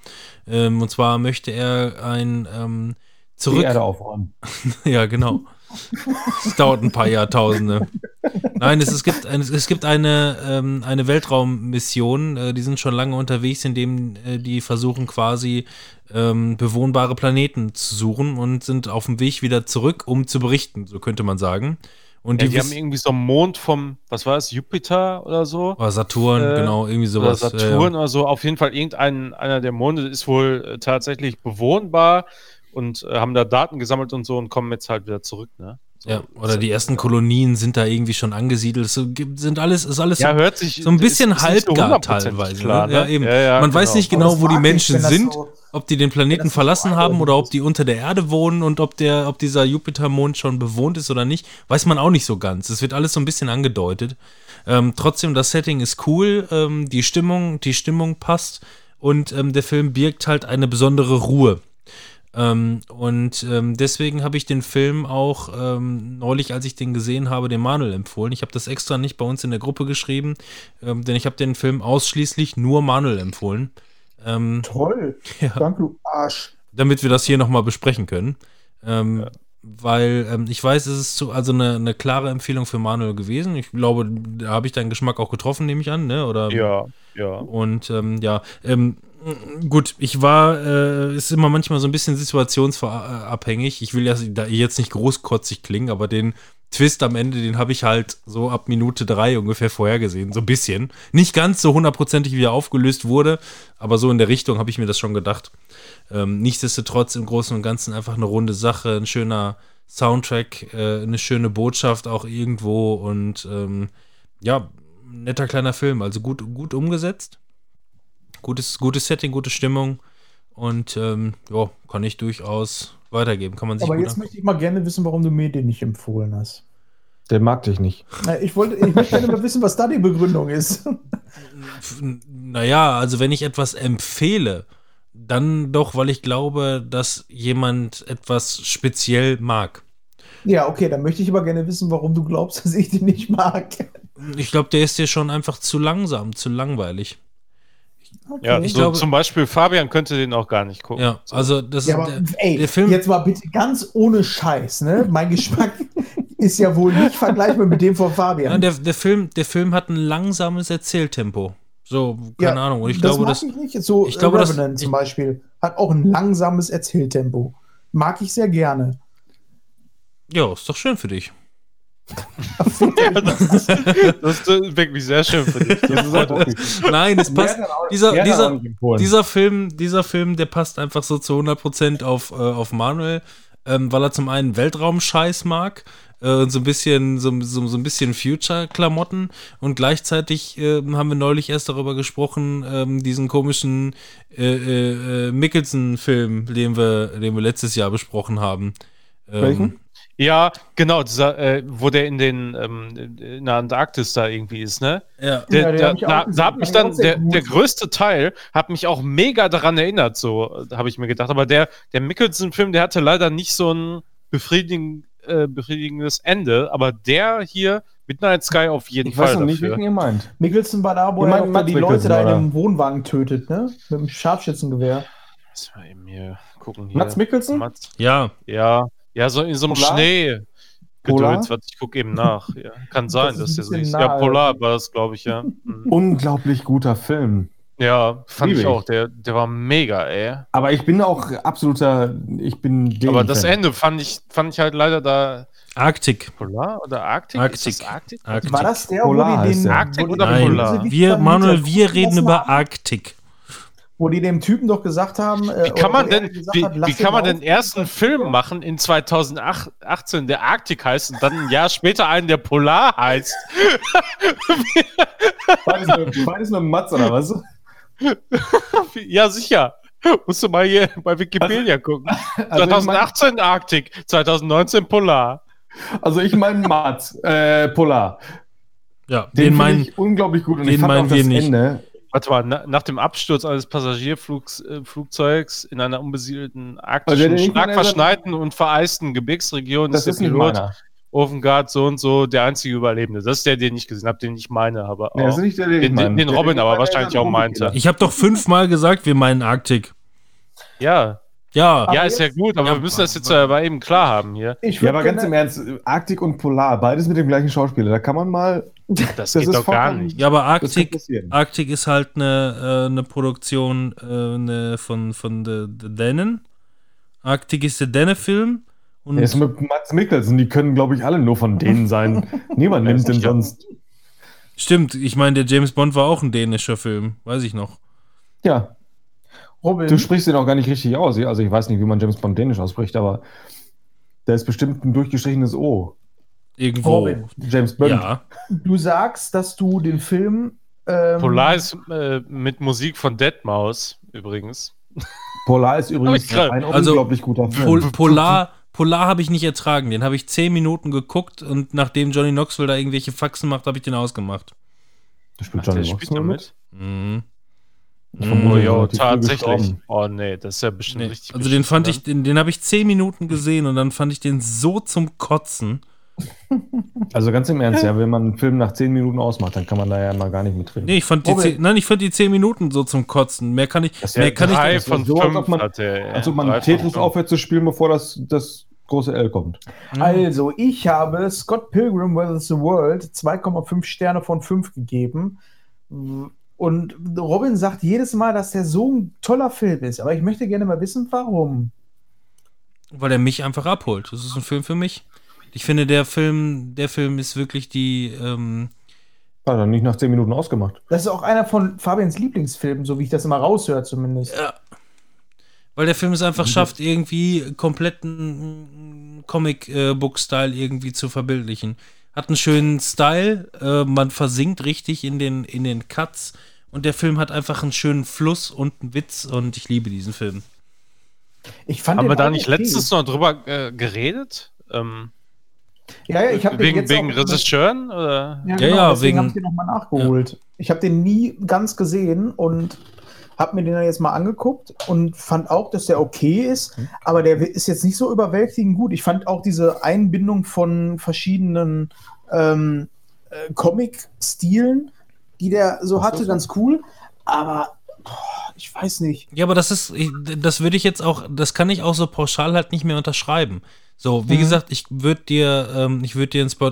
Ähm, und zwar möchte er ein ähm, Die zurück. Erde aufräumen. [laughs] Ja, genau. Es dauert ein paar Jahrtausende. Nein, es, es gibt, es gibt eine, ähm, eine Weltraummission, äh, die sind schon lange unterwegs, in dem äh, die versuchen quasi ähm, bewohnbare Planeten zu suchen und sind auf dem Weg wieder zurück, um zu berichten, so könnte man sagen. Und Ja, die, die haben irgendwie so einen Mond vom, was war es, Jupiter oder so? oh, Saturn, äh, genau, irgendwie Oder sowas. ja, Saturn ja. oder so. Auf jeden Fall irgendein einer der Monde ist wohl äh, tatsächlich bewohnbar und äh, haben da Daten gesammelt und so und kommen jetzt halt wieder zurück, ne? So, Ja, oder die ersten Kolonien sind da irgendwie schon angesiedelt. Es gibt- sind alles, ist alles Ja, so, hört sich so ein bisschen ist- so halbgar 100% teilweise. Klar, ne? ne? Ja, eben. Ja, ja, Man weiß nicht genau, wo die ich, Menschen das sind. so- ob die den Planeten so verlassen haben oder ob die unter der Erde wohnen und ob der, ob dieser Jupitermond schon bewohnt ist oder nicht, weiß man auch nicht so ganz. Es wird alles so ein bisschen angedeutet. Ähm, trotzdem, das Setting ist cool, ähm, die Stimmung, die Stimmung passt und ähm, der Film birgt halt eine besondere Ruhe. Ähm, und ähm, deswegen habe ich den Film auch ähm, neulich, als ich den gesehen habe, dem Manuel empfohlen. Ich habe das extra nicht bei uns in der Gruppe geschrieben, ähm, denn ich habe den Film ausschließlich nur Manuel empfohlen. Ähm, Toll. [laughs] Ja. Danke, du Arsch. damit wir das hier nochmal besprechen können. Ähm, Weil ähm, ich weiß, es ist so, also eine, eine klare Empfehlung für Manuel gewesen. Ich glaube, da habe ich deinen Geschmack auch getroffen, nehme ich an, ne? Oder, Ja, ja. Und ja, ähm, gut, ich war, äh, ist immer manchmal so ein bisschen situationsabhängig. Ich will ja jetzt nicht großkotzig klingen, aber den Twist am Ende, den habe ich halt so ab Minute drei ungefähr vorhergesehen, so ein bisschen. Nicht ganz so hundertprozentig, wie er aufgelöst wurde, aber so in der Richtung habe ich mir das schon gedacht. Ähm, nichtsdestotrotz im Großen und Ganzen einfach eine runde Sache, ein schöner Soundtrack, äh, eine schöne Botschaft auch irgendwo und ähm, ja, netter kleiner Film, also gut, gut umgesetzt. Gutes, gutes Setting, gute Stimmung und ähm, ja, kann ich durchaus weitergeben. Kann man sich Aber gut jetzt angucken. möchte ich mal gerne wissen, warum du mir den nicht empfohlen hast. Der mag dich nicht. Na, Ich wollte, ich möchte gerne mal wissen, was da die Begründung ist. [laughs] Naja, also wenn ich etwas empfehle, dann doch, weil ich glaube, dass jemand etwas speziell mag. Ja, okay, dann möchte ich aber gerne wissen, warum du glaubst, [laughs] dass ich den nicht mag. Ich glaube, der ist dir schon einfach zu langsam, zu langweilig. Okay. Ja, Ich so glaube- zum Beispiel Fabian könnte den auch gar nicht gucken. Ja, also das Ja, aber der, ey, der Film. jetzt mal bitte ganz ohne Scheiß, ne? Mein Geschmack [laughs] ist ja wohl nicht vergleichbar mit dem von ja, Fabian. der, der, Film, der Film hat ein langsames Erzähltempo. So, keine Ja, Ahnung. Und ich das glaube, mag das. ich nicht. So ich glaube, äh, das- Revenant zum Beispiel hat auch ein langsames Erzähltempo. Mag ich sehr gerne. Ja, ist doch schön für dich. Das ist wirklich sehr schön für dich. Das halt. Nein, es passt. Dieser, dieser, dieser Film, dieser Film, der passt einfach so zu 100% auf, äh, auf Manuel, ähm, weil er zum einen Weltraumscheiß mag äh, und so ein bisschen so, so, so ein bisschen Future-Klamotten und gleichzeitig äh, haben wir neulich erst darüber gesprochen, ähm, diesen komischen äh, äh, äh, Mickelson-Film, den wir, den wir letztes Jahr besprochen haben. Ähm, Welchen? Ja, genau, dieser, äh, wo der in den ähm, in der Antarktis da irgendwie ist, ne? Ja. Der, Ja, der, ich da, da hat mich ich dann, der, der größte Teil hat mich auch mega daran erinnert, so habe ich mir gedacht. Aber der, der Mickelson-Film, der hatte leider nicht so einen befriedigenden, äh, befriedigendes Ende, aber der hier, Midnight Sky auf jeden Ich Fall weiß noch nicht, welchen ihr meint. Mikkelsen war da, wo er die Leute da in dem Wohnwagen tötet, ne? Mit dem Scharfschützengewehr. Lass mal eben hier gucken. Hier. Mats Mikkelsen? Mats, Ja, ja, ja, so in so einem Polar? Schnee. Ich gucke eben nach. Ja, kann sein, Das ist dass der so ist. Ja. Polar war das, glaube ich, ja. [laughs] Mhm. Unglaublich guter Film. Ja, fand Liebe ich auch. Der, der war mega, ey. Aber ich bin auch absoluter, ich bin gegen Aber das Fan. Ende fand ich, fand ich halt leider da. Arktik. Polar oder Arktik? Arktik. Arktik? Arktik. War das der, Polar wo die den, der. Arktik oder Nein, Polar? Wir, Manuel, wir reden über? Arktik. Wo die dem Typen doch gesagt haben, äh, Wie kann man denn, wie, hat, wie kann man den ersten Film machen in 2018, der Arktik heißt, und dann ein Jahr später einen, der Polar heißt? [laughs] Beides mit, beides mit Mats oder was? [laughs] ja, sicher. Musst du mal hier bei Wikipedia gucken. [laughs] Also ich mein- 2018 Arktik, 2019 Polar. Also ich meine Mats, äh, Polar. Ja, Den, den, meinen. ich unglaublich gut und den ich fand auch meinen wir das nicht. Ende. Warte mal, na, nach dem Absturz eines Passagierflugs äh, in einer unbesiedelten, Also arktischen, der- stark der- verschneiten und vereisten Gebirgsregion Das ist ist der Pilot. Ofengard so und so der einzige Überlebende. Das ist der, den ich gesehen habe, den ich meine, aber Nee, das ist nicht der, den, ich Den- meine. den- den Der- Robin ich aber wahrscheinlich der auch meinte. Ich habe doch fünfmal gesagt, wir meinen Arktik. Ja, Ja, Aber ja, ist ja gut, aber Ja, wir müssen das jetzt aber eben klar haben hier. Ich Ja, aber ganz im Ernst, Arktik und Polar, beides mit dem gleichen Schauspieler. Da kann man mal. [laughs] Das, Das geht ist doch gar nicht. ja, aber passieren. Arktik ist halt eine, äh, eine Produktion äh, eine von, von The, The Dennen. Arktik ist der Denne-Film. Und Der ist mit Mats Mikkelsen, die können, glaube ich, alle nur von denen sein. [laughs] Niemand nimmt den sonst. stimmt, ich meine, der James Bond war auch ein dänischer Film, weiß ich noch. Ja, Robin, du sprichst den auch gar nicht richtig aus. Also ich weiß nicht, wie man James Bond dänisch ausspricht, aber da ist bestimmt ein durchgestrichenes O. Irgendwo. Robin. James Bond. Ja. du sagst, dass du den Film. Ähm, Polar ist äh, mit Musik von Deadmaus übrigens. Polar ist übrigens ein also, unglaublich guter Film. Pol Polar, Polar habe ich nicht ertragen. Den habe ich zehn Minuten geguckt und nachdem Johnny Knoxville da irgendwelche Faxen macht, habe ich den ausgemacht. Da spielt Ach, Johnny Knoxville damit. Mhm. Ich vermute, Oh, früh tatsächlich. Oh nee, das ist ja bestimmt Nee. richtig. Also den fand ich, den, den habe ich zehn Minuten gesehen und dann fand ich den so zum Kotzen. Also ganz im Ernst, ja, wenn man einen Film nach 10 Minuten ausmacht, dann kann man da ja mal gar nicht mitreden. Nee, ich fand die Robin. zehn, nein, ich fand die zehn Minuten so zum Kotzen. Mehr kann ich, Das ist ja mehr kann ich, Drei war von so, als ob man- hat der. Als ob man Tetris fünf. aufhört zu spielen, bevor das, das große L kommt. Also, ich habe Scott Pilgrim vs. the World 2,5 Sterne von 5 gegeben. Und Robin sagt jedes Mal, dass der so ein toller Film ist. Aber ich möchte gerne mal wissen, warum. weil er mich einfach abholt. Das ist ein Film für mich. Ich finde, der Film, der Film ist wirklich die, ähm, War dann nicht nach 10 Minuten ausgemacht. Das ist auch einer von Fabians Lieblingsfilmen, so wie ich das immer raushöre zumindest. Ja. Weil der Film es einfach schafft, irgendwie kompletten Comic-Book-Style irgendwie zu verbildlichen. Hat einen schönen Style, äh, man versinkt richtig in den, in den Cuts und der Film hat einfach einen schönen Fluss und einen Witz und ich liebe diesen Film. Ich fand Haben wir da nicht okay. letztens noch drüber äh, geredet? Ähm, Ja, ja, ich habe den wegen jetzt wegen Regisseuren? Oder? Ja, Ja, genau, ja, deswegen wegen- habe ich den nochmal nachgeholt. Ich habe den nie ganz gesehen und habe mir den dann jetzt mal angeguckt und fand auch, dass der okay ist, Mhm. aber der ist jetzt nicht so überwältigend gut. Ich fand auch diese Einbindung von verschiedenen ähm, äh, Comic-Stilen, die der so hatte, ganz cool, aber boah, ich weiß nicht. Ja, aber das ist, ich- das würde ich jetzt auch, das kann ich auch so pauschal halt nicht mehr unterschreiben. So, wie gesagt, ich würde dir, ähm, ich würde dir einen Spot,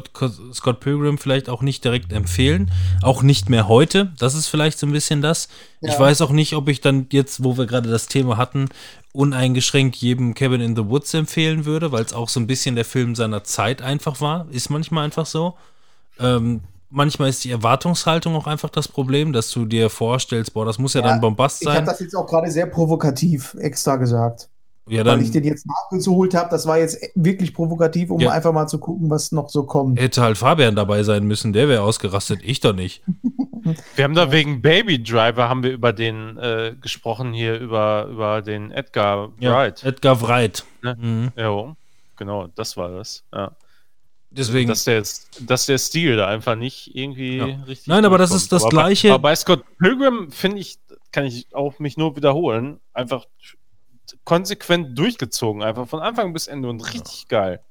Scott Pilgrim vielleicht auch nicht direkt empfehlen, auch nicht mehr heute. Das ist vielleicht so ein bisschen das. Ich Ja. weiß auch nicht, ob ich dann jetzt, wo wir gerade das Thema hatten, uneingeschränkt jedem Cabin in the Woods empfehlen würde, weil es auch so ein bisschen der Film seiner Zeit einfach war. Ist manchmal einfach so. Ähm, manchmal ist die Erwartungshaltung auch einfach das Problem, dass du dir vorstellst, boah, das muss ja, Ja, dann Bombast Ich habe sein. das jetzt auch gerade sehr provokativ extra gesagt. Ja, weil dann ich den jetzt nachgeholt habe, das war jetzt wirklich provokativ, um Ja. einfach mal zu gucken, was noch so kommt. hätte halt Fabian dabei sein müssen, der wäre ausgerastet, ich doch nicht. [laughs] Wir haben da wegen Baby Driver haben wir über den äh, gesprochen hier über über den Edgar Wright. Edgar Wright. Ne? Mhm. Ja, genau, das war das. Ja. Deswegen, dass der, dass der Stil da einfach nicht irgendwie Ja. richtig. Nein, aber das ist das aber Gleiche- Bei, aber bei Scott Pilgrim finde ich, kann ich auch mich nur wiederholen, einfach konsequent durchgezogen, einfach von Anfang bis Ende und richtig geil.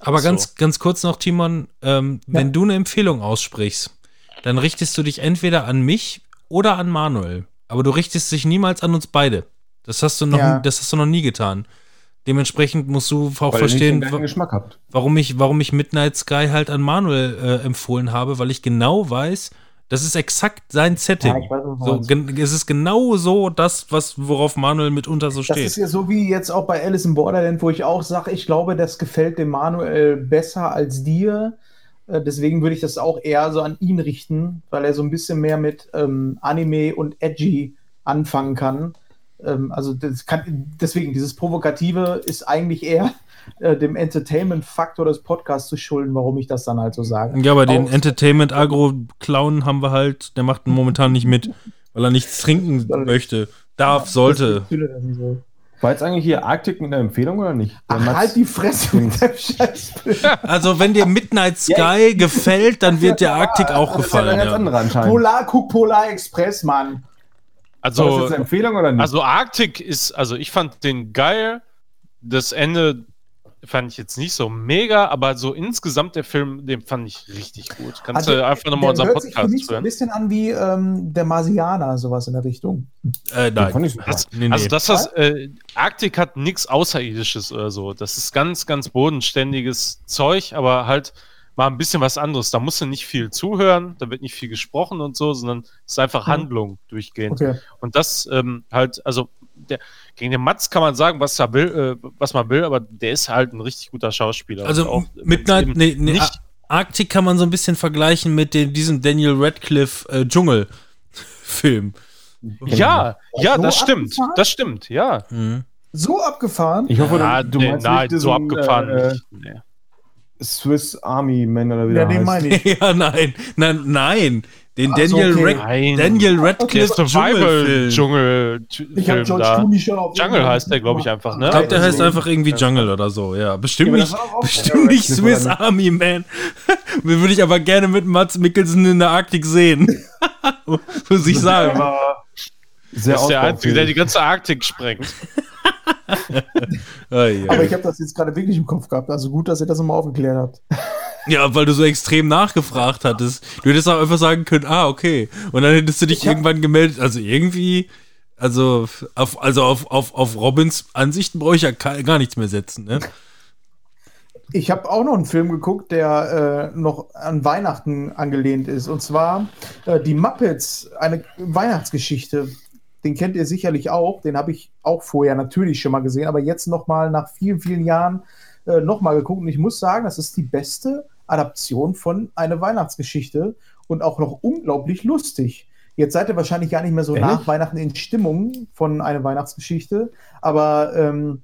Aber So. ganz, ganz kurz noch, Timon, ähm, wenn Ja. du eine Empfehlung aussprichst, dann richtest du dich entweder an mich oder an Manuel. Aber du richtest dich niemals an uns beide. Das hast du noch, Ja. das hast du noch nie getan. Dementsprechend musst du auch Weil verstehen, ihr nicht den wa- gleichen Geschmack habt. warum ich, warum ich Midnight Sky halt an Manuel äh, empfohlen habe, weil ich genau weiß, das ist exakt sein Setting. Ja, ich weiß, so, es ist genau so das, was, worauf Manuel mitunter so Das steht. ist ja so wie jetzt auch bei Alice in Borderland, wo ich auch sage, ich glaube, das gefällt dem Manuel besser als dir. Äh, Deswegen würde ich das auch eher so an ihn richten, weil er so ein bisschen mehr mit ähm, Anime und Edgy anfangen kann. Ähm, also das kann, deswegen, dieses Provokative ist eigentlich eher äh, dem Entertainment-Faktor des Podcasts zu schulden, warum ich das dann halt so sage. Ja, aber den Auch- Entertainment-Agro-Clown haben wir halt, der macht momentan nicht mit, weil er nichts trinken möchte. Darf, sollte. War jetzt eigentlich hier Arktik mit einer Empfehlung oder nicht? Der Ach, halt die Fresse mit dem Scheißbild. [laughs] Also, wenn dir Midnight Sky gefällt, dann wird der Arktik auch das ist ja gefallen. ein ganz Ja. anderer anscheinend. Polar, guck Polar Express, Mann. War das Also, jetzt eine Empfehlung oder nicht? also Arctic ist, also ich fand den geil. Das Ende fand ich jetzt nicht so mega, aber so insgesamt der Film, den fand ich richtig gut. Kannst du einfach nochmal Also, der unseren hört sich für mich Podcast so ein hören? bisschen an wie ähm, der Marsianer, sowas in der Richtung. Äh, nein. fand ich super. Das, Nee, nee. Also das, was äh, Arktik hat nichts Außerirdisches oder so. Das ist ganz, ganz bodenständiges Zeug, aber halt mal ein bisschen was anderes. Da musst du nicht viel zuhören, da wird nicht viel gesprochen und so, sondern es ist einfach Mhm. Handlung durchgehend. Okay. Und das ähm, halt, also der, gegen den Matz kann man sagen, was er will, äh, was man will, aber der ist halt ein richtig guter Schauspieler. Also, auch, Midnight, nee, nee, nicht, Ar- Arktik kann man so ein bisschen vergleichen mit dem, diesem Daniel Radcliffe äh, Dschungel-Film. ja, ja, So das stimmt, abgefahren? das stimmt, ja. Mhm. So abgefahren. Ich hoffe, ja du, nee, meinst nein, nicht so abgefahren äh, nicht. Nee. Swiss Army Man oder wie Ja, der den heißt. meine [laughs] ich. ja, nein, nein, nein. Den Ach so, Daniel, okay. Rad Nein. Daniel Radcliffe Survival Dschungelfilm. Dschungel Ich habe Film George da. Clooney schon auf Jungle heißt der, glaube ich, einfach, ne? Ich glaube, der heißt einfach irgendwie Jungle oder so, ja. Bestimmt Ja, aber nicht, das war auch bestimmt nicht Radcliffe, Swiss oder? Army Man. Den [laughs] würde ich aber gerne mit Mats Mikkelsen in der Arktik sehen. [laughs] Muss ich sagen. Aber sehr Das ist der Einzige, der die ganze Arktik sprengt. [laughs] Aber ich habe das jetzt gerade wirklich im Kopf gehabt. Also gut, dass ihr das nochmal aufgeklärt habt. ja, weil du so extrem nachgefragt hattest. Du hättest auch einfach sagen können, ah, okay. Und dann hättest du dich Ich hab- irgendwann gemeldet. Also irgendwie, also auf, also auf, auf, auf Robins Ansichten brauche ich ja gar nichts mehr setzen, ne? Ich habe auch noch einen Film geguckt, der äh, noch an Weihnachten angelehnt ist. Und zwar äh, die Muppets, eine Weihnachtsgeschichte. Den kennt ihr sicherlich auch. Den habe ich auch vorher natürlich schon mal gesehen, aber jetzt noch mal nach vielen, vielen Jahren äh, noch mal geguckt. Und ich muss sagen, das ist die beste Adaption von einer Weihnachtsgeschichte und auch noch unglaublich lustig. Jetzt seid ihr wahrscheinlich gar nicht mehr so Ehrlich? nach Weihnachten in Stimmung von einer Weihnachtsgeschichte, aber ähm,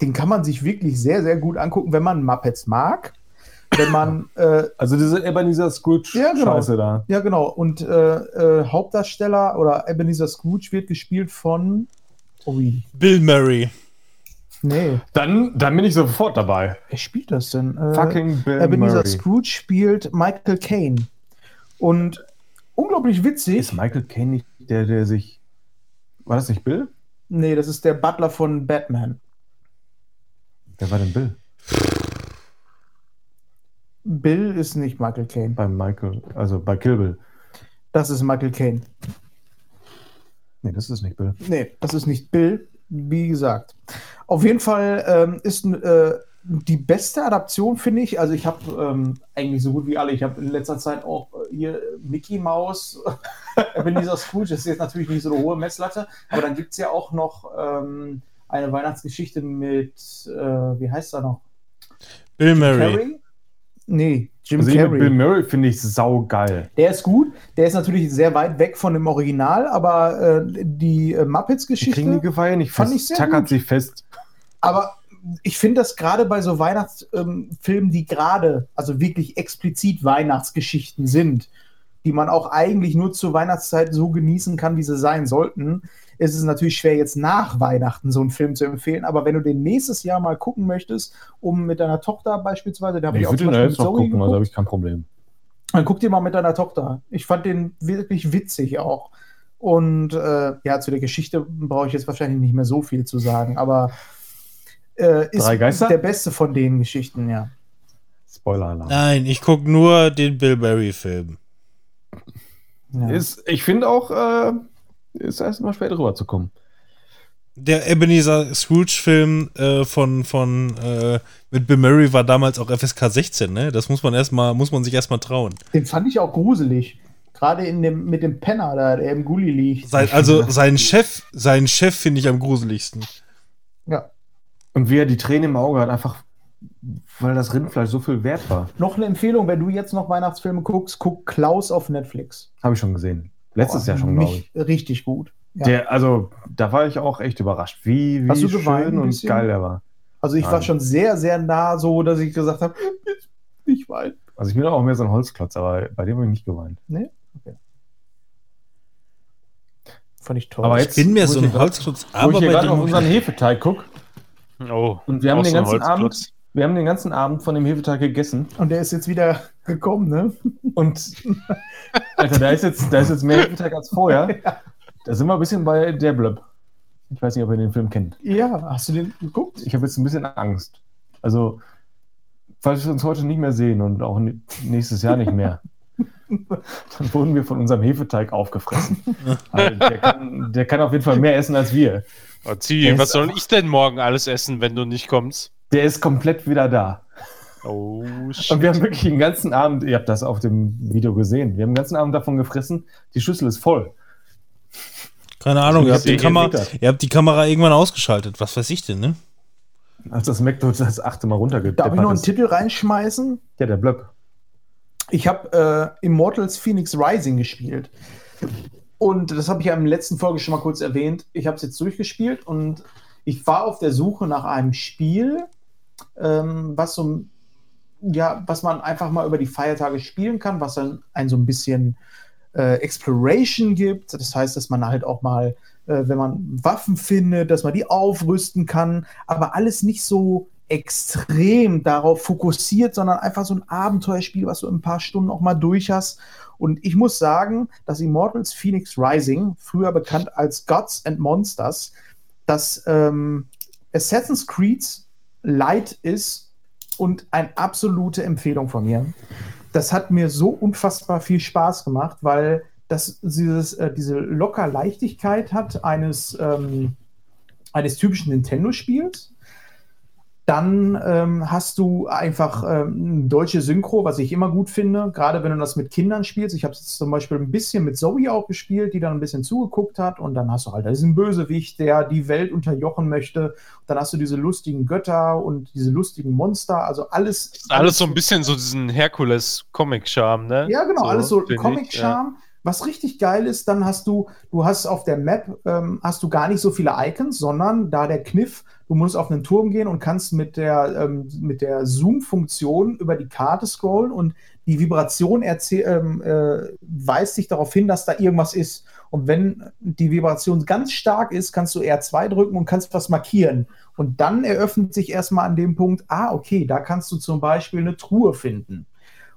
den kann man sich wirklich sehr, sehr gut angucken, wenn man Muppets mag. Wenn man, äh, Also diese Ebenezer Scrooge Ja, genau. Scheiße da. ja genau, und äh, äh, Hauptdarsteller oder Ebenezer Scrooge wird gespielt von, oh wie, Bill Murray. nee, Dann, dann bin ich sofort dabei. wer spielt das denn? Äh, Fucking Bill Ebenezer Murray. Scrooge spielt Michael Caine. Und unglaublich witzig, Ist Michael Caine nicht der, der sich. War das nicht Bill? nee, das ist der Butler von Batman. Wer war denn Bill? Bill ist nicht Michael Caine, Bei Michael, also bei Kill Bill. das ist Michael Caine. Nee, das ist nicht Bill. Nee, das ist nicht Bill, wie gesagt. Auf jeden Fall ähm, ist äh, die beste Adaption, finde ich. Also, ich habe ähm, eigentlich so gut wie alle. Ich habe in letzter Zeit auch äh, hier Mickey Mouse, [laughs] Ebenezer Scrooge. Das ist jetzt natürlich nicht so eine hohe Messlatte, aber dann gibt es ja auch noch ähm, eine Weihnachtsgeschichte mit, äh, wie heißt er noch? Bill Murray. Nee, Jim Also ich Carrey. Bill Murray finde ich saugeil. Der ist gut. Der ist natürlich sehr weit weg von dem Original, aber äh, die äh, Die kriegen die Muppets-Geschichte. Gefeier nicht Fand fest. ich sehr Tackert gut. sich fest. Aber ich finde das gerade bei so Weihnachtsfilmen, die gerade, also wirklich explizit Weihnachtsgeschichten sind, die man auch eigentlich nur zur Weihnachtszeit so genießen kann, wie sie sein sollten, ist es natürlich schwer, jetzt nach Weihnachten so einen Film zu empfehlen. Aber wenn du den nächstes Jahr mal gucken möchtest, um mit deiner Tochter beispielsweise, da habe ich, Ich auch den Beispiel jetzt noch gucken, also habe ich kein Problem. dann guck dir mal mit deiner Tochter. Ich fand den wirklich witzig auch. Und äh, ja, zu der Geschichte brauche ich jetzt wahrscheinlich nicht mehr so viel zu sagen, aber äh, ist der beste von den Geschichten, ja. Spoiler-Alarm. Nein, ich gucke nur den Bill Berry-Film. Ja. Ist, ich finde auch, äh, ist erstmal spät rüberzukommen. Der Ebenezer Scrooge-Film äh, von, von äh, mit Bill Murray war damals auch FSK 16, ne? Das muss man erstmal, muss man sich erstmal trauen. Den fand ich auch gruselig. Gerade in dem, mit dem Penner da, der im Gully liegt. Sein, also seinen Chef, seinen Chef finde ich am gruseligsten. Ja. Und wie er die Tränen im Auge hat, einfach weil das Rindfleisch so viel wert war. Noch eine Empfehlung, wenn du jetzt noch Weihnachtsfilme guckst, guck Klaus auf Netflix. Habe ich schon gesehen. Letztes Boah, Jahr schon, glaube ich. Richtig gut. Ja. Der, also, da war ich auch echt überrascht, wie, wie Hast du geweint schön ein und bisschen? geil der war. Also ich war Nein. schon sehr, sehr nah so, dass ich gesagt habe, ich weiß. Also ich bin auch mehr so ein Holzklotz, aber bei dem habe ich nicht geweint. Fand ich toll. Aber Ich jetzt, bin mir wo so ich ein Holzklotz, grad- Wo aber ich hier bei gerade auf unseren Hefeteig gucke Oh, und wir haben, den so ganzen Abend, Holzklotz. Wir haben den ganzen Abend von dem Hefeteig gegessen Und der ist jetzt wieder gekommen, ne? und Alter, da ist jetzt, da ist jetzt mehr Hefeteig als vorher. [laughs] Da sind wir ein bisschen bei der Blöb. Ich weiß nicht, ob ihr den Film kennt. Ja, hast du den geguckt? Ich habe jetzt ein bisschen Angst. Also, falls wir uns heute nicht mehr sehen und auch nächstes Jahr nicht mehr, [laughs] dann wurden wir von unserem Hefeteig aufgefressen. [laughs] Also, der, kann, der kann auf jeden Fall mehr essen als wir. Oh, Zivi, Der was soll ich denn morgen alles essen, wenn du nicht kommst? Der ist komplett wieder da. Oh, [laughs] Und wir haben wirklich den ganzen Abend, ihr habt das auf dem Video gesehen, wir haben den ganzen Abend davon gefressen, die Schüssel ist voll. keine Ahnung, ihr habt, die Kamera, ihr habt die Kamera irgendwann ausgeschaltet. Was weiß ich denn, ne? Als das McDonalds das achte Mal Darf ich noch einen ist. Titel reinschmeißen? Ja, der Blöb. Ich habe äh, Immortals Phoenix Rising gespielt. Und das habe ich ja im letzten Folge schon mal kurz erwähnt. Ich habe es jetzt durchgespielt und ich war auf der Suche nach einem Spiel, ähm, was so ja, was man einfach mal über die Feiertage spielen kann, was dann ein so ein bisschen äh, Exploration gibt. Das heißt, dass man halt auch mal, äh, wenn man Waffen findet, dass man die aufrüsten kann, aber alles nicht so extrem darauf fokussiert, sondern einfach so ein Abenteuerspiel, was du in ein paar Stunden auch mal durch hast. Und ich muss sagen, dass Immortals Phoenix Rising, früher bekannt als Gods and Monsters, das ähm, Assassin's Creed Light ist und eine absolute Empfehlung von mir. Das hat mir so unfassbar viel Spaß gemacht, weil das dieses, äh, diese locker Leichtigkeit hat eines, ähm, eines typischen Nintendo-Spiels. Dann ähm, hast du einfach ähm, deutsche Synchro, was ich immer gut finde, gerade wenn du das mit Kindern spielst. Ich habe es zum Beispiel ein bisschen mit Zoe auch gespielt, die dann ein bisschen zugeguckt hat. Und dann hast du halt diesen Bösewicht, der die Welt unterjochen möchte. Dann hast du diese lustigen Götter und diese lustigen Monster. Also alles. alles so ein bisschen so diesen Herkules-Comic-Charme, ne? Ja, genau, alles so finde ich, Comic-Charme. Was richtig geil ist, dann hast du, du hast auf der Map, ähm, hast du gar nicht so viele Icons, sondern da der Kniff, du musst auf einen Turm gehen und kannst mit der, ähm, der Zoom-Funktion über die Karte scrollen und die Vibration ähm, äh, weist dich darauf hin, dass da irgendwas ist. Und wenn die Vibration ganz stark ist, kannst du R2 drücken und kannst was markieren. Und dann eröffnet sich erstmal an dem Punkt, ah, okay, da kannst du zum Beispiel eine Truhe finden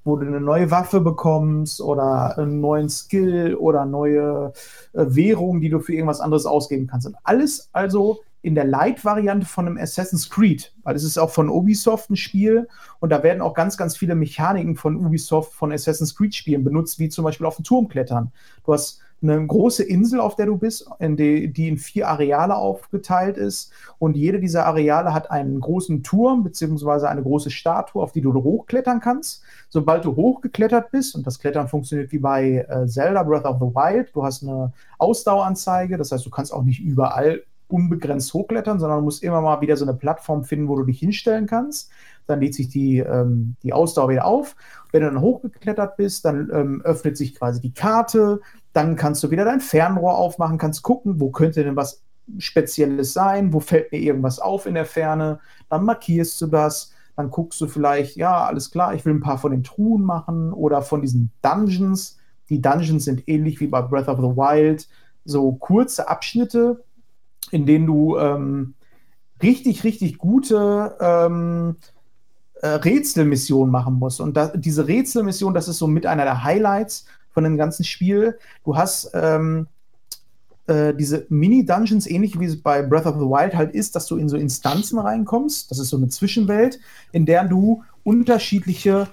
wo du eine neue Waffe bekommst oder einen neuen Skill oder neue äh, Währung, die du für irgendwas anderes ausgeben kannst. Und alles also in der Light-Variante von einem Assassin's Creed, weil es ist auch von Ubisoft ein Spiel und da werden auch ganz, ganz viele Mechaniken von Ubisoft von Assassin's Creed-Spielen benutzt, wie zum Beispiel auf den Turm klettern. Du hast eine große Insel, auf der du bist, in die, die in vier Areale aufgeteilt ist. Und jede dieser Areale hat einen großen Turm beziehungsweise eine große Statue, auf die du hochklettern kannst. Sobald du hochgeklettert bist, und das Klettern funktioniert wie bei äh, Zelda Breath of the Wild, du hast eine Ausdaueranzeige, das heißt, du kannst auch nicht überall unbegrenzt hochklettern, sondern du musst immer mal wieder so eine Plattform finden, wo du dich hinstellen kannst. Dann lädt sich die, ähm, die Ausdauer wieder auf. Wenn du dann hochgeklettert bist, dann ähm, öffnet sich quasi die Karte. Dann kannst du wieder dein Fernrohr aufmachen, kannst gucken, wo könnte denn was Spezielles sein, wo fällt mir irgendwas auf in der Ferne. Dann markierst du das. Dann guckst du vielleicht, ja, alles klar, ich will ein paar von den Truhen machen oder von diesen Dungeons. Die Dungeons sind ähnlich wie bei Breath of the Wild, so kurze Abschnitte, in denen du ähm, richtig, richtig gute ähm, äh, Rätselmissionen machen musst. Und da, diese Rätselmission, das ist so mit einer der Highlights von dem ganzen Spiel. Du hast ähm, äh, diese Mini-Dungeons, ähnlich wie es bei Breath of the Wild halt ist, dass du in so Instanzen reinkommst. Das ist so eine Zwischenwelt, in der du unterschiedliche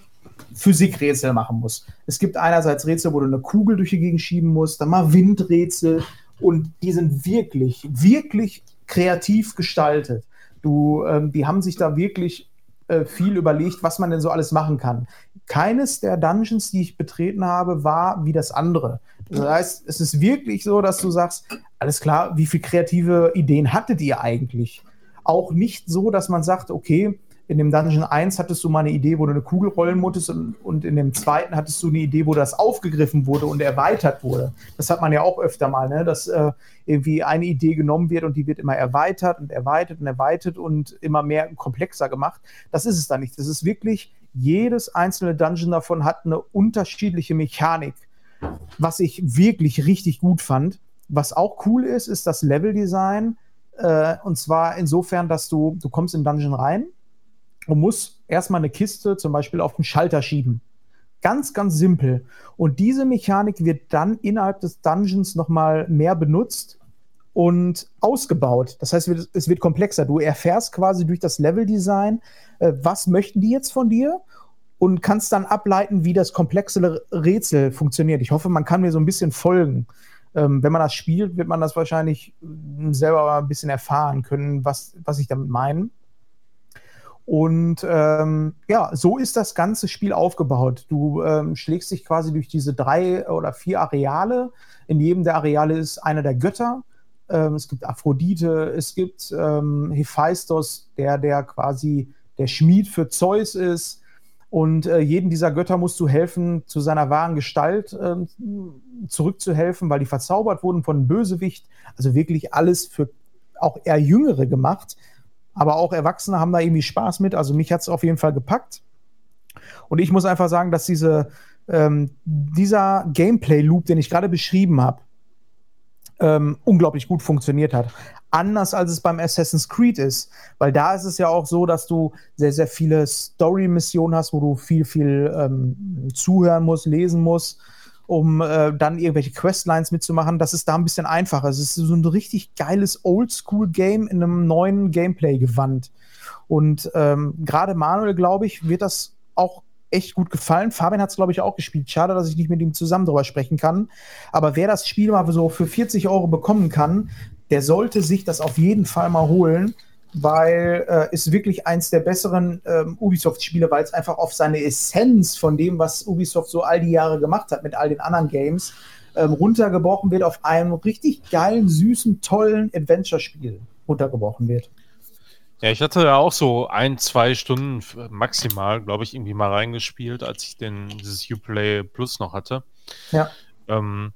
Physikrätsel machen musst. Es gibt einerseits Rätsel, wo du eine Kugel durch die Gegend schieben musst, dann mal Windrätsel und die sind wirklich, wirklich kreativ gestaltet. Du, ähm, die haben sich da wirklich äh, viel überlegt, was man denn so alles machen kann. Keines der Dungeons, die ich betreten habe, war wie das andere. Das heißt, es ist wirklich so, dass du sagst, alles klar, wie viele kreative Ideen hattet ihr eigentlich? Auch nicht so, dass man sagt, okay, in dem Dungeon 1 hattest du mal eine Idee, wo du eine Kugel rollen musstest und, und in dem zweiten hattest du eine Idee, wo das aufgegriffen wurde und erweitert wurde. Das hat man ja auch öfter mal, ne? dass äh, irgendwie eine Idee genommen wird und die wird immer erweitert und erweitert und erweitert und immer mehr komplexer gemacht. Das ist es da nicht. Das ist wirklich, jedes einzelne Dungeon davon hat eine unterschiedliche Mechanik, was ich wirklich richtig gut fand. Was auch cool ist, ist das Leveldesign. Äh, und zwar insofern, dass du, du kommst in Dungeon rein und muss erstmal eine Kiste zum Beispiel auf den Schalter schieben. Ganz, ganz simpel. Und diese Mechanik wird dann innerhalb des Dungeons nochmal mehr benutzt und ausgebaut. Das heißt, es wird komplexer. Du erfährst quasi durch das Leveldesign, äh, was möchten die jetzt von dir und kannst dann ableiten, wie das komplexe Rätsel funktioniert. Ich hoffe, man kann mir so ein bisschen folgen. Ähm, wenn man das spielt, wird man das wahrscheinlich äh, selber ein bisschen erfahren können, was, was ich damit meine. Und ähm, ja, so ist das ganze Spiel aufgebaut. Du ähm, schlägst dich quasi durch diese drei oder vier Areale. In jedem der Areale ist einer der Götter. Ähm, es gibt Aphrodite, es gibt ähm, Hephaistos, der, der quasi der Schmied für Zeus ist. Und äh, jedem dieser Götter musst du helfen, zu seiner wahren Gestalt äh, zurückzuhelfen, weil die verzaubert wurden von einem Bösewicht. Also wirklich alles für auch eher Jüngere gemacht aber auch Erwachsene haben da irgendwie Spaß mit. Also mich hat es auf jeden Fall gepackt. Und ich muss einfach sagen, dass diese, ähm, dieser Gameplay-Loop, den ich gerade beschrieben habe, ähm, unglaublich gut funktioniert hat. Anders als es beim Assassin's Creed ist. Weil da ist es ja auch so, dass du sehr, sehr viele Story-Missionen hast, wo du viel, viel ähm, zuhören musst, lesen musst um äh, dann irgendwelche Questlines mitzumachen. Das ist da ein bisschen einfacher. Es ist so ein richtig geiles Oldschool-Game in einem neuen Gameplay-Gewand. Und ähm, gerade Manuel, glaube ich, wird das auch echt gut gefallen. Fabian hat es, glaube ich, auch gespielt. Schade, dass ich nicht mit ihm zusammen darüber sprechen kann. Aber wer das Spiel mal so für 40 Euro bekommen kann, der sollte sich das auf jeden Fall mal holen weil äh, ist wirklich eins der besseren ähm, Ubisoft-Spiele, weil es einfach auf seine Essenz von dem, was Ubisoft so all die Jahre gemacht hat mit all den anderen Games, ähm, runtergebrochen wird auf einem richtig geilen, süßen, tollen Adventure-Spiel runtergebrochen wird. Ja, ich hatte ja auch so ein, zwei Stunden maximal, glaube ich, irgendwie mal reingespielt, als ich den, dieses Uplay Plus noch hatte. Ja. Ähm,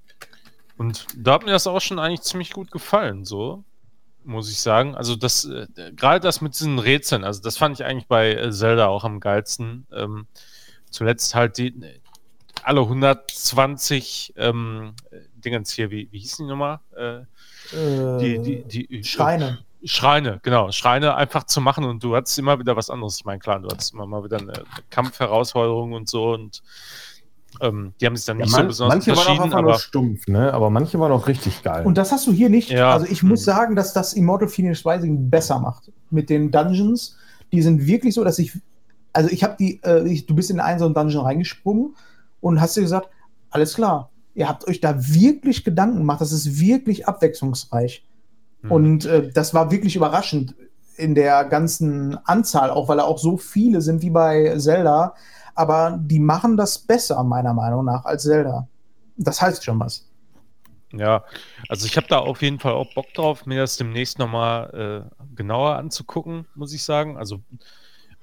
und da hat mir das auch schon eigentlich ziemlich gut gefallen, so muss ich sagen. Also das, äh, gerade das mit diesen Rätseln, also das fand ich eigentlich bei äh, Zelda auch am geilsten. Ähm, zuletzt halt die alle 120 ähm, Dingens hier, wie, wie hießen die nochmal? Äh, die, die, die, Schreine. Schreine, genau. Schreine einfach zu machen und du hattest immer wieder was anderes. Ich meine, klar, du hattest immer mal wieder eine Kampfherausforderung und so und ähm, die haben sich dann nicht man, so besonders Manche waren auch einfach aber nur stumpf, ne? aber manche waren auch richtig geil. Und das hast du hier nicht. Ja. Also ich muss Hm. sagen, dass das Immortal Phoenix Rising besser macht. Mit den Dungeons. Die sind wirklich so, dass ich. Also ich habe die, äh, ich, du bist in einen so einen Dungeon reingesprungen und hast dir gesagt, alles klar, ihr habt euch da wirklich Gedanken gemacht, das ist wirklich abwechslungsreich. Hm. Und äh, das war wirklich überraschend in der ganzen Anzahl, auch weil da auch so viele sind wie bei Zelda. Aber die machen das besser, meiner Meinung nach, als Zelda. Das heißt schon was. Ja, also ich habe da auf jeden Fall auch Bock drauf, mir das demnächst nochmal äh, genauer anzugucken, muss ich sagen. Also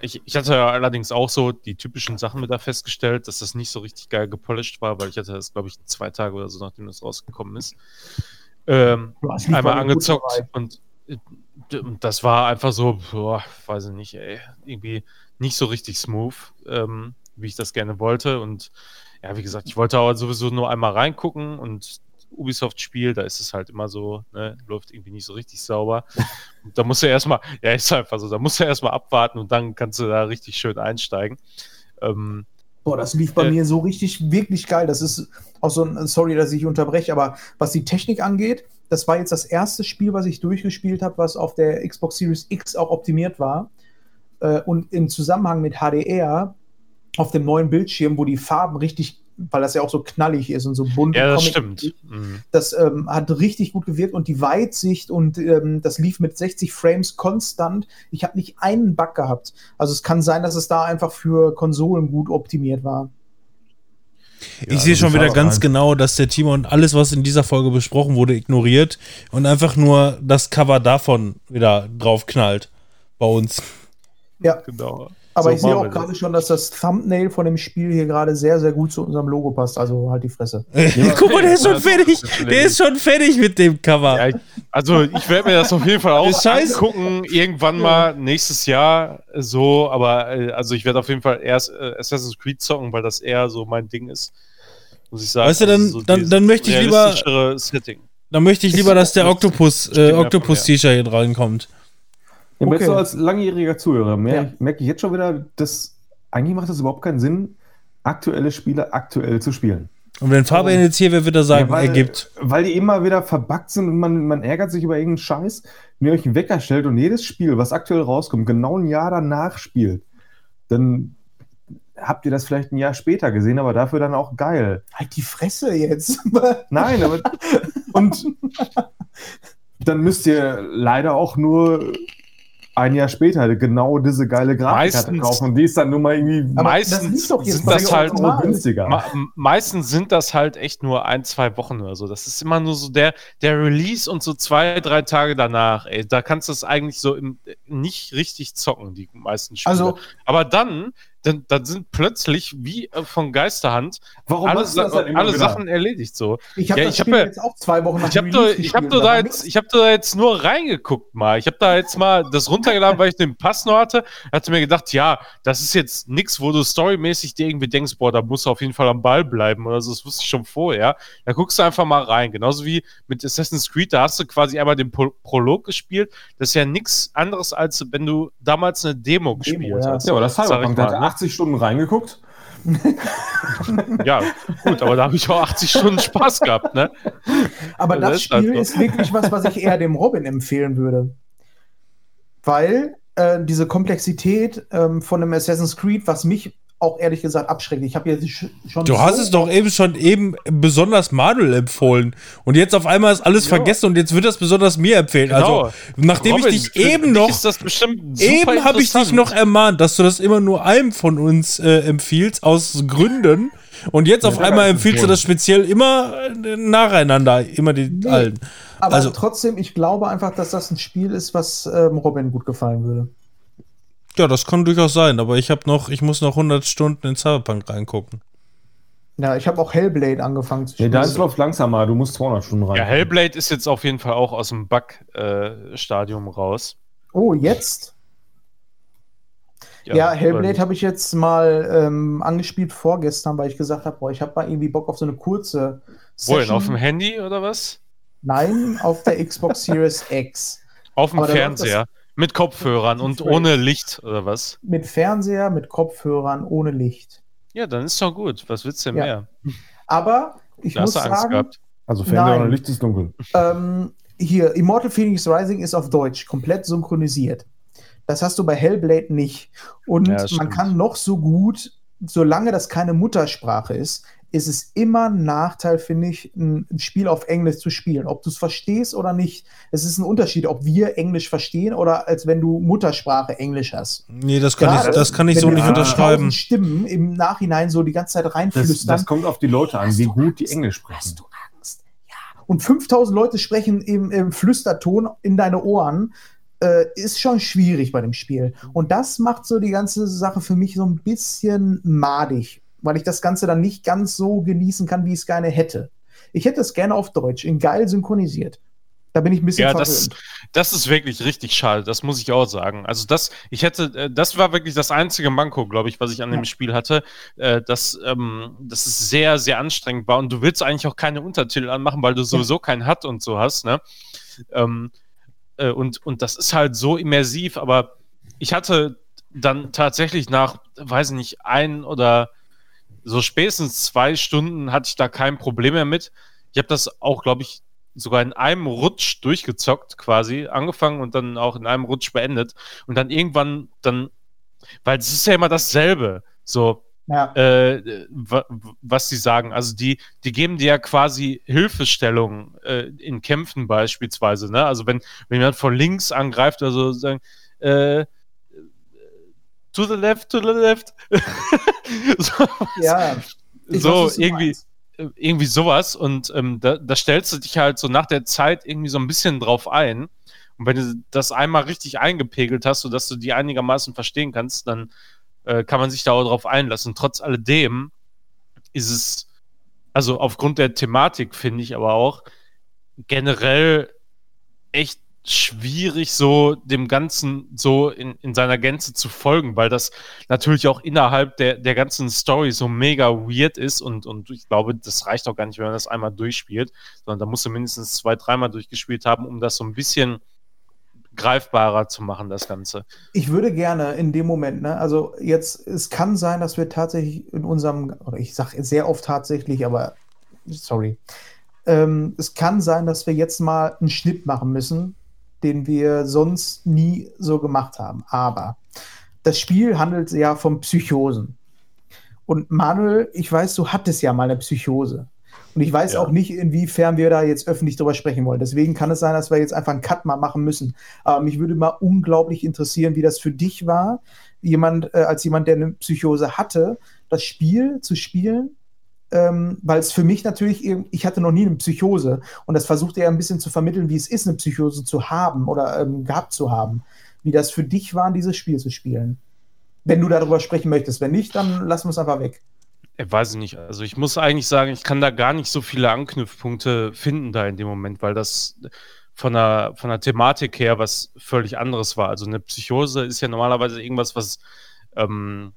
ich, ich hatte ja allerdings auch so die typischen Sachen mit da festgestellt, dass das nicht so richtig geil gepolished war, weil ich hatte das, glaube ich, zwei Tage oder so, nachdem das rausgekommen ist, ähm, einmal angezockt und äh, d- das war einfach so, boah, weiß ich nicht, ey, irgendwie nicht so richtig smooth, ähm, wie ich das gerne wollte und ja, wie gesagt, ich wollte aber sowieso nur einmal reingucken und Ubisoft-Spiel, da ist es halt immer so, ne, läuft irgendwie nicht so richtig sauber. [laughs] Und da musst du erstmal, ja, ist einfach so, da musst du erstmal abwarten und dann kannst du da richtig schön einsteigen. Ähm, Boah, das lief bei Äh. mir so richtig, wirklich geil. Das ist auch so ein, sorry, dass ich unterbreche, aber was die Technik angeht, das war jetzt das erste Spiel, was ich durchgespielt habe, was auf der Xbox Series X auch optimiert war. Äh, und im Zusammenhang mit HDR auf dem neuen Bildschirm, wo die Farben richtig, weil das ja auch so knallig ist und so bunt. Ja, das stimmt. Mhm. Das ähm, hat richtig gut gewirkt und die Weitsicht und ähm, das lief mit 60 Frames konstant. Ich habe nicht einen Bug gehabt. Also es kann sein, dass es da einfach für Konsolen gut optimiert war. Ich sehe schon wieder ganz genau, dass der Timon alles, was in dieser Folge besprochen wurde, ignoriert und einfach nur das Cover davon wieder draufknallt bei uns. Ja, Genau. aber So ich sehe auch gerade schon, dass das Thumbnail von dem Spiel hier gerade sehr, sehr gut zu unserem Logo passt. Also halt die Fresse. [laughs] Guck mal, der ist schon fertig. Der ist schon fertig mit dem Cover. Ja, ich, also ich werde mir das auf jeden Fall auch angucken, irgendwann mal nächstes Jahr so, aber äh, also ich werde auf jeden Fall erst äh, Assassin's Creed zocken, weil das eher so mein Ding ist. Muss ich sagen. Weißt du, dann- Also so dann- dann möchte ich lieber- Setting. Dann möchte ich lieber, dass der Octopus, Stimmt äh, ja Octopus hier reinkommt. Ja, Okay. jetzt so als langjähriger Zuhörer mer Ja. merke ich jetzt schon wieder, dass eigentlich macht das überhaupt keinen Sinn, aktuelle Spiele aktuell zu spielen. Und wenn Fabian jetzt hier wäre, wird er sagen, Ja, weil, er gibt. weil die immer wieder verbuggt sind und man, man ärgert sich über irgendeinen Scheiß. Wenn ihr euch einen Wecker stellt und jedes Spiel, was aktuell rauskommt, genau ein Jahr danach spielt, dann habt ihr das vielleicht ein Jahr später gesehen, aber dafür dann auch geil. Halt die Fresse jetzt. [laughs] Nein, aber und dann müsst ihr leider auch nur ein Jahr später genau diese geile Grafikkarte Meistens- kaufen und die ist dann nur mal irgendwie Aber Meistens das sind das halt günstiger. Meistens sind das halt echt nur ein, zwei Wochen oder so. Das ist immer nur so der, der Release und so zwei, drei Tage danach. Ey, da kannst du es eigentlich so im, nicht richtig zocken, die meisten Spiele. Also, Aber dann, dann, dann sind plötzlich wie äh, von Geisterhand Warum alle, Sa halt immer alle wieder? Sachen erledigt so. ich habe Ja, hab ja- jetzt auch zwei Wochen nach Ich habe dem da, ich hab da aber jetzt, ich hab da jetzt nur reingeguckt mal. Ich habe da jetzt mal das runtergeladen, weil ich den Pass noch hatte. Hatte mir gedacht, ja, das ist jetzt nix, wo du storymäßig dir irgendwie denkst, boah, da musst du auf jeden Fall am Ball bleiben oder so. Das wusste ich schon vorher. Da guckst du einfach mal rein. Genauso wie mit Assassin's Creed, da hast du quasi einmal den Pro Prolog gespielt. Das ist ja nichts anderes, als wenn du damals eine Demo, gespielt ja. hast. Ja, aber das Cyberpunk, ne? 80 Stunden reingeguckt. [laughs] Ja, gut, aber da habe ich auch 80 Stunden Spaß gehabt, ne? Aber das das ist halt Spiel so. ist wirklich was, was ich eher dem Robin empfehlen würde. Weil äh, diese Komplexität ähm, von einem Assassin's Creed, was mich auch ehrlich gesagt abschreckt. Ich habe jetzt sch- schon. Du so hast es doch eben schon eben besonders Manuel empfohlen. Und jetzt auf einmal ist alles Ja. vergessen und jetzt wird das besonders mir empfehlen. Genau. Also, nachdem Robin, ich dich eben noch Ist das bestimmt super Eben habe ich dich noch ermahnt, dass du das immer nur einem von uns äh, empfiehlst, aus Gründen. Und jetzt auf einmal empfiehlst du das speziell immer äh, nacheinander, immer die Nee. allen. Aber also- trotzdem, ich glaube einfach, dass das ein Spiel ist, was ähm, Robin gut gefallen würde. Ja, das kann durchaus sein, aber ich habe noch, ich muss noch 100 Stunden in Cyberpunk reingucken. Ja, ich habe auch Hellblade angefangen zu Nee, spielen. da ist läuft langsamer, du musst 200 Stunden rein. Ja, Hellblade ist jetzt auf jeden Fall auch aus dem Bug-Stadium raus. oh, jetzt? Ja, Hellblade habe ich jetzt mal ähm, angespielt vorgestern, weil ich gesagt habe, boah, ich habe mal irgendwie Bock auf so eine kurze Wohin? Auf dem Handy oder was? Nein, auf der Xbox Series X. Auf dem Fernseher. Mit Kopfhörern und ohne Licht oder was? Mit Fernseher, mit Kopfhörern, ohne Licht. Ja, dann ist doch gut. Was willst du denn Ja. mehr? Aber ich Da muss hast du Angst sagen, gehabt. Also Fernseher und Licht ist dunkel. ähm, hier, Immortal Phoenix Rising ist auf Deutsch, komplett synchronisiert. Das hast du bei Hellblade nicht. Und Ja, man kann noch so gut, solange das keine Muttersprache ist, ist es immer ein Nachteil, finde ich, ein ein Spiel auf Englisch zu spielen. Ob du es verstehst oder nicht. Es ist ein Unterschied, ob wir Englisch verstehen oder als wenn du Muttersprache Englisch hast. Nee, das kann, Gerade ich, das kann ich wenn so nicht Ja. 5000 unterschreiben. Stimmen im Nachhinein so die ganze Zeit Das, reinflüstern. das kommt auf die Leute an, wie gut die Englisch Hast sprechen. du Angst? Ja. Und 5000 Leute sprechen im, im Flüsterton in deine Ohren. Äh, ist schon schwierig bei dem Spiel. Und das macht so die ganze Sache für mich so ein bisschen madig, weil ich das Ganze dann nicht ganz so genießen kann, wie ich es gerne hätte. Ich hätte es gerne auf Deutsch, in geil synchronisiert. Da bin ich ein bisschen Ja, das, das ist wirklich richtig schade, das muss ich auch sagen. Also das, ich hätte, äh, das war wirklich das einzige Manko, glaube ich, was ich an dem Ja. Spiel hatte, äh, dass, ähm, dass es sehr, sehr anstrengend war und du willst eigentlich auch keine Untertitel anmachen, weil du sowieso keinen hat und so hast, ne? Ähm, äh, und, und das ist halt so immersiv, aber ich hatte dann tatsächlich nach, weiß ich nicht, ein oder so spätestens zwei Stunden hatte ich da kein Problem mehr mit. Ich habe das auch, glaube ich, sogar in einem Rutsch durchgezockt, quasi, angefangen und dann auch in einem Rutsch beendet. Und dann irgendwann, dann weil es ist ja immer dasselbe. So, Ja. äh, wa- was sie sagen. Also die, die geben dir ja quasi Hilfestellung äh, in Kämpfen beispielsweise. Ne? Also wenn, wenn jemand von links angreift oder so, sagen, äh, to the left, to the left. [laughs] [laughs] so, ja. So weiß, irgendwie, meinst. irgendwie sowas. Und ähm, da, da stellst du dich halt so nach der Zeit irgendwie so ein bisschen drauf ein. Und wenn du das einmal richtig eingepegelt hast, sodass du die einigermaßen verstehen kannst, dann äh, kann man sich da auch drauf einlassen. Trotz alledem ist es, also aufgrund der Thematik finde ich aber auch generell echt schwierig, so dem Ganzen so in, in seiner Gänze zu folgen, weil das natürlich auch innerhalb der, der ganzen Story so mega weird ist und, und ich glaube, das reicht auch gar nicht, wenn man das einmal durchspielt, sondern da musst du mindestens zwei, dreimal durchgespielt haben, um das so ein bisschen greifbarer zu machen, das Ganze. Ich würde gerne in dem Moment, ne, also jetzt, es kann sein, dass wir tatsächlich in unserem, oder ich sage sehr oft tatsächlich, aber sorry. Ähm, es kann sein, dass wir jetzt mal einen Schnitt machen müssen, den wir sonst nie so gemacht haben. Aber das Spiel handelt ja von Psychosen. Und Manuel, ich weiß, du hattest ja mal eine Psychose. Und ich weiß Ja. auch nicht, inwiefern wir da jetzt öffentlich drüber sprechen wollen. Deswegen kann es sein, dass wir jetzt einfach einen Cut mal machen müssen. Aber mich würde mal unglaublich interessieren, wie das für dich war, jemand, äh, als jemand, der eine Psychose hatte, das Spiel zu spielen. Ähm, weil es für mich natürlich, ich hatte noch nie eine Psychose und das versucht er ein bisschen zu vermitteln, wie es ist, eine Psychose zu haben oder ähm, gehabt zu haben. Wie das für dich war, dieses Spiel zu spielen. Wenn du darüber sprechen möchtest. Wenn nicht, dann lassen wir es einfach weg. Ich weiß ich nicht. Also ich muss eigentlich sagen, ich kann da gar nicht so viele Anknüpfpunkte finden da in dem Moment, weil das von der, von der Thematik her was völlig anderes war. Also eine Psychose ist ja normalerweise irgendwas, was ähm,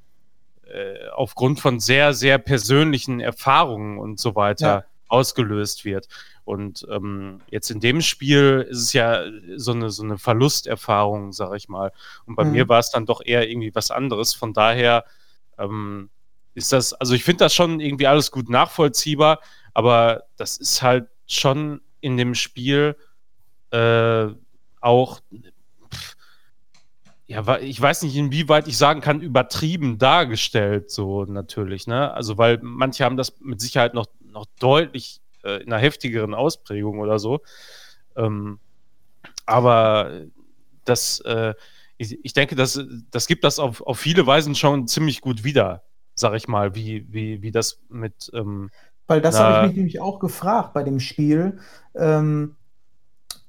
äh, aufgrund von sehr, sehr persönlichen Erfahrungen und so weiter Ja. ausgelöst wird. Und ähm, jetzt in dem Spiel ist es ja so eine, so eine Verlusterfahrung, sag ich mal. Und bei Mhm. mir war es dann doch eher irgendwie was anderes. Von daher ähm, ist das, also ich finde das schon irgendwie alles gut nachvollziehbar, aber das ist halt schon in dem Spiel äh, auch, ja, ich weiß nicht, inwieweit ich sagen kann, übertrieben dargestellt, so natürlich, ne? Also, weil manche haben das mit Sicherheit noch, noch deutlich äh, in einer heftigeren Ausprägung oder so. Ähm, aber das, äh, ich, ich denke, das, das gibt das auf, auf viele Weisen schon ziemlich gut wieder, sag ich mal, wie, wie, wie das mit, ähm, Weil das habe ich mich nämlich auch gefragt bei dem Spiel. Ähm,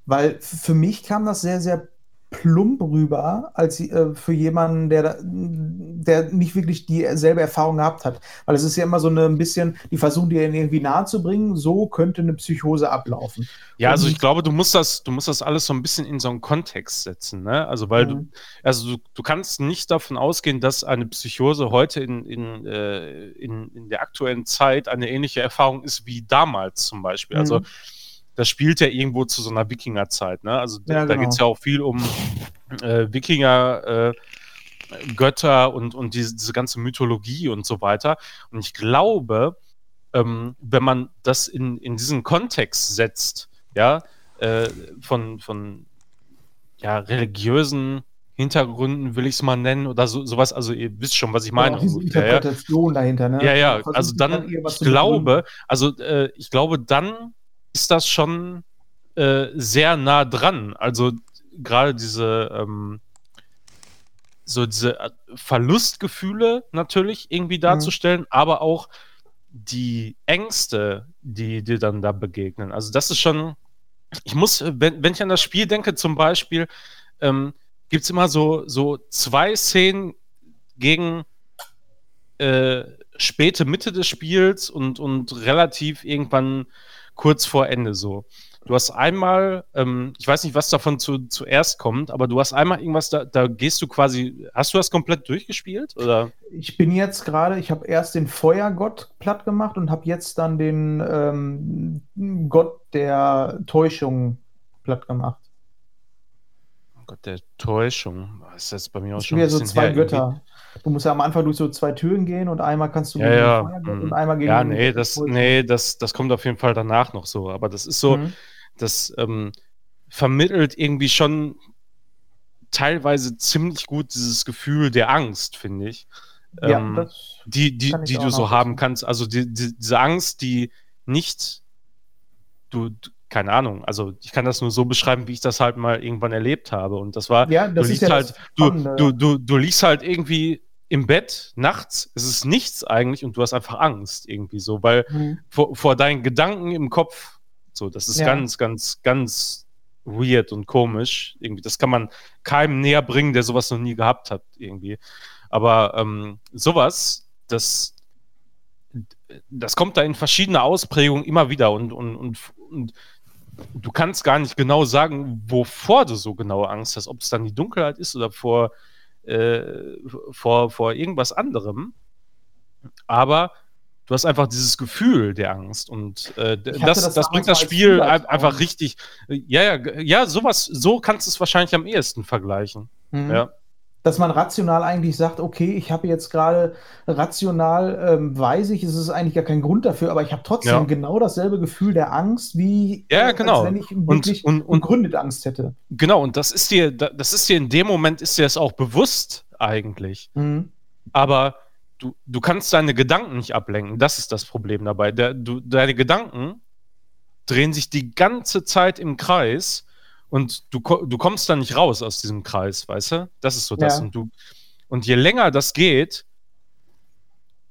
weil für mich kam das sehr, sehr plump rüber, als äh, für jemanden, der, der nicht wirklich dieselbe Erfahrung gehabt hat. Weil es ist ja immer so eine, ein bisschen, die versuchen dir irgendwie nahezubringen, so könnte eine Psychose ablaufen. Ja, also Und- ich glaube, du musst das, du musst das alles so ein bisschen in so einen Kontext setzen, ne? Also weil du, Mhm. also du, du kannst nicht davon ausgehen, dass eine Psychose heute in, in, äh, in, in der aktuellen Zeit eine ähnliche Erfahrung ist wie damals zum Beispiel. Also Mhm. Das spielt ja irgendwo zu so einer Wikingerzeit, ne? Also da, Ja, da genau. geht es ja auch viel um äh, Wikinger, äh, Götter und, und diese, diese ganze Mythologie und so weiter. Und ich glaube, ähm, wenn man das in, in diesen Kontext setzt, ja, äh, von, von ja, religiösen Hintergründen will ich es mal nennen oder so, sowas, also ihr wisst schon, was ich meine. Auch diese ungefähr, ja? Interpretation dahinter. Ne? Ja, ja, Versuchen also dann, ich glaube, also äh, ich glaube, dann ist das schon äh, sehr nah dran. Also gerade diese, ähm, so diese äh, Verlustgefühle natürlich irgendwie Mhm. darzustellen, aber auch die Ängste, die dir dann da begegnen. Also das ist schon, ich muss, wenn, wenn ich an das Spiel denke zum Beispiel, ähm, gibt es immer so, so zwei Szenen gegen äh, späte Mitte des Spiels und, und relativ irgendwann kurz vor Ende so. Du hast einmal, ähm, ich weiß nicht, was davon zu, zuerst kommt, aber du hast einmal irgendwas, da, da gehst du quasi, hast du das komplett durchgespielt? Oder? Ich bin jetzt gerade, ich habe erst den Feuergott platt gemacht und habe jetzt dann den ähm, Gott der Täuschung platt gemacht. Gott, der Täuschung. Das ist jetzt bei mir auch schon ein so zwei her, Götter. Du musst ja am Anfang durch so zwei Türen gehen und einmal kannst du Ja, ja. Feuergott mhm. und einmal gegen ja, nee, das, Täuschung. nee das, das kommt auf jeden Fall danach noch so. Aber das ist so, Mhm. das ähm, vermittelt irgendwie schon teilweise ziemlich gut dieses Gefühl der Angst, finde ich. Ja, ähm, die, die, die du so haben kannst. Also die, die, diese Angst, die nicht, du, keine Ahnung, also ich kann das nur so beschreiben, wie ich das halt mal irgendwann erlebt habe. Und das war, Ja, das du liegst ja halt, du, du, du, du liegst halt irgendwie im Bett nachts, es ist nichts eigentlich und du hast einfach Angst irgendwie so, weil Mhm. vor, vor deinen Gedanken im Kopf, so, das ist Ja. ganz, ganz, ganz weird und komisch. Irgendwie, das kann man keinem näher bringen, der sowas noch nie gehabt hat, irgendwie. Aber ähm, sowas, das, das kommt da in verschiedene Ausprägungen immer wieder und, und, und, und du kannst gar nicht genau sagen, wovor du so genaue Angst hast, ob es dann die Dunkelheit ist oder vor, äh, vor, vor irgendwas anderem. Aber du hast einfach dieses Gefühl der Angst und äh, das, das das, bringt das Spiel ein- einfach richtig. Ja, ja, ja, sowas, so kannst du es wahrscheinlich am ehesten vergleichen. Mhm. Ja. Dass man rational eigentlich sagt, okay, ich habe jetzt gerade rational, ähm, weiß ich, es ist eigentlich gar kein Grund dafür, aber ich habe trotzdem Ja. genau dasselbe Gefühl der Angst, wie Ja, genau. als wenn ich wirklich und, und, begründet Angst hätte. Genau, und das ist dir, da- das ist dir in dem Moment ist dir das auch bewusst eigentlich. Mhm. Aber du, du kannst deine Gedanken nicht ablenken. Das ist das Problem dabei. Der, du, deine Gedanken drehen sich die ganze Zeit im Kreis und du, du kommst da nicht raus aus diesem Kreis, weißt du? Das ist so das. Ja. Und, du, und je länger das geht,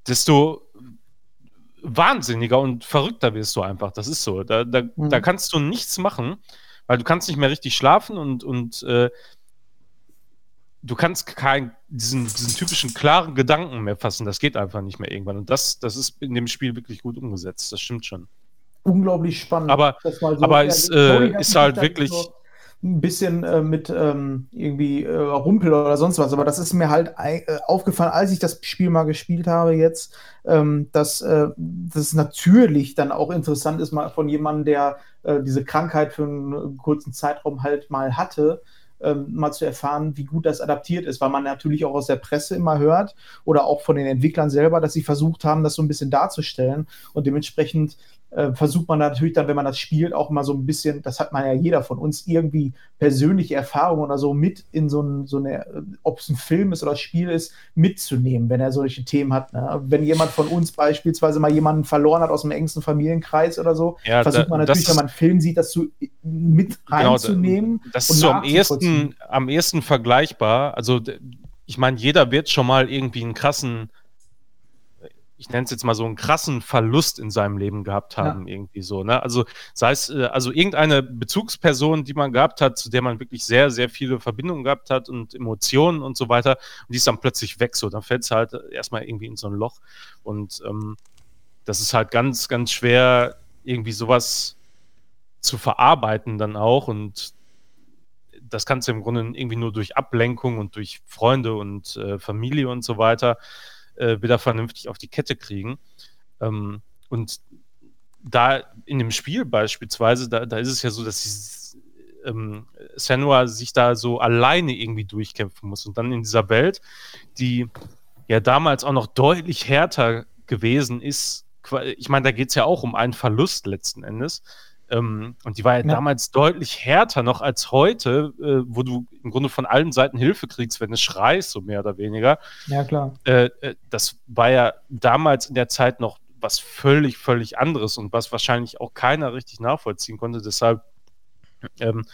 desto wahnsinniger und verrückter wirst du einfach. Das ist so. Da, da, Mhm. da kannst du nichts machen, weil du kannst nicht mehr richtig schlafen und, und äh, du kannst keinen diesen, diesen typischen klaren Gedanken mehr fassen. Das geht einfach nicht mehr irgendwann. Und das, das ist in dem Spiel wirklich gut umgesetzt. Das stimmt schon. Unglaublich spannend. Aber- die Story äh, ist halt dann wirklich- so Ein bisschen äh, mit ähm, irgendwie äh, Rumpel oder sonst was, aber das ist mir halt äh, aufgefallen, als ich das Spiel mal gespielt habe jetzt, ähm, dass äh, das natürlich dann auch interessant ist, mal von jemandem, der äh, diese Krankheit für einen kurzen Zeitraum halt mal hatte, ähm, mal zu erfahren, wie gut das adaptiert ist, weil man natürlich auch aus der Presse immer hört oder auch von den Entwicklern selber, dass sie versucht haben, das so ein bisschen darzustellen. Und dementsprechend äh, versucht man natürlich dann, wenn man das spielt, auch mal so ein bisschen, das hat man ja jeder von uns, irgendwie persönliche Erfahrungen oder so mit in so, ein, so eine, äh, ob es ein Film ist oder Spiel ist, mitzunehmen, wenn er solche Themen hat. Ne? Wenn jemand von uns beispielsweise mal jemanden verloren hat aus dem engsten Familienkreis oder so, Ja, versucht da- man das natürlich, wenn man einen Film sieht, das zu, mit Genau, reinzunehmen. Das und ist so am ehesten, am ehesten vergleichbar. Also, ich meine, jeder wird schon mal irgendwie einen krassen, ich nenne es jetzt mal so einen krassen Verlust in seinem Leben gehabt haben, irgendwie so. Ne? Also, sei es, äh, also irgendeine Bezugsperson, die man gehabt hat, zu der man wirklich sehr, sehr viele Verbindungen gehabt hat und Emotionen und so weiter, und die ist dann plötzlich weg, so. Dann fällt es halt erstmal irgendwie in so ein Loch. Und ähm, das ist halt ganz, ganz schwer, irgendwie sowas zu verarbeiten dann auch und das kannst du im Grunde irgendwie nur durch Ablenkung und durch Freunde und äh, Familie und so weiter äh, wieder vernünftig auf die Kette kriegen. Ähm, und da in dem Spiel beispielsweise, da, da ist es ja so, dass sie, ähm, Senua sich da so alleine irgendwie durchkämpfen muss und dann in dieser Welt, die ja damals auch noch deutlich härter gewesen ist. Ich meine, da geht es ja auch um einen Verlust letzten Endes. Ähm, und die war ja, Ja. damals deutlich härter noch als heute, äh, wo du im Grunde von allen Seiten Hilfe kriegst, wenn du schreist, so mehr oder weniger. Ja, klar. Äh, äh, das war ja damals in der Zeit noch was völlig, völlig anderes und was wahrscheinlich auch keiner richtig nachvollziehen konnte. Deshalb ähm,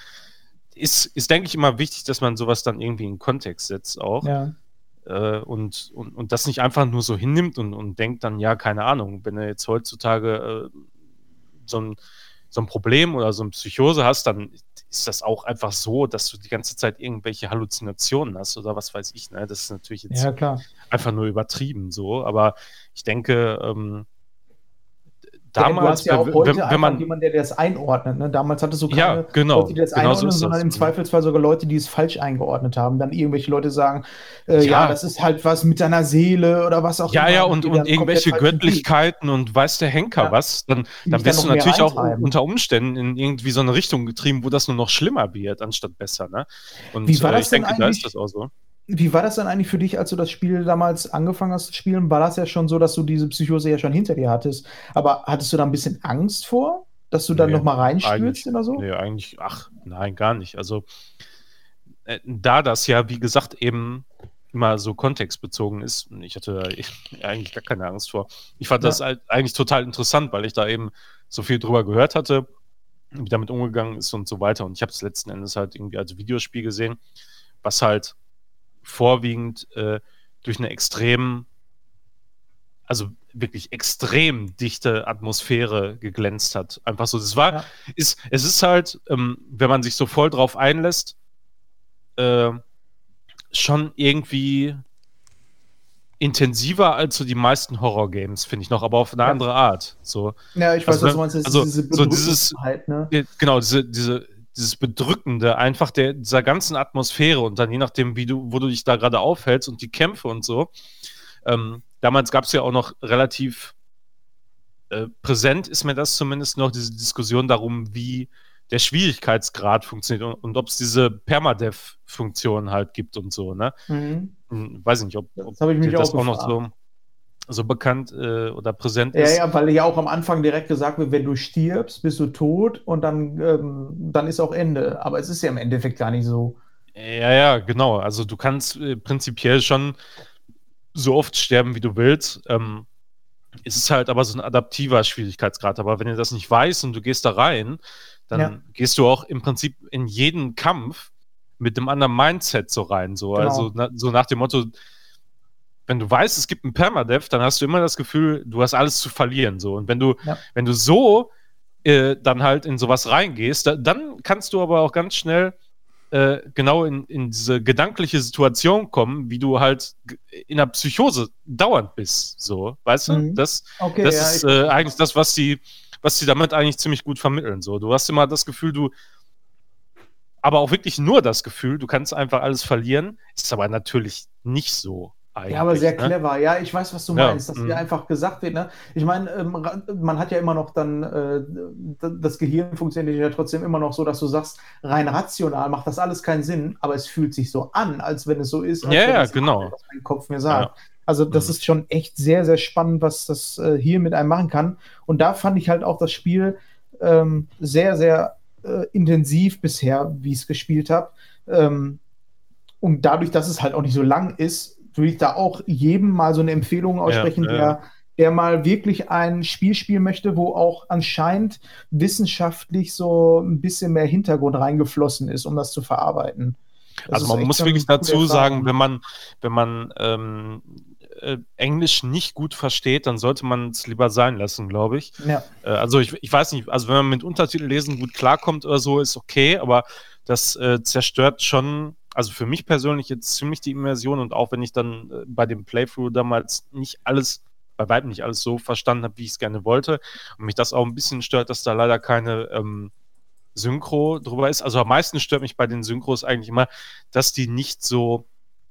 ist, ist, denke ich, immer wichtig, dass man sowas dann irgendwie in Kontext setzt auch Ja. äh, und, und, und das nicht einfach nur so hinnimmt und, und denkt dann, ja, keine Ahnung, wenn du jetzt heutzutage äh, so, ein, so ein Problem oder so eine Psychose hast, dann ist das auch einfach so, dass du die ganze Zeit irgendwelche Halluzinationen hast oder was weiß ich. Ne? Das ist natürlich jetzt ja, einfach nur übertrieben so, aber ich denke, ähm, Ja, du damals, hast ja auch wenn, heute wenn, wenn man, jemanden, der das einordnet. Ne? Damals hattest du keine Ja, genau. Leute, die das Genau so einordnen, ist sondern das. im Zweifelsfall sogar Leute, die es falsch eingeordnet haben. Dann irgendwelche Leute sagen, äh, ja. Ja. das ist halt was mit deiner Seele oder was auch ja, immer. ja, und, die und dann irgendwelche Göttlichkeiten und weiß der Henker Ja. was, dann, dann wirst dann du natürlich auch unter Umständen in irgendwie so eine Richtung getrieben, wo das nur noch schlimmer wird, anstatt besser. Ne? Und Wie war äh, das ich denn denke, da ist das auch so. Wie war das dann eigentlich für dich, als du das Spiel damals angefangen hast zu spielen? War das ja schon so, dass du diese Psychose ja schon hinter dir hattest? Aber hattest du da ein bisschen Angst vor, dass du dann Nee, noch mal eigentlich- reinstürzt oder so? Nee, eigentlich, ach, nein, gar nicht. Also, äh, da das ja, wie gesagt, eben immer so kontextbezogen ist, ich hatte da [laughs] eigentlich gar keine Angst vor. Ich fand Ja. das halt eigentlich total interessant, weil ich da eben so viel drüber gehört hatte, wie damit umgegangen ist und so weiter. Und ich habe es letzten Endes halt irgendwie als Videospiel gesehen, was halt vorwiegend äh, durch eine extrem, also wirklich extrem dichte Atmosphäre geglänzt hat. Einfach so, das war, Ja. ist, es ist halt, ähm, wenn man sich so voll drauf einlässt, äh, schon irgendwie intensiver als so die meisten Horror-Games, finde ich noch, aber auf eine Ja. andere Art. So, Ja, ich weiß, Also, was du meinst. Also, diese so dieses- Bedrückendheit, ne? Genau, diese, diese, dieses Bedrückende einfach der, dieser ganzen Atmosphäre und dann je nachdem, wie du, wo du dich da gerade aufhältst und die Kämpfe und so. Ähm, damals gab es ja auch noch relativ äh, präsent, ist mir das zumindest noch, diese Diskussion darum, wie der Schwierigkeitsgrad funktioniert und, und ob es diese Permadeath-Funktion halt gibt und so, ne? Mhm. Hm, weiß ich nicht, ob, ob Das ich mich dir das auch auch noch so, so bekannt äh, oder präsent Ja, ist. ja, weil ja auch am Anfang direkt gesagt wird, wenn du stirbst, bist du tot und dann, ähm, dann ist auch Ende. Aber es ist ja im Endeffekt gar nicht so. Ja, ja, genau. Also du kannst äh, prinzipiell schon so oft sterben, wie du willst. Ähm, es ist halt aber so ein adaptiver Schwierigkeitsgrad. Aber wenn du das nicht weißt und du gehst da rein, dann Ja. gehst du auch im Prinzip in jeden Kampf mit einem anderen Mindset so rein. So, Genau. also na, so nach dem Motto, wenn du weißt, es gibt einen Permadeath, dann hast du immer das Gefühl, du hast alles zu verlieren. So. Und wenn du, Ja. wenn du so äh, dann halt in sowas reingehst, da, dann kannst du aber auch ganz schnell äh, genau in, in diese gedankliche Situation kommen, wie du halt in der Psychose dauernd bist. So, weißt du? Mhm. Das, Okay, das ja, ist äh, eigentlich das, was sie, was sie damit eigentlich ziemlich gut vermitteln. So, du hast immer das Gefühl, du, aber auch wirklich nur das Gefühl, du kannst einfach alles verlieren. Ist aber natürlich nicht so. Eigentlich, Ja, aber sehr ne? clever. Ja, ich weiß, was du Ja, meinst, dass mhm. dir einfach gesagt wird. Ne? Ich meine, ähm, man hat ja immer noch dann, äh, das Gehirn funktioniert ja trotzdem immer noch so, dass du sagst, rein rational macht das alles keinen Sinn, aber es fühlt sich so an, als wenn es so ist, Ja, ja, genau. ist, was mein Kopf mir sagt. Also das Mhm. ist schon echt sehr, sehr spannend, was das äh, hier mit einem machen kann. Und da fand ich halt auch das Spiel ähm, sehr, sehr äh, intensiv bisher, wie ich es gespielt habe. Ähm, und dadurch, dass es halt auch nicht so lang ist, würde ich da auch jedem mal so eine Empfehlung aussprechen, ja, der, ja. der mal wirklich ein Spiel spielen möchte, wo auch anscheinend wissenschaftlich so ein bisschen mehr Hintergrund reingeflossen ist, um das zu verarbeiten. Das Also man muss wirklich dazu sagen, wenn man, wenn man ähm, äh, Englisch nicht gut versteht, dann sollte man es lieber sein lassen, glaube ich. Ja. Äh, also ich, ich weiß nicht, also wenn man mit Untertitellesen gut klarkommt oder so, ist okay, aber das äh, zerstört schon, also für mich persönlich jetzt ziemlich die Immersion und auch wenn ich dann äh, bei dem Playthrough damals nicht alles, bei weitem nicht alles so verstanden habe, wie ich es gerne wollte und mich das auch ein bisschen stört, dass da leider keine ähm, Synchro drüber ist. Also am meisten stört mich bei den Synchros eigentlich immer, dass die nicht so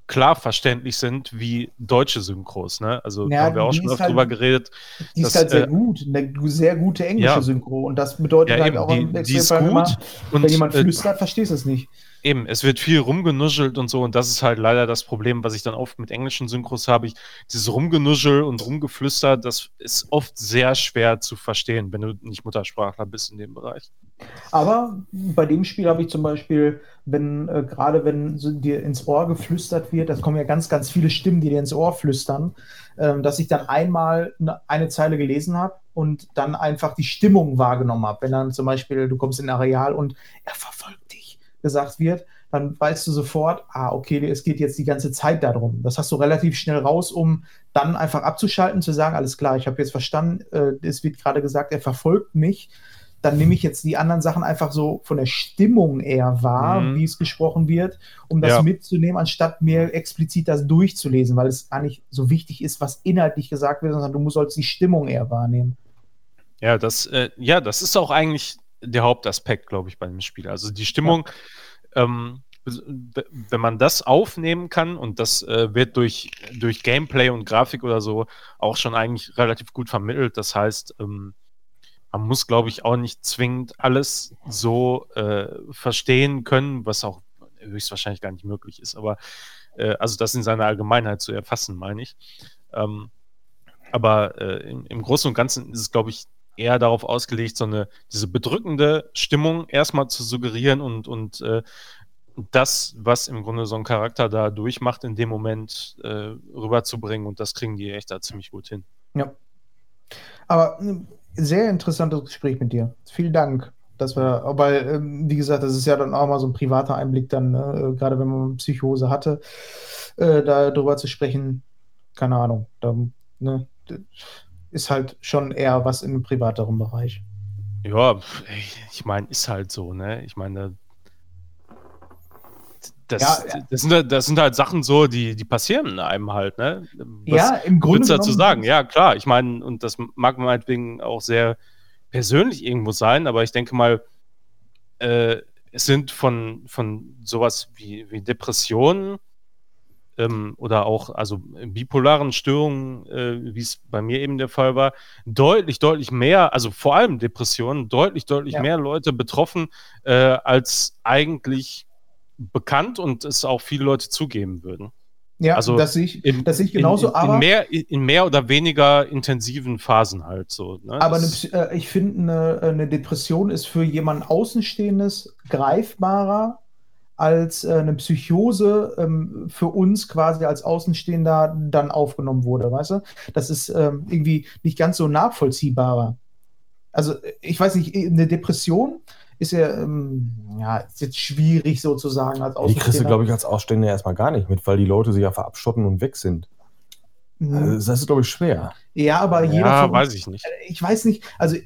klar verständlich sind wie deutsche Synchros. Ne? Also Ja, da haben wir auch schon oft halt- drüber geredet. Die Das, ist halt sehr äh, gut, eine sehr gute englische ja. Synchro. Und das bedeutet Ja, halt eben, auch die- im Extremfall immer, Und wenn jemand äh, flüstert, verstehst du es nicht. Eben, es wird viel rumgenuschelt und so, und das ist halt leider das Problem, was ich dann oft mit englischen Synchros habe. Ich, dieses Rumgenuschel und Rumgeflüster, das ist oft sehr schwer zu verstehen, wenn du nicht Muttersprachler bist in dem Bereich. Aber bei dem Spiel habe ich zum Beispiel, wenn äh, gerade wenn so dir ins Ohr geflüstert wird, das kommen ja ganz, ganz viele Stimmen, die dir ins Ohr flüstern, ähm, dass ich dann einmal ne- eine Zeile gelesen habe und dann einfach die Stimmung wahrgenommen habe. Wenn dann zum Beispiel du kommst in ein Areal und er verfolgt gesagt wird, dann weißt du sofort, ah, okay, es geht jetzt die ganze Zeit darum. Das hast du relativ schnell raus, um dann einfach abzuschalten, zu sagen, alles klar, ich habe jetzt verstanden, äh, es wird gerade gesagt, er verfolgt mich dann nehme ich jetzt die anderen Sachen einfach so von der Stimmung eher wahr, Mhm. wie es gesprochen wird, um das Ja. mitzunehmen, anstatt mir explizit das durchzulesen, weil es gar nicht so wichtig ist, was inhaltlich gesagt wird, sondern du musst sollst die Stimmung eher wahrnehmen. Ja, das, äh, ja, das ist auch eigentlich der Hauptaspekt, glaube ich, bei dem Spiel. Also die Stimmung, ähm, w- wenn man das aufnehmen kann und das äh, wird durch, durch Gameplay und Grafik oder so auch schon eigentlich relativ gut vermittelt. Das heißt, ähm, man muss, glaube ich, auch nicht zwingend alles so äh, verstehen können, was auch höchstwahrscheinlich gar nicht möglich ist. Aber äh, also das in seiner Allgemeinheit zu erfassen, meine ich. Ähm, aber äh, im, im Großen und Ganzen ist es, glaube ich, eher darauf ausgelegt, so eine diese bedrückende Stimmung erstmal zu suggerieren und, und äh, das, was im Grunde so ein Charakter da durchmacht, in dem Moment äh, rüberzubringen und das kriegen die echt da ziemlich gut hin. Ja. Aber ein sehr interessantes Gespräch mit dir. Vielen Dank. Dass wir, weil, ähm, wie gesagt, das ist ja dann auch mal so ein privater Einblick, dann, ne? Äh, gerade wenn man Psychose hatte, äh, darüber zu sprechen, keine Ahnung, da, ne, ist halt schon eher was im privateren Bereich. Ja, ich meine, ist halt so, ne? Ich meine, das, ja, das, sind, halt, das sind halt Sachen so, die, die passieren einem halt, ne? Was ja, im Grunde. dazu sagen? Ja, klar. Ich meine, und das mag meinetwegen auch sehr persönlich irgendwo sein, aber ich denke mal, äh, es sind von, von sowas wie, wie Depressionen ähm, oder auch also bipolaren Störungen, äh, wie es bei mir eben der Fall war, deutlich, deutlich mehr, also vor allem Depressionen, deutlich, deutlich ja. mehr Leute betroffen, äh, als eigentlich bekannt und es auch viele Leute zugeben würden. Ja, also das sehe ich, in, das sehe ich genauso, in, in, aber. In mehr, in mehr oder weniger intensiven Phasen halt so. Ne? Aber eine, äh, ich finde, eine, eine, Depression ist für jemanden Außenstehendes greifbarer als äh, eine Psychose ähm, für uns quasi als Außenstehender dann aufgenommen wurde, weißt du? Das ist ähm, irgendwie nicht ganz so nachvollziehbarer. Also, ich weiß nicht, eine Depression ist ja, ähm, ja, ist jetzt schwierig sozusagen als Außenstehender. Die kriegst du, glaube ich, als Ausstehender erstmal gar nicht mit, weil die Leute sich ja verabschotten und weg sind. Mhm. Also, das ist, glaube ich, schwer. Ja, aber ja, jeder. Ja, weiß ich nicht. Ich weiß nicht, also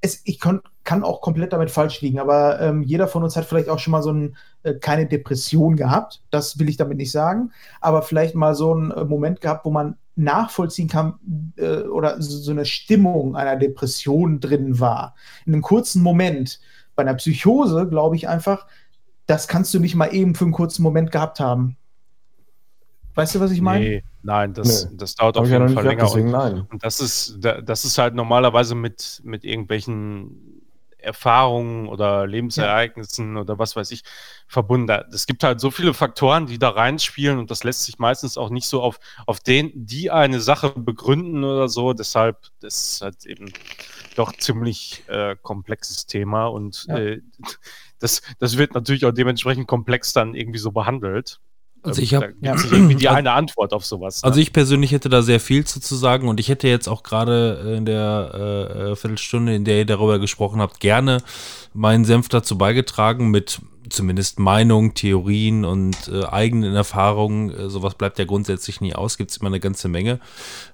es, ich kon, kann auch komplett damit falsch liegen, aber ähm, jeder von uns hat vielleicht auch schon mal so ein, äh, keine Depression gehabt. Das will ich damit nicht sagen. Aber vielleicht mal so einen äh, Moment gehabt, wo man nachvollziehen kann äh, oder so, eine Stimmung einer Depression drin war. In einem kurzen Moment. Bei einer Psychose glaube ich einfach, das kannst du nicht mal eben für einen kurzen Moment gehabt haben. Weißt du, was ich meine? Nee, nein, das, nee. das dauert auf jeden Fall länger. Deswegen, und, und, das ist, das ist halt normalerweise mit, mit irgendwelchen Erfahrungen oder Lebensereignissen ja. oder was weiß ich verbunden. Es gibt halt so viele Faktoren, die da reinspielen und das lässt sich meistens auch nicht so auf, auf den, die eine Sache begründen oder so. Deshalb das ist halt eben doch ziemlich äh, komplexes Thema und ja. äh, [laughs] das, das wird natürlich auch dementsprechend komplex dann irgendwie so behandelt. Also ich habe ja. irgendwie die [clears throat] eine Antwort auf sowas. Ne? Also ich persönlich hätte da sehr viel zu, zu sagen und ich hätte jetzt auch gerade in der äh, äh, Viertelstunde, in der ihr darüber gesprochen habt, gerne meinen Senf dazu beigetragen mit zumindest Meinung, Theorien und äh, eigenen Erfahrungen. Äh, sowas bleibt ja grundsätzlich nie aus, gibt es immer eine ganze Menge.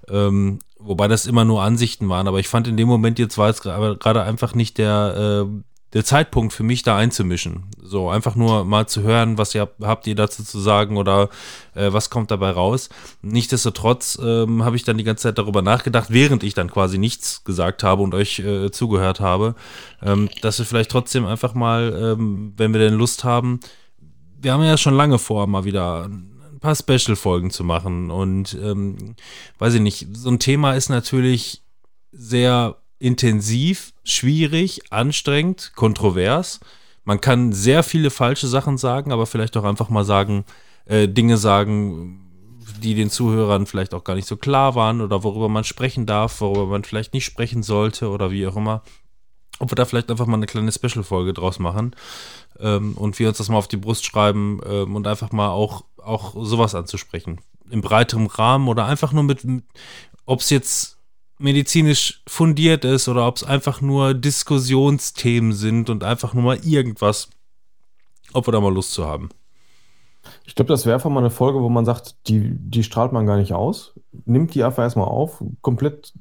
Ähm, wobei das immer nur Ansichten waren, aber ich fand in dem Moment jetzt war es gerade einfach nicht der äh, der Zeitpunkt für mich da einzumischen. So einfach nur mal zu hören, was ihr habt ihr dazu zu sagen oder äh, was kommt dabei raus. Nichtsdestotrotz ähm, habe ich dann die ganze Zeit darüber nachgedacht, während ich dann quasi nichts gesagt habe und euch äh, zugehört habe, ähm, dass wir vielleicht trotzdem einfach mal, ähm, wenn wir denn Lust haben, wir haben ja schon lange vor, mal wieder ein paar Special-Folgen zu machen und ähm, weiß ich nicht, so ein Thema ist natürlich sehr intensiv, schwierig, anstrengend, kontrovers. Man kann sehr viele falsche Sachen sagen, aber vielleicht auch einfach mal sagen, äh, Dinge sagen, die den Zuhörern vielleicht auch gar nicht so klar waren oder worüber man sprechen darf, worüber man vielleicht nicht sprechen sollte oder wie auch immer. Ob wir da vielleicht einfach mal eine kleine Special-Folge draus machen ähm, und wir uns das mal auf die Brust schreiben ähm, und einfach mal auch, auch sowas anzusprechen. Im breiteren Rahmen oder einfach nur mit, mit ob es jetzt medizinisch fundiert ist oder ob es einfach nur Diskussionsthemen sind und einfach nur mal irgendwas, ob wir da mal Lust zu haben. Ich glaube, das wäre einfach mal eine Folge, wo man sagt, die, die strahlt man gar nicht aus, nimmt die einfach erstmal auf, komplett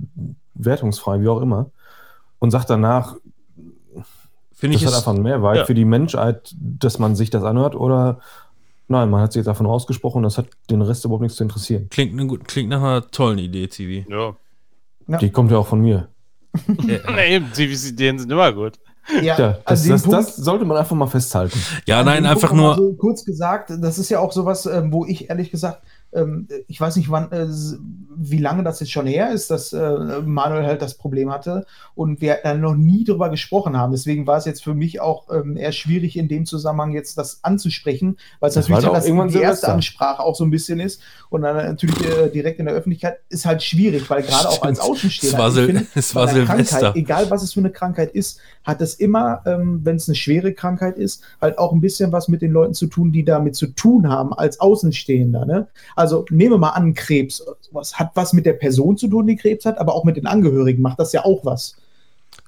wertungsfrei, wie auch immer, und sagt danach, Finde das ich hat einfach einen Mehrwert ja. für die Menschheit, dass man sich das anhört oder nein, man hat sich jetzt davon ausgesprochen, das hat den Rest überhaupt nichts zu interessieren. Klingt, eine, klingt nach einer tollen Idee, TV. Ja, ja. Die kommt ja auch von mir. [laughs] nee, CVC-Ideen sind immer gut. Ja, ja das, das, das, sollte man einfach mal festhalten. Ja, nein, einfach nur. So kurz gesagt, das ist ja auch sowas, ähm, wo ich ehrlich gesagt ähm, ich weiß nicht, wann, äh, wie lange das jetzt schon her ist, dass äh, Manuel halt das Problem hatte und wir da noch nie drüber gesprochen haben. Deswegen war es jetzt für mich auch ähm, eher schwierig, in dem Zusammenhang jetzt das anzusprechen, weil es Das natürlich dann doch das, irgendwann die erste. Ansprache auch so ein bisschen ist und dann natürlich äh, direkt in der Öffentlichkeit ist halt schwierig, weil gerade auch als. Außenstehender, Es war Sil- finde, [laughs] es war Silvester. Krankheit, egal was es für eine Krankheit ist, hat es immer, ähm, wenn es eine schwere Krankheit ist, halt auch ein bisschen was mit den Leuten zu tun, die damit zu tun haben als Außenstehender. Ne? Also nehmen wir mal an, Krebs. Was hat was mit der Person zu tun, die Krebs hat, aber auch mit den Angehörigen macht das ja auch was.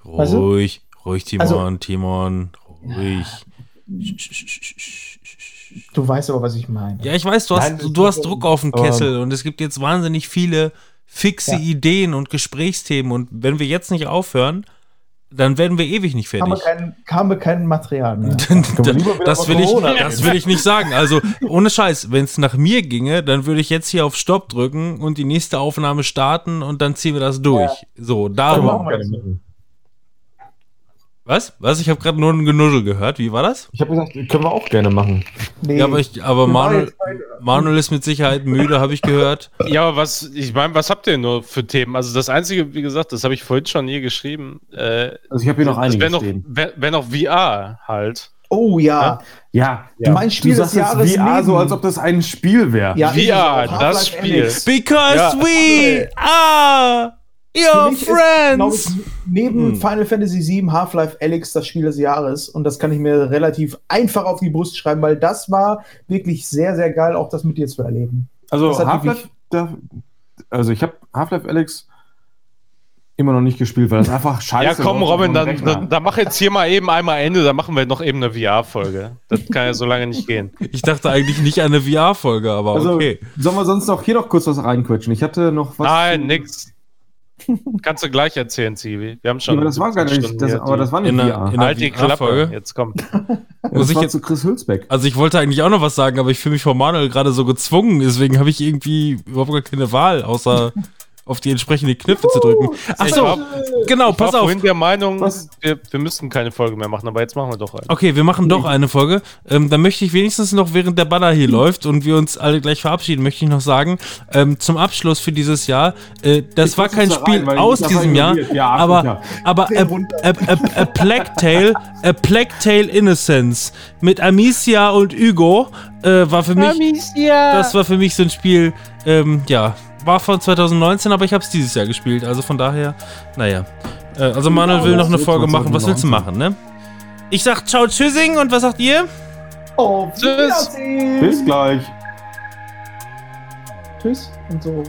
Weißt du? Ruhig, ruhig, Timon, Also- Timon, ruhig. Du weißt aber, was ich meine. Ja, ich weiß, du hast, Nein, du hast Druck auf den Kessel und es gibt jetzt wahnsinnig viele fixe Ja. Ideen und Gesprächsthemen und wenn wir jetzt nicht aufhören, dann werden wir ewig nicht fertig. kein, haben wir kein Material mehr. [laughs] das, will ich, das will ich nicht sagen. Also ohne Scheiß, wenn es nach mir ginge, dann würde ich jetzt hier auf Stopp drücken und die nächste Aufnahme starten und dann ziehen wir das durch. So, Können wir darum. Was? Was? Ich habe gerade nur ein Genuschel gehört. Wie war das? Ich habe gesagt, können wir auch gerne machen. Nee. Ja, aber, ich, aber Manuel, Manuel ist mit Sicherheit müde, habe ich gehört. Ja, aber was, ich meine, was habt ihr nur für Themen? Also das Einzige, wie gesagt, das habe ich vorhin schon hier geschrieben. Äh, Also ich habe hier noch einige wäre noch, stehen. wär, wär noch VR halt. Oh ja. Ja, Mein Spiel du des sagst jetzt Jahres VR so, als ob das ein Spiel wäre. Ja, VR, das Spiel. Because Ja. we are Für your mich ist, ich, friends. neben Hm. Final Fantasy VII Half-Life Alyx das Spiel des Jahres. Und das kann ich mir relativ einfach auf die Brust schreiben, weil das war wirklich sehr, sehr geil, auch das mit dir zu erleben. Also Half-Life, da- also ich habe Half-Life Alex immer noch nicht gespielt, weil das einfach scheiße ja, komm, Robin, dann, dann, dann mach jetzt hier mal eben einmal Ende, dann machen wir noch eben eine VR-Folge. Das kann ja so lange nicht gehen. Ich dachte eigentlich nicht an eine VR-Folge, aber Also, okay. sollen wir sonst noch hier noch kurz was reinquetschen? Ich hatte noch was. Nein, nix. Kannst du gleich erzählen, Zivi. Wir haben schon. Ja, aber das war gar 17 nicht, das, hier, aber die- das war nicht In VR. in Halt die Klappe. Jetzt komm. das muss ich war jetzt- zu Chris Hülsbeck. Also ich wollte eigentlich auch noch was sagen, aber ich fühle mich von Manuel gerade so gezwungen, deswegen habe ich irgendwie überhaupt gar keine Wahl, außer auf die entsprechenden Knöpfe zu drücken. Ach Ich so, war- genau, Ich war pass auf. vorhin der Meinung, wir, wir müssten keine Folge mehr machen, aber jetzt machen wir doch eine. Okay, wir machen doch eine Folge. Ähm, dann möchte ich wenigstens noch, während der Banner hier läuft und wir uns alle gleich verabschieden, möchte ich noch sagen, ähm, zum Abschluss für dieses Jahr, äh, das Ich war kein da Spiel rein, aus ich- diesem Jahr, Ja, aber, ja. aber a, a, a, a Plague Tale, a Plague Tale Innocence mit Amicia und Hugo äh, war für mich, das war für mich so ein Spiel, ähm, ja, war von 2019, aber ich habe es dieses Jahr gespielt, also von daher, naja. Äh, also Manuel will noch eine Folge machen, was willst du 2019. machen, ne? Ich sag ciao tschüssing und was sagt ihr? Oh, Tschüss. Bis gleich. Tschüss und so.